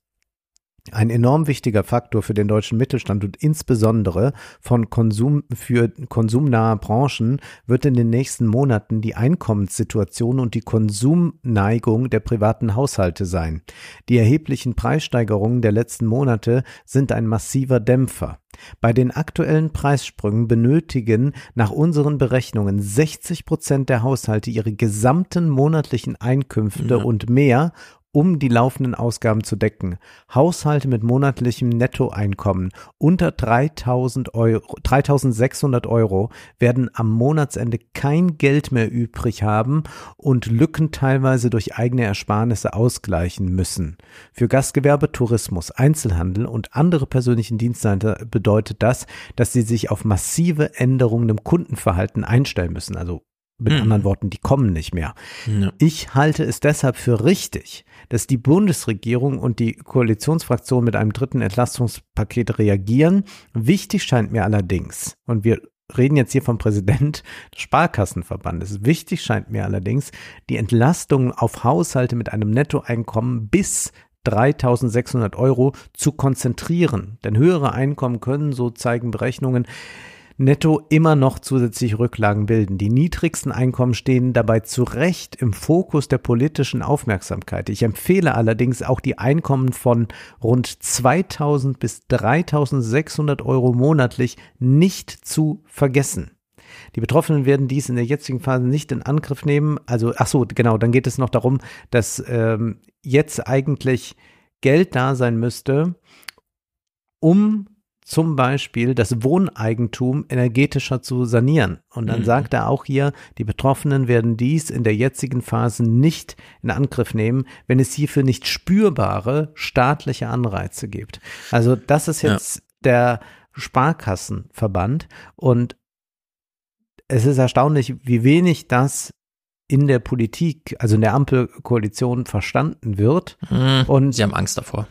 Speaker 3: ein enorm wichtiger Faktor für den deutschen Mittelstand und insbesondere von Konsum für konsumnahe Branchen wird in den nächsten Monaten die Einkommenssituation und die Konsumneigung der privaten Haushalte sein. Die erheblichen Preissteigerungen der letzten Monate sind ein massiver Dämpfer. Bei den aktuellen Preissprüngen benötigen nach unseren Berechnungen 60 Prozent der Haushalte ihre gesamten monatlichen Einkünfte und mehr, um die laufenden Ausgaben zu decken. Haushalte mit monatlichem Nettoeinkommen unter 3000 Euro, 3600 Euro werden am Monatsende kein Geld mehr übrig haben und Lücken teilweise durch eigene Ersparnisse ausgleichen müssen. Für Gastgewerbe, Tourismus, Einzelhandel und andere persönlichen Dienstleister bedeutet das, dass sie sich auf massive Änderungen im Kundenverhalten einstellen müssen. Also mit
Speaker 2: Mhm.
Speaker 3: anderen Worten, die kommen nicht mehr.
Speaker 2: Ja.
Speaker 3: Ich halte es deshalb für richtig, dass die Bundesregierung und die Koalitionsfraktion mit einem dritten Entlastungspaket reagieren. Wichtig scheint mir allerdings, und wir reden jetzt hier vom Präsident des Sparkassenverbandes, wichtig scheint mir allerdings, die Entlastung auf Haushalte mit einem Nettoeinkommen bis 3600 Euro zu konzentrieren. Denn höhere Einkommen können, so zeigen Berechnungen, netto immer noch zusätzliche Rücklagen bilden. Die niedrigsten Einkommen stehen dabei zu Recht im Fokus der politischen Aufmerksamkeit. Ich empfehle allerdings auch die Einkommen von rund 2000 bis 3600 Euro monatlich nicht zu vergessen. Die Betroffenen werden dies in der jetzigen Phase nicht in Angriff nehmen. Also, ach so, genau, dann geht es noch darum, dass ähm, jetzt eigentlich Geld da sein müsste, um zum Beispiel das Wohneigentum energetischer zu sanieren. Und dann
Speaker 2: Mhm.
Speaker 3: sagt er auch hier, die Betroffenen werden dies in der jetzigen Phase nicht in Angriff nehmen, wenn es hierfür nicht spürbare staatliche Anreize gibt. Also das ist
Speaker 2: Ja.
Speaker 3: jetzt der Sparkassenverband und es ist erstaunlich, wie wenig das in der Politik, also in der Ampelkoalition verstanden wird.
Speaker 2: Mhm.
Speaker 3: Und
Speaker 2: Sie haben Angst davor.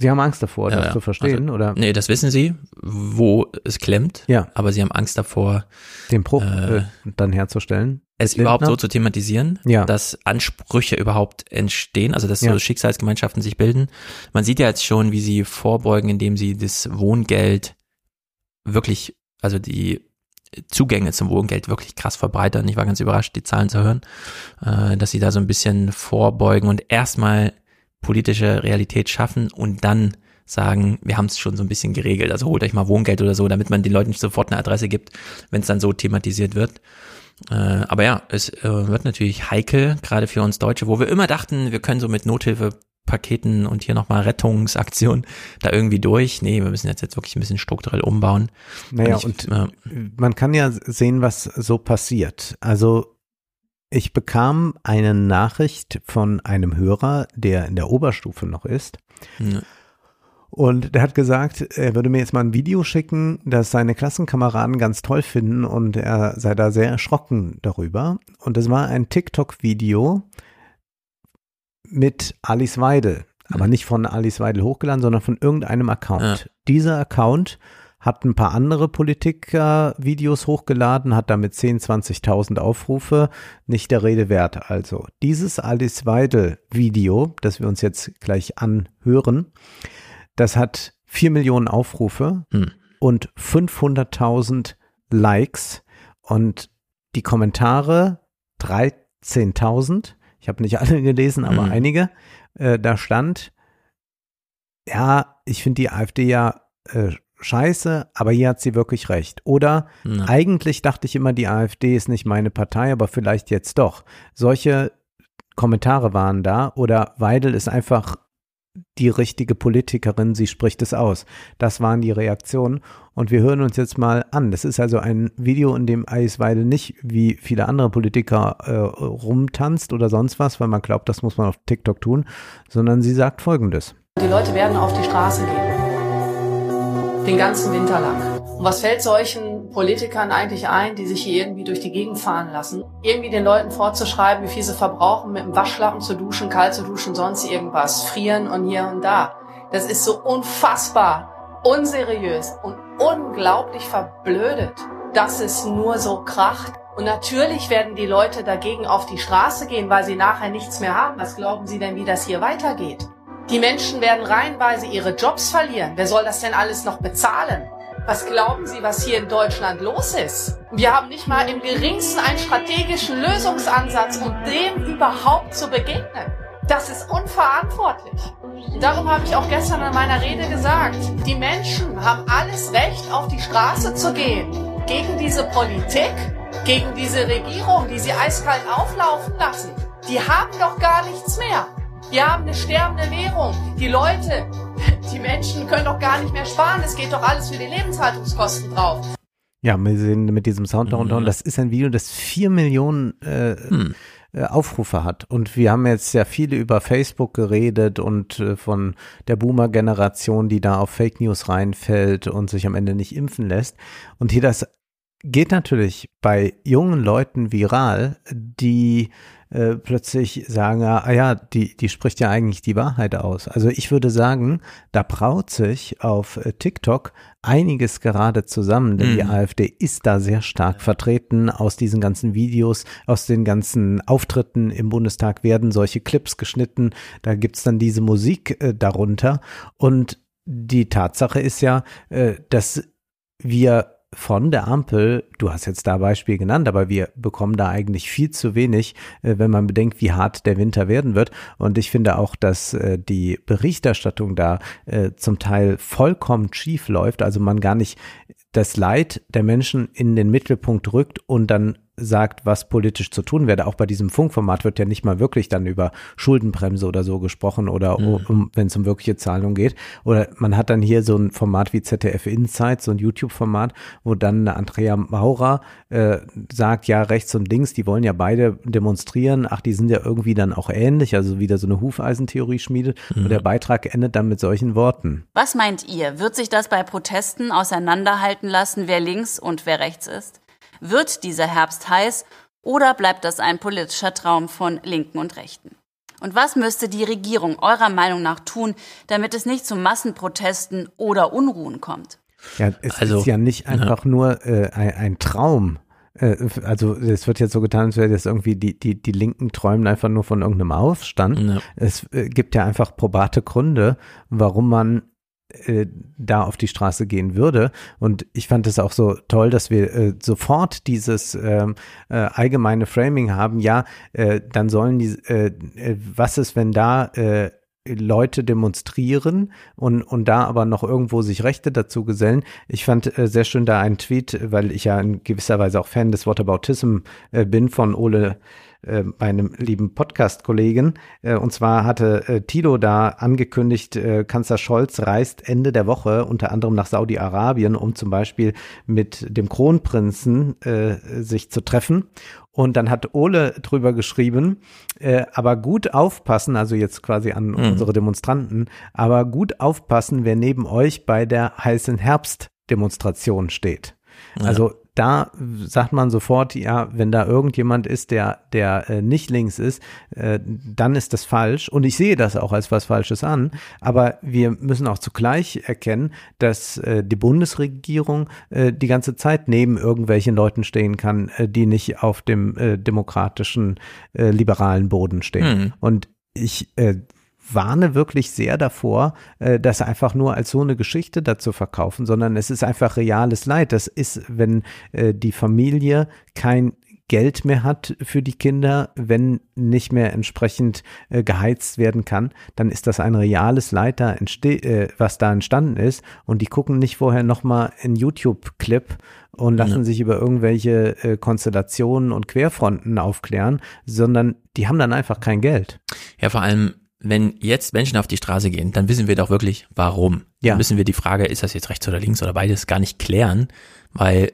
Speaker 3: Sie haben Angst davor,
Speaker 2: Ja,
Speaker 3: das zu verstehen,
Speaker 2: Also,
Speaker 3: oder?
Speaker 2: Nee, das wissen sie, wo es klemmt.
Speaker 3: Ja.
Speaker 2: Aber sie haben Angst davor,
Speaker 3: Den Bruch
Speaker 2: Äh,
Speaker 3: äh, dann herzustellen.
Speaker 2: es
Speaker 3: Lindner?
Speaker 2: überhaupt so zu thematisieren,
Speaker 3: Ja.
Speaker 2: dass Ansprüche überhaupt entstehen, also dass
Speaker 3: Ja.
Speaker 2: so Schicksalsgemeinschaften sich bilden. Man sieht ja jetzt schon, wie sie vorbeugen, indem sie das Wohngeld wirklich, also die Zugänge zum Wohngeld wirklich krass verbreitern. Ich war ganz überrascht, die Zahlen zu hören, äh, dass sie da so ein bisschen vorbeugen und erstmal politische Realität schaffen und dann sagen, wir haben es schon so ein bisschen geregelt, also holt euch mal Wohngeld oder so, damit man den Leuten nicht sofort eine Adresse gibt, wenn es dann so thematisiert wird. Äh, aber ja, es äh, wird natürlich heikel, gerade für uns Deutsche, wo wir immer dachten, wir können so mit Nothilfepaketen und hier nochmal Rettungsaktionen da irgendwie durch. Nee, wir müssen jetzt, jetzt wirklich ein bisschen strukturell umbauen.
Speaker 3: Naja,
Speaker 2: ich,
Speaker 3: und
Speaker 2: äh,
Speaker 3: man kann ja sehen, was so passiert. Also ich bekam eine Nachricht von einem Hörer, der in der Oberstufe noch ist.
Speaker 2: Ja.
Speaker 3: Und der hat gesagt, er würde mir jetzt mal ein Video schicken, das seine Klassenkameraden ganz toll finden und er sei da sehr erschrocken darüber. Und es war ein TikTok-Video mit Alice Weidel, aber nicht von Alice Weidel hochgeladen, sondern von irgendeinem Account.
Speaker 2: Ja.
Speaker 3: Dieser Account hat ein paar andere Politiker-Videos hochgeladen, hat damit 10.000, 20.000 Aufrufe, nicht der Rede wert. Also dieses Alice Weidel-Video, das wir uns jetzt gleich anhören, das hat 4 Millionen Aufrufe
Speaker 2: Hm.
Speaker 3: und 500.000 Likes und die Kommentare 13.000. Ich habe nicht alle gelesen, aber
Speaker 2: Mhm.
Speaker 3: einige. Äh, da stand, ja, ich finde die AfD ja äh, scheiße, aber hier hat sie wirklich recht. Oder
Speaker 2: Ja.
Speaker 3: eigentlich dachte ich immer, die AfD ist nicht meine Partei, aber vielleicht jetzt doch. Solche Kommentare waren da. Oder Weidel ist einfach die richtige Politikerin, sie spricht es aus. Das waren die Reaktionen. Und wir hören uns jetzt mal an. Das ist also ein Video, in dem Alice Weidel nicht wie viele andere Politiker äh, rumtanzt oder sonst was, weil man glaubt, das muss man auf TikTok tun, sondern sie sagt Folgendes.
Speaker 55: Die Leute werden auf die Straße gehen. Den ganzen Winter lang. Und was fällt solchen Politikern eigentlich ein, die sich hier irgendwie durch die Gegend fahren lassen? Irgendwie den Leuten vorzuschreiben, wie viel sie verbrauchen, mit dem Waschlappen zu duschen, kalt zu duschen, sonst irgendwas, frieren und hier und da. Das ist so unfassbar unseriös und unglaublich verblödet, dass es nur so kracht. Und natürlich werden die Leute dagegen auf die Straße gehen, weil sie nachher nichts mehr haben. Was glauben Sie denn, wie das hier weitergeht? Die Menschen werden reihenweise ihre Jobs verlieren. Wer soll das denn alles noch bezahlen? Was glauben Sie, was hier in Deutschland los ist? Wir haben nicht mal im geringsten einen strategischen Lösungsansatz, um dem überhaupt zu begegnen. Das ist unverantwortlich. Darum habe ich auch gestern in meiner Rede gesagt, die Menschen haben alles Recht, auf die Straße zu gehen. Gegen diese Politik, gegen diese Regierung, die sie eiskalt auflaufen lassen. Die haben doch gar nichts mehr. Wir haben eine sterbende Währung. Die Leute, die Menschen können doch gar nicht mehr sparen. Es geht doch alles für die Lebenshaltungskosten drauf.
Speaker 3: Ja, wir sehen mit diesem Sound darunter. Und das ist ein Video, das vier Millionen äh,
Speaker 2: Hm.
Speaker 3: äh, Aufrufe hat. Und wir haben jetzt ja viele über Facebook geredet und äh, von der Boomer-Generation, die da auf Fake News reinfällt und sich am Ende nicht impfen lässt. Und hier das geht natürlich bei jungen Leuten viral, die äh, plötzlich sagen, ah ja, die, die spricht ja eigentlich die Wahrheit aus. Also ich würde sagen, da braut sich auf äh, TikTok einiges gerade zusammen, denn die
Speaker 2: Mhm.
Speaker 3: AfD ist da sehr stark vertreten. Aus diesen ganzen Videos, aus den ganzen Auftritten im Bundestag werden solche Clips geschnitten. Da gibt's dann diese Musik äh, darunter. Und die Tatsache ist ja, äh, dass wir von der Ampel, du hast jetzt da Beispiel genannt, aber wir bekommen da eigentlich viel zu wenig, äh, wenn man bedenkt, wie hart der Winter werden wird. Und ich finde auch, dass äh, die Berichterstattung da äh, zum Teil vollkommen schief läuft, also man gar nicht das Leid der Menschen in den Mittelpunkt rückt und dann sagt, was politisch zu tun werde. Auch bei diesem Funkformat wird ja nicht mal wirklich dann über Schuldenbremse oder so gesprochen oder
Speaker 2: Mhm.
Speaker 3: um, wenn es um wirkliche Zahlungen geht. Oder man hat dann hier so ein Format wie ZDF Insight, so ein YouTube-Format, wo dann eine Andrea Maurer äh, sagt, ja, rechts und links, die wollen ja beide demonstrieren. Ach, die sind ja irgendwie dann auch ähnlich, also wieder so eine Hufeisentheorie schmiedet. Und der Beitrag endet dann mit solchen Worten.
Speaker 56: Was meint ihr? Wird sich das bei Protesten auseinanderhalten lassen, wer links und wer rechts ist? Wird dieser Herbst heiß oder bleibt das ein politischer Traum von Linken und Rechten? Und was müsste die Regierung eurer Meinung nach tun, damit es nicht zu Massenprotesten oder Unruhen kommt?
Speaker 3: Ja, es
Speaker 2: Also,
Speaker 3: ist ja nicht einfach nur äh, ein, ein Traum. Äh, Also es wird jetzt so getan, als wäre das irgendwie die, die, die Linken träumen einfach nur von irgendeinem Aufstand. Es äh, gibt ja einfach probate Gründe, warum man äh, da auf die Straße gehen würde. Und ich fand es auch so toll, dass wir äh, sofort dieses ähm, äh, allgemeine Framing haben. Ja, äh, dann sollen die, äh, was ist, wenn da Leute demonstrieren und, und da aber noch irgendwo sich Rechte dazu gesellen. Ich fand äh, sehr schön da einen Tweet, weil ich ja in gewisser Weise auch Fan des Whataboutism äh, bin von Ole äh, meinem lieben Podcast-Kollegen. Äh, und zwar hatte äh, Tilo da angekündigt, äh, Kanzler Scholz reist Ende der Woche unter anderem nach Saudi-Arabien, um zum Beispiel mit dem Kronprinzen äh, sich zu treffen. Und dann hat Ole drüber geschrieben, äh, aber gut aufpassen, also jetzt quasi an
Speaker 2: Mhm.
Speaker 3: unsere Demonstranten, aber gut aufpassen, wer neben euch bei der heißen Herbstdemonstration steht.
Speaker 2: Ja.
Speaker 3: Also da sagt man sofort, ja, wenn da irgendjemand ist, der, der äh, nicht links ist, äh, dann ist das falsch. Und ich sehe das auch als was Falsches an. Aber wir müssen auch zugleich erkennen, dass äh, die Bundesregierung äh, die ganze Zeit neben irgendwelchen Leuten stehen kann, äh, die nicht auf dem äh, demokratischen, liberalen Boden stehen.
Speaker 2: Mhm.
Speaker 3: Und ich warne wirklich sehr davor, äh, das einfach nur als so eine Geschichte dazu verkaufen, sondern es ist einfach reales Leid. Das ist, wenn äh, die Familie kein Geld mehr hat für die Kinder, wenn nicht mehr entsprechend äh, geheizt werden kann, dann ist das ein reales Leid, da äh, was da entstanden ist. Und die gucken nicht vorher nochmal einen YouTube-Clip und lassen
Speaker 2: Ja.
Speaker 3: sich über irgendwelche äh, Konstellationen und Querfronten aufklären, sondern die haben dann einfach kein Geld.
Speaker 2: Ja, vor allem, wenn jetzt Menschen auf die Straße gehen, dann wissen wir doch wirklich, warum.
Speaker 3: Ja.
Speaker 2: Dann müssen wir die Frage, ist das jetzt rechts oder links oder beides, gar nicht klären, weil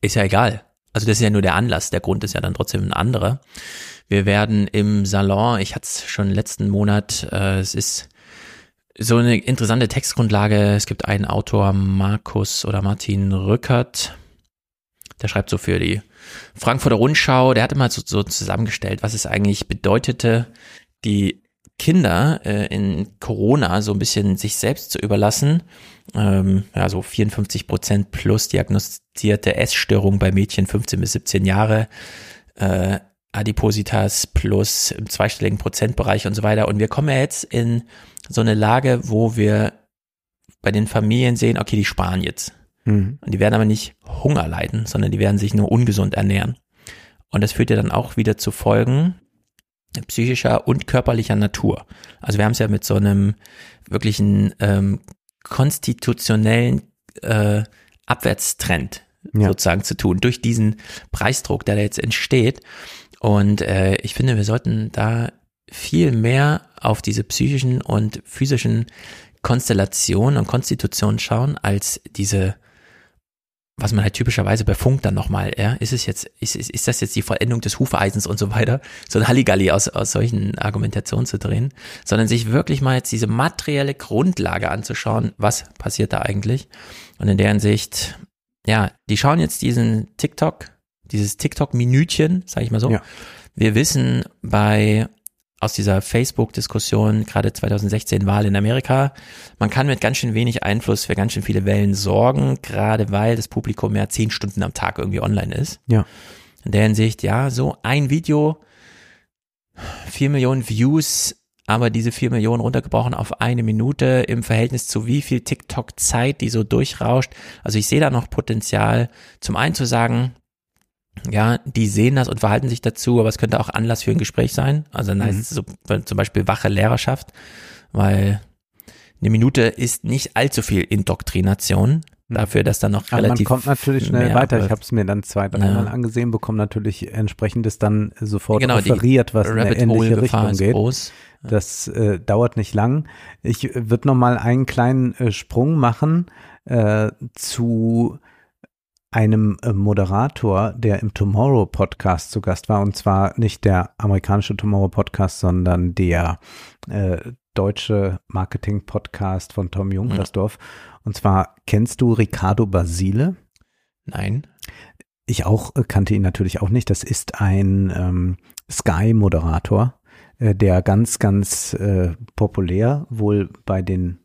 Speaker 2: ist ja egal. Also das ist ja nur der Anlass, der Grund ist ja dann trotzdem ein anderer. Wir werden im Salon, ich hatte es schon letzten Monat, äh, es ist so eine interessante Textgrundlage. Es gibt einen Autor, Markus oder Martin Rückert, der schreibt so für die Frankfurter Rundschau, der hatte mal so, so zusammengestellt, was es eigentlich bedeutete, die Kinder äh, in Corona so ein bisschen sich selbst zu überlassen. Ähm, ja, so 54 Prozent plus diagnostizierte Essstörung bei Mädchen 15 bis 17 Jahre, äh, Adipositas plus im zweistelligen Prozentbereich und so weiter. Und wir kommen ja jetzt in so eine Lage, wo wir bei den Familien sehen, okay, die sparen jetzt.
Speaker 3: Mhm.
Speaker 2: Und die werden aber nicht Hunger leiden, sondern die werden sich nur ungesund ernähren. Und das führt ja dann auch wieder zu Folgen psychischer und körperlicher Natur. Also wir haben es ja mit so einem wirklichen ähm, konstitutionellen äh, Abwärtstrend
Speaker 3: Ja.
Speaker 2: sozusagen zu tun, durch diesen Preisdruck, der da jetzt entsteht. Und äh, ich finde, wir sollten da viel mehr auf diese psychischen und physischen Konstellationen und Konstitutionen schauen, als diese was man halt typischerweise bei Funk dann nochmal, ja, ist es jetzt, ist, ist, ist das jetzt die Vollendung des Hufeisens und so weiter, so ein Halligalli aus, aus solchen Argumentationen zu drehen, sondern sich wirklich mal jetzt diese materielle Grundlage anzuschauen, was passiert da eigentlich. Und in deren Sicht, ja, die schauen jetzt diesen TikTok, dieses TikTok-Minütchen, sag ich mal so.
Speaker 3: Ja.
Speaker 2: Wir wissen bei aus dieser Facebook-Diskussion, gerade 2016 Wahl in Amerika, man kann mit ganz schön wenig Einfluss für ganz schön viele Wellen sorgen, gerade weil das Publikum ja zehn Stunden am Tag irgendwie online ist.
Speaker 3: Ja.
Speaker 2: In der Hinsicht, ja, so ein Video, vier Millionen Views, aber diese vier Millionen runtergebrochen auf eine Minute im Verhältnis zu wie viel TikTok-Zeit, die so durchrauscht. Also ich sehe da noch Potenzial, zum einen zu sagen, ja, die sehen das und verhalten sich dazu, aber es könnte auch Anlass für ein Gespräch sein. Also dann heißt
Speaker 3: Mhm.
Speaker 2: es so, zum Beispiel wache Lehrerschaft, weil eine Minute ist nicht allzu viel Indoktrination dafür, dass dann noch
Speaker 3: Aber man
Speaker 2: relativ
Speaker 3: kommt natürlich schnell weiter. Ich habe es mir dann zwei, dreimal
Speaker 2: Ja.
Speaker 3: angesehen, bekomme natürlich entsprechendes dann sofort
Speaker 2: Genau, die
Speaker 3: offeriert, was in eine ähnliche Richtung
Speaker 2: ist
Speaker 3: geht.
Speaker 2: groß.
Speaker 3: Das äh, dauert nicht lang. Ich würde noch mal einen kleinen äh, Sprung machen äh, zu einem äh, Moderator, der im Tomorrow Podcast zu Gast war, und zwar nicht der amerikanische Tomorrow Podcast, sondern der äh, deutsche Marketing Podcast von Tom Junkersdorf. Und zwar kennst du Ricardo Basile?
Speaker 2: Nein.
Speaker 3: Ich auch äh, kannte ihn natürlich auch nicht. Das ist ein ähm, Sky-Moderator, äh, der ganz, ganz äh, populär wohl bei den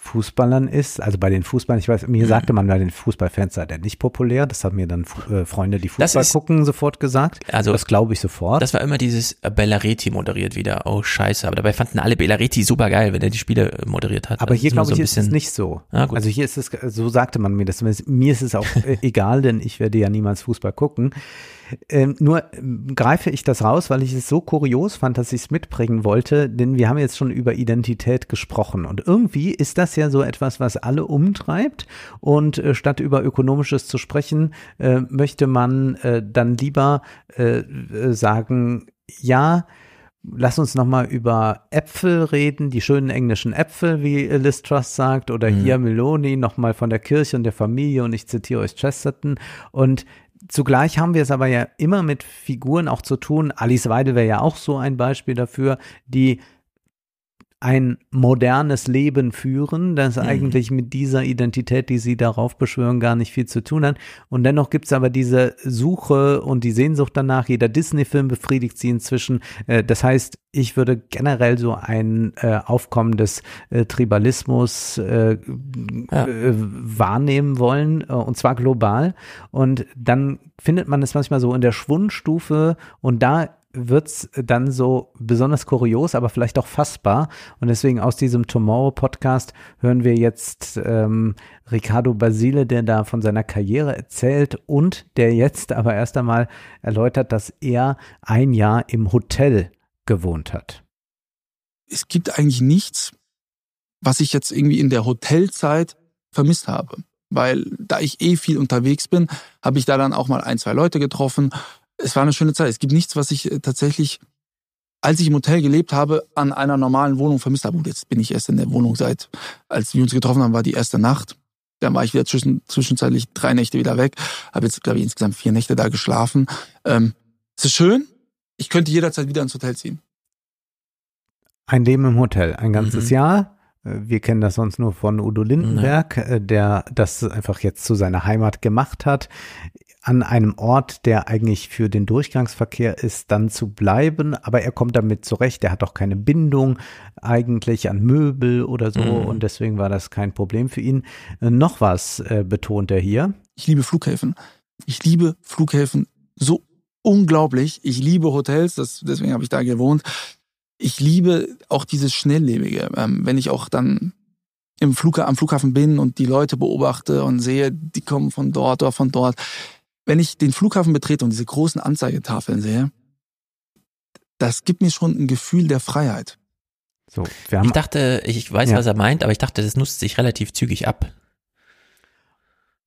Speaker 3: Fußballern ist, also bei den Fußballern, ich weiß, mir
Speaker 2: Mhm.
Speaker 3: sagte man bei den Fußballfans sei der nicht populär, das haben mir dann äh, Freunde, die Fußball
Speaker 2: ist-
Speaker 3: gucken, sofort gesagt.
Speaker 2: Also-
Speaker 3: das glaube ich sofort.
Speaker 2: Das war immer dieses äh, Bellareti moderiert wieder. Oh scheiße, aber dabei fanden alle Bellareti super geil, wenn er die Spiele äh, moderiert hat.
Speaker 3: Aber
Speaker 2: Also
Speaker 3: hier glaube ich
Speaker 2: ein
Speaker 3: ist es nicht so.
Speaker 2: Ah.
Speaker 3: Also hier ist es, so sagte man mir das. Mir ist es auch äh, egal, denn ich werde ja niemals Fußball gucken. Ähm, nur ähm, greife ich das raus, weil ich es so kurios fand, dass ich es mitbringen wollte, denn wir haben jetzt schon über Identität gesprochen und irgendwie ist das ja so etwas, was alle umtreibt. Und äh, statt über Ökonomisches zu sprechen, äh, möchte man äh, dann lieber äh, äh sagen, ja, Lass uns nochmal über Äpfel reden, die schönen englischen Äpfel, wie Liz Truss sagt, oder mhm. hier Meloni nochmal von der Kirche und der Familie und ich zitiere euch Chesterton. Und zugleich haben wir es aber ja immer mit Figuren auch zu tun. Alice Weidel wäre ja auch so ein Beispiel dafür, die ein modernes Leben führen, das mhm. eigentlich mit dieser Identität, die sie darauf beschwören, gar nicht viel zu tun hat. Und dennoch gibt's aber diese Suche und die Sehnsucht danach. Jeder Disney-Film befriedigt sie inzwischen. Äh, das heißt, ich würde generell so ein äh, Aufkommen des äh, Tribalismus äh, ja. wahrnehmen wollen, und zwar global. Und dann findet man es manchmal so in der Schwundstufe und da wird's dann so besonders kurios, aber vielleicht auch fassbar. Und deswegen aus diesem Tomorrow-Podcast hören wir jetzt ähm, Ricardo Basile, der da von seiner Karriere erzählt und der jetzt aber erst einmal erläutert, dass er ein Jahr im Hotel gewohnt hat.
Speaker 57: Es gibt eigentlich nichts, was ich jetzt irgendwie in der Hotelzeit vermisst habe. Weil da ich eh viel unterwegs bin, habe ich da dann auch mal ein, zwei Leute getroffen es war eine schöne Zeit. Es gibt nichts, was ich äh, tatsächlich, als ich im Hotel gelebt habe, an einer normalen Wohnung vermisst habe. Und jetzt bin ich erst in der Wohnung seit, als wir uns getroffen haben, war die erste Nacht. Dann war ich wieder zwischen, zwischenzeitlich drei Nächte wieder weg. Habe jetzt, glaube ich, insgesamt vier Nächte da geschlafen. Ähm, es ist schön. Ich könnte jederzeit wieder ins Hotel ziehen.
Speaker 3: Ein Leben im Hotel, ein ganzes mhm. Jahr. Äh, wir kennen das sonst nur von Udo Lindenberg, Nein. der das einfach jetzt zu seiner Heimat gemacht hat an einem Ort, der eigentlich für den Durchgangsverkehr ist, dann zu bleiben. Aber er kommt damit zurecht. Er hat auch keine Bindung eigentlich an Möbel oder so. Mhm. Und deswegen war das kein Problem für ihn. Äh, noch was äh, betont er hier.
Speaker 57: Ich liebe Flughäfen. Ich liebe Flughäfen so unglaublich. Ich liebe Hotels. Das, deswegen habe ich da gewohnt. Ich liebe auch dieses Schnelllebige. Ähm, wenn ich auch dann im Flug, am Flughafen bin und die Leute beobachte und sehe, die kommen von dort oder von dort wenn ich den Flughafen betrete und diese großen Anzeigetafeln sehe, das gibt mir schon ein Gefühl der Freiheit.
Speaker 2: So, wir haben, ich dachte, ich weiß, ja. was er meint, aber ich dachte, das nutzt sich relativ zügig ab.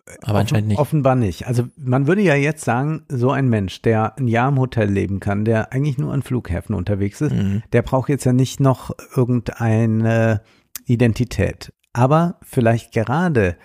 Speaker 3: Aber Offen, anscheinend nicht. Offenbar nicht. Also man würde ja jetzt sagen, so ein Mensch, der ein Jahr im Hotel leben kann, der eigentlich nur an Flughäfen unterwegs ist, mhm. der braucht jetzt ja nicht noch irgendeine Identität. Aber vielleicht gerade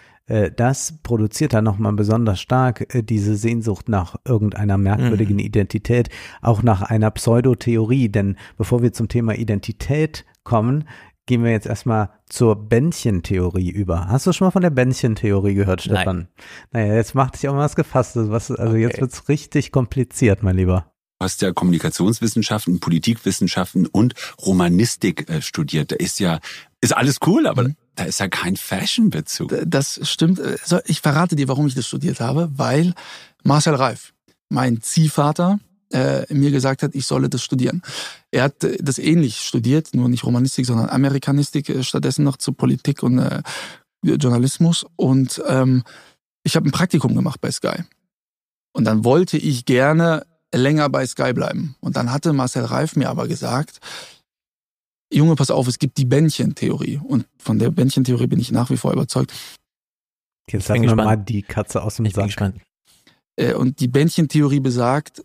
Speaker 3: das produziert dann nochmal besonders stark äh, diese Sehnsucht nach irgendeiner merkwürdigen mhm. Identität, auch nach einer Pseudotheorie. Denn bevor wir zum Thema Identität kommen, gehen wir jetzt erstmal zur Bändchentheorie über. Hast du schon mal von der Bändchentheorie gehört, Stefan? Nein. Naja, jetzt macht dich auch mal was Gefasstes. Was, also okay. jetzt wird's richtig kompliziert, mein Lieber.
Speaker 58: Du hast ja Kommunikationswissenschaften, Politikwissenschaften und Romanistik äh, studiert. Da ist ja, ist alles cool, aber mhm. Da ist ja kein Fashion-Bezug.
Speaker 57: Das stimmt. Ich verrate dir, warum ich das studiert habe, weil Marcel Reif, mein Ziehvater, äh, mir gesagt hat, ich solle das studieren. Er hat äh, das ähnlich studiert, nur nicht Romanistik, sondern Amerikanistik, äh, stattdessen noch zu Politik und äh, Journalismus. Und ähm, ich habe ein Praktikum gemacht bei Sky. Und dann wollte ich gerne länger bei Sky bleiben. Und dann hatte Marcel Reif mir aber gesagt, Junge, pass auf, es gibt die Bändchentheorie. Und von der Bändchentheorie bin ich nach wie vor überzeugt.
Speaker 3: Jetzt lassen wir mal die Katze aus dem ich Sack.
Speaker 57: Äh, und die Bändchentheorie besagt,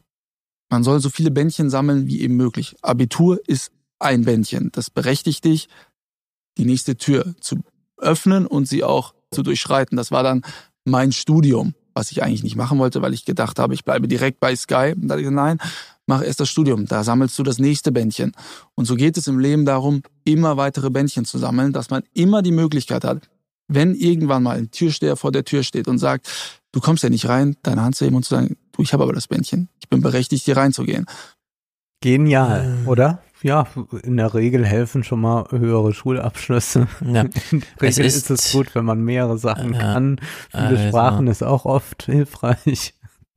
Speaker 57: man soll so viele Bändchen sammeln wie eben möglich. Abitur ist ein Bändchen. Das berechtigt dich, die nächste Tür zu öffnen und sie auch zu durchschreiten. Das war dann mein Studium, was ich eigentlich nicht machen wollte, weil ich gedacht habe, ich bleibe direkt bei Sky. Und da ich, nein, mach erst das Studium, da sammelst du das nächste Bändchen. Und so geht es im Leben darum, immer weitere Bändchen zu sammeln, dass man immer die Möglichkeit hat, wenn irgendwann mal ein Türsteher vor der Tür steht und sagt, du kommst ja nicht rein, deine Hand zu heben und zu sagen, du, ich habe aber das Bändchen, ich bin berechtigt, hier reinzugehen.
Speaker 3: Genial, äh. oder? Ja, in der Regel helfen schon mal höhere Schulabschlüsse. Ja. In der Regel es ist, ist, es gut, wenn man mehrere Sachen ja, kann. Viele also, Sprachen ist auch oft hilfreich.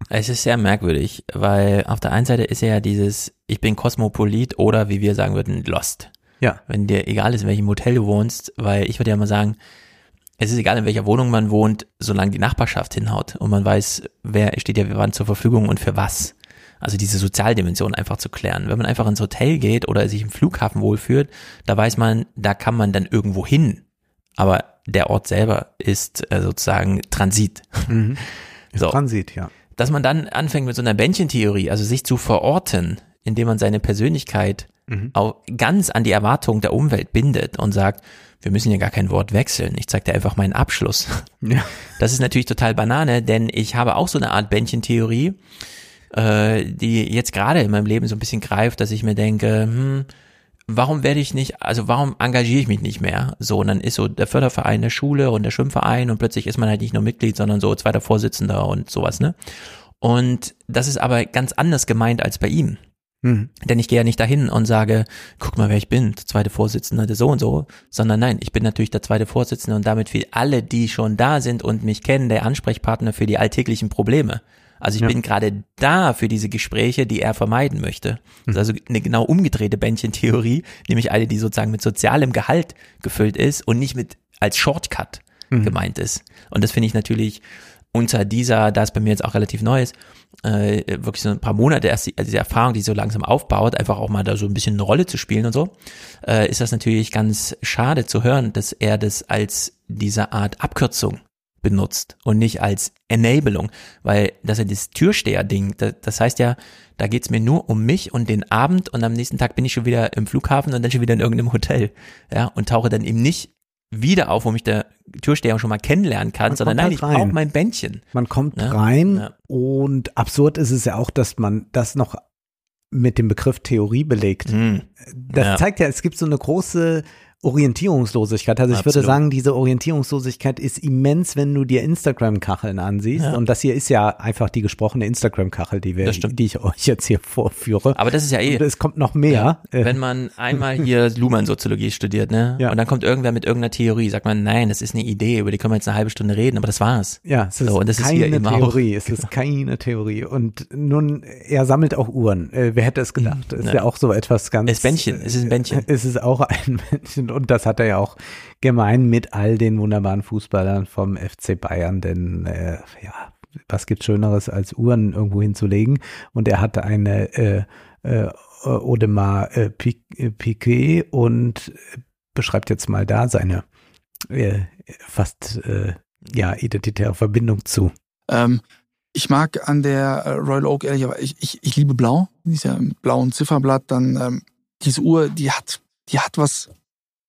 Speaker 2: Es ist sehr merkwürdig, weil auf der einen Seite ist ja dieses, ich bin Kosmopolit oder wie wir sagen würden, Lost.
Speaker 3: Ja.
Speaker 2: Wenn dir egal ist, in welchem Hotel du wohnst, weil ich würde ja mal sagen, es ist egal, in welcher Wohnung man wohnt, solange die Nachbarschaft hinhaut und man weiß, wer steht ja wann zur Verfügung und für was. Also diese Sozialdimension einfach zu klären. Wenn man einfach ins Hotel geht oder sich im Flughafen wohlfühlt, da weiß man, da kann man dann irgendwo hin. aber der Ort selber ist äh, sozusagen Transit.
Speaker 3: Mhm.
Speaker 2: So.
Speaker 3: Transit, ja.
Speaker 2: Dass man dann anfängt mit so einer Bändchentheorie, also sich zu verorten, indem man seine Persönlichkeit
Speaker 3: Mhm.
Speaker 2: auch ganz an die Erwartungen der Umwelt bindet und sagt, wir müssen ja gar kein Wort wechseln. Ich zeig dir einfach meinen Abschluss.
Speaker 3: Ja.
Speaker 2: Das ist natürlich total Banane, denn ich habe auch so eine Art Bändchentheorie, äh, die jetzt gerade in meinem Leben so ein bisschen greift, dass ich mir denke, hm, warum werde ich nicht, also warum engagiere ich mich nicht mehr? So, und dann ist so der Förderverein der Schule und der Schwimmverein und plötzlich ist man halt nicht nur Mitglied, sondern so zweiter Vorsitzender und sowas, ne? Und das ist aber ganz anders gemeint als bei ihm.
Speaker 3: Mhm.
Speaker 2: Denn ich gehe ja nicht dahin und sage, guck mal, wer ich bin, der zweite Vorsitzende, der so und so, sondern nein, ich bin natürlich der zweite Vorsitzende und damit für alle, die schon da sind und mich kennen, der Ansprechpartner für die alltäglichen Probleme. Also ich
Speaker 3: Ja.
Speaker 2: bin gerade da für diese Gespräche, die er vermeiden möchte. Das ist also eine genau umgedrehte Bändchentheorie, nämlich eine, die sozusagen mit sozialem Gehalt gefüllt ist und nicht mit als Shortcut
Speaker 3: Mhm.
Speaker 2: gemeint ist. Und das finde ich natürlich unter dieser, da es bei mir jetzt auch relativ neu ist, äh, wirklich so ein paar Monate erst die, also diese Erfahrung, die so langsam aufbaut, einfach auch mal da so ein bisschen eine Rolle zu spielen und so, äh, ist das natürlich ganz schade zu hören, dass er das als diese Art Abkürzung benutzt und nicht als Enabling, weil das ist das Türsteher-Ding, das, das heißt ja, da geht's mir nur um mich und den Abend und am nächsten Tag bin ich schon wieder im Flughafen und dann schon wieder in irgendeinem Hotel, ja, und tauche dann eben nicht wieder auf, wo mich der Türsteher schon mal kennenlernen kann,
Speaker 3: Man
Speaker 2: sondern nein,
Speaker 3: halt
Speaker 2: ich brauche mein Bändchen.
Speaker 3: Man kommt
Speaker 2: Ja,
Speaker 3: rein
Speaker 2: ja.
Speaker 3: und absurd ist es ja auch, dass man das noch mit dem Begriff Theorie belegt.
Speaker 2: Hm.
Speaker 3: Das
Speaker 2: Ja.
Speaker 3: zeigt ja, es gibt so eine große Orientierungslosigkeit. Also ich würde
Speaker 2: Absolut.
Speaker 3: sagen, diese Orientierungslosigkeit ist immens, wenn du dir Instagram-Kacheln ansiehst.
Speaker 2: Ja.
Speaker 3: Und das hier ist ja einfach die gesprochene Instagram-Kachel, die, wir, die ich euch jetzt hier vorführe.
Speaker 2: Aber das ist ja eh.
Speaker 3: Und es kommt noch mehr. Äh,
Speaker 2: Wenn man einmal hier Luhmann-Soziologie studiert, ne?
Speaker 3: Ja.
Speaker 2: Und dann kommt irgendwer mit irgendeiner Theorie, sagt man, nein, das ist eine Idee, über die können wir jetzt eine halbe Stunde reden, aber das war's.
Speaker 3: Ja, es ist
Speaker 2: so, und das ist hier
Speaker 3: keine. Theorie. Es ist keine Theorie. Und nun, er sammelt auch Uhren. Äh, wer hätte es gedacht? Ist
Speaker 2: Ja.
Speaker 3: ja auch so etwas ganz.
Speaker 2: Es ist Bändchen, es ist ein Bändchen.
Speaker 3: Es ist auch ein Bändchen. Und das hat er ja auch gemein mit all den wunderbaren Fußballern vom FC Bayern. Denn, äh, ja, was gibt Schöneres als Uhren irgendwo hinzulegen? Und er hatte eine, äh, äh, Odemar äh, äh, Piquet und beschreibt jetzt mal da seine äh, fast äh, ja identitäre Verbindung zu.
Speaker 57: Ähm, ich mag an der äh, Royal Oak ehrlicherweise, ich, ich, ich liebe Blau, die ist ja im blauen Zifferblatt, dann ähm, diese Uhr, die hat, die hat was,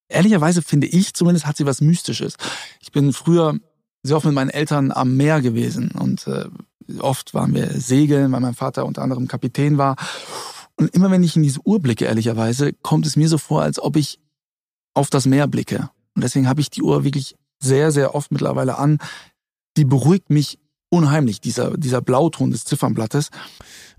Speaker 57: ehrlicherweise finde ich zumindest, hat sie was Mystisches. Ich bin früher sehr oft mit meinen Eltern am Meer gewesen und äh, oft waren wir segeln, weil mein Vater unter anderem Kapitän war. Und immer wenn ich in diese Uhr blicke, ehrlicherweise, kommt es mir so vor, als ob ich auf das Meer blicke. Und deswegen habe ich die Uhr wirklich sehr, sehr oft mittlerweile an. Die beruhigt mich unheimlich, dieser, dieser Blauton des Ziffernblattes.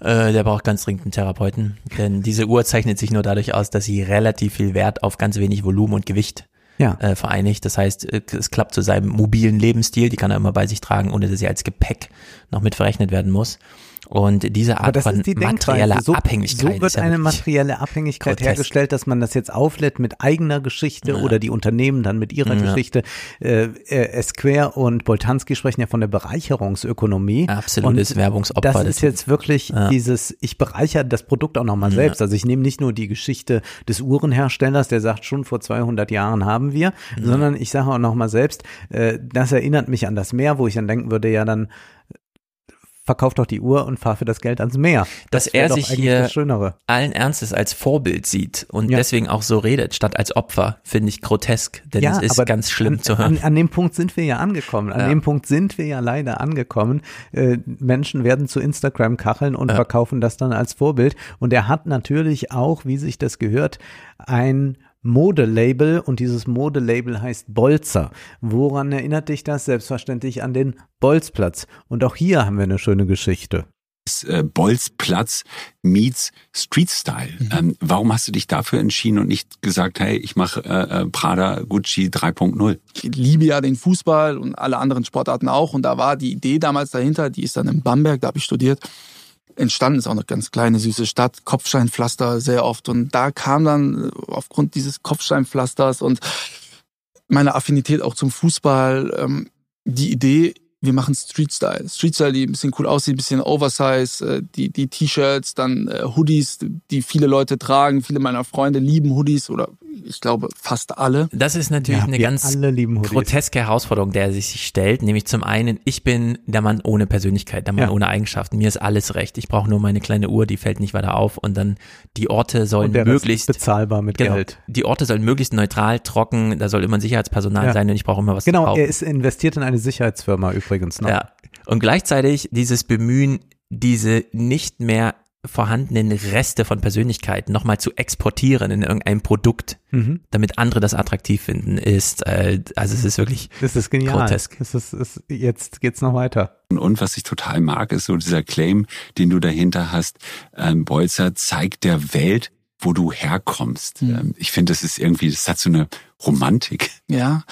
Speaker 2: Äh, der braucht ganz dringend einen Therapeuten, denn diese Uhr zeichnet sich nur dadurch aus, dass sie relativ viel Wert auf ganz wenig Volumen und Gewicht
Speaker 3: Ja.
Speaker 2: äh, vereinigt. Das heißt, äh, es klappt zu seinem mobilen Lebensstil, die kann er immer bei sich tragen, ohne dass sie als Gepäck noch mit verrechnet werden muss. Und diese Art
Speaker 3: das
Speaker 2: von
Speaker 3: ist die
Speaker 2: materieller.
Speaker 3: So,
Speaker 2: Abhängigkeit.
Speaker 3: so wird
Speaker 2: ja
Speaker 3: eine materielle Abhängigkeit
Speaker 2: grotesk.
Speaker 3: hergestellt, dass man das jetzt auflädt mit eigener Geschichte
Speaker 2: Ja.
Speaker 3: oder die Unternehmen dann mit ihrer
Speaker 2: Ja.
Speaker 3: Geschichte. Äh, äh, Esquire und Boltanski sprechen ja von der Bereicherungsökonomie.
Speaker 2: Absolutes
Speaker 3: Und
Speaker 2: Werbungsopfer.
Speaker 3: Das ist jetzt wirklich dieses, ich bereichere das Produkt auch nochmal selbst. Also ich nehme nicht nur die Geschichte des Uhrenherstellers, der sagt, schon vor 200 Jahren haben wir, sondern ich sage auch nochmal selbst, äh, das erinnert mich an das Meer, wo ich dann denken würde, ja dann verkauf doch die Uhr und fahr für das Geld ans Meer.
Speaker 2: dass
Speaker 3: Das wär
Speaker 2: er sich hier
Speaker 3: das Schönere.
Speaker 2: allen Ernstes als Vorbild sieht und
Speaker 3: Ja.
Speaker 2: deswegen auch so redet, statt als Opfer, finde ich grotesk, denn es ist ganz schlimm
Speaker 3: an,
Speaker 2: zu hören.
Speaker 3: An, an dem Punkt sind wir ja angekommen. An
Speaker 2: Ja.
Speaker 3: dem Punkt sind wir ja leider angekommen. Äh, Menschen werden zu Instagram kacheln und
Speaker 2: Ja.
Speaker 3: verkaufen das dann als Vorbild. Und er hat natürlich auch, wie sich das gehört, ein Modelabel und dieses Modelabel heißt Bolzer. Woran erinnert dich das? Selbstverständlich an den Bolzplatz. Und auch hier haben wir eine schöne Geschichte.
Speaker 58: äh, Bolzplatz meets Street Style. Ähm, warum hast du dich dafür entschieden und nicht gesagt, hey, ich mache äh, äh, Prada Gucci 3.0?
Speaker 57: Ich liebe ja den Fußball und alle anderen Sportarten auch. Und da war die Idee damals dahinter, die ist dann in Bamberg, da habe ich studiert. Entstanden ist auch eine ganz kleine, süße Stadt, Kopfsteinpflaster sehr oft. Und da kam dann äh, aufgrund dieses Kopfsteinpflasters und meiner Affinität auch zum Fußball ähm, die Idee, wir machen Street Style. Street Style, die ein bisschen cool aussieht, ein bisschen Oversize, äh, die, die T-Shirts, dann äh, Hoodies, die viele Leute tragen. Viele meiner Freunde lieben Hoodies oder ich glaube fast alle.
Speaker 2: Das ist natürlich
Speaker 3: Ja,
Speaker 2: eine ganz groteske Herausforderung, der sich stellt. Nämlich zum einen, ich bin der Mann ohne Persönlichkeit, der Mann
Speaker 3: Ja.
Speaker 2: ohne Eigenschaften. Mir ist alles recht. Ich brauche nur meine kleine Uhr, die fällt nicht weiter auf. Und dann die Orte sollen
Speaker 3: Und der Rest
Speaker 2: möglichst
Speaker 3: bezahlbar mit
Speaker 2: genau,
Speaker 3: Geld.
Speaker 2: Die Orte sollen möglichst neutral, trocken. Da soll immer ein Sicherheitspersonal
Speaker 3: Ja.
Speaker 2: sein und ich brauche immer was zu
Speaker 3: Genau, er ist investiert in eine Sicherheitsfirma übrigens noch.
Speaker 2: Ja. Und gleichzeitig dieses Bemühen, diese nicht mehr vorhandenen Reste von Persönlichkeit nochmal zu exportieren in irgendein Produkt,
Speaker 3: Mhm.
Speaker 2: damit andere das attraktiv finden, ist, äh, also es ist wirklich
Speaker 3: Das ist genial.
Speaker 2: grotesk.
Speaker 3: Das ist, ist, jetzt geht's noch weiter.
Speaker 58: Und was ich total mag, ist so dieser Claim, den du dahinter hast. Ähm, Bolzer zeigt der Welt, wo du herkommst. Ähm, ich finde, das ist irgendwie, das hat so eine Romantik.
Speaker 57: Ja,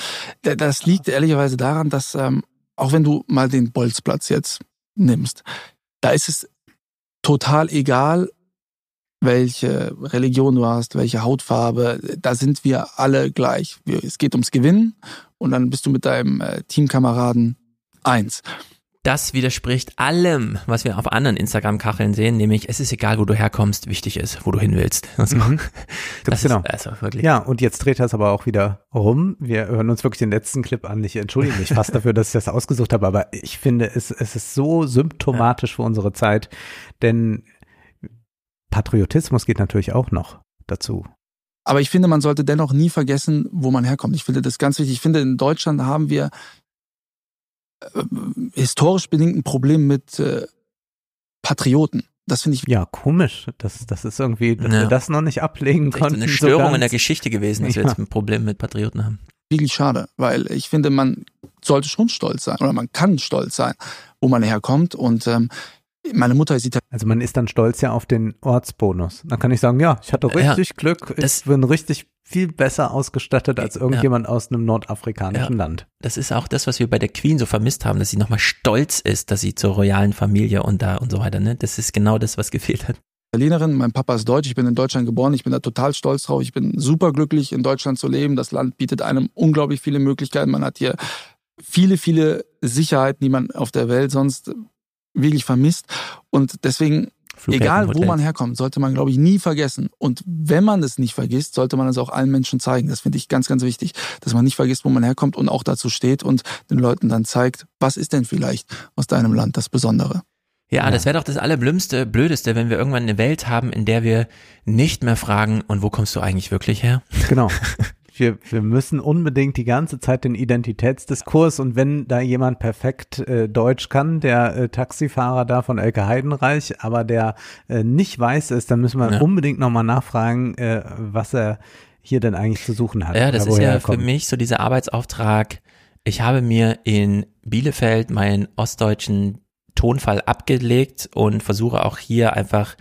Speaker 57: das liegt ehrlicherweise daran, dass ähm, auch wenn du mal den Bolzplatz jetzt nimmst, da ist es total egal, welche Religion du hast, welche Hautfarbe, da sind wir alle gleich. Es geht ums Gewinnen und dann bist du mit deinem äh, Teamkameraden eins.
Speaker 2: Das widerspricht allem, was wir auf anderen Instagram-Kacheln sehen, nämlich es ist egal, wo du herkommst, wichtig ist, wo du hin willst. Also,
Speaker 3: Mhm.
Speaker 2: Das
Speaker 3: genau.
Speaker 2: ist also wirklich.
Speaker 3: Ja, und jetzt dreht er es aber auch wieder rum. Wir hören uns wirklich den letzten Clip an. Ich entschuldige mich fast dafür, dass ich das ausgesucht habe, aber ich finde, es, es ist so symptomatisch für unsere Zeit, denn Patriotismus geht natürlich auch noch dazu.
Speaker 57: Aber ich finde, man sollte dennoch nie vergessen, wo man herkommt. Ich finde das ganz wichtig. Ich finde, in Deutschland haben wir historisch bedingt ein Problem mit äh, Patrioten. Das finde ich
Speaker 3: Ja, komisch. Das, das ist irgendwie, dass
Speaker 2: Ja.
Speaker 3: wir das noch nicht ablegen
Speaker 2: Das ist
Speaker 3: konnten.
Speaker 2: eine
Speaker 3: so
Speaker 2: Störung
Speaker 3: ganz.
Speaker 2: in der Geschichte gewesen, dass wir
Speaker 3: Ja.
Speaker 2: jetzt ein Problem mit Patrioten haben.
Speaker 57: wirklich schade, weil ich finde, man sollte schon stolz sein oder man kann stolz sein, wo man herkommt. Und ähm, meine Mutter ist Italienerin.
Speaker 3: Also man ist dann stolz ja auf den Ortsbonus. Dann kann ich sagen, ja, ich hatte
Speaker 2: Ja,
Speaker 3: richtig Glück.
Speaker 2: das-
Speaker 3: Ich bin richtig viel besser ausgestattet als irgendjemand aus einem nordafrikanischen Land.
Speaker 2: Das ist auch das, was wir bei der Queen so vermisst haben, dass sie nochmal stolz ist, dass sie zur royalen Familie und da und so weiter, ne? Das ist genau das, was gefehlt hat.
Speaker 57: Italienerin, mein Papa ist deutsch, ich bin in Deutschland geboren, ich bin da total stolz drauf, ich bin super glücklich in Deutschland zu leben. Das Land bietet einem unglaublich viele Möglichkeiten. Man hat hier viele, viele Sicherheiten, die man auf der Welt sonst wirklich vermisst. Und deswegen,
Speaker 2: Flughäfen,
Speaker 57: egal wo man herkommt, sollte man, glaube ich, nie vergessen. Und wenn man es nicht vergisst, sollte man es auch allen Menschen zeigen. Das finde ich ganz, ganz wichtig, dass man nicht vergisst, wo man herkommt und auch dazu steht und den Leuten dann zeigt, was ist denn vielleicht aus deinem Land das Besondere.
Speaker 2: Ja, das wäre doch das Allerblümste, Blödeste, wenn wir irgendwann eine Welt haben, in der wir nicht mehr fragen, und wo kommst du eigentlich wirklich her?
Speaker 3: Genau. Wir, wir müssen unbedingt die ganze Zeit den Identitätsdiskurs und wenn da jemand perfekt äh, Deutsch kann, der äh, Taxifahrer da von Elke Heidenreich, aber der äh, nicht weiß ist, dann müssen wir
Speaker 2: Ja.
Speaker 3: unbedingt nochmal nachfragen, äh, was er hier denn eigentlich zu suchen hat.
Speaker 2: Ja, das ist ja für mich so dieser Arbeitsauftrag. Ich habe mir in Bielefeld meinen ostdeutschen Tonfall abgelegt und versuche auch hier einfach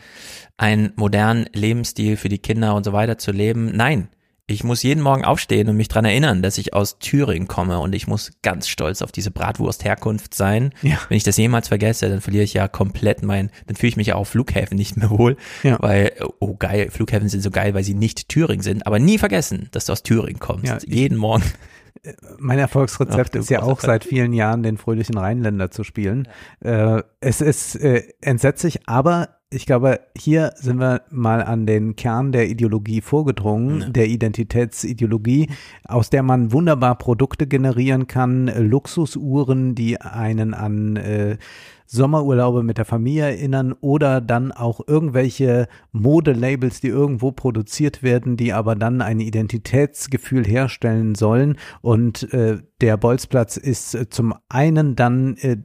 Speaker 2: einen modernen Lebensstil für die Kinder und so weiter zu leben. Nein, ich muss jeden Morgen aufstehen und mich dran erinnern, dass ich aus Thüringen komme und ich muss ganz stolz auf diese Bratwurst-Herkunft sein.
Speaker 3: Ja.
Speaker 2: Wenn ich das jemals vergesse, dann verliere ich ja komplett mein, dann fühle ich mich ja auf Flughäfen nicht mehr wohl,
Speaker 3: Ja.
Speaker 2: weil, oh geil, Flughäfen sind so geil, weil sie nicht Thüringen sind, aber nie vergessen, dass du aus Thüringen kommst.
Speaker 3: Ja,
Speaker 2: jeden Morgen.
Speaker 3: Mein Erfolgsrezept
Speaker 2: Ach,
Speaker 3: ist ja auch seit vielen Jahren den fröhlichen Rheinländer zu spielen. Äh, es ist äh, entsetzlich, aber ich glaube, hier sind wir mal an den Kern der Ideologie vorgedrungen, der Identitätsideologie, aus der man wunderbar Produkte generieren kann, Luxusuhren, die einen an äh, Sommerurlaube mit der Familie erinnern oder dann auch irgendwelche Modelabels, die irgendwo produziert werden, die aber dann ein Identitätsgefühl herstellen sollen. Und äh, der Bolzplatz ist äh, zum einen dann äh,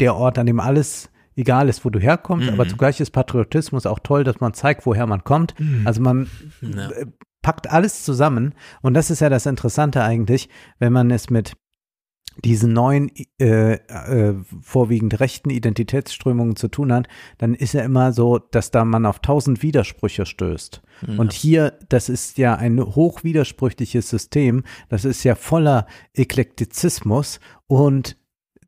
Speaker 3: der Ort, an dem alles egal ist, wo du herkommst,
Speaker 2: Mhm.
Speaker 3: aber zugleich ist Patriotismus auch toll, dass man zeigt, woher man kommt.
Speaker 2: Mhm.
Speaker 3: Also man
Speaker 2: Ja.
Speaker 3: äh, packt alles zusammen und das ist ja das Interessante eigentlich, wenn man es mit diesen neuen, äh, äh, vorwiegend rechten Identitätsströmungen zu tun hat, dann ist ja immer so, dass da man auf tausend Widersprüche stößt.
Speaker 2: Ja.
Speaker 3: Und hier, das ist ja ein hoch widersprüchliches System, das ist ja voller Eklektizismus und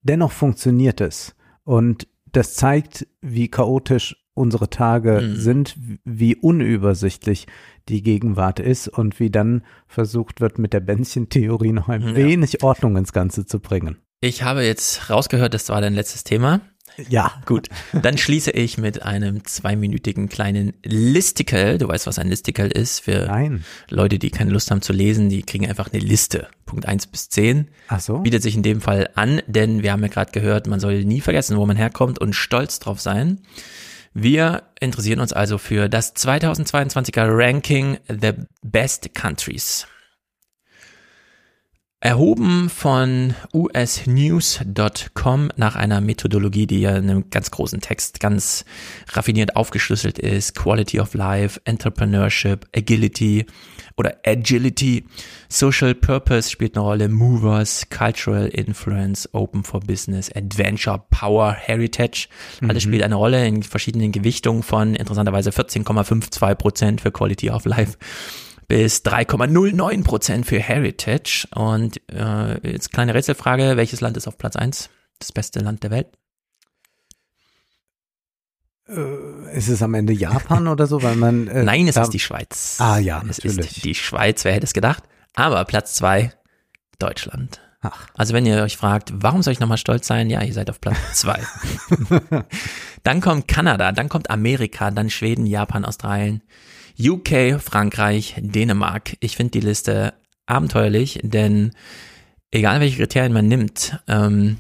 Speaker 3: dennoch funktioniert es. Und das zeigt, wie chaotisch unsere Tage
Speaker 2: Mhm.
Speaker 3: sind, wie unübersichtlich die Gegenwart ist und wie dann versucht wird, mit der Bändchentheorie noch ein
Speaker 2: Ja.
Speaker 3: wenig Ordnung ins Ganze zu bringen.
Speaker 2: Ich habe jetzt rausgehört, das war dein letztes Thema.
Speaker 3: Ja.
Speaker 2: Gut. Dann schließe ich mit einem zweiminütigen kleinen Listicle. Du weißt, was ein Listicle ist. Für
Speaker 3: Nein.
Speaker 2: Leute, die keine Lust haben zu lesen, die kriegen einfach eine Liste. Punkt eins bis zehn.
Speaker 3: Ach so.
Speaker 2: Bietet sich in dem Fall an, denn wir haben ja gerade gehört, man soll nie vergessen, wo man herkommt und stolz drauf sein. Wir interessieren uns also für das 2022er Ranking The Best Countries. Erhoben von usnews.com nach einer Methodologie, die ja in einem ganz großen Text ganz raffiniert aufgeschlüsselt ist. Quality of Life, Entrepreneurship, Agility oder Agility, Social Purpose spielt eine Rolle, Movers, Cultural Influence, Open for Business, Adventure, Power, Heritage. Alles
Speaker 3: Mhm.
Speaker 2: spielt eine Rolle in verschiedenen Gewichtungen von interessanterweise 14,52 Prozent für Quality of Life bis 3,09 Prozent für Heritage. Und äh, jetzt kleine Rätselfrage, welches Land ist auf Platz eins? Das beste Land der Welt?
Speaker 3: Äh, ist es am Ende Japan oder so? Weil man, äh,
Speaker 2: Nein, es ist die Schweiz.
Speaker 3: Ah ja,
Speaker 2: es
Speaker 3: natürlich.
Speaker 2: ist die Schweiz, wer hätte es gedacht? Aber Platz zwei, Deutschland.
Speaker 3: Ach.
Speaker 2: Also wenn ihr euch fragt, warum soll ich nochmal stolz sein? Ja, ihr seid auf Platz zwei. dann kommt Kanada, dann kommt Amerika, dann Schweden, Japan, Australien, UK, Frankreich, Dänemark. Ich finde die Liste abenteuerlich, denn egal welche Kriterien man nimmt, ähm,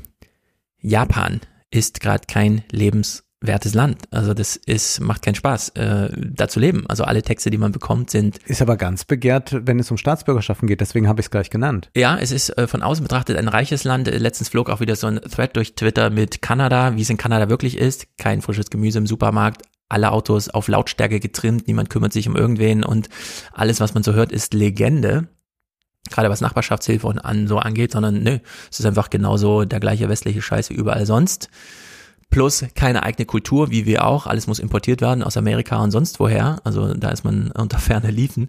Speaker 2: Japan ist gerade kein lebenswertes Land. Also das ist macht keinen Spaß, äh, da zu leben. Also alle Texte, die man bekommt, sind
Speaker 3: Ist aber ganz begehrt, wenn es um Staatsbürgerschaften geht. Deswegen habe ich es gleich genannt.
Speaker 2: ja, es ist äh, von außen betrachtet ein reiches Land. Letztens flog auch wieder so ein Thread durch Twitter mit Kanada, wie es in Kanada wirklich ist. Kein frisches Gemüse im Supermarkt, alle Autos auf Lautstärke getrimmt, niemand kümmert sich um irgendwen und alles, was man so hört, ist Legende. Gerade was Nachbarschaftshilfe und an so angeht, sondern nö, es ist einfach genauso der gleiche westliche Scheiß wie überall sonst. Plus keine eigene Kultur, wie wir auch. Alles muss importiert werden aus Amerika und sonst woher. Also da ist man unter ferner Liefen.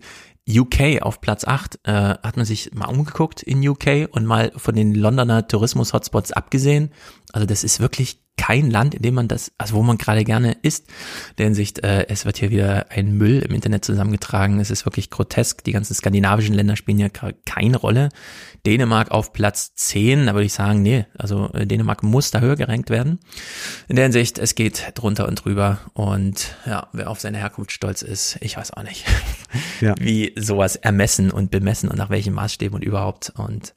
Speaker 2: UK auf Platz 8, äh, hat man sich mal umgeguckt in UK und mal von den Londoner Tourismus-Hotspots abgesehen. Also das ist wirklich kein Land, in dem man das, also wo man gerade gerne ist. In der Hinsicht, äh, es wird hier wieder ein Müll im Internet zusammengetragen. Es ist wirklich grotesk. Die ganzen skandinavischen Länder spielen ja ke- keine Rolle. Dänemark auf Platz 10, da würde ich sagen, nee, also äh, Dänemark muss da höher gerankt werden. In der Hinsicht, es geht drunter und drüber und ja, wer auf seine Herkunft stolz ist, ich weiß auch nicht,
Speaker 3: Ja.
Speaker 2: wie sowas ermessen und bemessen und nach welchen Maßstäben und überhaupt und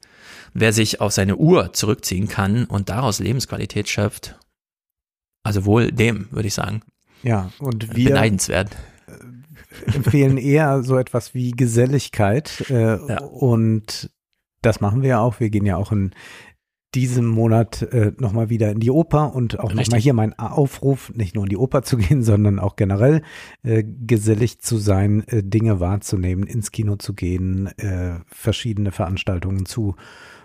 Speaker 2: wer sich auf seine Uhr zurückziehen kann und daraus Lebensqualität schöpft, also wohl dem, würde ich sagen.
Speaker 3: Ja, und wir
Speaker 2: Beneidenswert.
Speaker 3: empfehlen eher so etwas wie Geselligkeit. Äh, Und das machen wir ja auch. Wir gehen ja auch in diesem Monat äh, nochmal wieder in die Oper und auch nochmal hier mein Aufruf, nicht nur in die Oper zu gehen, sondern auch generell äh, gesellig zu sein, äh, Dinge wahrzunehmen, ins Kino zu gehen, äh, verschiedene Veranstaltungen zu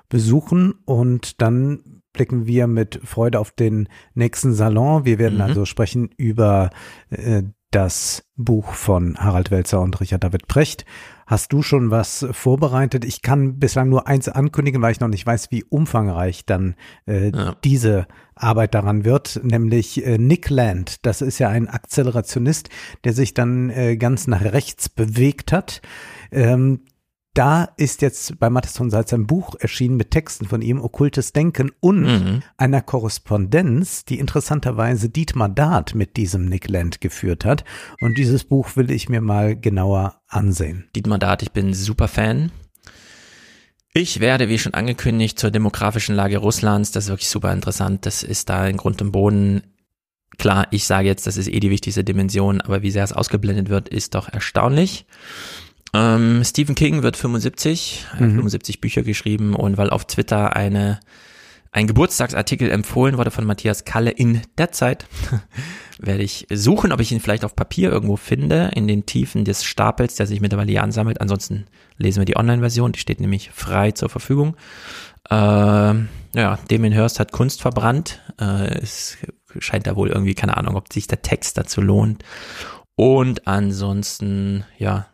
Speaker 3: besuchen und dann blicken wir mit Freude auf den nächsten Salon. Wir werden
Speaker 2: Mhm.
Speaker 3: also sprechen über äh, das Buch von Harald Welzer und Richard David Precht. Hast du schon was vorbereitet? Ich kann bislang nur eins ankündigen, weil ich noch nicht weiß, wie umfangreich dann äh, diese Arbeit daran wird, nämlich äh, Nick Land. Das ist ja ein Akzelerationist, der sich dann äh, ganz nach rechts bewegt hat. Ähm, da ist jetzt bei Mattes von Salz ein Buch erschienen mit Texten von ihm, Okkultes Denken und
Speaker 2: Mhm.
Speaker 3: einer Korrespondenz, die interessanterweise Dietmar Dart mit diesem Nick Land geführt hat. Und dieses Buch will ich mir mal genauer ansehen.
Speaker 2: Dietmar Dart, ich bin super Fan. Ich werde, wie schon angekündigt, zur demografischen Lage Russlands, das ist wirklich super interessant, das ist da in Grund und Boden. Klar, ich sage jetzt, das ist eh die wichtigste Dimension, aber wie sehr es ausgeblendet wird, ist doch erstaunlich. Ähm, Stephen King wird 75, er hat
Speaker 3: Mhm.
Speaker 2: 75 Bücher geschrieben und weil auf Twitter eine ein Geburtstagsartikel empfohlen wurde von Matthias Kalle in der Zeit, werde ich suchen, ob ich ihn vielleicht auf Papier irgendwo finde, in den Tiefen des Stapels, der sich mittlerweile hier ansammelt. Ansonsten lesen wir die Online-Version, die steht nämlich frei zur Verfügung. Ähm, ja, Damien Hirst hat Kunst verbrannt. Äh, es scheint da wohl irgendwie, keine Ahnung, ob sich der Text dazu lohnt. Und ansonsten, ja,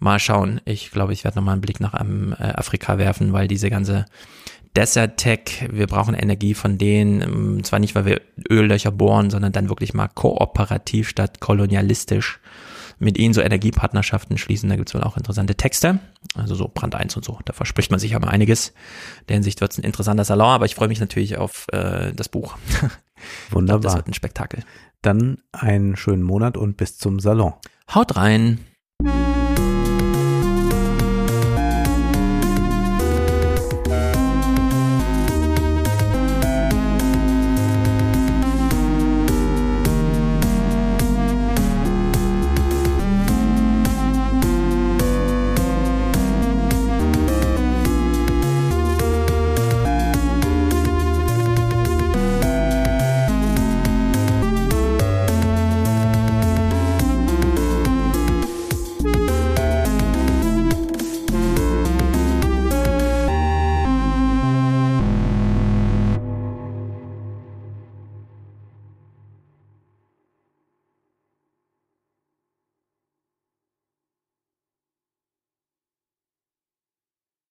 Speaker 2: mal schauen. Ich glaube, ich werde nochmal einen Blick nach ähm, äh, Afrika werfen, weil diese ganze Desert Tech, wir brauchen Energie von denen, ähm, zwar nicht, weil wir Öllöcher bohren, sondern dann wirklich mal kooperativ statt kolonialistisch mit ihnen so Energiepartnerschaften schließen. Da gibt's wohl auch interessante Texte, also so Brand 1 und so. Da verspricht man sich aber einiges. In der Hinsicht wird's ein interessanter Salon, aber ich freue mich natürlich auf äh, das Buch.
Speaker 3: Wunderbar.
Speaker 2: das wird ein Spektakel.
Speaker 3: Dann einen schönen Monat und bis zum Salon.
Speaker 2: Haut rein.